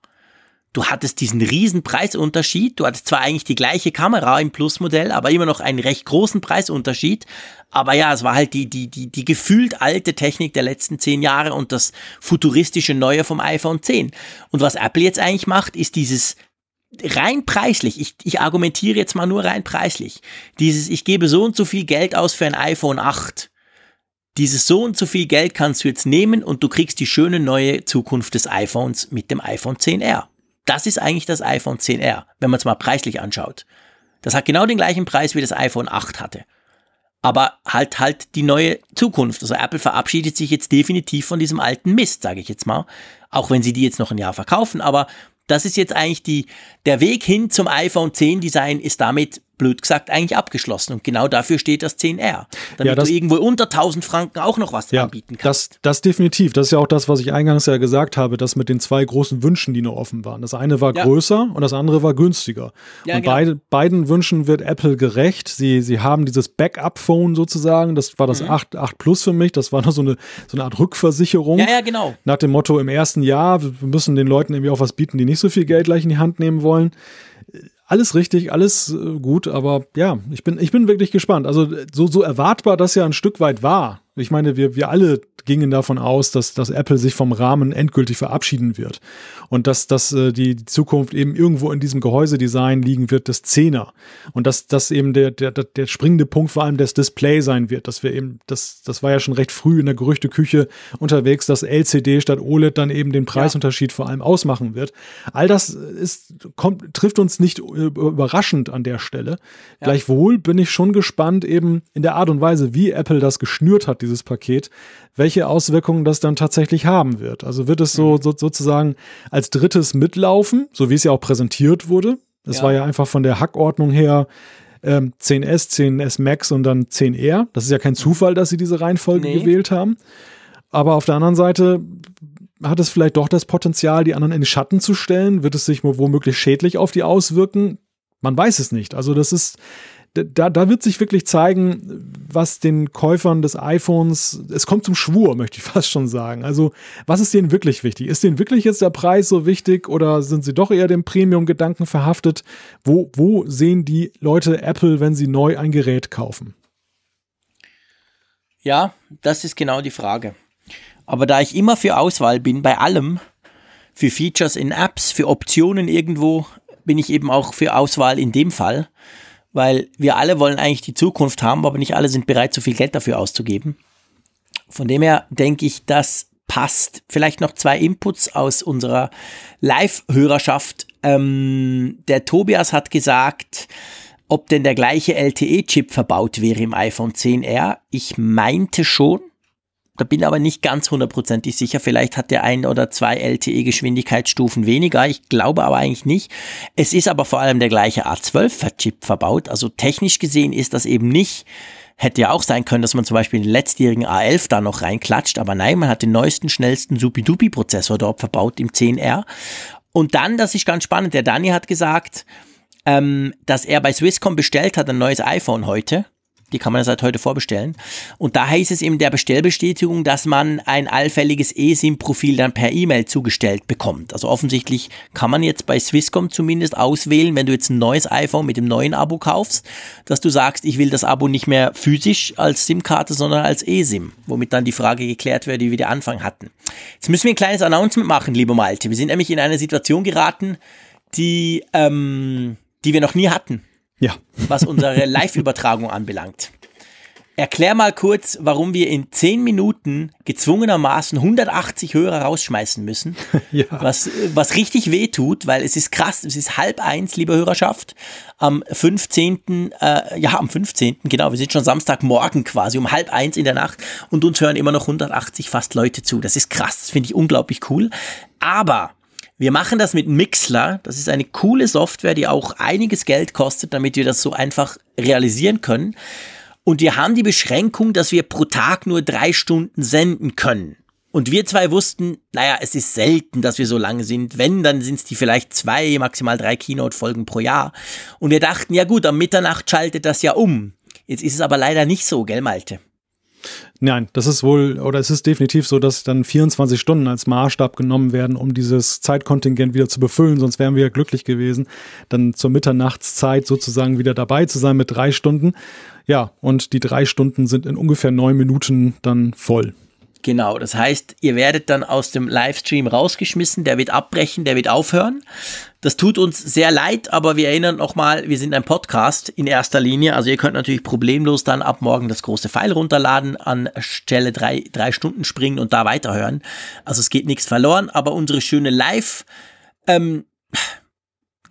[SPEAKER 2] du hattest diesen riesen Preisunterschied. Du hattest zwar eigentlich die gleiche Kamera im Plus-Modell, aber immer noch einen recht großen Preisunterschied. Aber ja, es war halt die, die, die, die gefühlt alte Technik der letzten zehn Jahre und das futuristische Neue vom iPhone 10. Und was Apple jetzt eigentlich macht, ist dieses rein preislich, ich, ich argumentiere jetzt mal nur rein preislich, dieses, ich gebe so und so viel Geld aus für ein iPhone 8 dieses so und so viel Geld kannst du jetzt nehmen und du kriegst die schöne neue Zukunft des iPhones mit dem iPhone 10R. Das ist eigentlich das iPhone 10R, wenn man es mal preislich anschaut. Das hat genau den gleichen Preis wie das iPhone 8 hatte. Aber halt halt die neue Zukunft. Also Apple verabschiedet sich jetzt definitiv von diesem alten Mist, sage ich jetzt mal. Auch wenn sie die jetzt noch ein Jahr verkaufen. Aber das ist jetzt eigentlich die, der Weg hin zum iPhone 10 Design ist damit blöd gesagt eigentlich abgeschlossen. Und genau dafür steht das 10R. Damit ja, das, du irgendwo unter 1000 Franken auch noch was ja, anbieten
[SPEAKER 3] kannst. Das, das definitiv. Das ist ja auch das, was ich eingangs ja gesagt habe, das mit den zwei großen Wünschen, die noch offen waren. Das eine war ja. größer und das andere war günstiger. Ja, und genau. beide, beiden Wünschen wird Apple gerecht. Sie, sie haben dieses Backup-Phone sozusagen. Das war das mhm. 8, 8 Plus für mich. Das war noch so eine, so eine Art Rückversicherung.
[SPEAKER 2] Ja, ja, genau.
[SPEAKER 3] Nach dem Motto im ersten Jahr, wir müssen den Leuten irgendwie auch was bieten, die nicht so viel Geld gleich in die Hand nehmen wollen alles richtig, alles äh, gut, aber ja, ich bin, ich bin wirklich gespannt. Also so, so erwartbar das ja ein Stück weit war, ich meine, wir, wir alle gingen davon aus, dass, dass Apple sich vom Rahmen endgültig verabschieden wird und dass, dass äh, die Zukunft eben irgendwo in diesem Gehäusedesign liegen wird, das Zehner. Und dass das eben der, der, der springende Punkt vor allem das Display sein wird, dass wir eben, das, das war ja schon recht früh in der Gerüchteküche unterwegs, dass LCD statt OLED dann eben den Preisunterschied ja. vor allem ausmachen wird. All das ist, kommt, trifft uns nicht überraschend an der Stelle. Ja. Gleichwohl bin ich schon gespannt eben in der Art und Weise, wie Apple das geschnürt hat, dieses Paket, welche Auswirkungen das dann tatsächlich haben wird. Also wird es so, mhm. so sozusagen als drittes mitlaufen, so wie es ja auch präsentiert wurde. Es ja. war ja einfach von der Hackordnung her ähm, 10S, 10S Max und dann 10R. Das ist ja kein Zufall, dass sie diese Reihenfolge nee. gewählt haben. Aber auf der anderen Seite hat es vielleicht doch das Potenzial, die anderen in den Schatten zu stellen? Wird es sich womöglich schädlich auf die auswirken? Man weiß es nicht. Also das ist, da, da wird sich wirklich zeigen, was den Käufern des iPhones, es kommt zum Schwur, möchte ich fast schon sagen. Also, was ist denen wirklich wichtig? Ist denen wirklich jetzt der Preis so wichtig oder sind sie doch eher dem Premium-Gedanken verhaftet? Wo, wo sehen die Leute Apple, wenn sie neu ein Gerät kaufen?
[SPEAKER 2] Ja, das ist genau die Frage. Aber da ich immer für Auswahl bin, bei allem, für Features in Apps, für Optionen irgendwo, bin ich eben auch für Auswahl in dem Fall weil wir alle wollen eigentlich die Zukunft haben, aber nicht alle sind bereit, so viel Geld dafür auszugeben. Von dem her denke ich, das passt. Vielleicht noch zwei Inputs aus unserer Live-Hörerschaft. Ähm, der Tobias hat gesagt, ob denn der gleiche LTE-Chip verbaut wäre im iPhone 10R. Ich meinte schon, Da bin aber nicht ganz hundertprozentig sicher. Vielleicht hat der ein oder zwei LTE-Geschwindigkeitsstufen weniger. Ich glaube aber eigentlich nicht. Es ist aber vor allem der gleiche A12-Chip verbaut. Also technisch gesehen ist das eben nicht Hätte ja auch sein können, dass man zum Beispiel den letztjährigen A11 da noch reinklatscht, aber nein, man hat den neuesten, schnellsten Supi-Dupi-Prozessor dort verbaut im 10R. Und dann, das ist ganz spannend, der Dani hat gesagt, ähm, dass er bei Swisscom bestellt hat ein neues iPhone heute die kann man seit heute vorbestellen. Und da heißt es in der Bestellbestätigung, dass man ein allfälliges eSIM-Profil dann per E-Mail zugestellt bekommt. Also offensichtlich kann man jetzt bei Swisscom zumindest auswählen, wenn du jetzt ein neues iPhone mit dem neuen Abo kaufst, dass du sagst, ich will das Abo nicht mehr physisch als SIM-Karte, sondern als eSIM, womit dann die Frage geklärt wird, die wir den Anfang hatten. Jetzt müssen wir ein kleines Announcement machen, lieber Malte. Wir sind nämlich in eine Situation geraten, die, ähm, die wir noch nie hatten.
[SPEAKER 3] Ja.
[SPEAKER 2] Was unsere Live-Übertragung anbelangt. Erklär mal kurz, warum wir in 10 Minuten gezwungenermaßen 180 Hörer rausschmeißen müssen. ja. Was, was richtig weh tut, weil es ist krass, es ist halb eins, liebe Hörerschaft. Am 15., äh, ja, am 15., genau, wir sind schon Samstagmorgen quasi, um halb eins in der Nacht und uns hören immer noch 180 fast Leute zu. Das ist krass, das finde ich unglaublich cool. Aber wir machen das mit Mixler. Das ist eine coole Software, die auch einiges Geld kostet, damit wir das so einfach realisieren können. Und wir haben die Beschränkung, dass wir pro Tag nur drei Stunden senden können. Und wir zwei wussten, naja, es ist selten, dass wir so lange sind. Wenn, dann sind es die vielleicht zwei, maximal drei Keynote-Folgen pro Jahr. Und wir dachten, ja gut, am Mitternacht schaltet das ja um. Jetzt ist es aber leider nicht so, gell, Malte?
[SPEAKER 3] Nein, das ist wohl, oder es ist definitiv so, dass dann 24 Stunden als Maßstab genommen werden, um dieses Zeitkontingent wieder zu befüllen, sonst wären wir ja glücklich gewesen, dann zur Mitternachtszeit sozusagen wieder dabei zu sein mit drei Stunden. Ja, und die drei Stunden sind in ungefähr neun Minuten dann voll.
[SPEAKER 2] Genau, das heißt, ihr werdet dann aus dem Livestream rausgeschmissen, der wird abbrechen, der wird aufhören. Das tut uns sehr leid, aber wir erinnern nochmal, wir sind ein Podcast in erster Linie. Also ihr könnt natürlich problemlos dann ab morgen das große File runterladen, an Stelle drei, drei Stunden springen und da weiterhören. Also es geht nichts verloren, aber unsere schöne Live- ähm,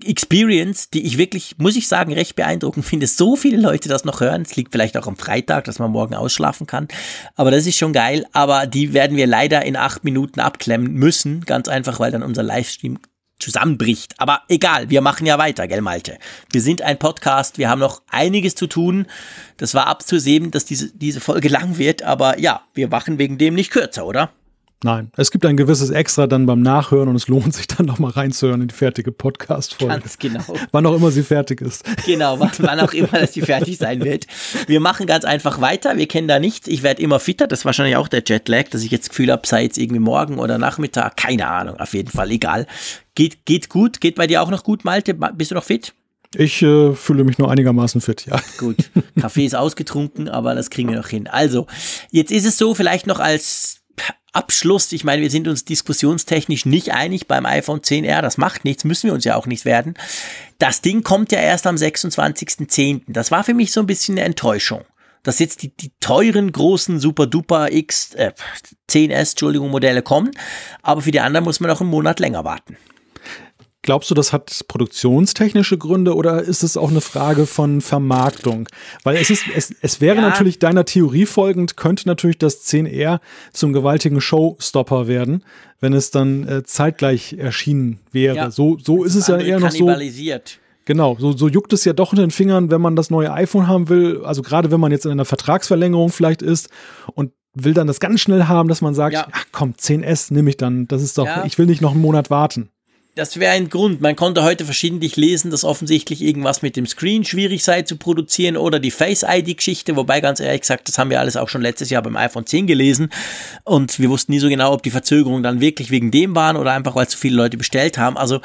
[SPEAKER 2] Experience, die ich wirklich, muss ich sagen, recht beeindruckend finde. So viele Leute das noch hören. Es liegt vielleicht auch am Freitag, dass man morgen ausschlafen kann. Aber das ist schon geil. Aber die werden wir leider in acht Minuten abklemmen müssen. Ganz einfach, weil dann unser Livestream zusammenbricht. Aber egal, wir machen ja weiter, gell, Malte? Wir sind ein Podcast, wir haben noch einiges zu tun. Das war abzusehen, dass diese, diese Folge lang wird, aber ja, wir machen wegen dem nicht kürzer, oder?
[SPEAKER 3] Nein, es gibt ein gewisses Extra dann beim Nachhören und es lohnt sich dann nochmal reinzuhören in die fertige Podcast-Folge.
[SPEAKER 2] Ganz genau.
[SPEAKER 3] wann auch immer sie fertig ist.
[SPEAKER 2] Genau, wann, auch immer dass sie fertig sein wird. Wir machen ganz einfach weiter. Wir kennen da nichts. Ich werde immer fitter. Das ist wahrscheinlich auch der Jetlag, dass ich jetzt das Gefühl habe, sei jetzt irgendwie morgen oder Nachmittag. Keine Ahnung, auf jeden Fall, egal. Geht, geht gut. Geht bei dir auch noch gut, Malte? Bist du noch fit?
[SPEAKER 3] Ich äh, fühle mich nur einigermaßen fit, ja.
[SPEAKER 2] Gut. Kaffee ist ausgetrunken, aber das kriegen wir noch hin. Also, jetzt ist es so, vielleicht noch als Abschluss, ich meine, wir sind uns diskussionstechnisch nicht einig beim iPhone 10R, das macht nichts, müssen wir uns ja auch nicht werden. Das Ding kommt ja erst am 26.10. Das war für mich so ein bisschen eine Enttäuschung. Dass jetzt die, die teuren, großen Super Duper X, äh, 10S, Entschuldigung, Modelle kommen, aber für die anderen muss man noch einen Monat länger warten.
[SPEAKER 3] Glaubst du, das hat produktionstechnische Gründe oder ist es auch eine Frage von Vermarktung? Weil es ist, es, es wäre ja. natürlich deiner Theorie folgend, könnte natürlich das 10R zum gewaltigen Showstopper werden, wenn es dann äh, zeitgleich erschienen wäre. Ja. So, so ist es ja eher noch so. Genau, so, so juckt es ja doch in den Fingern, wenn man das neue iPhone haben will. Also gerade wenn man jetzt in einer Vertragsverlängerung vielleicht ist und will dann das ganz schnell haben, dass man sagt, ja. ach komm, 10S nehme ich dann. Das ist doch, ja. ich will nicht noch einen Monat warten
[SPEAKER 2] das wäre ein Grund. Man konnte heute verschiedentlich lesen, dass offensichtlich irgendwas mit dem Screen schwierig sei zu produzieren oder die Face-ID-Geschichte, wobei ganz ehrlich gesagt, das haben wir alles auch schon letztes Jahr beim iPhone 10 gelesen und wir wussten nie so genau, ob die Verzögerungen dann wirklich wegen dem waren oder einfach, weil zu viele Leute bestellt haben. Also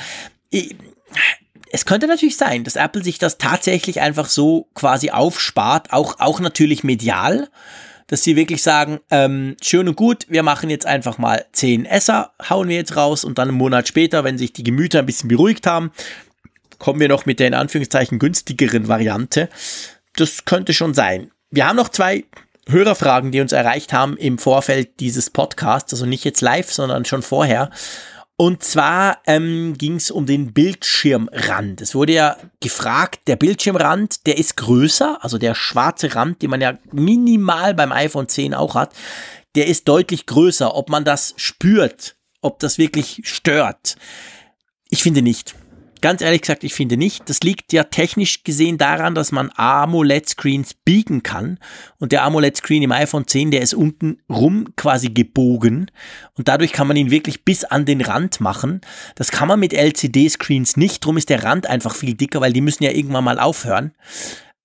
[SPEAKER 2] es könnte natürlich sein, dass Apple sich das tatsächlich einfach so quasi aufspart, auch, auch natürlich medial dass sie wirklich sagen, ähm, schön und gut, wir machen jetzt einfach mal 10 Esser, hauen wir jetzt raus und dann einen Monat später, wenn sich die Gemüter ein bisschen beruhigt haben, kommen wir noch mit der in Anführungszeichen günstigeren Variante. Das könnte schon sein. Wir haben noch zwei Hörerfragen, die uns erreicht haben im Vorfeld dieses Podcasts, also nicht jetzt live, sondern schon vorher. Und zwar ähm, ging es um den Bildschirmrand. Es wurde ja gefragt, der Bildschirmrand, der ist größer, also der schwarze Rand, den man ja minimal beim iPhone 10 auch hat, der ist deutlich größer. Ob man das spürt, ob das wirklich stört. Ich finde nicht. Ganz ehrlich gesagt, ich finde nicht. Das liegt ja technisch gesehen daran, dass man AMOLED-Screens biegen kann. Und der AMOLED-Screen im iPhone 10, der ist unten rum quasi gebogen. Und dadurch kann man ihn wirklich bis an den Rand machen. Das kann man mit LCD-Screens nicht. Drum ist der Rand einfach viel dicker, weil die müssen ja irgendwann mal aufhören.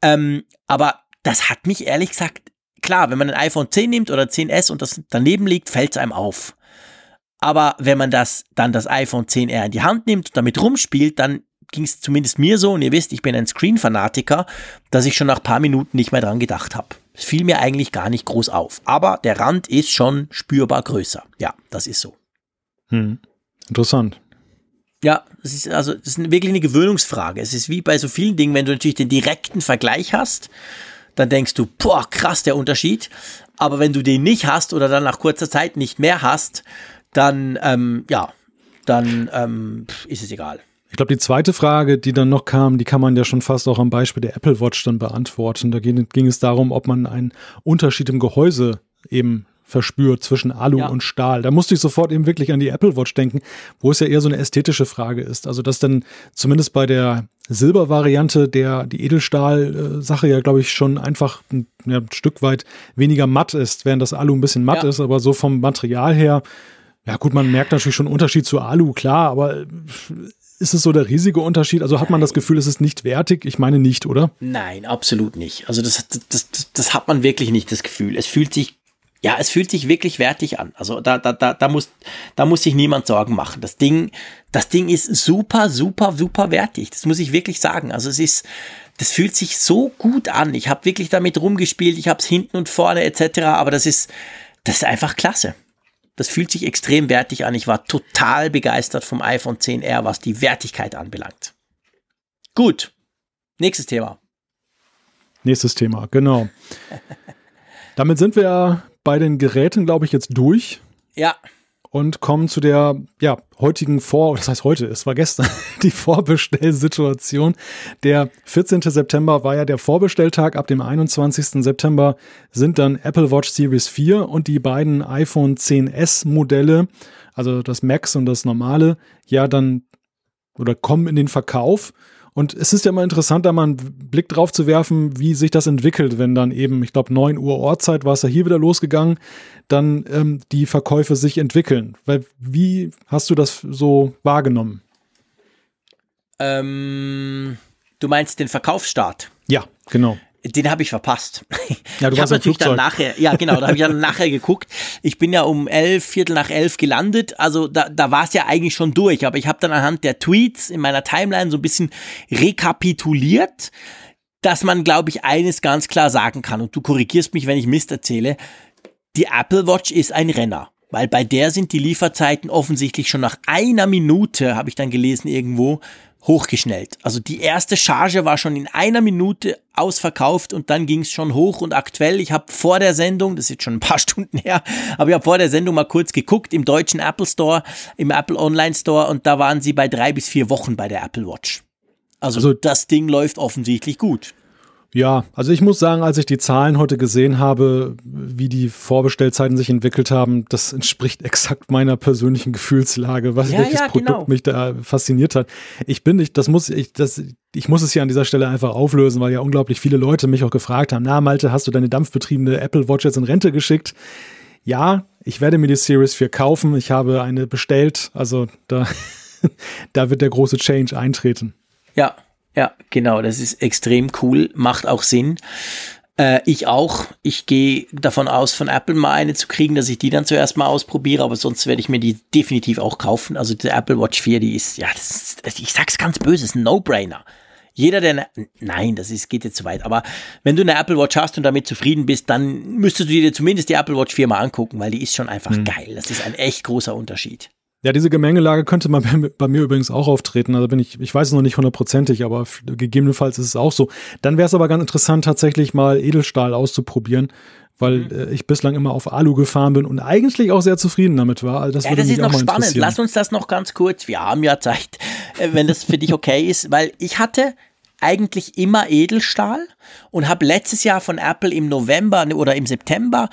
[SPEAKER 2] Ähm, aber das hat mich ehrlich gesagt, klar, wenn man ein iPhone 10 nimmt oder 10S und das daneben liegt, fällt es einem auf. Aber wenn man das dann das iPhone 10R in die Hand nimmt und damit rumspielt, dann ging es zumindest mir so, und ihr wisst, ich bin ein Screen-Fanatiker, dass ich schon nach paar Minuten nicht mehr dran gedacht habe. Es fiel mir eigentlich gar nicht groß auf. Aber der Rand ist schon spürbar größer. Ja, das ist so.
[SPEAKER 3] Hm. Interessant.
[SPEAKER 2] Ja, das ist also das ist wirklich eine Gewöhnungsfrage. Es ist wie bei so vielen Dingen, wenn du natürlich den direkten Vergleich hast, dann denkst du, boah, krass der Unterschied. Aber wenn du den nicht hast oder dann nach kurzer Zeit nicht mehr hast, dann, ähm, ja, dann ähm, ist es egal.
[SPEAKER 3] Ich glaube, die zweite Frage, die dann noch kam, die kann man ja schon fast auch am Beispiel der Apple Watch dann beantworten. Da ging, ging es darum, ob man einen Unterschied im Gehäuse eben verspürt zwischen Alu ja. und Stahl. Da musste ich sofort eben wirklich an die Apple Watch denken, wo es ja eher so eine ästhetische Frage ist. Also dass dann zumindest bei der Silbervariante der die Edelstahl-Sache ja, glaube ich, schon einfach ein, ja, ein, Stück weit weniger matt ist, während das Alu ein bisschen matt ja. ist, aber so vom Material her ja, gut, man merkt natürlich schon einen Unterschied zu Alu, klar, aber ist es so der riesige Unterschied? Also hat man das Gefühl, es ist nicht wertig? Ich meine nicht, oder?
[SPEAKER 2] Nein, absolut nicht. Also das, das, das, das hat man wirklich nicht das Gefühl. Es fühlt sich ja, es fühlt sich wirklich wertig an. Also da, da, da, da muss, da muss sich niemand Sorgen machen. Das Ding, das Ding ist super, super, super wertig. Das muss ich wirklich sagen. Also es ist, das fühlt sich so gut an. Ich habe wirklich damit rumgespielt. Ich habe es hinten und vorne etc. Aber das ist, das ist einfach klasse. Das fühlt sich extrem wertig an. Ich war total begeistert vom iPhone 10R, was die Wertigkeit anbelangt. Gut. Nächstes Thema.
[SPEAKER 3] Nächstes Thema, genau. Damit sind wir bei den Geräten, glaube ich, jetzt durch.
[SPEAKER 2] Ja
[SPEAKER 3] und kommen zu der ja, heutigen Vor-, das heißt heute, es war gestern, die Vorbestellsituation. Der 14. September war ja der Vorbestelltag. Ab dem 21. September sind dann Apple Watch Series 4 und die beiden iPhone 10s Modelle, also das Max und das normale, ja dann oder kommen in den Verkauf. Und es ist ja immer interessant, da mal einen Blick drauf zu werfen, wie sich das entwickelt, wenn dann eben, ich glaube, 9 Uhr Ortszeit war es ja hier wieder losgegangen, dann ähm, die Verkäufe sich entwickeln. Weil, wie hast du das so wahrgenommen?
[SPEAKER 2] Ähm, du meinst den Verkaufsstart?
[SPEAKER 3] Ja, genau
[SPEAKER 2] den habe ich verpasst.
[SPEAKER 3] Ja, du
[SPEAKER 2] ich
[SPEAKER 3] habe
[SPEAKER 2] natürlich dann nachher, ja genau, da habe ich dann nachher geguckt. Ich bin ja um elf, Viertel nach elf gelandet, also da, da war es ja eigentlich schon durch, aber ich habe dann anhand der Tweets in meiner Timeline so ein bisschen rekapituliert, dass man, glaube ich, eines ganz klar sagen kann, und du korrigierst mich, wenn ich Mist erzähle, die Apple Watch ist ein Renner. Weil bei der sind die Lieferzeiten offensichtlich schon nach einer Minute, habe ich dann gelesen irgendwo, hochgeschnellt. Also die erste Charge war schon in einer Minute ausverkauft und dann ging es schon hoch und aktuell. Ich habe vor der Sendung, das ist jetzt schon ein paar Stunden her, aber ich habe vor der Sendung mal kurz geguckt im deutschen Apple Store, im Apple Online Store und da waren sie bei drei bis vier Wochen bei der Apple Watch. Also, also das Ding läuft offensichtlich gut.
[SPEAKER 3] Ja, also ich muss sagen, als ich die Zahlen heute gesehen habe, wie die Vorbestellzeiten sich entwickelt haben, das entspricht exakt meiner persönlichen Gefühlslage, was ja, welches ja, Produkt genau. mich da fasziniert hat. Ich bin nicht, das muss ich, das, ich muss es hier an dieser Stelle einfach auflösen, weil ja unglaublich viele Leute mich auch gefragt haben, na Malte, hast du deine dampfbetriebene Apple Watch jetzt in Rente geschickt? Ja, ich werde mir die Series 4 kaufen. Ich habe eine bestellt, also da, da wird der große Change eintreten.
[SPEAKER 2] Ja, ja, genau, das ist extrem cool, macht auch Sinn. Äh, ich auch. Ich gehe davon aus, von Apple mal eine zu kriegen, dass ich die dann zuerst mal ausprobiere, aber sonst werde ich mir die definitiv auch kaufen. Also die Apple Watch 4, die ist, ja, ist, ich sag's ganz böse, ist ein No-Brainer. Jeder, der, ne, nein, das ist, geht jetzt zu weit, aber wenn du eine Apple Watch hast und damit zufrieden bist, dann müsstest du dir zumindest die Apple Watch 4 mal angucken, weil die ist schon einfach mhm. geil. Das ist ein echt großer Unterschied.
[SPEAKER 3] Ja, diese Gemengelage könnte man bei, bei, mir übrigens auch auftreten. Also bin ich, ich weiß es noch nicht hundertprozentig, aber gegebenenfalls ist es auch so. Dann wäre es aber ganz interessant, tatsächlich mal Edelstahl auszuprobieren, weil mhm. äh, ich bislang immer auf Alu gefahren bin und eigentlich auch sehr zufrieden damit war. Also
[SPEAKER 2] das ja, das ist noch spannend. Lass uns das noch ganz kurz. Wir haben ja Zeit, äh, wenn das für dich okay ist, weil ich hatte eigentlich immer Edelstahl und habe letztes Jahr von Apple im November oder im September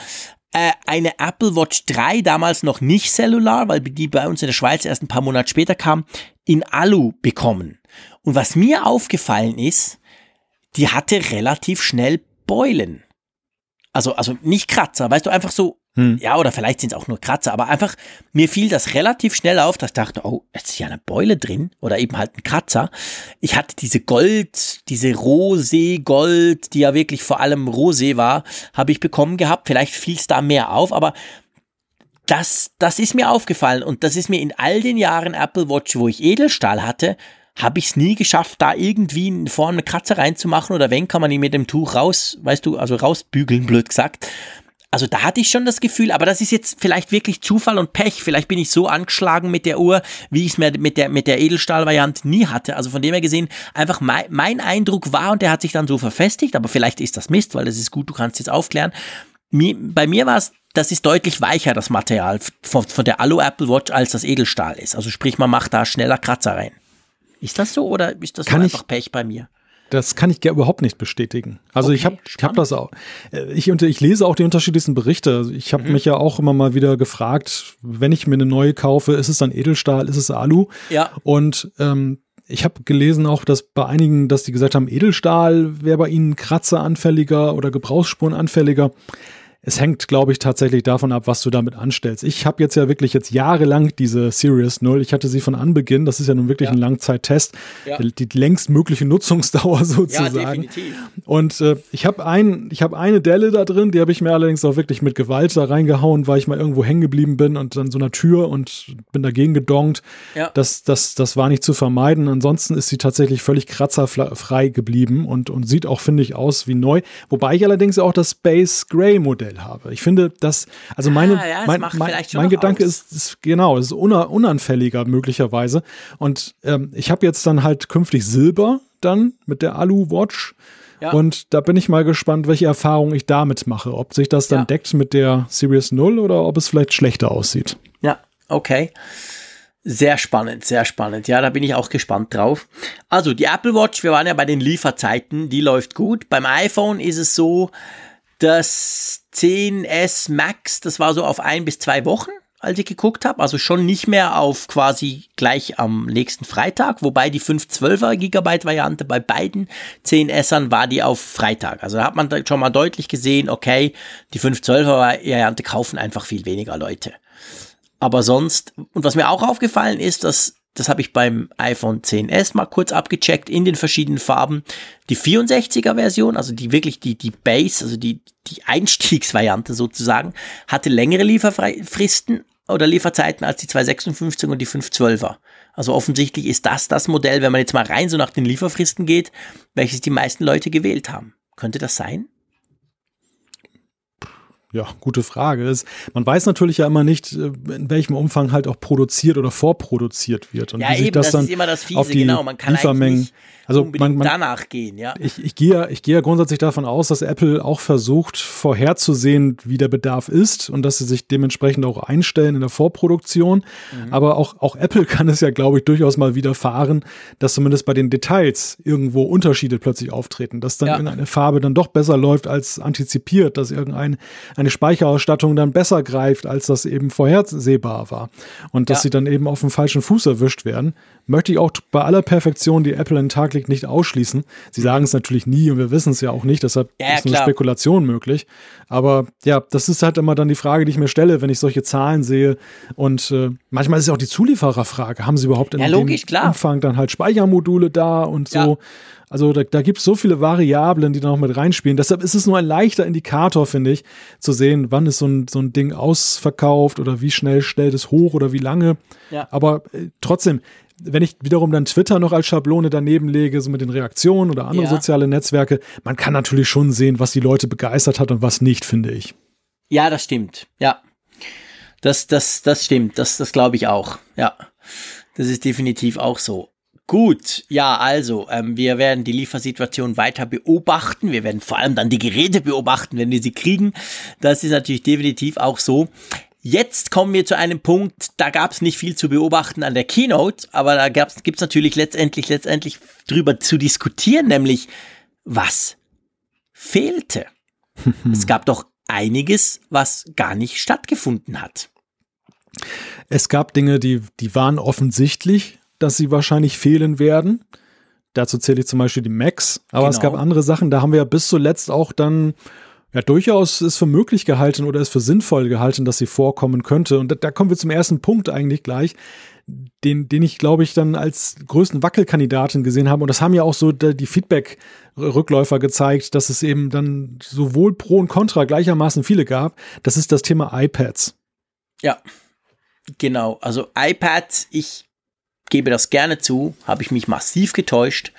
[SPEAKER 2] äh, eine Apple Watch 3, damals noch nicht Cellular, weil die bei uns in der Schweiz erst ein paar Monate später kam, in Alu bekommen. Und was mir aufgefallen ist, die hatte relativ schnell Beulen. Also, also nicht Kratzer, weißt du, einfach so, hm. ja, oder vielleicht sind es auch nur Kratzer, aber einfach, mir fiel das relativ schnell auf, dass ich dachte, oh, jetzt ist ja eine Beule drin oder eben halt ein Kratzer. Ich hatte diese Gold, diese Rosé-Gold, die ja wirklich vor allem Rosé war, habe ich bekommen gehabt. Vielleicht fiel es da mehr auf, aber das, das ist mir aufgefallen und das ist mir in all den Jahren Apple Watch, wo ich Edelstahl hatte, habe ich es nie geschafft, da irgendwie vorne eine Kratzer reinzumachen oder wenn, kann man ihn mit dem Tuch raus, weißt du, also rausbügeln, blöd gesagt. Also da hatte ich schon das Gefühl, aber das ist jetzt vielleicht wirklich Zufall und Pech. Vielleicht bin ich so angeschlagen mit der Uhr, wie ich es mir mit der, mit der Edelstahl-Variante nie hatte. Also von dem her gesehen, einfach mein, mein Eindruck war, und der hat sich dann so verfestigt, aber vielleicht ist das Mist, weil das ist gut, du kannst jetzt aufklären. Mir, bei mir war es, das ist deutlich weicher, das Material von, von der Alu Apple Watch, als das Edelstahl ist. Also sprich, man macht da schneller Kratzer rein. Ist das so oder ist das einfach ich, Pech bei mir?
[SPEAKER 3] Das kann ich überhaupt nicht bestätigen. Also okay, ich habe ich hab das auch. Äh, ich, ich lese auch die unterschiedlichsten Berichte. Also ich habe mhm. mich ja auch immer mal wieder gefragt, wenn ich mir eine neue kaufe, ist es dann Edelstahl, ist es Alu?
[SPEAKER 2] Ja.
[SPEAKER 3] Und ähm, ich habe gelesen auch, dass bei einigen, dass die gesagt haben, Edelstahl wäre bei ihnen kratzeranfälliger oder Gebrauchsspurenanfälliger es hängt, glaube ich, tatsächlich davon ab, was du damit anstellst. Ich habe jetzt ja wirklich jetzt jahrelang diese Series 0. Ich hatte sie von Anbeginn. Das ist ja nun wirklich ja. ein Langzeittest. Ja. Die, die längst mögliche Nutzungsdauer sozusagen. Ja, definitiv. Und äh, ich habe ein, ich habe eine Delle da drin, die habe ich mir allerdings auch wirklich mit Gewalt da reingehauen, weil ich mal irgendwo hängen geblieben bin und dann so einer Tür und bin dagegen gedonkt. Ja. Das, das, das war nicht zu vermeiden. Ansonsten ist sie tatsächlich völlig kratzerfrei geblieben und, und sieht auch, finde ich, aus wie neu. Wobei ich allerdings auch das Space Gray Modell Vorteil habe. Ich finde, dass, also meine, ah, ja, mein, mein, mein Gedanke ist, ist, genau, es ist unanfälliger möglicherweise. Und ähm, ich habe jetzt dann halt künftig Silber dann mit der Alu Watch. Ja. Und da bin ich mal gespannt, welche Erfahrungen ich damit mache. Ob sich das dann ja. deckt mit der Series 0 oder ob es vielleicht schlechter aussieht.
[SPEAKER 2] Ja, okay. Sehr spannend, sehr spannend. Ja, da bin ich auch gespannt drauf. Also die Apple Watch, wir waren ja bei den Lieferzeiten, die läuft gut. Beim iPhone ist es so, das 10S Max, das war so auf ein bis zwei Wochen, als ich geguckt habe. Also schon nicht mehr auf quasi gleich am nächsten Freitag, wobei die 512er Gigabyte Variante bei beiden 10Sern war die auf Freitag. Also da hat man schon mal deutlich gesehen, okay, die 512er Variante kaufen einfach viel weniger Leute. Aber sonst, und was mir auch aufgefallen ist, dass das habe ich beim iPhone 10s mal kurz abgecheckt in den verschiedenen Farben. Die 64er Version, also die wirklich die, die Base, also die, die Einstiegsvariante sozusagen, hatte längere Lieferfristen oder Lieferzeiten als die 256 und die 512er. Also offensichtlich ist das das Modell, wenn man jetzt mal rein so nach den Lieferfristen geht, welches die meisten Leute gewählt haben. Könnte das sein?
[SPEAKER 3] Ja, gute Frage. man weiß natürlich ja immer nicht, äh, in welchem Umfang halt auch produziert oder vorproduziert wird.
[SPEAKER 2] Und ja, wie eben, das, das dann ist immer das Fiese, auf die genau. Man kann Liefermengen
[SPEAKER 3] also man, man,
[SPEAKER 2] danach gehen, ja.
[SPEAKER 3] Ich, ich, gehe, ich gehe ja grundsätzlich davon aus, dass Apple auch versucht, vorherzusehen, wie der Bedarf ist und dass sie sich dementsprechend auch einstellen in der Vorproduktion. Mhm. Aber auch, auch Apple kann es ja, glaube ich, durchaus mal widerfahren, dass zumindest bei den Details irgendwo Unterschiede plötzlich auftreten, dass dann ja. irgendeine Farbe dann doch besser läuft als antizipiert, dass irgendeine eine Speicherausstattung dann besser greift, als das eben vorhersehbar war. Und dass ja. sie dann eben auf dem falschen Fuß erwischt werden möchte ich auch bei aller Perfektion, die Apple an den Tag legt, nicht ausschließen. Sie sagen es natürlich nie und wir wissen es ja auch nicht, deshalb ja, ist eine Spekulation möglich. Aber ja, das ist halt immer dann die Frage, die ich mir stelle, wenn ich solche Zahlen sehe. Und äh, manchmal ist ja auch die Zuliefererfrage, haben sie überhaupt in ja, logisch, dem klar. Umfang dann halt Speichermodule da und so. Also da, da gibt es so viele Variablen, die da noch mit reinspielen. Deshalb ist es nur ein leichter Indikator, finde ich, zu sehen, wann ist so ein, so ein Ding ausverkauft oder wie schnell stellt es hoch oder wie lange. Ja. Aber äh, trotzdem, wenn ich wiederum dann Twitter noch als Schablone daneben lege, so mit den Reaktionen oder andere ja. soziale Netzwerke, man kann natürlich schon sehen, was die Leute begeistert hat und was nicht, finde ich.
[SPEAKER 2] Ja, das stimmt. Ja. Das, das, das stimmt. Das, das glaube ich auch. Ja. Das ist definitiv auch so. Gut, ja, also, ähm, wir werden die Liefersituation weiter beobachten. Wir werden vor allem dann die Geräte beobachten, wenn wir sie kriegen. Das ist natürlich definitiv auch so. Jetzt kommen wir zu einem Punkt, da gab es nicht viel zu beobachten an der Keynote, aber da gibt es natürlich letztendlich, letztendlich drüber zu diskutieren, nämlich was fehlte. es gab doch einiges, was gar nicht stattgefunden hat.
[SPEAKER 3] Es gab Dinge, die, die waren offensichtlich, dass sie wahrscheinlich fehlen werden. Dazu zähle ich zum Beispiel die Macs. Aber genau. es gab andere Sachen, da haben wir ja bis zuletzt auch dann ja durchaus ist für möglich gehalten oder ist für sinnvoll gehalten, dass sie vorkommen könnte. Und da, da kommen wir zum ersten Punkt eigentlich gleich, den, den ich glaube ich dann als größten Wackelkandidaten gesehen habe. Und das haben ja auch so die Feedback-Rückläufer gezeigt, dass es eben dann sowohl Pro und Contra gleichermaßen viele gab. Das ist das Thema iPads.
[SPEAKER 2] Ja, genau. Also iPads, ich gebe das gerne zu, habe ich mich massiv getäuscht.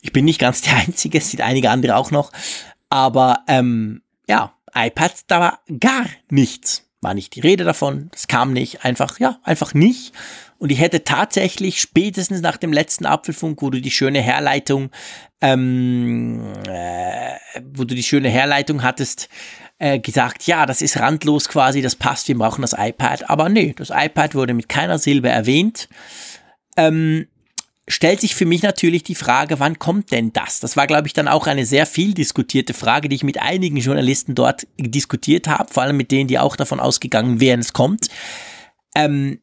[SPEAKER 2] Ich bin nicht ganz der Einzige, es sind einige andere auch noch. Aber ähm, ja, iPad, da war gar nichts. War nicht die Rede davon, das kam nicht, einfach, ja, einfach nicht. Und ich hätte tatsächlich spätestens nach dem letzten Apfelfunk, wo du die schöne Herleitung, ähm, äh, wo du die schöne Herleitung hattest, äh, gesagt, ja, das ist randlos quasi, das passt, wir brauchen das iPad. Aber nee, das iPad wurde mit keiner Silbe erwähnt. Ähm, stellt sich für mich natürlich die Frage, wann kommt denn das? Das war, glaube ich, dann auch eine sehr viel diskutierte Frage, die ich mit einigen Journalisten dort diskutiert habe, vor allem mit denen, die auch davon ausgegangen wären, es kommt. Ähm,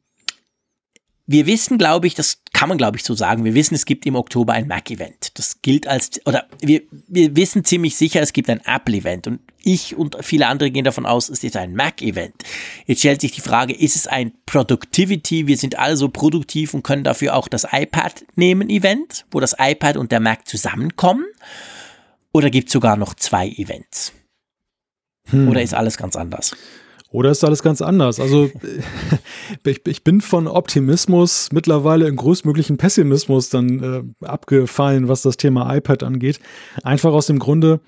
[SPEAKER 2] wir wissen, glaube ich, das kann man, glaube ich, so sagen. Wir wissen, es gibt im Oktober ein Mac-Event. Das gilt als, oder wir, wir wissen ziemlich sicher, es gibt ein Apple-Event. Und ich und viele andere gehen davon aus, es ist ein Mac-Event. Jetzt stellt sich die Frage, ist es ein Productivity? Wir sind alle so produktiv und können dafür auch das iPad nehmen Event, wo das iPad und der Mac zusammenkommen? Oder gibt es sogar noch zwei Events? Hm. Oder ist alles ganz anders?
[SPEAKER 3] Oder ist alles ganz anders? Also ich, ich, bin von Optimismus mittlerweile in größtmöglichen Pessimismus dann äh, abgefallen, was das Thema iPad angeht. Einfach aus dem Grunde,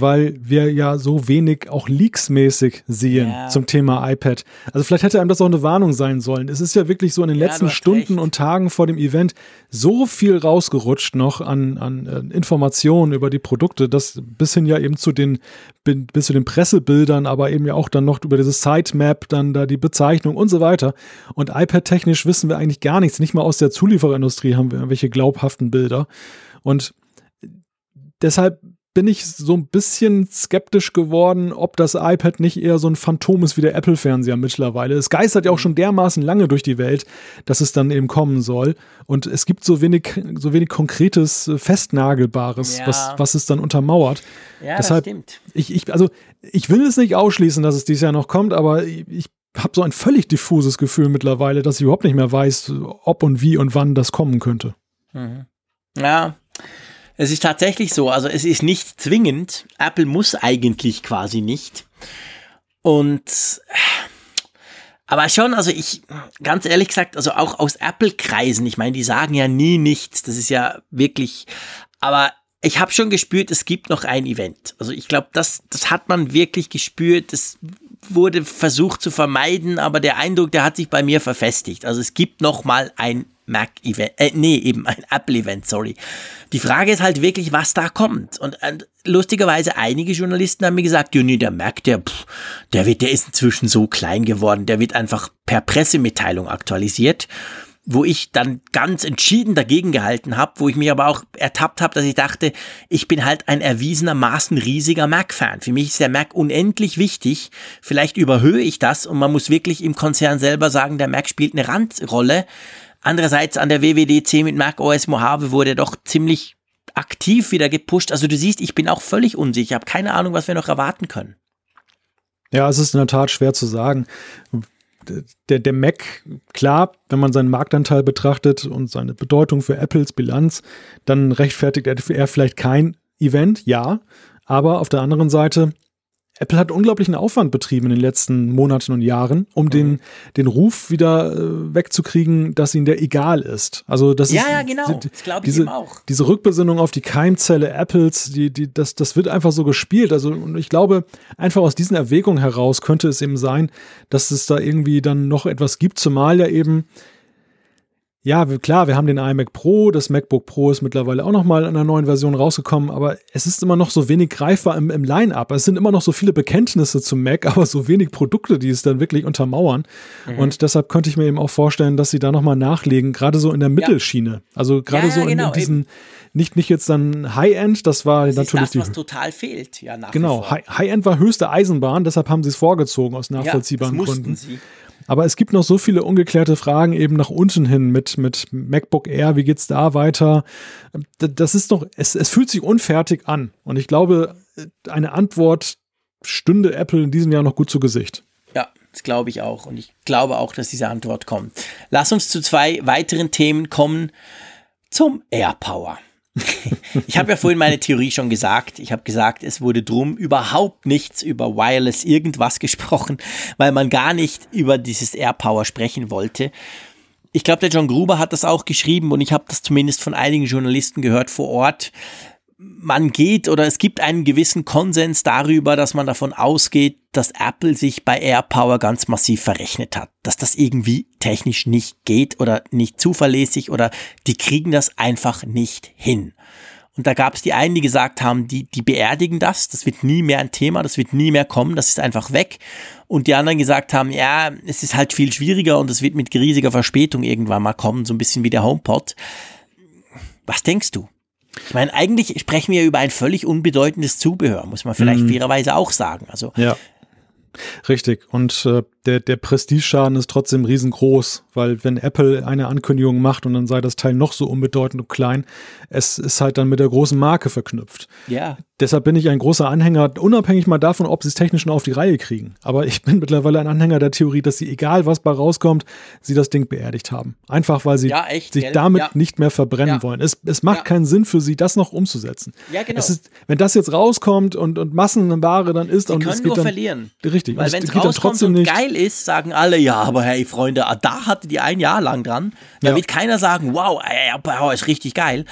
[SPEAKER 3] weil wir ja so wenig auch leaksmäßig sehen ja. zum Thema iPad. Also vielleicht hätte einem das auch eine Warnung sein sollen. Es ist ja wirklich so in den ja, letzten Stunden recht. und Tagen vor dem Event so viel rausgerutscht noch an, an äh, Informationen über die Produkte, dass bis hin ja eben zu den bis zu den Pressebildern, aber eben ja auch dann noch über dieses Sitemap, dann da die Bezeichnung und so weiter. Und iPad-technisch wissen wir eigentlich gar nichts. Nicht mal aus der Zulieferindustrie haben wir irgendwelche glaubhaften Bilder. Und deshalb bin ich so ein bisschen skeptisch geworden, ob das iPad nicht eher so ein Phantom ist wie der Apple-Fernseher mittlerweile. Es geistert ja auch schon dermaßen lange durch die Welt, dass es dann eben kommen soll. Und es gibt so wenig, so wenig konkretes, äh, festnagelbares, ja. was, was es dann untermauert.
[SPEAKER 2] Ja, Deshalb, das stimmt.
[SPEAKER 3] Ich, ich, also, ich will es nicht ausschließen, dass es dieses Jahr noch kommt, aber ich habe so ein völlig diffuses Gefühl mittlerweile, dass ich überhaupt nicht mehr weiß, ob und wie und wann das kommen könnte.
[SPEAKER 2] Mhm. Ja, es ist tatsächlich so, also es ist nicht zwingend. Apple muss eigentlich quasi nicht. Und aber schon, also ich, ganz ehrlich gesagt, also auch aus Apple-Kreisen, ich meine, die sagen ja nie nichts, das ist ja wirklich, aber ich habe schon gespürt, es gibt noch ein Event. Also ich glaube, das, das hat man wirklich gespürt, das wurde versucht zu vermeiden, aber der Eindruck, der hat sich bei mir verfestigt. Also es gibt noch mal ein Mac-Event, äh, nee, eben ein Apple-Event, sorry. Die Frage ist halt wirklich, was da kommt. Und, und lustigerweise, einige Journalisten haben mir gesagt, ja, nee, der Mac, der, pff, der wird, der ist inzwischen so klein geworden, der wird einfach per Pressemitteilung aktualisiert wo ich dann ganz entschieden dagegen gehalten habe, wo ich mich aber auch ertappt habe, dass ich dachte, ich bin halt ein erwiesenermaßen riesiger Mac-Fan. Für mich ist der Mac unendlich wichtig. Vielleicht überhöhe ich das und man muss wirklich im Konzern selber sagen, der Mac spielt eine Randrolle. Andererseits an der WWDC mit Mac OS Mojave wurde doch ziemlich aktiv wieder gepusht. Also du siehst, ich bin auch völlig unsicher. Ich habe keine Ahnung, was wir noch erwarten können.
[SPEAKER 3] Ja, es ist in der Tat schwer zu sagen. Der, der Mac, klar, wenn man seinen Marktanteil betrachtet und seine Bedeutung für Apples Bilanz, dann rechtfertigt er vielleicht kein Event, ja. Aber auf der anderen Seite, Apple hat unglaublichen Aufwand betrieben in den letzten Monaten und Jahren, um mhm. den, den Ruf wieder äh, wegzukriegen, dass ihnen der egal ist. Also das
[SPEAKER 2] ja,
[SPEAKER 3] ist,
[SPEAKER 2] ja, genau. Das glaube ich
[SPEAKER 3] diese. Diese Rückbesinnung auf die Keimzelle Apples, die, die, das, das wird einfach so gespielt. Also und ich glaube, einfach aus diesen Erwägungen heraus könnte es eben sein, dass es da irgendwie dann noch etwas gibt, zumal ja eben ja, klar, wir haben den iMac Pro, das MacBook Pro ist mittlerweile auch nochmal in einer neuen Version rausgekommen, aber es ist immer noch so wenig greifbar im, im Line-Up. Es sind immer noch so viele Bekenntnisse zum Mac, aber so wenig Produkte, die es dann wirklich untermauern. Mhm. Und deshalb könnte ich mir eben auch vorstellen, dass sie da nochmal nachlegen, gerade so in der Mittelschiene. Ja. Also gerade ja, ja, so in, genau, in diesen, nicht, nicht jetzt dann High-End, das war das natürlich ist
[SPEAKER 2] das, was total fehlt, ja, nach
[SPEAKER 3] Genau, High-End war höchste Eisenbahn, deshalb haben sie es vorgezogen aus nachvollziehbaren ja, das Gründen. Sie. Aber es gibt noch so viele ungeklärte Fragen eben nach unten hin mit, mit MacBook Air. Wie geht's da weiter? Das ist doch, es, es fühlt sich unfertig an. Und ich glaube, eine Antwort stünde Apple in diesem Jahr noch gut zu Gesicht.
[SPEAKER 2] Ja, das glaube ich auch. Und ich glaube auch, dass diese Antwort kommt. Lass uns zu zwei weiteren Themen kommen. Zum AirPower ich habe ja vorhin meine Theorie schon gesagt. Ich habe gesagt, es wurde drum überhaupt nichts über Wireless irgendwas gesprochen, weil man gar nicht über dieses AirPower sprechen wollte. Ich glaube, der John Gruber hat das auch geschrieben und ich habe das zumindest von einigen Journalisten gehört vor Ort man geht oder es gibt einen gewissen Konsens darüber, dass man davon ausgeht, dass Apple sich bei AirPower ganz massiv verrechnet hat, dass das irgendwie technisch nicht geht oder nicht zuverlässig oder die kriegen das einfach nicht hin. Und da gab es die einen, die gesagt haben, die, die beerdigen das, das wird nie mehr ein Thema, das wird nie mehr kommen, das ist einfach weg. Und die anderen gesagt haben, ja, es ist halt viel schwieriger und es wird mit riesiger Verspätung irgendwann mal kommen, so ein bisschen wie der HomePod. Was denkst du? Ich meine, eigentlich sprechen wir über ein völlig unbedeutendes Zubehör, muss man vielleicht mhm. fairerweise auch sagen. Also
[SPEAKER 3] ja. Richtig. Und äh, der, der Prestigeschaden ist trotzdem riesengroß, weil wenn Apple eine Ankündigung macht und dann sei das Teil noch so unbedeutend und klein, es ist halt dann mit der großen Marke verknüpft.
[SPEAKER 2] Ja.
[SPEAKER 3] Deshalb bin ich ein großer Anhänger, unabhängig mal davon, ob sie es technisch noch auf die Reihe kriegen. Aber ich bin mittlerweile ein Anhänger der Theorie, dass sie, egal was bei rauskommt, sie das Ding beerdigt haben. Einfach, weil sie ja, echt, sich gell? damit ja. nicht mehr verbrennen ja. wollen. Es, es macht keinen Sinn für sie, das noch umzusetzen.
[SPEAKER 2] Ja, genau.
[SPEAKER 3] Ist, wenn das jetzt rauskommt und, und Massenware dann ist
[SPEAKER 2] sie
[SPEAKER 3] und es geht
[SPEAKER 2] nur
[SPEAKER 3] dann,
[SPEAKER 2] verlieren.
[SPEAKER 3] Richtig.
[SPEAKER 2] Weil wenn es rauskommt und nicht. geil ist, sagen alle, ja, aber hey, Freunde, da hatte die ein Jahr lang dran. Da wird keiner sagen, wow, ey, ist richtig geil.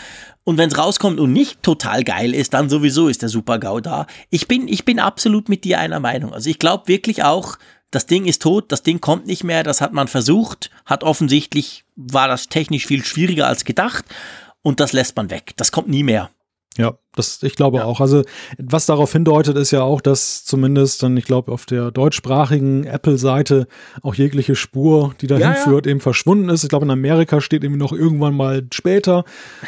[SPEAKER 2] Und wenn es rauskommt und nicht total geil ist, dann sowieso ist der Super-GAU da. Ich bin, ich bin absolut mit dir einer Meinung. Also ich glaube wirklich auch, das Ding ist tot, das Ding kommt nicht mehr, das hat man versucht, hat offensichtlich, war das technisch viel schwieriger als gedacht und das lässt man weg. Das kommt nie mehr.
[SPEAKER 3] Ja, das, ich glaube ja. auch. Also, was darauf hindeutet, ist ja auch, dass zumindest dann, ich glaube, auf der deutschsprachigen Apple-Seite auch jegliche Spur, die dahin ja, führt, eben verschwunden ist. Ich glaube, in Amerika steht irgendwie noch irgendwann mal später,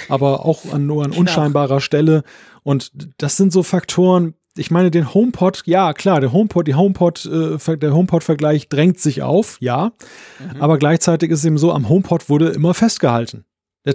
[SPEAKER 3] aber auch an, nur an genau. unscheinbarer Stelle. Und das sind so Faktoren, ich meine, den HomePod, ja, klar, der HomePod, die HomePod, äh, der HomePod-Vergleich drängt sich auf, ja. Mhm. Aber gleichzeitig ist es eben so, am HomePod wurde immer festgehalten.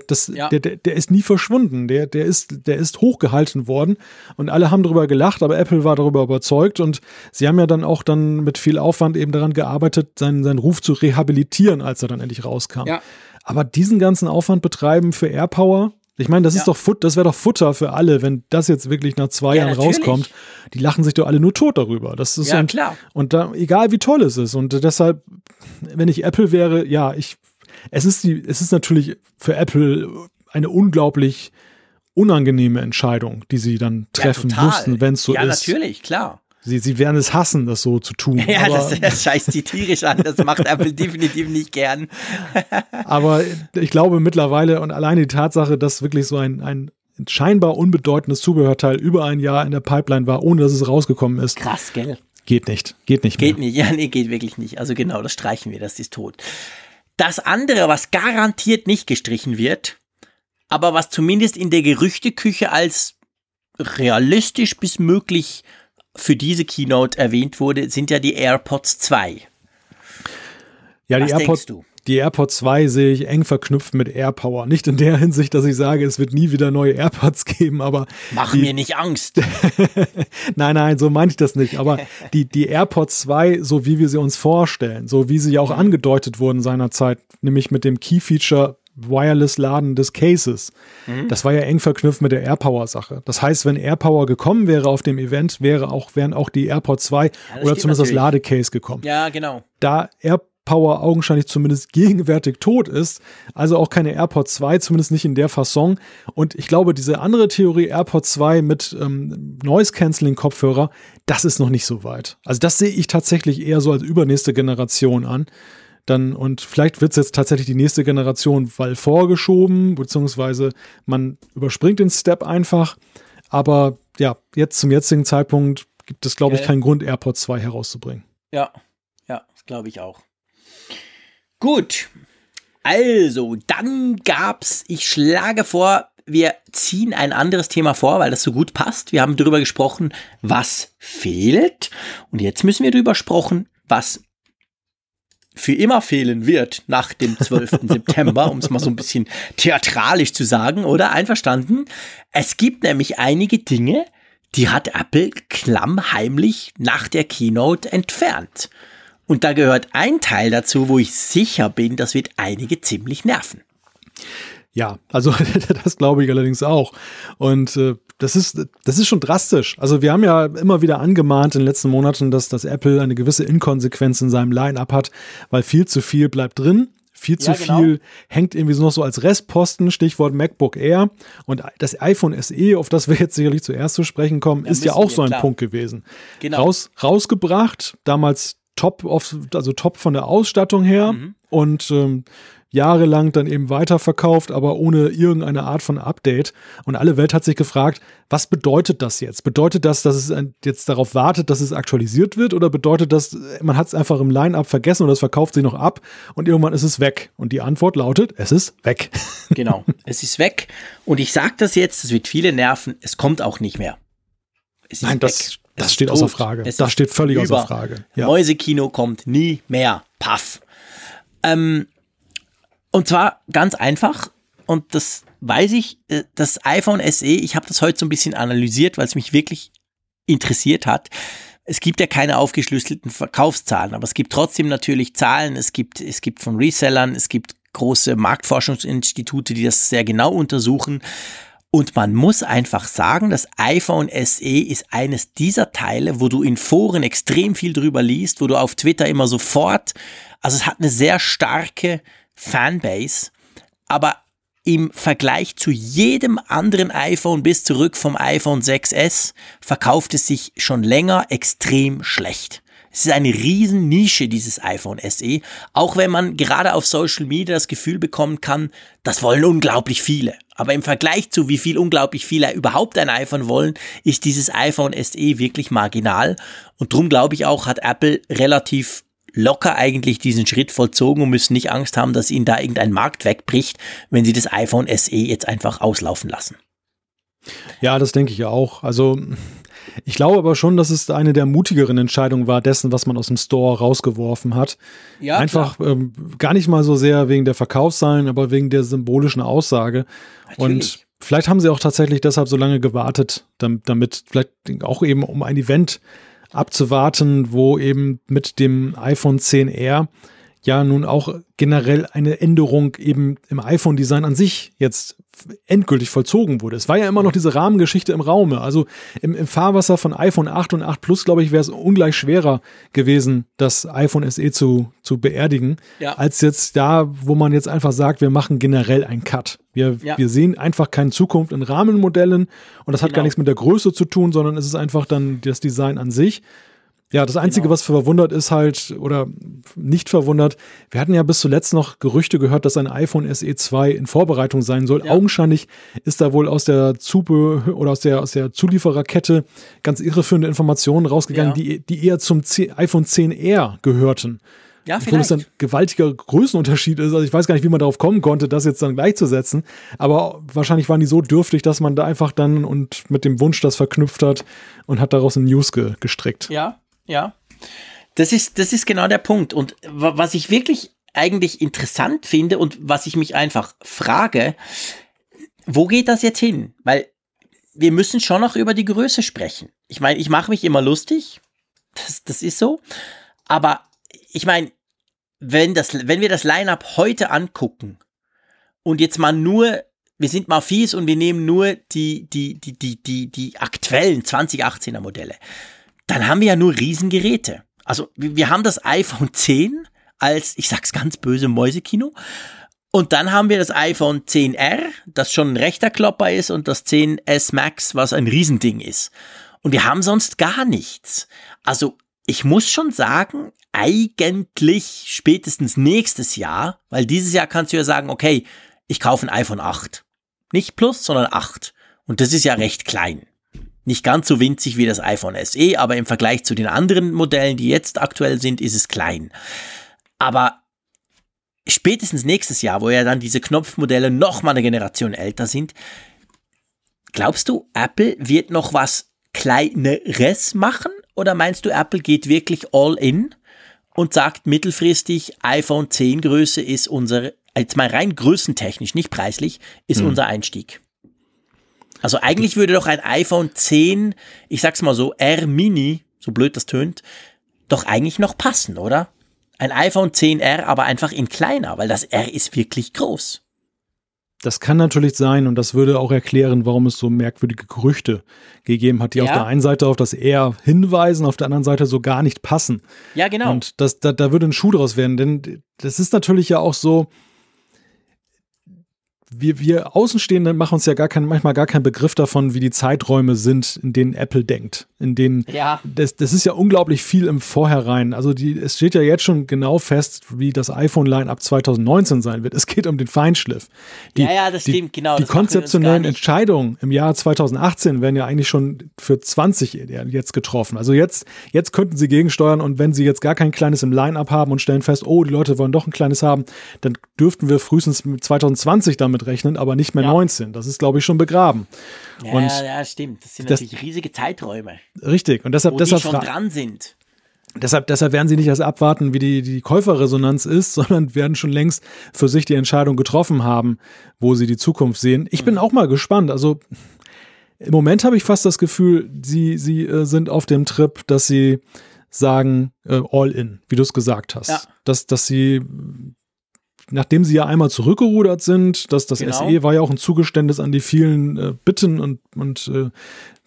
[SPEAKER 3] Das, ja. der, der, der, ist nie verschwunden. Der, der, ist, der ist hochgehalten worden und alle haben darüber gelacht, aber Apple war darüber überzeugt und sie haben ja dann auch dann mit viel Aufwand eben daran gearbeitet, seinen, seinen Ruf zu rehabilitieren, als er dann endlich rauskam. Ja. Aber diesen ganzen Aufwand betreiben für AirPower, ich meine, das ja. ist doch Fut das wäre doch Futter für alle, wenn das jetzt wirklich nach zwei ja, Jahren natürlich. rauskommt. Die lachen sich doch alle nur tot darüber. Das ist
[SPEAKER 2] ja,
[SPEAKER 3] und,
[SPEAKER 2] klar.
[SPEAKER 3] Und da, egal wie toll es ist. Und deshalb, wenn ich Apple wäre, ja, ich es ist die, es ist natürlich für Apple eine unglaublich unangenehme Entscheidung, die sie dann treffen ja, mussten, wenn es so
[SPEAKER 2] ja,
[SPEAKER 3] ist.
[SPEAKER 2] Ja, natürlich, klar.
[SPEAKER 3] Sie, sie werden es hassen, das so zu tun.
[SPEAKER 2] Ja, das, das scheißt die tierisch an. Das macht Apple definitiv nicht gern.
[SPEAKER 3] aber ich glaube mittlerweile und alleine die Tatsache, dass wirklich so ein, ein scheinbar unbedeutendes Zubehörteil über ein Jahr in der Pipeline war, ohne dass es rausgekommen ist.
[SPEAKER 2] Krass, gell?
[SPEAKER 3] Geht nicht. Geht nicht.
[SPEAKER 2] Geht mehr. nicht. Ja, nee, geht wirklich nicht. Also genau, das streichen wir. Das ist tot. Das andere, was garantiert nicht gestrichen wird, aber was zumindest in der Gerüchteküche als realistisch bis möglich für diese Keynote erwähnt wurde, sind ja die AirPods 2.
[SPEAKER 3] Ja, die was AirPods, du? Die AirPods 2 sehe ich eng verknüpft mit AirPower. Nicht in der Hinsicht, dass ich sage, es wird nie wieder neue AirPods geben, aber.
[SPEAKER 2] Mach mir nicht Angst.
[SPEAKER 3] nein, nein, so meine ich das nicht. Aber die, die AirPods 2, so wie wir sie uns vorstellen, so wie sie ja auch mhm. angedeutet wurden seinerzeit, nämlich mit dem Key-Feature Wireless-Laden des Cases. Mhm. Das war ja eng verknüpft mit der AirPower-Sache. Das heißt, wenn AirPower gekommen wäre auf dem Event, wäre auch, wären auch die AirPods 2 ja, oder zumindest natürlich. das Ladecase gekommen.
[SPEAKER 2] Ja, genau.
[SPEAKER 3] Da AirPower Power augenscheinlich zumindest gegenwärtig tot ist. Also auch keine AirPods 2, zumindest nicht in der Fasson. Und ich glaube, diese andere Theorie AirPods 2 mit ähm, Noise-Canceling-Kopfhörer, das ist noch nicht so weit. Also das sehe ich tatsächlich eher so als übernächste Generation an. Dann, und vielleicht wird es jetzt tatsächlich die nächste Generation weil vorgeschoben, beziehungsweise man überspringt den Step einfach. Aber ja, jetzt zum jetzigen Zeitpunkt gibt es, glaube ich, keinen Grund, AirPods 2 herauszubringen.
[SPEAKER 2] Ja, ja, das glaube ich auch. Gut. Also, dann gab's, ich schlage vor, wir ziehen ein anderes Thema vor, weil das so gut passt. Wir haben darüber gesprochen, was fehlt. Und jetzt müssen wir darüber sprechen, was für immer fehlen wird nach dem 12. September, um es mal so ein bisschen theatralisch zu sagen, oder? Einverstanden? Es gibt nämlich einige Dinge, die hat Apple klammheimlich nach der Keynote entfernt. Und da gehört ein Teil dazu, wo ich sicher bin, das wird einige ziemlich nerven.
[SPEAKER 3] Ja, also das glaube ich allerdings auch. Und äh, das ist, das ist schon drastisch. Also wir haben ja immer wieder angemahnt in den letzten Monaten, dass, dass Apple eine gewisse Inkonsequenz in seinem Line-up hat, weil viel zu viel bleibt drin. Viel zu ja, genau. viel hängt irgendwie so noch so als Restposten, Stichwort MacBook Air. Und das iPhone SE, auf das wir jetzt sicherlich zuerst zu sprechen kommen, ja, ist ja auch so ein klar. Punkt gewesen. Genau. Raus, rausgebracht, damals top, auf, also top von der Ausstattung her. Mhm. Und ähm, jahrelang dann eben weiterverkauft, aber ohne irgendeine Art von Update. Und alle Welt hat sich gefragt, was bedeutet das jetzt? Bedeutet das, dass es jetzt darauf wartet, dass es aktualisiert wird? Oder bedeutet das, man hat es einfach im Line-up vergessen oder es verkauft sich noch ab und irgendwann ist es weg? Und die Antwort lautet, es ist weg.
[SPEAKER 2] Genau, es ist weg. Und ich sage das jetzt, es wird viele nerven, es kommt auch nicht mehr.
[SPEAKER 3] Nein, das, das steht tot. außer Frage. Es das steht völlig über. außer Frage.
[SPEAKER 2] Ja. Mäusekino kommt nie mehr. Paff. Ähm, und zwar ganz einfach, und das weiß ich, äh, das iPhone SE, ich habe das heute so ein bisschen analysiert, weil es mich wirklich interessiert hat. Es gibt ja keine aufgeschlüsselten Verkaufszahlen, aber es gibt trotzdem natürlich Zahlen. Es gibt, es gibt von Resellern, es gibt große Marktforschungsinstitute, die das sehr genau untersuchen. Und man muss einfach sagen, das iPhone SE ist eines dieser Teile, wo du in Foren extrem viel drüber liest, wo du auf Twitter immer sofort, also es hat eine sehr starke Fanbase, aber im Vergleich zu jedem anderen iPhone bis zurück vom iPhone 6S verkauft es sich schon länger extrem schlecht. Es ist eine riesen Nische, dieses iPhone SE, auch wenn man gerade auf Social Media das Gefühl bekommen kann, das wollen unglaublich viele. Aber im Vergleich zu wie viel unglaublich viele überhaupt ein iPhone wollen, ist dieses iPhone SE wirklich marginal. Und drum glaube ich auch, hat Apple relativ locker eigentlich diesen Schritt vollzogen und müssen nicht Angst haben, dass ihnen da irgendein Markt wegbricht, wenn sie das iPhone SE jetzt einfach auslaufen lassen.
[SPEAKER 3] Ja, das denke ich auch. Also ich glaube aber schon, dass es eine der mutigeren Entscheidungen war, dessen, was man aus dem Store rausgeworfen hat. Ja, Einfach ähm, gar nicht mal so sehr wegen der Verkaufszahlen, aber wegen der symbolischen Aussage. Natürlich. Und vielleicht haben sie auch tatsächlich deshalb so lange gewartet, damit, damit vielleicht auch eben um ein Event abzuwarten, wo eben mit dem iPhone 10R ja nun auch generell eine Änderung eben im iPhone-Design an sich jetzt endgültig vollzogen wurde. Es war ja immer noch diese Rahmengeschichte im Raume. Also im, im Fahrwasser von iPhone 8 und 8 Plus, glaube ich, wäre es ungleich schwerer gewesen, das iPhone SE zu, zu beerdigen, ja. als jetzt da, wo man jetzt einfach sagt, wir machen generell einen Cut. Wir, ja. wir sehen einfach keine Zukunft in Rahmenmodellen und das hat genau. gar nichts mit der Größe zu tun, sondern es ist einfach dann das Design an sich. Ja, das Einzige, genau. was verwundert ist halt, oder nicht verwundert, wir hatten ja bis zuletzt noch Gerüchte gehört, dass ein iPhone SE 2 in Vorbereitung sein soll. Ja. Augenscheinlich ist da wohl aus der Zubehör oder aus der, aus der Zuliefererkette ganz irreführende Informationen rausgegangen, ja. die, die eher zum C iPhone 10R gehörten. Ja, vielleicht. Obwohl es ein gewaltiger Größenunterschied ist. Also ich weiß gar nicht, wie man darauf kommen konnte, das jetzt dann gleichzusetzen. Aber wahrscheinlich waren die so dürftig, dass man da einfach dann und mit dem Wunsch das verknüpft hat und hat daraus ein News ge gestrickt.
[SPEAKER 2] Ja, ja. Das ist, das ist genau der Punkt. Und was ich wirklich eigentlich interessant finde und was ich mich einfach frage, wo geht das jetzt hin? Weil wir müssen schon noch über die Größe sprechen. Ich meine, ich mache mich immer lustig. Das, das ist so. Aber ich meine, wenn, das, wenn wir das Line-up heute angucken und jetzt mal nur, wir sind mal fies und wir nehmen nur die, die, die, die, die, die aktuellen 2018er Modelle dann haben wir ja nur Riesengeräte. Also wir haben das iPhone 10 als, ich sag's ganz böse, Mäusekino. Und dann haben wir das iPhone 10R, das schon ein rechter Klopper ist, und das 10S Max, was ein Riesending ist. Und wir haben sonst gar nichts. Also ich muss schon sagen, eigentlich spätestens nächstes Jahr, weil dieses Jahr kannst du ja sagen, okay, ich kaufe ein iPhone 8. Nicht Plus, sondern 8. Und das ist ja recht klein. Nicht ganz so winzig wie das iPhone SE, aber im Vergleich zu den anderen Modellen, die jetzt aktuell sind, ist es klein. Aber spätestens nächstes Jahr, wo ja dann diese Knopfmodelle noch mal eine Generation älter sind, glaubst du, Apple wird noch was kleineres machen? Oder meinst du, Apple geht wirklich all in und sagt mittelfristig, iPhone 10 Größe ist unser, jetzt mal rein größentechnisch, nicht preislich, ist hm. unser Einstieg? Also eigentlich würde doch ein iPhone 10, ich sag's mal so, R Mini, so blöd das tönt, doch eigentlich noch passen, oder? Ein iPhone 10R, aber einfach in kleiner, weil das R ist wirklich groß.
[SPEAKER 3] Das kann natürlich sein und das würde auch erklären, warum es so merkwürdige Gerüchte gegeben hat, die ja. auf der einen Seite auf das R hinweisen, auf der anderen Seite so gar nicht passen.
[SPEAKER 2] Ja, genau.
[SPEAKER 3] Und das, da, da würde ein Schuh draus werden, denn das ist natürlich ja auch so, wir, wir Außenstehenden machen uns ja gar kein, manchmal gar keinen Begriff davon, wie die Zeiträume sind, in denen Apple denkt. In denen,
[SPEAKER 2] ja.
[SPEAKER 3] das, das ist ja unglaublich viel im Vorherein. Also die, es steht ja jetzt schon genau fest, wie das iPhone-Line ab 2019 sein wird. Es geht um den Feinschliff.
[SPEAKER 2] Die, ja, ja, das
[SPEAKER 3] die,
[SPEAKER 2] stimmt, genau.
[SPEAKER 3] Die konzeptionellen Entscheidungen im Jahr 2018 werden ja eigentlich schon für 20 jetzt getroffen. Also jetzt, jetzt könnten sie gegensteuern und wenn sie jetzt gar kein kleines im Line-Up haben und stellen fest, oh, die Leute wollen doch ein kleines haben, dann dürften wir frühestens 2020 damit rechnen, aber nicht mehr ja. 19. Das ist, glaube ich, schon begraben.
[SPEAKER 2] Ja, und ja, stimmt. Das sind das, natürlich riesige Zeiträume.
[SPEAKER 3] Richtig. Und deshalb,
[SPEAKER 2] wo
[SPEAKER 3] deshalb
[SPEAKER 2] die schon dran sind.
[SPEAKER 3] Deshalb, deshalb werden sie nicht erst abwarten, wie die, die Käuferresonanz ist, sondern werden schon längst für sich die Entscheidung getroffen haben, wo sie die Zukunft sehen. Ich bin mhm. auch mal gespannt. Also im Moment habe ich fast das Gefühl, sie, sie äh, sind auf dem Trip, dass sie sagen, äh, all in, wie du es gesagt hast. Ja. Dass, dass sie nachdem sie ja einmal zurückgerudert sind, dass das genau. SE war ja auch ein Zugeständnis an die vielen äh, Bitten und, und äh,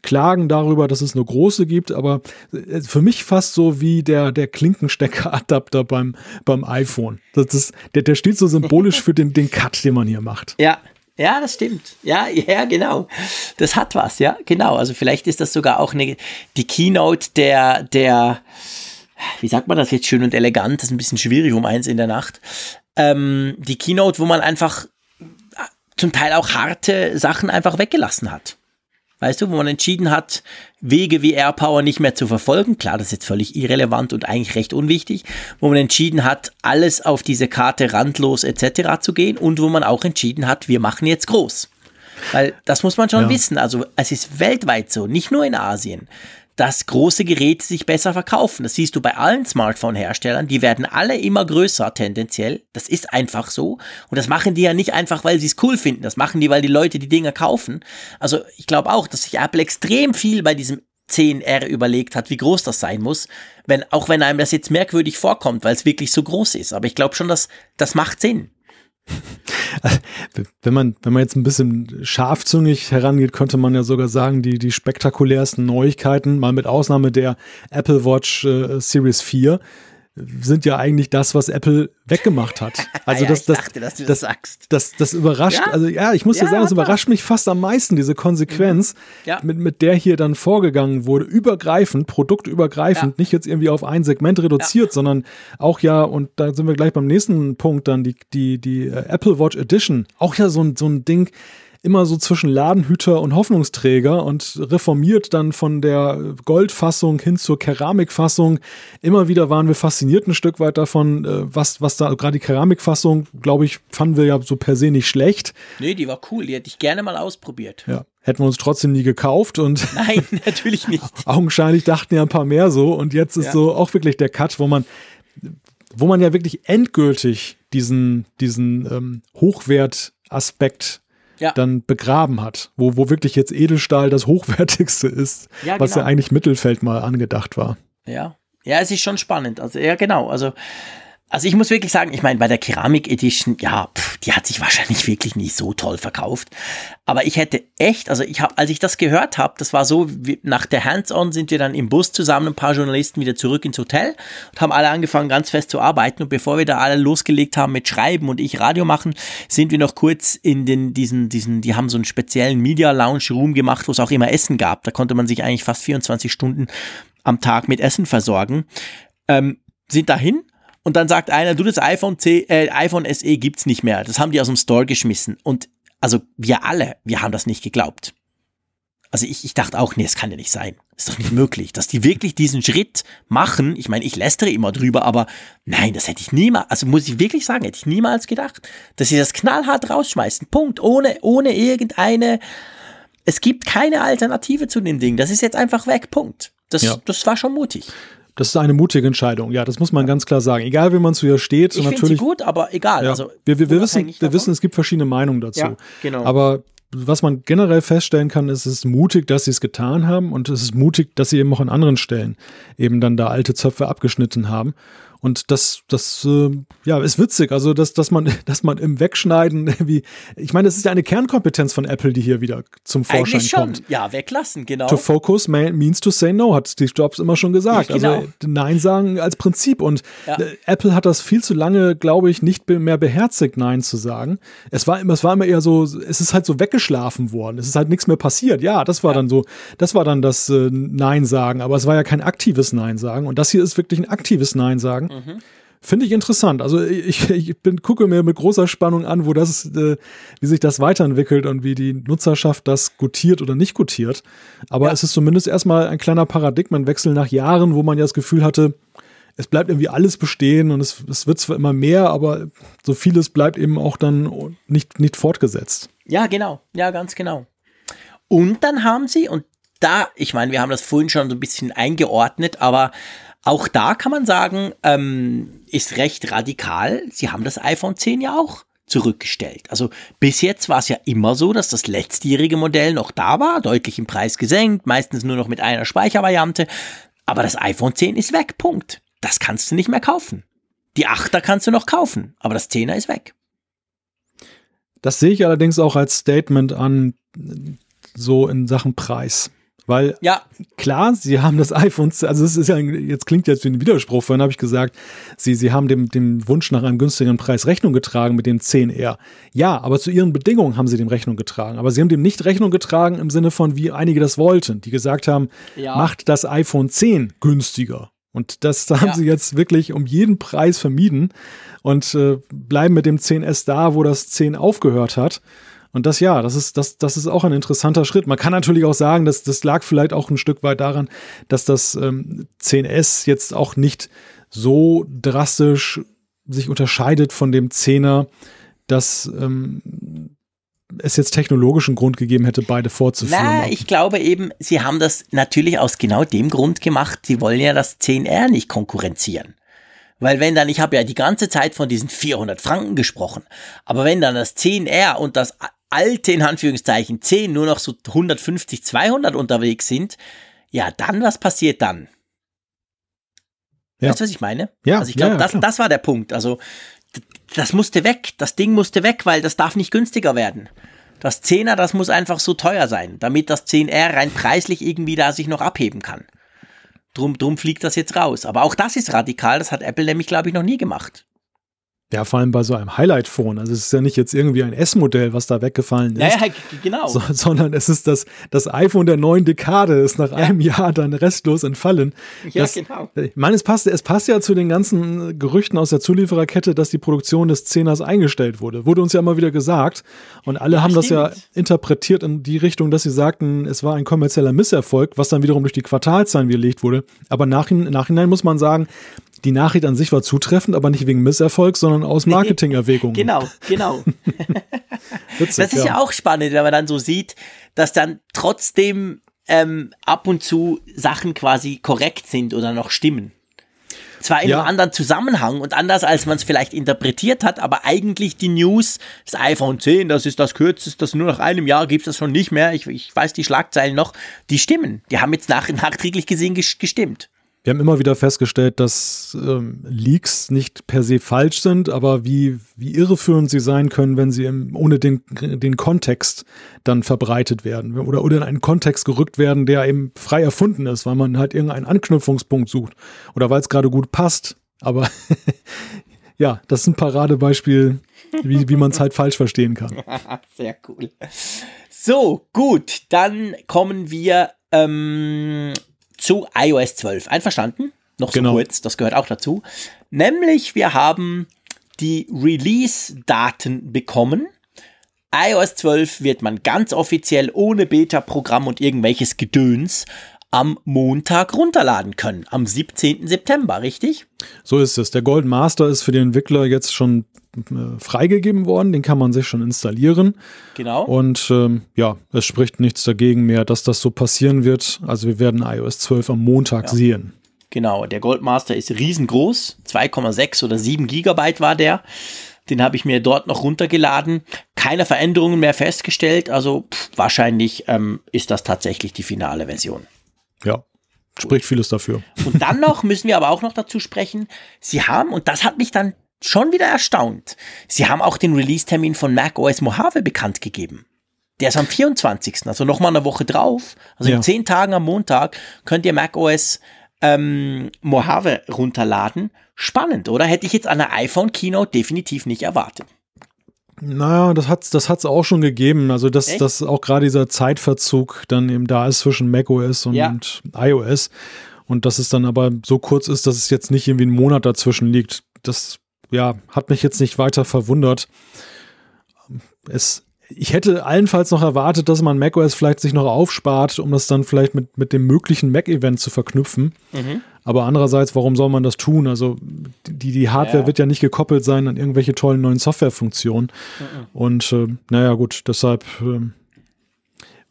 [SPEAKER 3] Klagen darüber, dass es eine große gibt, aber äh, für mich fast so wie der, der Klinkensteckeradapter beim, beim iPhone. Das ist, der, der steht so symbolisch für den, den Cut, den man hier macht.
[SPEAKER 2] Ja, ja, das stimmt. Ja, ja, genau. Das hat was, ja, genau. Also vielleicht ist das sogar auch eine, die Keynote der, der, wie sagt man das jetzt schön und elegant? Das ist ein bisschen schwierig um eins in der Nacht ähm, die Keynote, wo man einfach zum Teil auch harte Sachen einfach weggelassen hat. Weißt du, wo man entschieden hat, Wege wie AirPower nicht mehr zu verfolgen. Klar, das ist jetzt völlig irrelevant und eigentlich recht unwichtig. Wo man entschieden hat, alles auf diese Karte randlos etc. zu gehen und wo man auch entschieden hat, wir machen jetzt groß. Weil das muss man schon ja. wissen. Also es ist weltweit so, nicht nur in Asien dass große Geräte sich besser verkaufen. Das siehst du bei allen Smartphone-Herstellern. Die werden alle immer größer tendenziell. Das ist einfach so. Und das machen die ja nicht einfach, weil sie es cool finden. Das machen die, weil die Leute die Dinger kaufen. Also ich glaube auch, dass sich Apple extrem viel bei diesem 10R überlegt hat, wie groß das sein muss. Wenn, auch wenn einem das jetzt merkwürdig vorkommt, weil es wirklich so groß ist. Aber ich glaube schon, dass das macht Sinn.
[SPEAKER 3] Wenn man, wenn man jetzt ein bisschen scharfzüngig herangeht, könnte man ja sogar sagen, die, die spektakulärsten Neuigkeiten, mal mit Ausnahme der Apple Watch äh, Series 4, sind ja eigentlich das, was Apple weggemacht hat.
[SPEAKER 2] Also ja, das, das, dachte, dass du das, das sagst.
[SPEAKER 3] Das, das überrascht, ja? also ja, ich muss ja, dir sagen, das überrascht mich fast am meisten, diese Konsequenz, mhm. mit, mit der hier dann vorgegangen wurde, übergreifend, produktübergreifend, nicht jetzt irgendwie auf ein Segment reduziert, sondern auch ja, und da sind wir gleich beim nächsten Punkt dann, die, die, die äh, Apple Watch Edition, auch ja so ein, so ein Ding, immer so zwischen Ladenhüter und Hoffnungsträger und reformiert dann von der Goldfassung hin zur Keramikfassung. Immer wieder waren wir fasziniert ein Stück weit davon, äh, was, was da gerade die Keramikfassung, glaube ich, fanden wir ja so per se nicht schlecht.
[SPEAKER 2] Nee, die war cool, die hätte ich gerne mal ausprobiert.
[SPEAKER 3] Ja. Hätten wir uns trotzdem nie gekauft und.
[SPEAKER 2] Nein, natürlich nicht.
[SPEAKER 3] augenscheinlich dachten ja ein paar mehr so und jetzt ist ja. so auch wirklich der Cut, wo man, wo man ja wirklich endgültig diesen, diesen ähm, Hochwert-Aspekt ja. dann begraben hat, wo, wo wirklich jetzt Edelstahl das hochwertigste ist, ja, genau. was ja eigentlich Mittelfeld mal angedacht war.
[SPEAKER 2] Ja. Ja, es ist schon spannend. Also, ja, genau. Also, also ich muss wirklich sagen, ich meine, bei der Keramik Edition, ja, pff, die hat sich wahrscheinlich wirklich nicht so toll verkauft. Aber ich hätte echt, also ich habe, als ich das gehört habe, das war so, wie, nach der Hands-on sind wir dann im Bus zusammen, ein paar Journalisten wieder zurück ins Hotel und haben alle angefangen, ganz fest zu arbeiten. Und bevor wir da alle losgelegt haben mit Schreiben und ich Radio machen, sind wir noch kurz in den, diesen, diesen, die haben so einen speziellen Media Lounge Room gemacht, wo es auch immer Essen gab. Da konnte man sich eigentlich fast 24 Stunden am Tag mit Essen versorgen. Ähm, sind dahin und dann sagt einer, du, das iPhone, C, äh, iPhone SE gibt's nicht mehr. Das haben die aus dem Store geschmissen. Und also wir alle, wir haben das nicht geglaubt. Also ich, ich dachte auch, nee, es kann ja nicht sein. Ist doch nicht möglich, dass die wirklich diesen Schritt machen. Ich meine, ich lästere immer drüber, aber nein, das hätte ich niemals, also muss ich wirklich sagen, hätte ich niemals gedacht, dass sie das knallhart rausschmeißen. Punkt. Ohne, ohne irgendeine, es gibt keine Alternative zu dem Ding. Das ist jetzt einfach weg. Punkt. Das, ja. das war schon mutig.
[SPEAKER 3] Das ist eine mutige Entscheidung, ja, das muss man ganz klar sagen. Egal, wie man zu ihr steht.
[SPEAKER 2] Ich finde sie gut, aber egal. Ja, also,
[SPEAKER 3] wir, wir, wir wissen, wir wissen, es gibt verschiedene Meinungen dazu. Ja, genau. Aber was man generell feststellen kann, ist, es ist mutig, dass sie es getan haben und es ist mutig, dass sie eben auch an anderen Stellen eben dann da alte Zöpfe abgeschnitten haben. Und das, das, äh, ja, ist witzig. Also, dass, dass man, dass man im Wegschneiden, wie, ich meine, das ist ja eine Kernkompetenz von Apple, die hier wieder zum Vorschein Eigentlich schon. kommt.
[SPEAKER 2] Ja, weglassen, genau.
[SPEAKER 3] To focus means to say no, hat Steve Jobs immer schon gesagt. Ja, genau. Also, Nein sagen als Prinzip. Und ja. Äh, Apple hat das viel zu lange, glaube ich, nicht mehr beherzigt, Nein zu sagen. Es war immer, es war immer eher so, es ist halt so weggeschlafen worden. Es ist halt nichts mehr passiert. Ja, das war ja. dann so, das war dann das äh, Nein sagen. Aber es war ja kein aktives Nein sagen. Und das hier ist wirklich ein aktives Nein sagen. Mhm. Finde ich interessant. Also ich, ich bin, gucke mir mit großer Spannung an, wo das, äh, wie sich das weiterentwickelt und wie die Nutzerschaft das gutiert oder nicht gutiert. Aber ja. es ist zumindest erstmal ein kleiner Paradigmenwechsel nach Jahren, wo man ja das Gefühl hatte, es bleibt irgendwie alles bestehen und es, es wird zwar immer mehr, aber so vieles bleibt eben auch dann nicht, nicht fortgesetzt.
[SPEAKER 2] Ja, genau. Ja, ganz genau. Und dann haben sie, und da, ich meine, wir haben das vorhin schon so ein bisschen eingeordnet, aber auch da kann man sagen, ähm, ist recht radikal. Sie haben das iPhone 10 ja auch zurückgestellt. Also bis jetzt war es ja immer so, dass das letztjährige Modell noch da war, deutlich im Preis gesenkt, meistens nur noch mit einer Speichervariante. Aber das iPhone 10 ist weg, Punkt. Das kannst du nicht mehr kaufen. Die 8er kannst du noch kaufen, aber das 10er ist weg.
[SPEAKER 3] Das sehe ich allerdings auch als Statement an, so in Sachen Preis. Weil ja. klar, sie haben das iPhone, also es ist ja, jetzt klingt jetzt wie ein Widerspruch, vorhin habe ich gesagt, sie, sie haben dem, dem Wunsch nach einem günstigeren Preis Rechnung getragen mit dem 10R. Ja, aber zu ihren Bedingungen haben sie dem Rechnung getragen. Aber sie haben dem nicht Rechnung getragen im Sinne von, wie einige das wollten, die gesagt haben, ja. macht das iPhone 10 günstiger. Und das haben ja. sie jetzt wirklich um jeden Preis vermieden und äh, bleiben mit dem 10S da, wo das 10 aufgehört hat. Und das ja, das ist, das, das ist auch ein interessanter Schritt. Man kann natürlich auch sagen, dass das lag vielleicht auch ein Stück weit daran, dass das ähm, 10S jetzt auch nicht so drastisch sich unterscheidet von dem 10er, dass ähm, es jetzt technologischen Grund gegeben hätte, beide vorzuführen.
[SPEAKER 2] Na, ich glaube eben, sie haben das natürlich aus genau dem Grund gemacht, sie wollen ja das 10R nicht konkurrenzieren. Weil wenn dann, ich habe ja die ganze Zeit von diesen 400 Franken gesprochen, aber wenn dann das 10R und das alte, in Anführungszeichen, 10 nur noch so 150, 200 unterwegs sind, ja, dann, was passiert dann? Ja. Weißt du, was ich meine? Ja. Also ich glaube, ja, das, das war der Punkt. Also das musste weg, das Ding musste weg, weil das darf nicht günstiger werden. Das 10er, das muss einfach so teuer sein, damit das 10R rein preislich irgendwie da sich noch abheben kann. Drum, drum fliegt das jetzt raus. Aber auch das ist radikal, das hat Apple nämlich, glaube ich, noch nie gemacht.
[SPEAKER 3] Ja, vor allem bei so einem Highlight-Phone. Also es ist ja nicht jetzt irgendwie ein S-Modell, was da weggefallen ist. Ja, ja genau. So, sondern es ist das, das iPhone der neuen Dekade, ist nach ja. einem Jahr dann restlos entfallen. Ja, das, genau. Ich meine, es passt, es passt ja zu den ganzen Gerüchten aus der Zuliefererkette, dass die Produktion des Zehners eingestellt wurde. Wurde uns ja immer wieder gesagt. Und alle ja, haben stimmt. das ja interpretiert in die Richtung, dass sie sagten, es war ein kommerzieller Misserfolg, was dann wiederum durch die Quartalzahlen gelegt wurde. Aber nach, Nachhinein muss man sagen, die Nachricht an sich war zutreffend, aber nicht wegen Misserfolg, sondern aus Marketingerwägungen.
[SPEAKER 2] genau, genau. Witzig, das ist ja. ja. auch spannend, wenn man dann so sieht, dass dann trotzdem ähm, ab und zu Sachen quasi korrekt sind oder noch stimmen. Zwar in ja. einem anderen Zusammenhang und anders, als man es vielleicht interpretiert hat, aber eigentlich die News, das iPhone 10, das ist das kürzeste, das nur nach einem Jahr gibt es das schon nicht mehr. Ich, ich weiß die Schlagzeilen noch, die stimmen. Die haben jetzt nach, nachträglich gesehen gestimmt.
[SPEAKER 3] Wir haben immer wieder festgestellt, dass ähm, Leaks nicht per se falsch sind, aber wie, wie irreführend sie sein können, wenn sie im, ohne den, den Kontext dann verbreitet werden oder, oder in einen Kontext gerückt werden, der eben frei erfunden ist, weil man halt irgendeinen Anknüpfungspunkt sucht oder weil es gerade gut passt. Aber ja, das ist ein Paradebeispiel, wie, wie man es halt falsch verstehen kann.
[SPEAKER 2] Sehr cool. So, gut, dann kommen wir ähm, zu iOS 12. Einverstanden? Noch so
[SPEAKER 3] Genau.
[SPEAKER 2] kurz, das gehört auch dazu. Nämlich, wir haben die Release-Daten bekommen. iOS 12 wird man ganz offiziell ohne Beta-Programm und irgendwelches Gedöns am Montag runterladen können. Am 17. September, richtig?
[SPEAKER 3] So ist es. Der Golden Master ist für die Entwickler jetzt schon freigegeben worden. Den kann man sich schon installieren.
[SPEAKER 2] Genau.
[SPEAKER 3] Und ähm, ja, es spricht nichts dagegen mehr, dass das so passieren wird. Also wir werden iOS 12 am Montag sehen.
[SPEAKER 2] Genau, der Goldmaster ist riesengroß, 2,6 oder 7 Gigabyte war der. Den habe ich mir dort noch runtergeladen. Keine Veränderungen mehr festgestellt, also pff, wahrscheinlich ähm, ist das tatsächlich die finale Version.
[SPEAKER 3] Ja, spricht vieles dafür.
[SPEAKER 2] Und dann noch müssen wir aber auch noch dazu sprechen, sie haben, und das hat mich dann schon wieder erstaunt, sie haben auch den Release-Termin von macOS Mojave bekannt gegeben. Der ist am 24., also nochmal eine Woche drauf. Also
[SPEAKER 3] Ja.
[SPEAKER 2] in zehn Tagen am Montag könnt ihr macOS ähm, Mojave runterladen. Spannend, oder? Hätte ich jetzt an der iPhone-Keynote definitiv nicht erwartet.
[SPEAKER 3] Naja, das hat's, das hat's auch schon gegeben. Also, dass,
[SPEAKER 2] Echt?
[SPEAKER 3] dass auch gerade dieser Zeitverzug dann eben da ist zwischen macOS und
[SPEAKER 2] Ja.
[SPEAKER 3] iOS. Und dass es dann aber so kurz ist, dass es jetzt nicht irgendwie ein Monat dazwischen liegt. Das, ja, hat mich jetzt nicht weiter verwundert. Es, ich hätte allenfalls noch erwartet, dass man macOS vielleicht sich noch aufspart, um das dann vielleicht mit, mit dem möglichen Mac-Event zu verknüpfen. Aber andererseits, warum soll man das tun? Also die, die Hardware
[SPEAKER 2] Ja.
[SPEAKER 3] wird ja nicht gekoppelt sein an irgendwelche tollen neuen Softwarefunktionen. Und äh, naja, gut, deshalb ähm,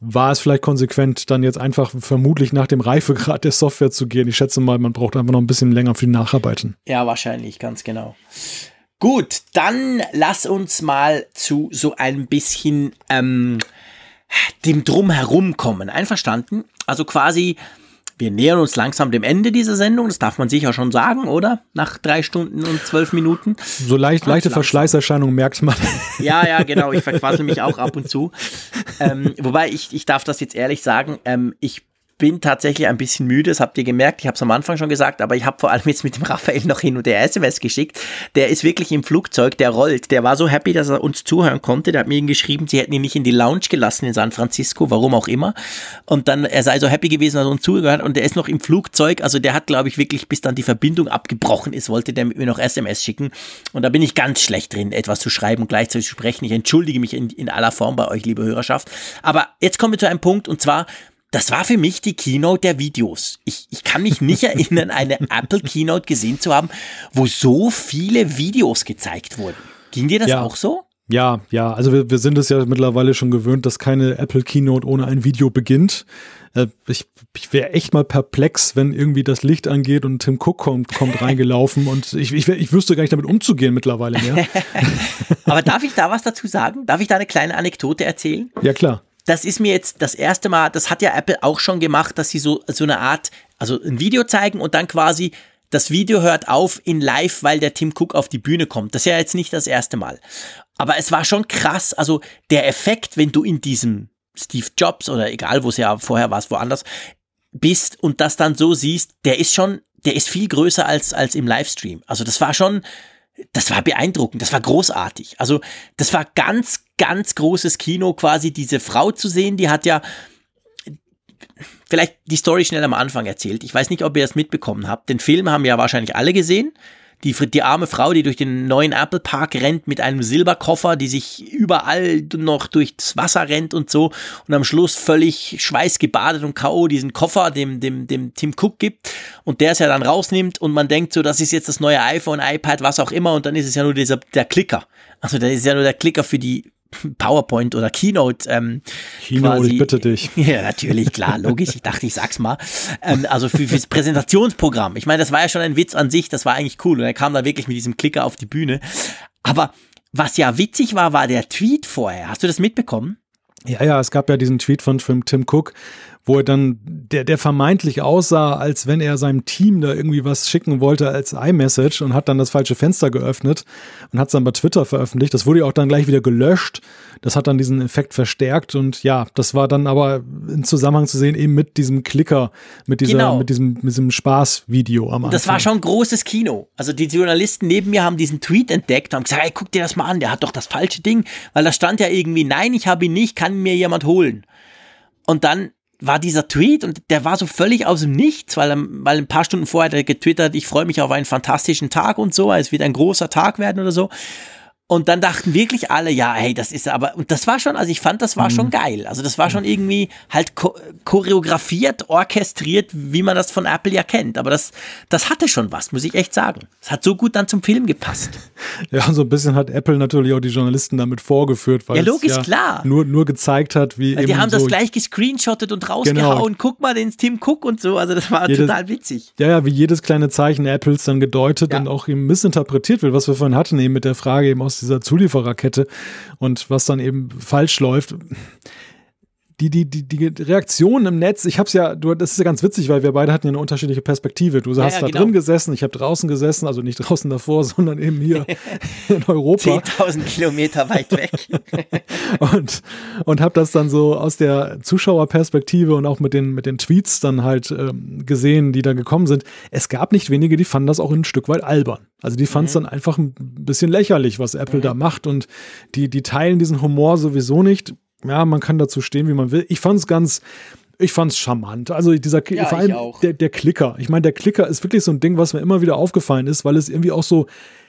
[SPEAKER 3] war es vielleicht konsequent, dann jetzt einfach vermutlich nach dem Reifegrad der Software zu gehen. Ich schätze mal, man braucht einfach noch ein bisschen länger für die Nacharbeiten.
[SPEAKER 2] Ja, wahrscheinlich, ganz genau. Gut, dann lass uns mal zu so ein bisschen ähm, dem Drumherum kommen. Einverstanden? Also quasi, wir nähern uns langsam dem Ende dieser Sendung. Das darf man sicher schon sagen, oder? Nach drei Stunden und zwölf Minuten.
[SPEAKER 3] So leicht, leichte. Verschleißerscheinungen merkt man.
[SPEAKER 2] Ja, ja, genau. Ich verquassel mich auch ab und zu. Ähm, wobei ich, ich darf das jetzt ehrlich sagen, ähm, ich bin tatsächlich ein bisschen müde, das habt ihr gemerkt, ich habe es am Anfang schon gesagt, aber ich habe vor allem jetzt mit dem Raphael noch hin und her SMS geschickt. Der ist wirklich im Flugzeug, der rollt. Der war so happy, dass er uns zuhören konnte. Der hat mir geschrieben, sie hätten ihn nicht in die Lounge gelassen in San Francisco, warum auch immer. Und dann, er sei so happy gewesen, dass er uns zugehört und der ist noch im Flugzeug. Also der hat, glaube ich, wirklich, bis dann die Verbindung abgebrochen ist, wollte der mir noch SMS schicken. Und da bin ich ganz schlecht drin, etwas zu schreiben und gleichzeitig zu sprechen. Ich entschuldige mich in, in aller Form bei euch, liebe Hörerschaft. Aber jetzt kommen wir zu einem Punkt und zwar, das war für mich die Keynote der Videos. Ich, ich kann mich nicht erinnern, eine Apple Keynote gesehen zu haben, wo so viele Videos gezeigt wurden. Ging dir das
[SPEAKER 3] Ja.
[SPEAKER 2] auch so?
[SPEAKER 3] Ja, ja, also wir, wir sind es ja mittlerweile schon gewöhnt, dass keine Apple Keynote ohne ein Video beginnt. Äh, ich ich wäre echt mal perplex, wenn irgendwie das Licht angeht und Tim Cook kommt, kommt reingelaufen und ich, ich, ich wüsste gar nicht damit umzugehen mittlerweile mehr.
[SPEAKER 2] Aber darf ich da was dazu sagen? Darf ich da eine kleine Anekdote erzählen?
[SPEAKER 3] Ja, klar.
[SPEAKER 2] Das ist mir jetzt das erste Mal, das hat ja Apple auch schon gemacht, dass sie so, so eine Art, also ein Video zeigen und dann quasi das Video hört auf in live, weil der Tim Cook auf die Bühne kommt. Das ist ja jetzt nicht das erste Mal. Aber es war schon krass, also der Effekt, wenn du in diesem Steve Jobs oder egal, wo es ja vorher war, woanders, bist und das dann so siehst, der ist schon, der ist viel größer als, als im Livestream. Also das war schon, das war beeindruckend, das war großartig. Also das war ganz, ganz großes Kino, quasi diese Frau zu sehen, die hat ja vielleicht die Story schnell am Anfang erzählt. Ich weiß nicht, ob ihr das mitbekommen habt. Den Film haben ja wahrscheinlich alle gesehen. Die, die arme Frau, die durch den neuen Apple Park rennt mit einem Silberkoffer, die sich überall noch durchs Wasser rennt und so und am Schluss völlig schweißgebadet und K.O. diesen Koffer dem, dem, dem Tim Cook gibt und der es ja dann rausnimmt und man denkt so, das ist jetzt das neue iPhone, iPad, was auch immer und dann ist es ja nur dieser, der Klicker. Also das ist ja nur der Klicker für die PowerPoint oder Keynote. Ähm,
[SPEAKER 3] Keynote,
[SPEAKER 2] quasi-
[SPEAKER 3] ich bitte dich.
[SPEAKER 2] Ja, natürlich, klar, logisch. Ich dachte, ich sag's mal. Ähm, also für, fürs Präsentationsprogramm. Ich meine, das war ja schon ein Witz an sich, das war eigentlich cool. Und er kam da wirklich mit diesem Klicker auf die Bühne. Aber was ja witzig war, war der Tweet vorher. Hast du das mitbekommen?
[SPEAKER 3] Ja, ja, es gab ja diesen Tweet von von Tim Cook, wo er dann, der, der vermeintlich aussah, als wenn er seinem Team da irgendwie was schicken wollte als iMessage und hat dann das falsche Fenster geöffnet und hat es dann bei Twitter veröffentlicht. Das wurde ja auch dann gleich wieder gelöscht. Das hat dann diesen Effekt verstärkt und ja, das war dann aber in Zusammenhang zu sehen eben mit diesem Klicker, mit dieser,
[SPEAKER 2] Genau.
[SPEAKER 3] mit diesem, mit diesem Spaßvideo am Anfang.
[SPEAKER 2] Das war schon großes Kino. Also die Journalisten neben mir haben diesen Tweet entdeckt und haben gesagt, hey, guck dir das mal an, der hat doch das falsche Ding. Weil da stand ja irgendwie, nein, ich habe ihn nicht, kann mir jemand holen. Und dann war dieser Tweet und der war so völlig aus dem Nichts, weil, weil ein paar Stunden vorher hat er getwittert, ich freue mich auf einen fantastischen Tag und so, es wird ein großer Tag werden oder so. Und dann dachten wirklich alle, ja, hey, das ist aber, und das war schon, also ich fand, das war mhm. schon geil. Also das war schon irgendwie halt choreografiert, orchestriert, wie man das von Apple ja kennt. Aber das, das hatte schon was, muss ich echt sagen. Es hat so gut dann zum Film gepasst.
[SPEAKER 3] Ja, so ein bisschen hat Apple natürlich auch die Journalisten damit vorgeführt, weil
[SPEAKER 2] ja, logisch,
[SPEAKER 3] ja
[SPEAKER 2] klar.
[SPEAKER 3] Nur, nur gezeigt hat, wie.
[SPEAKER 2] Weil die haben so das gleich gescreenshottet und rausgehauen. Genau. Guck mal den Tim Cook und so. Also das war jedes, total witzig.
[SPEAKER 3] Ja, ja, wie jedes kleine Zeichen Apples dann gedeutet ja. und auch eben missinterpretiert wird, was wir vorhin hatten, eben mit der Frage eben aus aus dieser Zuliefererkette und was dann eben falsch läuft die, die, die, die Reaktion im Netz, ich hab's ja, du, das ist ja ganz witzig, weil wir beide hatten ja eine unterschiedliche Perspektive. Du hast ja, da genau. drin gesessen, ich habe draußen gesessen, also nicht draußen davor, sondern eben hier in Europa.
[SPEAKER 2] 10.000 Kilometer weit weg.
[SPEAKER 3] und und habe das dann so aus der Zuschauerperspektive und auch mit den, mit den Tweets dann halt ähm, gesehen, die da gekommen sind. Es gab nicht wenige, die fanden das auch ein Stück weit albern. Also die fanden es mhm. dann einfach ein bisschen lächerlich, was Apple mhm. da macht und die, die teilen diesen Humor sowieso nicht ja, man kann dazu stehen, wie man will. Ich fand es ganz, ich fand es charmant. Also dieser, ja, vor allem der, der Klicker. Ich meine, der Klicker ist wirklich so ein Ding, was mir immer wieder aufgefallen ist, weil es irgendwie auch so,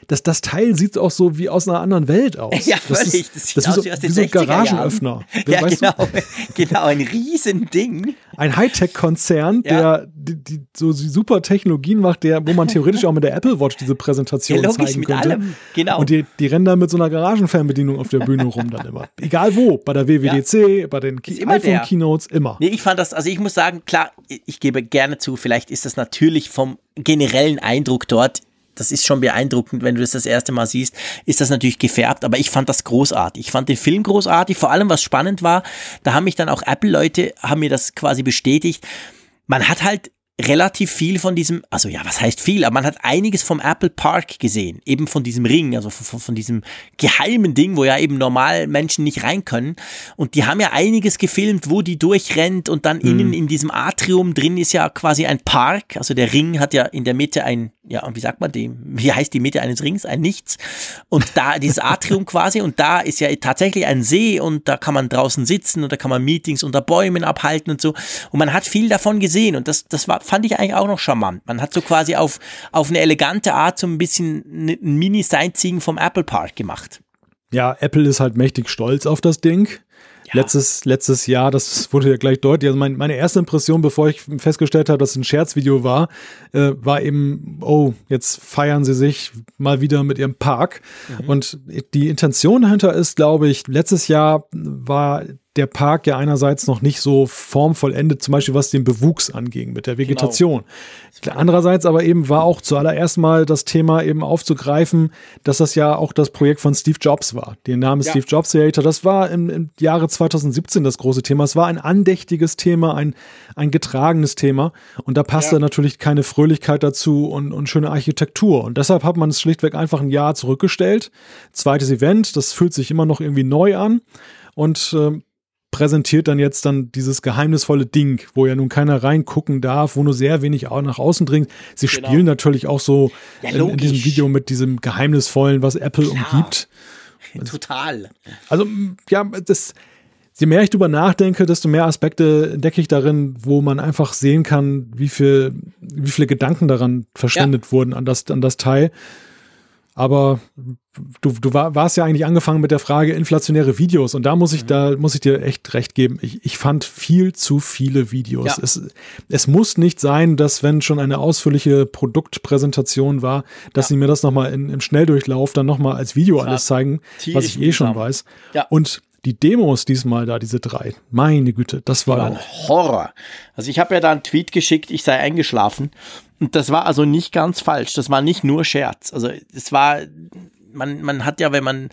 [SPEAKER 3] das, das Teil sieht auch so wie aus einer anderen Welt aus.
[SPEAKER 2] Ja, völlig.
[SPEAKER 3] Das, ist, das, das ist wie, so, wie so ein Garagenöffner.
[SPEAKER 2] Ja, weißt genau. Du? genau, ein Riesending.
[SPEAKER 3] Ein Hightech-Konzern, ja. der die, die, so super Technologien macht, der, wo man theoretisch auch mit der Apple Watch diese Präsentation ja, logisch, zeigen mit könnte. Allem.
[SPEAKER 2] Genau.
[SPEAKER 3] Und die, die rennen da mit so einer Garagenfernbedienung auf der Bühne rum dann immer. Egal wo, bei der WWDC, ja. bei den iPhone-Keynotes, immer.
[SPEAKER 2] Nee, ich fand das, also ich muss sagen, klar, ich gebe gerne zu, vielleicht ist das natürlich vom generellen Eindruck dort das ist schon beeindruckend, wenn du das das erste Mal siehst, ist das natürlich gefärbt, aber ich fand das großartig. Ich fand den Film großartig, vor allem was spannend war, da haben mich dann auch Apple-Leute, haben mir das quasi bestätigt, man hat halt relativ viel von diesem, also ja, was heißt viel, aber man hat einiges vom Apple Park gesehen, eben von diesem Ring, also von, von, diesem geheimen Ding, wo ja eben normal Menschen nicht rein können. Und die haben ja einiges gefilmt, wo die durchrennt und dann mhm. innen in diesem Atrium drin ist ja quasi ein Park. Also der Ring hat ja in der Mitte ein, ja, wie sagt man dem? Wie heißt die Mitte eines Rings? Ein Nichts. Und da, dieses Atrium quasi, und da ist ja tatsächlich ein See und da kann man draußen sitzen und da kann man Meetings unter Bäumen abhalten und so. Und man hat viel davon gesehen und das, das war fand ich eigentlich auch noch charmant. Man hat so quasi auf, auf eine elegante Art so ein bisschen ein Mini-Sightseeing vom Apple Park gemacht.
[SPEAKER 3] Ja, Apple ist halt mächtig stolz auf das Ding. Ja. Letztes, letztes Jahr, das wurde ja gleich deutlich. Also mein, meine erste Impression, bevor ich festgestellt habe, dass es ein Scherzvideo war, äh, war eben, oh, jetzt feiern sie sich mal wieder mit ihrem Park. Mhm. Und die Intention dahinter ist, glaube ich, letztes Jahr war der Park ja einerseits noch nicht so formvollendet, zum Beispiel was den Bewuchs anging mit der Vegetation. Genau. Andererseits aber eben war auch zuallererst mal das Thema eben aufzugreifen, dass das ja auch das Projekt von Steve Jobs war. Den Namen ja. Steve Jobs Theater, das war im, im, Jahre 2017 das große Thema. Es war ein andächtiges Thema, ein, ein getragenes Thema. Und da passte ja. natürlich keine Fröhlichkeit dazu und, und schöne Architektur. Und deshalb hat man es schlichtweg einfach ein Jahr zurückgestellt. Zweites Event, das fühlt sich immer noch irgendwie neu an. Und äh, präsentiert dann jetzt dann dieses geheimnisvolle Ding, wo ja nun keiner reingucken darf, wo nur sehr wenig auch nach außen dringt. Sie genau. spielen natürlich auch so ja, in, in, diesem Video mit diesem geheimnisvollen, was Apple Klar. umgibt.
[SPEAKER 2] Total.
[SPEAKER 3] Also ja, das je mehr ich drüber nachdenke, desto mehr Aspekte entdecke ich darin, wo man einfach sehen kann, wie viel, wie viele Gedanken daran verschwendet ja. wurden an das, an das Teil. Aber du, du war, warst ja eigentlich angefangen mit der Frage inflationäre Videos und da muss ich, mhm. da muss ich dir echt recht geben. Ich, ich fand viel zu viele Videos. Ja. Es, es muss nicht sein, dass wenn schon eine ausführliche Produktpräsentation war, dass ja. sie mir das nochmal im Schnelldurchlauf dann nochmal als Video alles zeigen, was ich eh schon weiß. Ja. Und die Demos diesmal da, diese drei, meine Güte, das war, war
[SPEAKER 2] ein Horror. Also ich habe ja da einen Tweet geschickt, ich sei eingeschlafen und das war also nicht ganz falsch. Das war nicht nur Scherz. Also es war man, man hat ja, wenn man,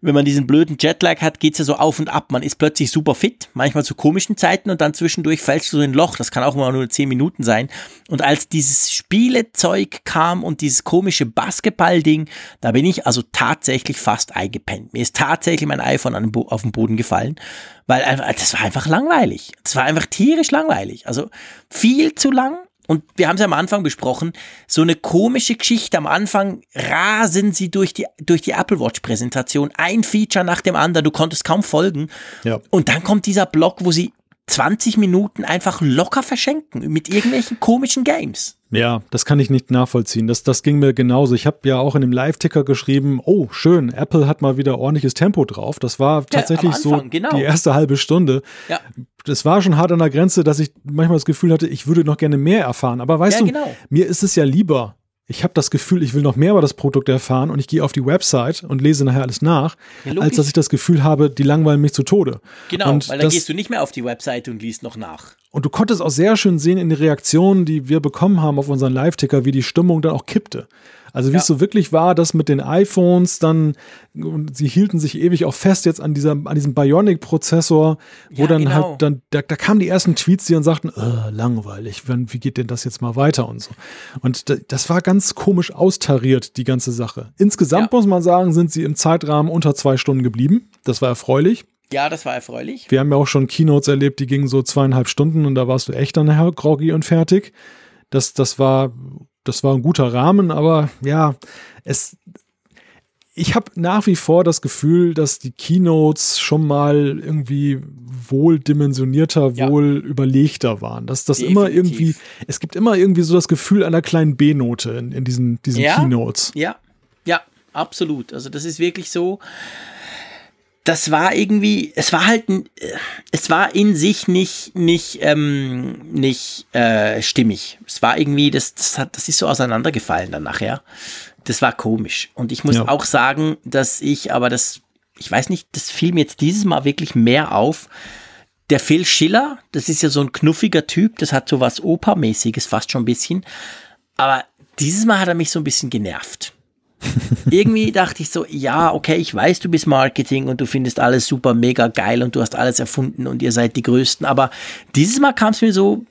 [SPEAKER 2] wenn man diesen blöden Jetlag hat, geht's ja so auf und ab. Man ist plötzlich super fit, manchmal zu komischen Zeiten und dann zwischendurch fällst du in ein Loch. Das kann auch mal nur zehn Minuten sein. Und als dieses Spielezeug kam und dieses komische Basketball-Ding, da bin ich also tatsächlich fast eingepennt. Mir ist tatsächlich mein iPhone auf den Boden gefallen, weil das war einfach langweilig. Das war einfach tierisch langweilig. Also viel zu lang und wir haben es am Anfang besprochen, so eine komische Geschichte. Am Anfang rasen sie durch die, durch die Apple Watch Präsentation, ein Feature nach dem anderen, du konntest kaum folgen. Ja. Und dann kommt dieser Block, wo sie 20 Minuten einfach locker verschenken mit irgendwelchen komischen Games.
[SPEAKER 3] Ja, das kann ich nicht nachvollziehen. Das, das ging mir genauso. Ich habe ja auch in dem Live-Ticker geschrieben, oh, schön, Apple hat mal wieder ordentliches Tempo drauf. Das war tatsächlich ja, Anfang, so genau. die erste halbe Stunde. Ja. Das war schon hart an der Grenze, dass ich manchmal das Gefühl hatte, ich würde noch gerne mehr erfahren. Aber weißt ja, du, genau. mir ist es ja lieber, ich habe das Gefühl, ich will noch mehr über das Produkt erfahren und ich gehe auf die Website und lese nachher alles nach, ja, als dass ich das Gefühl habe, die langweilen mich zu Tode.
[SPEAKER 2] Genau,
[SPEAKER 3] und
[SPEAKER 2] weil dann das, gehst du nicht mehr auf die Website und liest noch nach.
[SPEAKER 3] Und du konntest auch sehr schön sehen in den Reaktionen, die wir bekommen haben auf unseren Live-Ticker, wie die Stimmung dann auch kippte. Also wie ja. es so wirklich war, dass mit den iPhones dann, sie hielten sich ewig auch fest jetzt an dieser, an diesem Bionic-Prozessor, wo ja, dann genau. halt dann, da, da kamen die ersten Tweets, die dann sagten, äh, langweilig, wie geht denn das jetzt mal weiter und so. Und das war ganz komisch austariert, die ganze Sache. Insgesamt ja. muss man sagen, sind sie im Zeitrahmen unter zwei Stunden geblieben. Das war erfreulich.
[SPEAKER 2] Ja, das war erfreulich.
[SPEAKER 3] Wir haben ja auch schon Keynotes erlebt, die gingen so zweieinhalb Stunden und da warst du echt dann groggy und fertig. Das, das war das war ein guter Rahmen, aber ja, es. Ich habe nach wie vor das Gefühl, dass die Keynotes schon mal irgendwie wohl dimensionierter, ja. wohl überlegter waren. Dass das Definitiv. immer irgendwie, es gibt immer irgendwie so das Gefühl einer kleinen B-Note in, in diesen, diesen
[SPEAKER 2] ja,
[SPEAKER 3] Keynotes.
[SPEAKER 2] Ja, ja, absolut. Also das ist wirklich so das war irgendwie, es war halt, es war in sich nicht, nicht, ähm, nicht äh, stimmig. Es war irgendwie, das, das, hat, das ist so auseinandergefallen dann nachher. Das war komisch. Und ich muss ja. auch sagen, dass ich, aber das, ich weiß nicht, das fiel mir jetzt dieses Mal wirklich mehr auf. Der Phil Schiller, das ist ja so ein knuffiger Typ, das hat so was Opermäßiges fast schon ein bisschen. Aber dieses Mal hat er mich so ein bisschen genervt. irgendwie dachte ich so, ja, okay, ich weiß, du bist Marketing und du findest alles super mega geil und du hast alles erfunden und ihr seid die Größten. Aber dieses Mal kam es mir so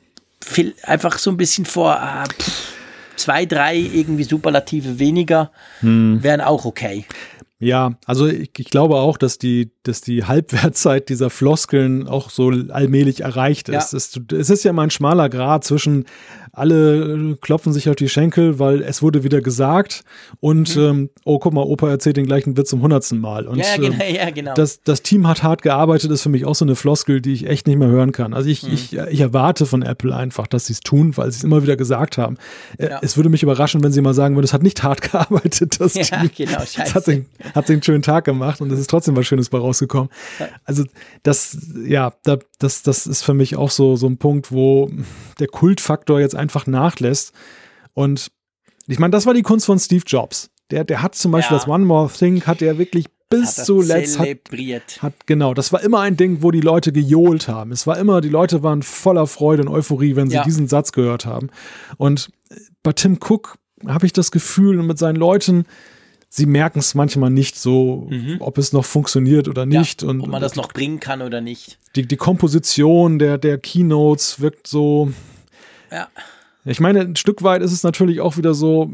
[SPEAKER 2] viel, einfach so ein bisschen vor, ah, pff, zwei, drei irgendwie Superlative weniger hm. wären auch okay.
[SPEAKER 3] Ja, also ich, ich, glaube auch, dass die, dass die Halbwertzeit dieser Floskeln auch so allmählich erreicht ist. Ja. Es, es, ist ja immer ein schmaler Grad zwischen alle klopfen sich auf die Schenkel, weil es wurde wieder gesagt und mhm. ähm, oh, guck mal, Opa erzählt den gleichen Witz zum hundertsten Mal. Und,
[SPEAKER 2] ja, genau, ähm, ja, genau.
[SPEAKER 3] Das, das Team hat hart gearbeitet, ist für mich auch so eine Floskel, die ich echt nicht mehr hören kann. Also ich, mhm. ich, ich erwarte von Apple einfach, dass sie es tun, weil sie es immer wieder gesagt haben. Äh, ja. Es würde mich überraschen, wenn sie mal sagen würden, es hat nicht hart gearbeitet. Das
[SPEAKER 2] ja, Team. genau, scheiße.
[SPEAKER 3] hat, den, hat den schönen Tag gemacht und es ist trotzdem was Schönes bei rausgekommen. Also das, ja, da, das, das ist für mich auch so, so ein Punkt, wo der Kultfaktor jetzt einfach nachlässt. Und ich meine, das war die Kunst von Steve Jobs. Der, der hat zum Beispiel ja. das One More Thing, hat er wirklich bis zuletzt hat, hat, genau, das war immer ein Ding, wo die Leute gejohlt haben. Es war immer, die Leute waren voller Freude und Euphorie, wenn sie ja. diesen Satz gehört haben. Und bei Tim Cook habe ich das Gefühl, mit seinen Leuten, sie merken es manchmal nicht so, mhm. ob es noch funktioniert oder nicht. Ja, und,
[SPEAKER 2] ob man das noch bringen kann oder nicht.
[SPEAKER 3] Die, die Komposition der, der Keynotes wirkt so.
[SPEAKER 2] Ja.
[SPEAKER 3] Ich meine, ein Stück weit ist es natürlich auch wieder so,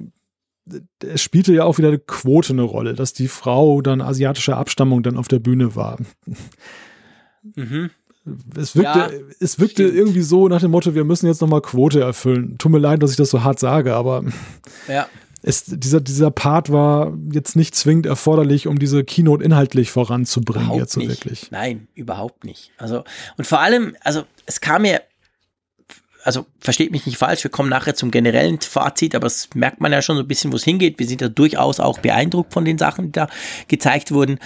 [SPEAKER 3] es spielte ja auch wieder eine Quote eine Rolle, dass die Frau dann asiatischer Abstammung dann auf der Bühne war. Mhm. Es wirkte, ja, es wirkte irgendwie so nach dem Motto, wir müssen jetzt nochmal Quote erfüllen. Tut mir leid, dass ich das so hart sage, aber
[SPEAKER 2] ja
[SPEAKER 3] es, dieser, dieser Part war jetzt nicht zwingend erforderlich, um diese Keynote inhaltlich voranzubringen, überhaupt jetzt so
[SPEAKER 2] nicht.
[SPEAKER 3] wirklich.
[SPEAKER 2] Nein, überhaupt nicht. Also, und vor allem, also es kam mir, also versteht mich nicht falsch, wir kommen nachher zum generellen Fazit, aber es merkt man ja schon so ein bisschen, wo es hingeht. Wir sind ja durchaus auch beeindruckt von den Sachen, die da gezeigt wurden.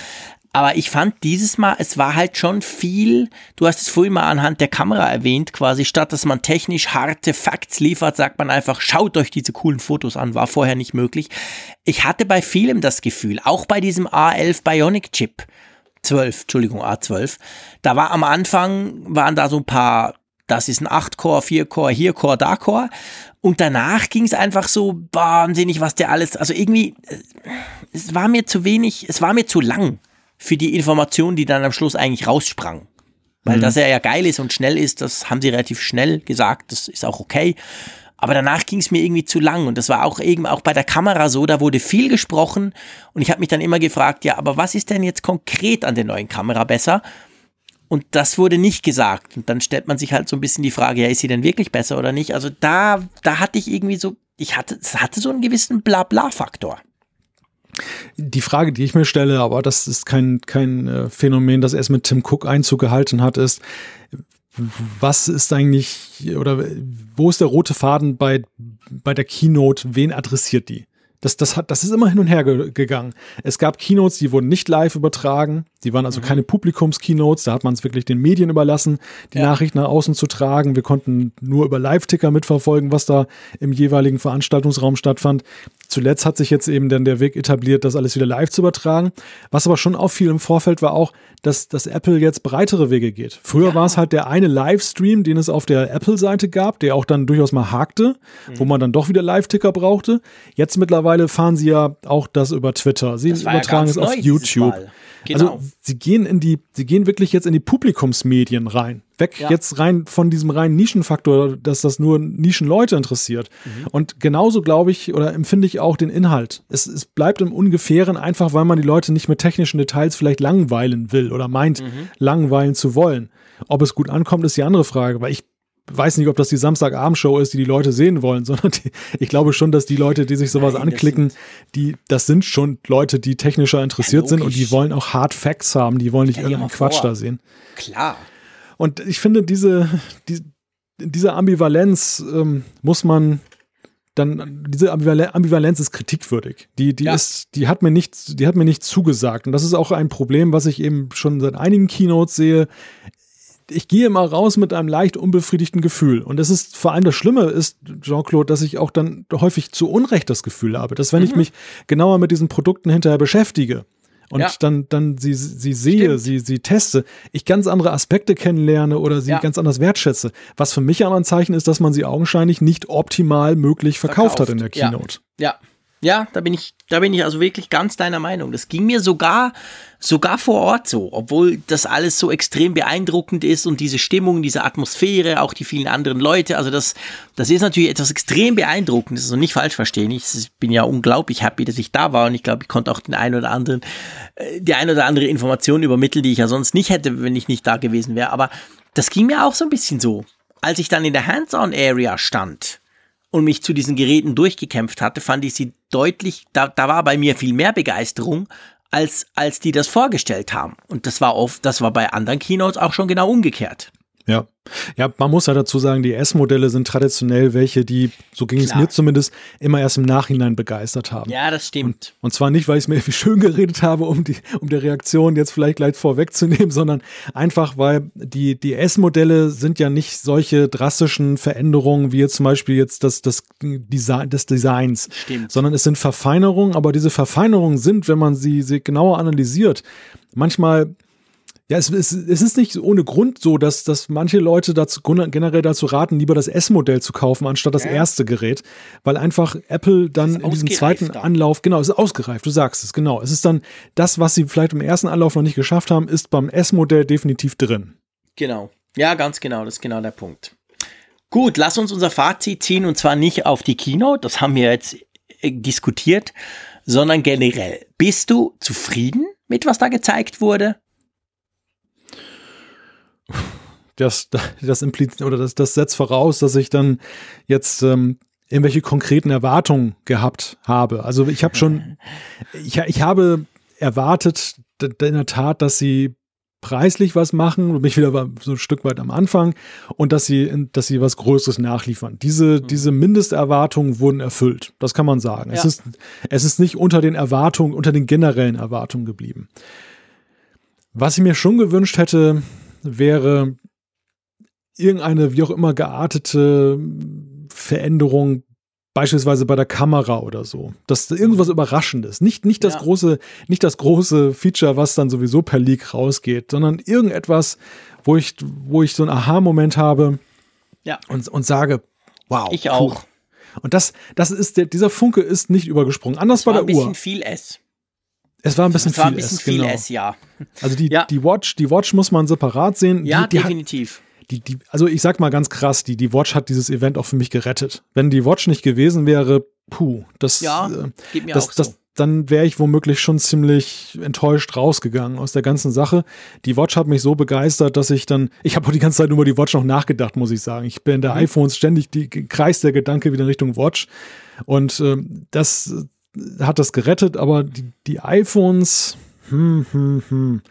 [SPEAKER 2] Aber ich fand dieses Mal, es war halt schon viel, du hast es vorhin mal anhand der Kamera erwähnt, quasi statt dass man technisch harte Facts liefert, sagt man einfach, schaut euch diese coolen Fotos an, war vorher nicht möglich. Ich hatte bei vielem das Gefühl, auch bei diesem A11 Bionic Chip, 12, Entschuldigung, A12, da war am Anfang, waren da so ein paar, das ist ein 8-Core, 4-Core, hier Core, da Core. Und danach ging es einfach so wahnsinnig, was der alles, also irgendwie, äh, es war mir zu wenig, es war mir zu lang für die Information, die dann am Schluss eigentlich raussprang. Weil mhm. dass er ja geil ist und schnell ist, das haben sie relativ schnell gesagt, das ist auch okay. Aber danach ging es mir irgendwie zu lang und das war auch eben auch bei der Kamera so, da wurde viel gesprochen und ich habe mich dann immer gefragt, ja, aber was ist denn jetzt konkret an der neuen Kamera besser? Und das wurde nicht gesagt. Und dann stellt man sich halt so ein bisschen die Frage, ja, ist sie denn wirklich besser oder nicht? Also da, da hatte ich irgendwie so, ich hatte, es hatte so einen gewissen Blabla-Faktor.
[SPEAKER 3] Die Frage, die ich mir stelle, aber das ist kein, kein äh, Phänomen, das erst mit Tim Cook Einzug gehalten hat, ist, was ist eigentlich oder wo ist der rote Faden bei, bei der Keynote? Wen adressiert die? Das, das, hat, das ist immer hin und her ge gegangen. Es gab Keynotes, die wurden nicht live übertragen. Die waren also mhm. keine Publikums-Keynotes. Da hat man es wirklich den Medien überlassen, die ja. Nachrichten nach außen zu tragen. Wir konnten nur über Live-Ticker mitverfolgen, was da im jeweiligen Veranstaltungsraum stattfand. Zuletzt hat sich jetzt eben dann der Weg etabliert, das alles wieder live zu übertragen. Was aber schon auffiel im Vorfeld war auch, dass, dass Apple jetzt breitere Wege geht. Früher ja. war es halt der eine Livestream, den es auf der Apple-Seite gab, der auch dann durchaus mal hakte, mhm. wo man dann doch wieder Live-Ticker brauchte. Jetzt mittlerweile fahren sie ja auch das über Twitter. Sie übertragen ja es auf YouTube. Genau. Also sie gehen in die, sie gehen wirklich jetzt in die Publikumsmedien rein. Weg ja. jetzt rein von diesem reinen Nischenfaktor, dass das nur Nischenleute interessiert. Mhm. Und genauso glaube ich oder empfinde ich auch den Inhalt. Es, es bleibt im Ungefähren einfach, weil man die Leute nicht mit technischen Details vielleicht langweilen will oder meint, mhm. langweilen zu wollen. Ob es gut ankommt, ist die andere Frage, weil ich weiß nicht, ob das die Samstagabendshow ist, die die Leute sehen wollen, sondern die, ich glaube schon, dass die Leute, die sich sowas Nein, anklicken, die, das sind schon Leute, die technischer interessiert ja, sind und die wollen auch Hard Facts haben, die wollen nicht ja, irgendeinen Quatsch da sehen.
[SPEAKER 2] Klar.
[SPEAKER 3] Und ich finde, diese, die, diese Ambivalenz ähm, muss man dann diese Ambivalenz ist kritikwürdig. Die, die ja. ist, die hat mir nicht, die hat mir nicht zugesagt. Und das ist auch ein Problem, was ich eben schon seit einigen Keynotes sehe ich gehe mal raus mit einem leicht unbefriedigten Gefühl. Und das ist vor allem das Schlimme ist, Jean-Claude, dass ich auch dann häufig zu Unrecht das Gefühl habe, dass wenn mhm. ich mich genauer mit diesen Produkten hinterher beschäftige und ja. dann, dann sie, sie sehe, sie, sie teste, ich ganz andere Aspekte kennenlerne oder sie ja. ganz anders wertschätze. Was für mich aber ein Zeichen ist, dass man sie augenscheinlich nicht optimal möglich verkauft, verkauft. hat in der Keynote.
[SPEAKER 2] Ja. ja. Ja, da bin ich, da bin ich also wirklich ganz deiner Meinung. Das ging mir sogar, sogar vor Ort so, obwohl das alles so extrem beeindruckend ist und diese Stimmung, diese Atmosphäre, auch die vielen anderen Leute. Also das, das ist natürlich etwas extrem beeindruckendes. Also nicht falsch verstehen. Ich bin ja unglaublich happy, dass ich da war und ich glaube, ich konnte auch den einen oder anderen, äh, die ein oder andere Information übermitteln, die ich ja sonst nicht hätte, wenn ich nicht da gewesen wäre. Aber das ging mir auch so ein bisschen so. Als ich dann in der Hands-on-Area stand, und mich zu diesen Geräten durchgekämpft hatte, fand ich sie deutlich, da, da war bei mir viel mehr Begeisterung, als, als die das vorgestellt haben. Und das war oft, das war bei anderen Keynotes auch schon genau umgekehrt.
[SPEAKER 3] Ja. Ja, man muss ja dazu sagen, die S-Modelle sind traditionell welche, die, so ging Klar. es mir zumindest, immer erst im Nachhinein begeistert haben.
[SPEAKER 2] Ja, das stimmt.
[SPEAKER 3] Und, und zwar nicht, weil ich es mir irgendwie schön geredet habe, um die, um der Reaktion jetzt vielleicht gleich vorwegzunehmen, sondern einfach, weil die, die S-Modelle sind ja nicht solche drastischen Veränderungen wie jetzt zum Beispiel jetzt das, das Design des Designs,
[SPEAKER 2] stimmt.
[SPEAKER 3] sondern es sind Verfeinerungen, aber diese Verfeinerungen sind, wenn man sie, sie genauer analysiert, manchmal ja, es, es, es ist nicht ohne Grund so, dass, dass manche Leute dazu, generell dazu raten, lieber das S-Modell zu kaufen, anstatt das ja. erste Gerät, weil einfach Apple dann in diesem zweiten dann. Anlauf, genau, es ist ausgereift, du sagst es, genau. Es ist dann das, was sie vielleicht im ersten Anlauf noch nicht geschafft haben, ist beim S-Modell definitiv drin.
[SPEAKER 2] Genau. Ja, ganz genau, das ist genau der Punkt. Gut, lass uns unser Fazit ziehen und zwar nicht auf die Keynote, das haben wir jetzt äh, diskutiert, sondern generell. Bist du zufrieden mit was da gezeigt wurde?
[SPEAKER 3] Das, das impliziert oder das, das setzt voraus, dass ich dann jetzt ähm, irgendwelche konkreten Erwartungen gehabt habe. Also ich habe schon, ich, ich habe erwartet in der Tat, dass sie preislich was machen und mich wieder so ein Stück weit am Anfang und dass sie, dass sie was Größeres nachliefern. Diese, mhm. diese Mindesterwartungen wurden erfüllt. Das kann man sagen. Ja. Es ist, es ist nicht unter den Erwartungen, unter den generellen Erwartungen geblieben. Was ich mir schon gewünscht hätte, wäre irgendeine wie auch immer geartete Veränderung beispielsweise bei der Kamera oder so. Das irgendwas Überraschendes. Nicht, nicht das ja. große, nicht das große Feature, was dann sowieso per Leak rausgeht, sondern irgendetwas, wo ich, wo ich so einen Aha-Moment habe
[SPEAKER 2] ja.
[SPEAKER 3] und, und sage, wow.
[SPEAKER 2] Ich auch. Cool.
[SPEAKER 3] Und das, das ist der, dieser Funke ist nicht übergesprungen. Anders bei der Uhr. Es war ein bisschen
[SPEAKER 2] viel S.
[SPEAKER 3] Es war ein bisschen,
[SPEAKER 2] es war
[SPEAKER 3] ein
[SPEAKER 2] bisschen S, viel genau. S, ja.
[SPEAKER 3] Also die, ja. die Watch, die Watch muss man separat sehen.
[SPEAKER 2] Ja,
[SPEAKER 3] die,
[SPEAKER 2] die definitiv.
[SPEAKER 3] Hat, die, die, also ich sag mal ganz krass, die, die Watch hat dieses Event auch für mich gerettet. Wenn die Watch nicht gewesen wäre, puh, das,
[SPEAKER 2] ja, äh, geht mir
[SPEAKER 3] das,
[SPEAKER 2] auch
[SPEAKER 3] das,
[SPEAKER 2] so.
[SPEAKER 3] dann wäre ich womöglich schon ziemlich enttäuscht rausgegangen aus der ganzen Sache. Die Watch hat mich so begeistert, dass ich dann, ich habe auch die ganze Zeit über die Watch noch nachgedacht, muss ich sagen. Ich bin in der mhm. iPhones ständig die kreist der Gedanke wieder in Richtung Watch und äh, das hat das gerettet, aber die, die iPhones, hm, hm, hm.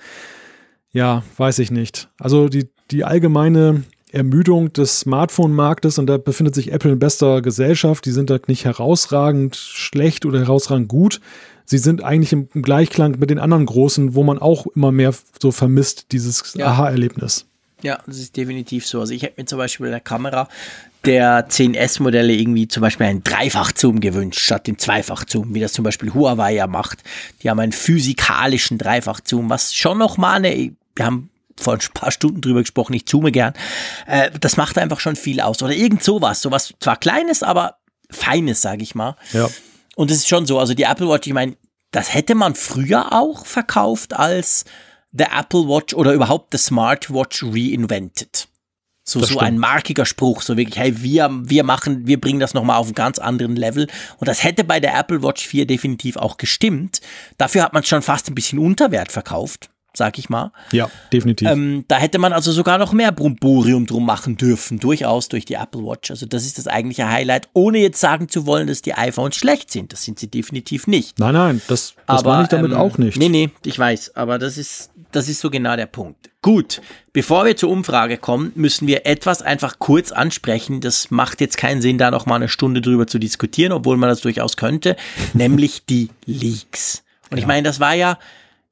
[SPEAKER 3] Ja, weiß ich nicht. Also die, die allgemeine Ermüdung des Smartphone-Marktes und da befindet sich Apple in bester Gesellschaft. Die sind da nicht herausragend schlecht oder herausragend gut. Sie sind eigentlich im Gleichklang mit den anderen Großen, wo man auch immer mehr so vermisst, dieses ja. Aha-Erlebnis.
[SPEAKER 2] Ja, das ist definitiv so. Also ich hätte mir zum Beispiel der Kamera der 10S-Modelle irgendwie zum Beispiel einen Dreifach-Zoom gewünscht, statt dem Zweifach-Zoom, wie das zum Beispiel Huawei ja macht. Die haben einen physikalischen Dreifach-Zoom, was schon nochmal eine, wir haben vor ein paar Stunden drüber gesprochen, ich zoome gern. Äh, das macht einfach schon viel aus. Oder irgend sowas, sowas zwar kleines, aber feines, sage ich mal.
[SPEAKER 3] Ja.
[SPEAKER 2] Und es ist schon so, also die Apple Watch, ich meine, das hätte man früher auch verkauft als The Apple Watch oder überhaupt The Smartwatch Reinvented. So, so ein markiger Spruch, so wirklich, hey, wir, wir machen, wir bringen das nochmal auf einen ganz anderen Level. Und das hätte bei der Apple Watch 4 definitiv auch gestimmt. Dafür hat man es schon fast ein bisschen Unterwert verkauft sag ich mal.
[SPEAKER 3] Ja, definitiv.
[SPEAKER 2] Ähm, da hätte man also sogar noch mehr Brumborium drum machen dürfen, durchaus durch die Apple Watch. Also das ist das eigentliche Highlight, ohne jetzt sagen zu wollen, dass die iPhones schlecht sind. Das sind sie definitiv nicht.
[SPEAKER 3] Nein, nein, das, das aber, meine ich damit ähm, auch nicht.
[SPEAKER 2] Nee, nee, ich weiß, aber das ist, das ist so genau der Punkt. Gut, bevor wir zur Umfrage kommen, müssen wir etwas einfach kurz ansprechen. Das macht jetzt keinen Sinn, da noch mal eine Stunde drüber zu diskutieren, obwohl man das durchaus könnte, nämlich die Leaks. Und ja. ich meine, das war ja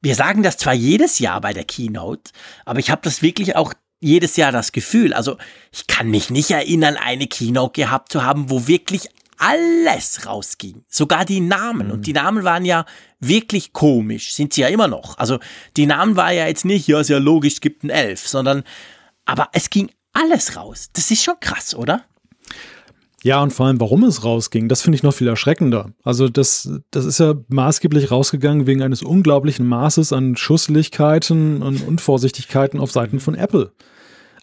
[SPEAKER 2] wir sagen das zwar jedes Jahr bei der Keynote, aber ich habe das wirklich auch jedes Jahr das Gefühl. Also ich kann mich nicht erinnern, eine Keynote gehabt zu haben, wo wirklich alles rausging. Sogar die Namen. Und mhm. die Namen waren ja wirklich komisch. Sind sie ja immer noch. Also die Namen war ja jetzt nicht, ja, ist ja logisch, es gibt ein Elf, sondern, aber es ging alles raus. Das ist schon krass, oder?
[SPEAKER 3] Ja, und vor allem, warum es rausging, das finde ich noch viel erschreckender. Also das, das ist ja maßgeblich rausgegangen wegen eines unglaublichen Maßes an Schusslichkeiten und Unvorsichtigkeiten auf Seiten von Apple.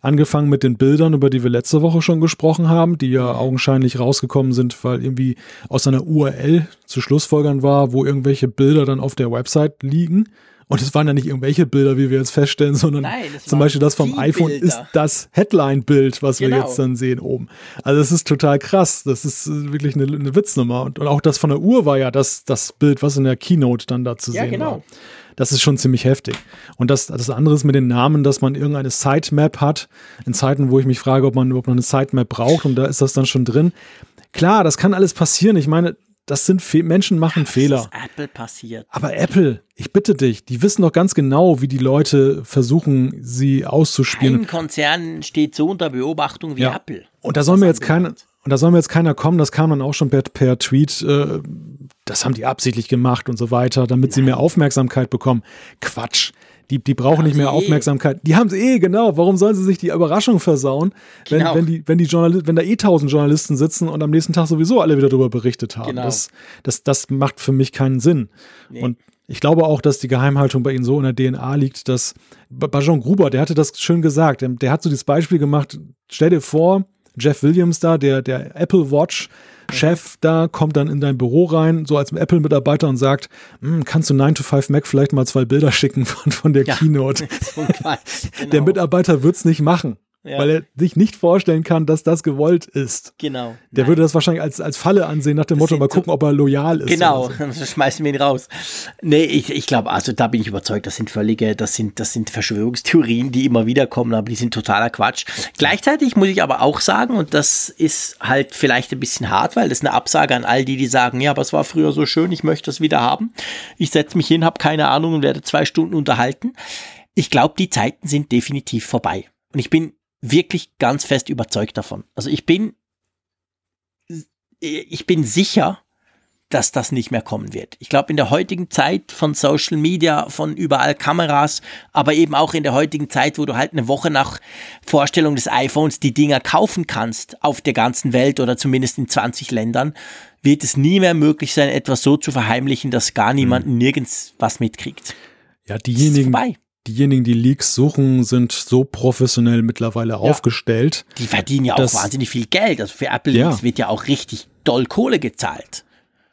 [SPEAKER 3] Angefangen mit den Bildern, über die wir letzte Woche schon gesprochen haben, die ja augenscheinlich rausgekommen sind, weil irgendwie aus einer URL zu Schlussfolgern war, wo irgendwelche Bilder dann auf der Website liegen. Und es waren ja nicht irgendwelche Bilder, wie wir jetzt feststellen, sondern Nein, zum Beispiel das vom iPhone Bilder. ist das Headline-Bild, was genau. wir jetzt dann sehen oben. Also das ist total krass. Das ist äh, wirklich eine, eine Witznummer. Und, und, auch das von der Uhr war ja das, das Bild, was in der Keynote dann da zu ja, sehen genau. war. Das ist schon ziemlich heftig. Und das, das andere ist mit den Namen, dass man irgendeine Sitemap hat, in Zeiten, wo ich mich frage, ob man überhaupt noch eine Sitemap braucht und da ist das dann schon drin. Klar, das kann alles passieren. Ich meine, das sind Fe Menschen machen ja, Fehler.
[SPEAKER 2] Ist Apple passiert.
[SPEAKER 3] Aber Apple, ich bitte dich, die wissen doch ganz genau, wie die Leute versuchen, sie auszuspielen.
[SPEAKER 2] Kein Konzern steht so unter Beobachtung wie ja. Apple.
[SPEAKER 3] Und da soll mir jetzt keiner, und da soll mir jetzt keiner kommen, das kam dann auch schon per, per Tweet, äh, das haben die absichtlich gemacht und so weiter, damit Nein. sie mehr Aufmerksamkeit bekommen. Quatsch. Die, die brauchen nicht mehr eh. Aufmerksamkeit. Die haben sie eh, genau. Warum sollen sie sich die Überraschung versauen, wenn, genau. wenn, die, wenn, die Journalisten, wenn da eh tausend Journalisten sitzen und am nächsten Tag sowieso alle wieder darüber berichtet haben? Genau. Das, das, das macht für mich keinen Sinn. Nee. Und ich glaube auch, dass die Geheimhaltung bei ihnen so in der DNA liegt, dass bei John Gruber, der hatte das schön gesagt, der, der hat so dieses Beispiel gemacht, stell dir vor, Jeff Williams da, der, der Apple Watch Chef da, kommt dann in dein Büro rein, so als Apple-Mitarbeiter und sagt, hm, kannst du 9 to 5 Mac vielleicht mal zwei Bilder schicken von, von der ja, Keynote? So genau. Der Mitarbeiter wird's nicht machen ja. weil er sich nicht vorstellen kann, dass das gewollt ist.
[SPEAKER 2] Genau.
[SPEAKER 3] Der Nein. würde das wahrscheinlich als, als Falle ansehen, nach dem das Motto, mal gucken, ob er loyal ist.
[SPEAKER 2] Genau, dann schmeißen wir ihn raus. Nee, ich, ich glaube, also da bin ich überzeugt, das sind völlige, das sind, das sind Verschwörungstheorien, die immer wieder kommen, aber die sind totaler Quatsch. Gleichzeitig muss ich aber auch sagen, und das ist halt vielleicht ein bisschen hart, weil das ist eine Absage an all die, die sagen, ja, aber es war früher so schön, ich möchte das wieder haben. Ich setze mich hin, habe keine Ahnung und werde zwei Stunden unterhalten. Ich glaube, die Zeiten sind definitiv vorbei. Und ich bin wirklich ganz fest überzeugt davon. Also ich bin, ich bin sicher, dass das nicht mehr kommen wird. Ich glaube, in der heutigen Zeit von Social Media, von überall Kameras, aber eben auch in der heutigen Zeit, wo du halt eine Woche nach Vorstellung des iPhones die Dinger kaufen kannst auf der ganzen Welt oder zumindest in 20 Ländern, wird es nie mehr möglich sein, etwas so zu verheimlichen, dass gar niemand mhm. nirgends was mitkriegt.
[SPEAKER 3] Ja, diejenigen, diejenigen, die Leaks suchen, sind so professionell mittlerweile ja. aufgestellt.
[SPEAKER 2] Die verdienen ja auch wahnsinnig viel Geld. Also für Apple Leaks ja. wird ja auch richtig doll Kohle gezahlt.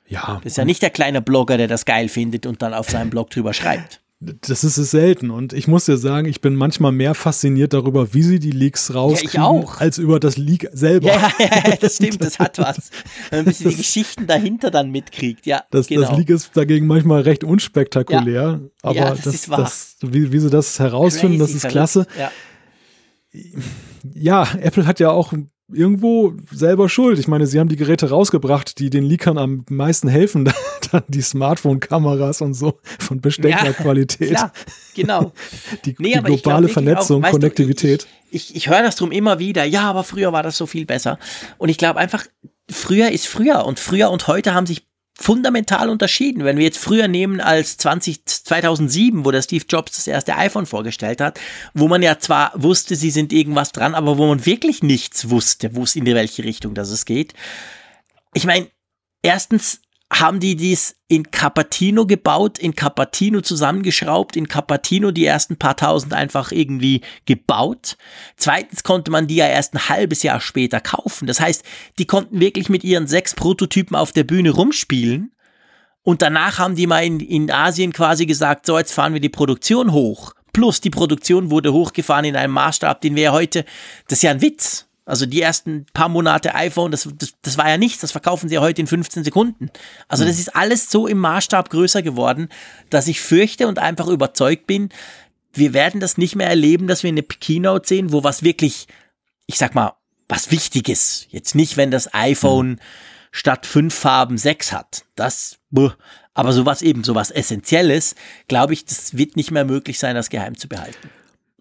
[SPEAKER 3] Ja.
[SPEAKER 2] Das ist ja nicht der kleine Blogger, der das geil findet und dann auf seinem Blog drüber schreibt
[SPEAKER 3] das ist es selten. Und ich muss dir sagen, ich bin manchmal mehr fasziniert darüber, wie sie die Leaks rauskriegen, ja, als über das Leak selber.
[SPEAKER 2] Ja, ja, das stimmt, das hat was. Wenn man ein bisschen das, die Geschichten dahinter dann mitkriegt, ja.
[SPEAKER 3] Das, genau. das Leak ist dagegen manchmal recht unspektakulär. Ja. Aber ja, das, das, das wie, wie, sie das herausfinden, Crazy das ist klasse. Ja. ja, Apple hat ja auch irgendwo selber schuld. Ich meine, sie haben die Geräte rausgebracht, die den Leakern am meisten helfen, dann die Smartphone-Kameras und so von besteckender Qualität.
[SPEAKER 2] Klar, genau.
[SPEAKER 3] die, nee, die globale Vernetzung, auch, Konnektivität.
[SPEAKER 2] Du, ich, ich, ich höre das drum immer wieder, ja, aber früher war das so viel besser. Und ich glaube einfach, früher ist früher und früher und heute haben sich fundamental unterschieden. Wenn wir jetzt früher nehmen als 20, 2007, wo der Steve Jobs das erste iPhone vorgestellt hat, wo man ja zwar wusste, sie sind irgendwas dran, aber wo man wirklich nichts wusste, wo es in welche Richtung das es geht. Ich meine, erstens haben die dies in Capatino gebaut, in Capatino zusammengeschraubt, in Capatino die ersten paar tausend einfach irgendwie gebaut. Zweitens konnte man die ja erst ein halbes Jahr später kaufen. Das heißt, die konnten wirklich mit ihren sechs Prototypen auf der Bühne rumspielen. Und danach haben die mal in, in Asien quasi gesagt, so jetzt fahren wir die Produktion hoch. Plus die Produktion wurde hochgefahren in einem Maßstab, den wir heute, das ist ja ein Witz. Also die ersten paar Monate iPhone, das, das, das war ja nichts, das verkaufen sie ja heute in 15 Sekunden. Also das hm. ist alles so im Maßstab größer geworden, dass ich fürchte und einfach überzeugt bin, wir werden das nicht mehr erleben, dass wir eine Keynote sehen, wo was wirklich, ich sag mal, was Wichtiges. Jetzt nicht, wenn das iPhone mhm. statt fünf Farben sechs hat. Das, aber sowas eben, sowas Essentielles, glaube ich, das wird nicht mehr möglich sein, das geheim zu behalten.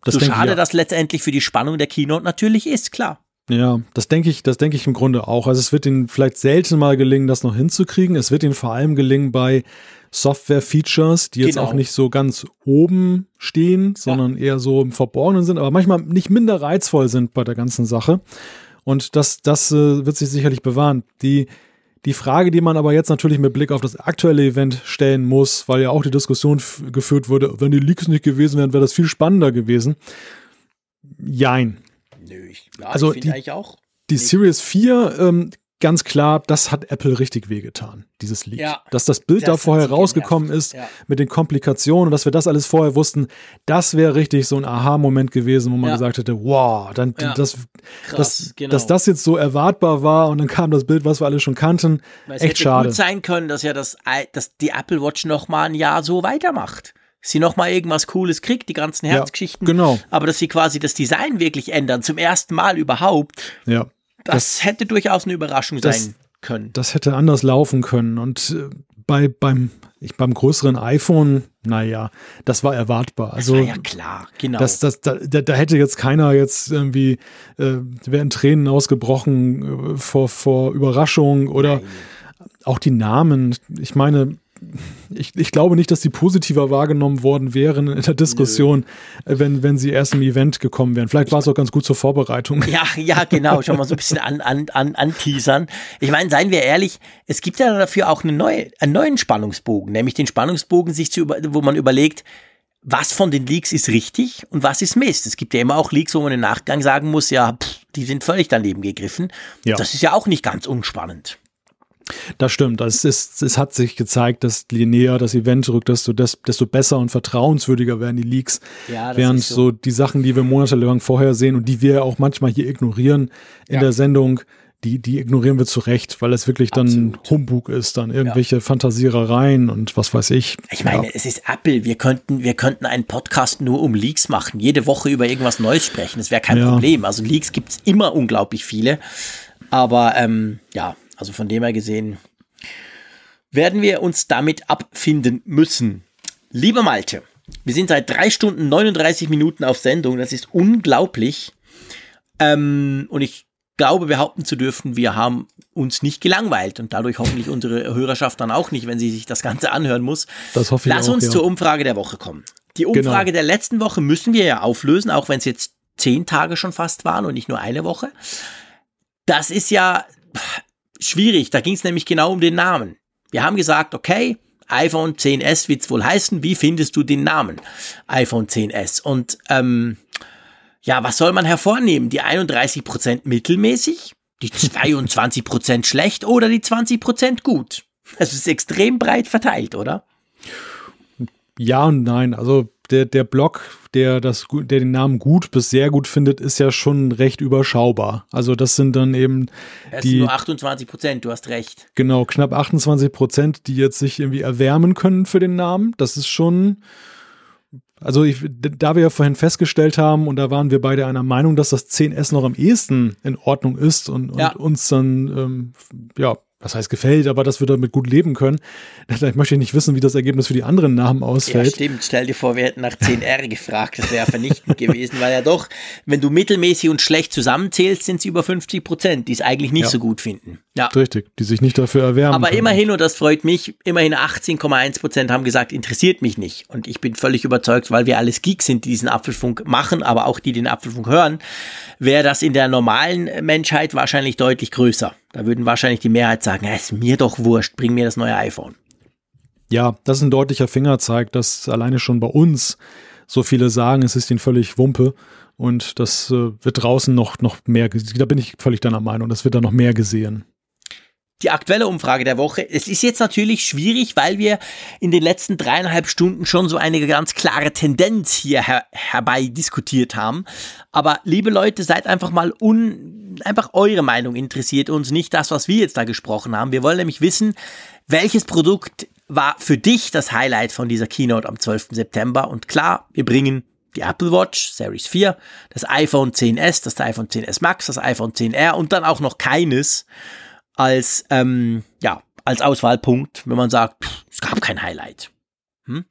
[SPEAKER 2] Das so schade, das letztendlich für die Spannung der Keynote natürlich ist, klar.
[SPEAKER 3] Ja, das denke ich, das denke ich im Grunde auch. Also es wird ihnen vielleicht selten mal gelingen, das noch hinzukriegen. Es wird ihnen vor allem gelingen bei Software-Features, die jetzt genau. auch nicht so ganz oben stehen, sondern ja. eher so im Verborgenen sind, aber manchmal nicht minder reizvoll sind bei der ganzen Sache. Und das, das äh, wird sich sicherlich bewahren. Die, die Frage, die man aber jetzt natürlich mit Blick auf das aktuelle Event stellen muss, weil ja auch die Diskussion geführt wurde, wenn die Leaks nicht gewesen wären, wäre das viel spannender gewesen. Jein.
[SPEAKER 2] Nö, ich, ja, also ich die, eigentlich auch.
[SPEAKER 3] Die nee. Series 4, ähm, ganz klar, das hat Apple richtig wehgetan, dieses Leak. Ja, dass das Bild das da vorher rausgekommen genervt. ist ja. mit den Komplikationen und dass wir das alles vorher wussten, das wäre richtig so ein Aha-Moment gewesen, wo man ja. gesagt hätte, wow, dann das, Krass, das, genau. dass das jetzt so erwartbar war und dann kam das Bild, was wir alle schon kannten. Weil es Echt hätte schade.
[SPEAKER 2] gut sein können, dass ja das, dass die Apple Watch noch mal ein Jahr so weitermacht sie noch mal irgendwas Cooles kriegt, die ganzen Herzgeschichten.
[SPEAKER 3] Ja, genau.
[SPEAKER 2] Aber dass sie quasi das Design wirklich ändern, zum ersten Mal überhaupt.
[SPEAKER 3] Ja.
[SPEAKER 2] Das, das hätte durchaus eine Überraschung das, sein können.
[SPEAKER 3] Das hätte anders laufen können. Und äh, bei, beim, ich, beim größeren iPhone, naja, das war erwartbar. Also, war
[SPEAKER 2] ja klar, genau.
[SPEAKER 3] Das, das, da, da hätte jetzt keiner jetzt irgendwie, äh, wären Tränen ausgebrochen äh, vor, vor Überraschung oder Nein. auch die Namen. Ich meine, ich, ich glaube nicht, dass sie positiver wahrgenommen worden wären in der Diskussion, Nö. wenn, wenn sie erst im Event gekommen wären. Vielleicht war es auch ganz gut zur Vorbereitung.
[SPEAKER 2] Ja, ja, genau. Schon mal so ein bisschen an, an, an, anteasern. Ich meine, seien wir ehrlich, es gibt ja dafür auch eine neue, einen neuen Spannungsbogen, nämlich den Spannungsbogen, sich zu über, wo man überlegt, was von den Leaks ist richtig und was ist Mist. Es gibt ja immer auch Leaks, wo man im Nachgang sagen muss, ja, pff, die sind völlig daneben gegriffen. Ja. Das ist ja auch nicht ganz unspannend.
[SPEAKER 3] Das stimmt. Es, ist, es hat sich gezeigt, dass je näher das Event rückt, desto, desto besser und vertrauenswürdiger werden die Leaks. Ja, Während so. so. die Sachen, die wir monatelang vorher sehen und die wir auch manchmal hier ignorieren in ja. der Sendung, die, die ignorieren wir zu Recht, weil es wirklich dann Absolut. Humbug ist, dann irgendwelche ja. Fantasierereien und was weiß ich.
[SPEAKER 2] Ich meine, ja. es ist Apple. Wir könnten, wir könnten einen Podcast nur um Leaks machen, jede Woche über irgendwas Neues sprechen. Das wäre kein ja. Problem. Also Leaks gibt es immer unglaublich viele. Aber ähm, ja, also von dem her gesehen werden wir uns damit abfinden müssen. Lieber Malte, wir sind seit drei Stunden 39 Minuten auf Sendung. Das ist unglaublich. Ähm, und ich glaube, behaupten zu dürfen, wir haben uns nicht gelangweilt und dadurch hoffentlich unsere Hörerschaft dann auch nicht, wenn sie sich das Ganze anhören muss.
[SPEAKER 3] Das hoffe ich
[SPEAKER 2] Lass
[SPEAKER 3] auch,
[SPEAKER 2] uns
[SPEAKER 3] ja.
[SPEAKER 2] zur Umfrage der Woche kommen. Die Umfrage genau. der letzten Woche müssen wir ja auflösen, auch wenn es jetzt zehn Tage schon fast waren und nicht nur eine Woche. Das ist ja schwierig. Da ging es nämlich genau um den Namen. Wir haben gesagt, okay, iPhone 10s wird's wohl heißen. Wie findest du den Namen iPhone 10s? Und ähm, ja, was soll man hervornehmen? Die 31% mittelmäßig, die 22% schlecht oder die 20% gut? Das ist extrem breit verteilt, oder?
[SPEAKER 3] Ja und nein. Also der, der Block, der, das, der den Namen gut bis sehr gut findet, ist ja schon recht überschaubar. Also das sind dann eben
[SPEAKER 2] das
[SPEAKER 3] die.
[SPEAKER 2] nur 28 Prozent, du hast recht.
[SPEAKER 3] Genau, knapp 28 Prozent, die jetzt sich irgendwie erwärmen können für den Namen. Das ist schon, Also ich, da wir ja vorhin festgestellt haben, und da waren wir beide einer Meinung, dass das 10S noch am ehesten in Ordnung ist und, und ja. uns dann ähm, ja was heißt gefällt, aber dass wir damit gut leben können. Ich möchte nicht wissen, wie das Ergebnis für die anderen Namen ausfällt. Ja,
[SPEAKER 2] stimmt. Stell dir vor, wir hätten nach 10R gefragt. Das wäre vernichtend gewesen, weil ja doch, wenn du mittelmäßig und schlecht zusammenzählst, sind es über 50 Prozent, die es eigentlich nicht ja. so gut finden.
[SPEAKER 3] Ja. Richtig, die sich nicht dafür erwärmen.
[SPEAKER 2] Aber können. immerhin, und das freut mich, immerhin 18,1 Prozent haben gesagt, interessiert mich nicht. Und ich bin völlig überzeugt, weil wir alles Geeks sind, die diesen Apfelfunk machen, aber auch die den Apfelfunk hören, wäre das in der normalen Menschheit wahrscheinlich deutlich größer. Da würden wahrscheinlich die Mehrheit sagen, es ist mir doch wurscht, bring mir das neue iPhone.
[SPEAKER 3] Ja, das ist ein deutlicher Fingerzeig, dass alleine schon bei uns so viele sagen, es ist ihnen völlig Wumpe. Und das äh, wird draußen noch, noch mehr, da bin ich völlig deiner Meinung, das wird da noch mehr gesehen
[SPEAKER 2] die aktuelle Umfrage der Woche. Es ist jetzt natürlich schwierig, weil wir in den letzten dreieinhalb Stunden schon so eine ganz klare Tendenz hier her herbei diskutiert haben. Aber liebe Leute, seid einfach mal un, einfach eure Meinung interessiert uns, nicht das, was wir jetzt da gesprochen haben. Wir wollen nämlich wissen, welches Produkt war für dich das Highlight von dieser Keynote am 12. September? Und klar, wir bringen die Apple Watch Series 4, das iPhone 10s, das iPhone 10s Max, das iPhone 10R und dann auch noch keines als, ähm, ja, als Auswahlpunkt, wenn man sagt, pff, es gab kein Highlight. Hm?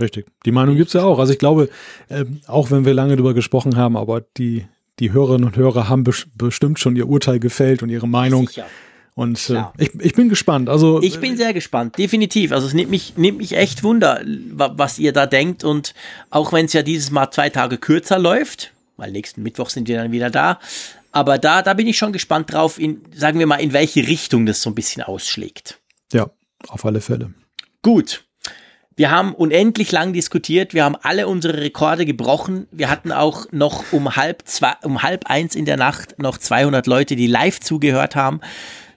[SPEAKER 3] Richtig. Die Meinung gibt es ja auch. Also ich glaube, äh, auch wenn wir lange darüber gesprochen haben, aber die, die Hörerinnen und Hörer haben bes bestimmt schon ihr Urteil gefällt und ihre Meinung. Sicher. Und äh, ich, ich bin gespannt. Also
[SPEAKER 2] ich bin sehr gespannt, definitiv. Also es nimmt mich, nimmt mich echt Wunder, was ihr da denkt. Und auch wenn es ja dieses Mal zwei Tage kürzer läuft, weil nächsten Mittwoch sind wir dann wieder da, aber da, da bin ich schon gespannt drauf, in, sagen wir mal, in welche Richtung das so ein bisschen ausschlägt.
[SPEAKER 3] Ja, auf alle Fälle.
[SPEAKER 2] Gut. Wir haben unendlich lang diskutiert. Wir haben alle unsere Rekorde gebrochen. Wir hatten auch noch um halb, zwei, um halb eins in der Nacht noch 200 Leute, die live zugehört haben.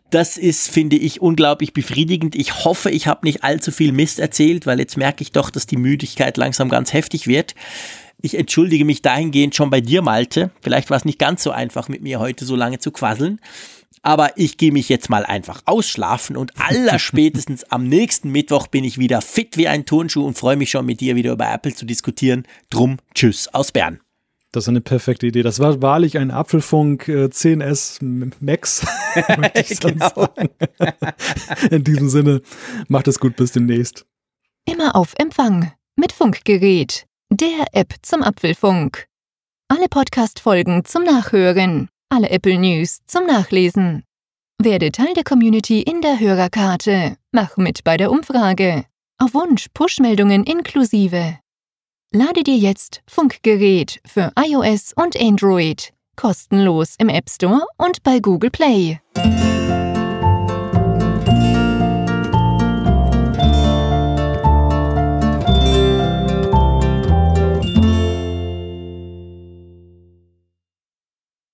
[SPEAKER 2] Das ist, finde ich, unglaublich befriedigend. Ich hoffe, ich habe nicht allzu viel Mist erzählt, weil jetzt merke ich doch, dass die Müdigkeit langsam ganz heftig wird. Ich entschuldige mich dahingehend schon bei dir, Malte. Vielleicht war es nicht ganz so einfach, mit mir heute so lange zu quasseln. Aber ich gehe mich jetzt mal einfach ausschlafen und allerspätestens am nächsten Mittwoch bin ich wieder fit wie ein Turnschuh und freue mich schon mit dir wieder über Apple zu diskutieren. Drum, tschüss aus Bern.
[SPEAKER 3] Das ist eine perfekte Idee. Das war wahrlich ein Apfelfunk äh, 10S Max. genau. In diesem Sinne, macht es gut, bis demnächst.
[SPEAKER 1] Immer auf Empfang mit Funkgerät der App zum Apfelfunk. Alle Podcast-Folgen zum Nachhören, alle Apple News zum Nachlesen. Werde Teil der Community in der Hörerkarte. Mach mit bei der Umfrage. Auf Wunsch Push-Meldungen inklusive. Lade dir jetzt Funkgerät für iOS und Android kostenlos im App Store und bei Google Play.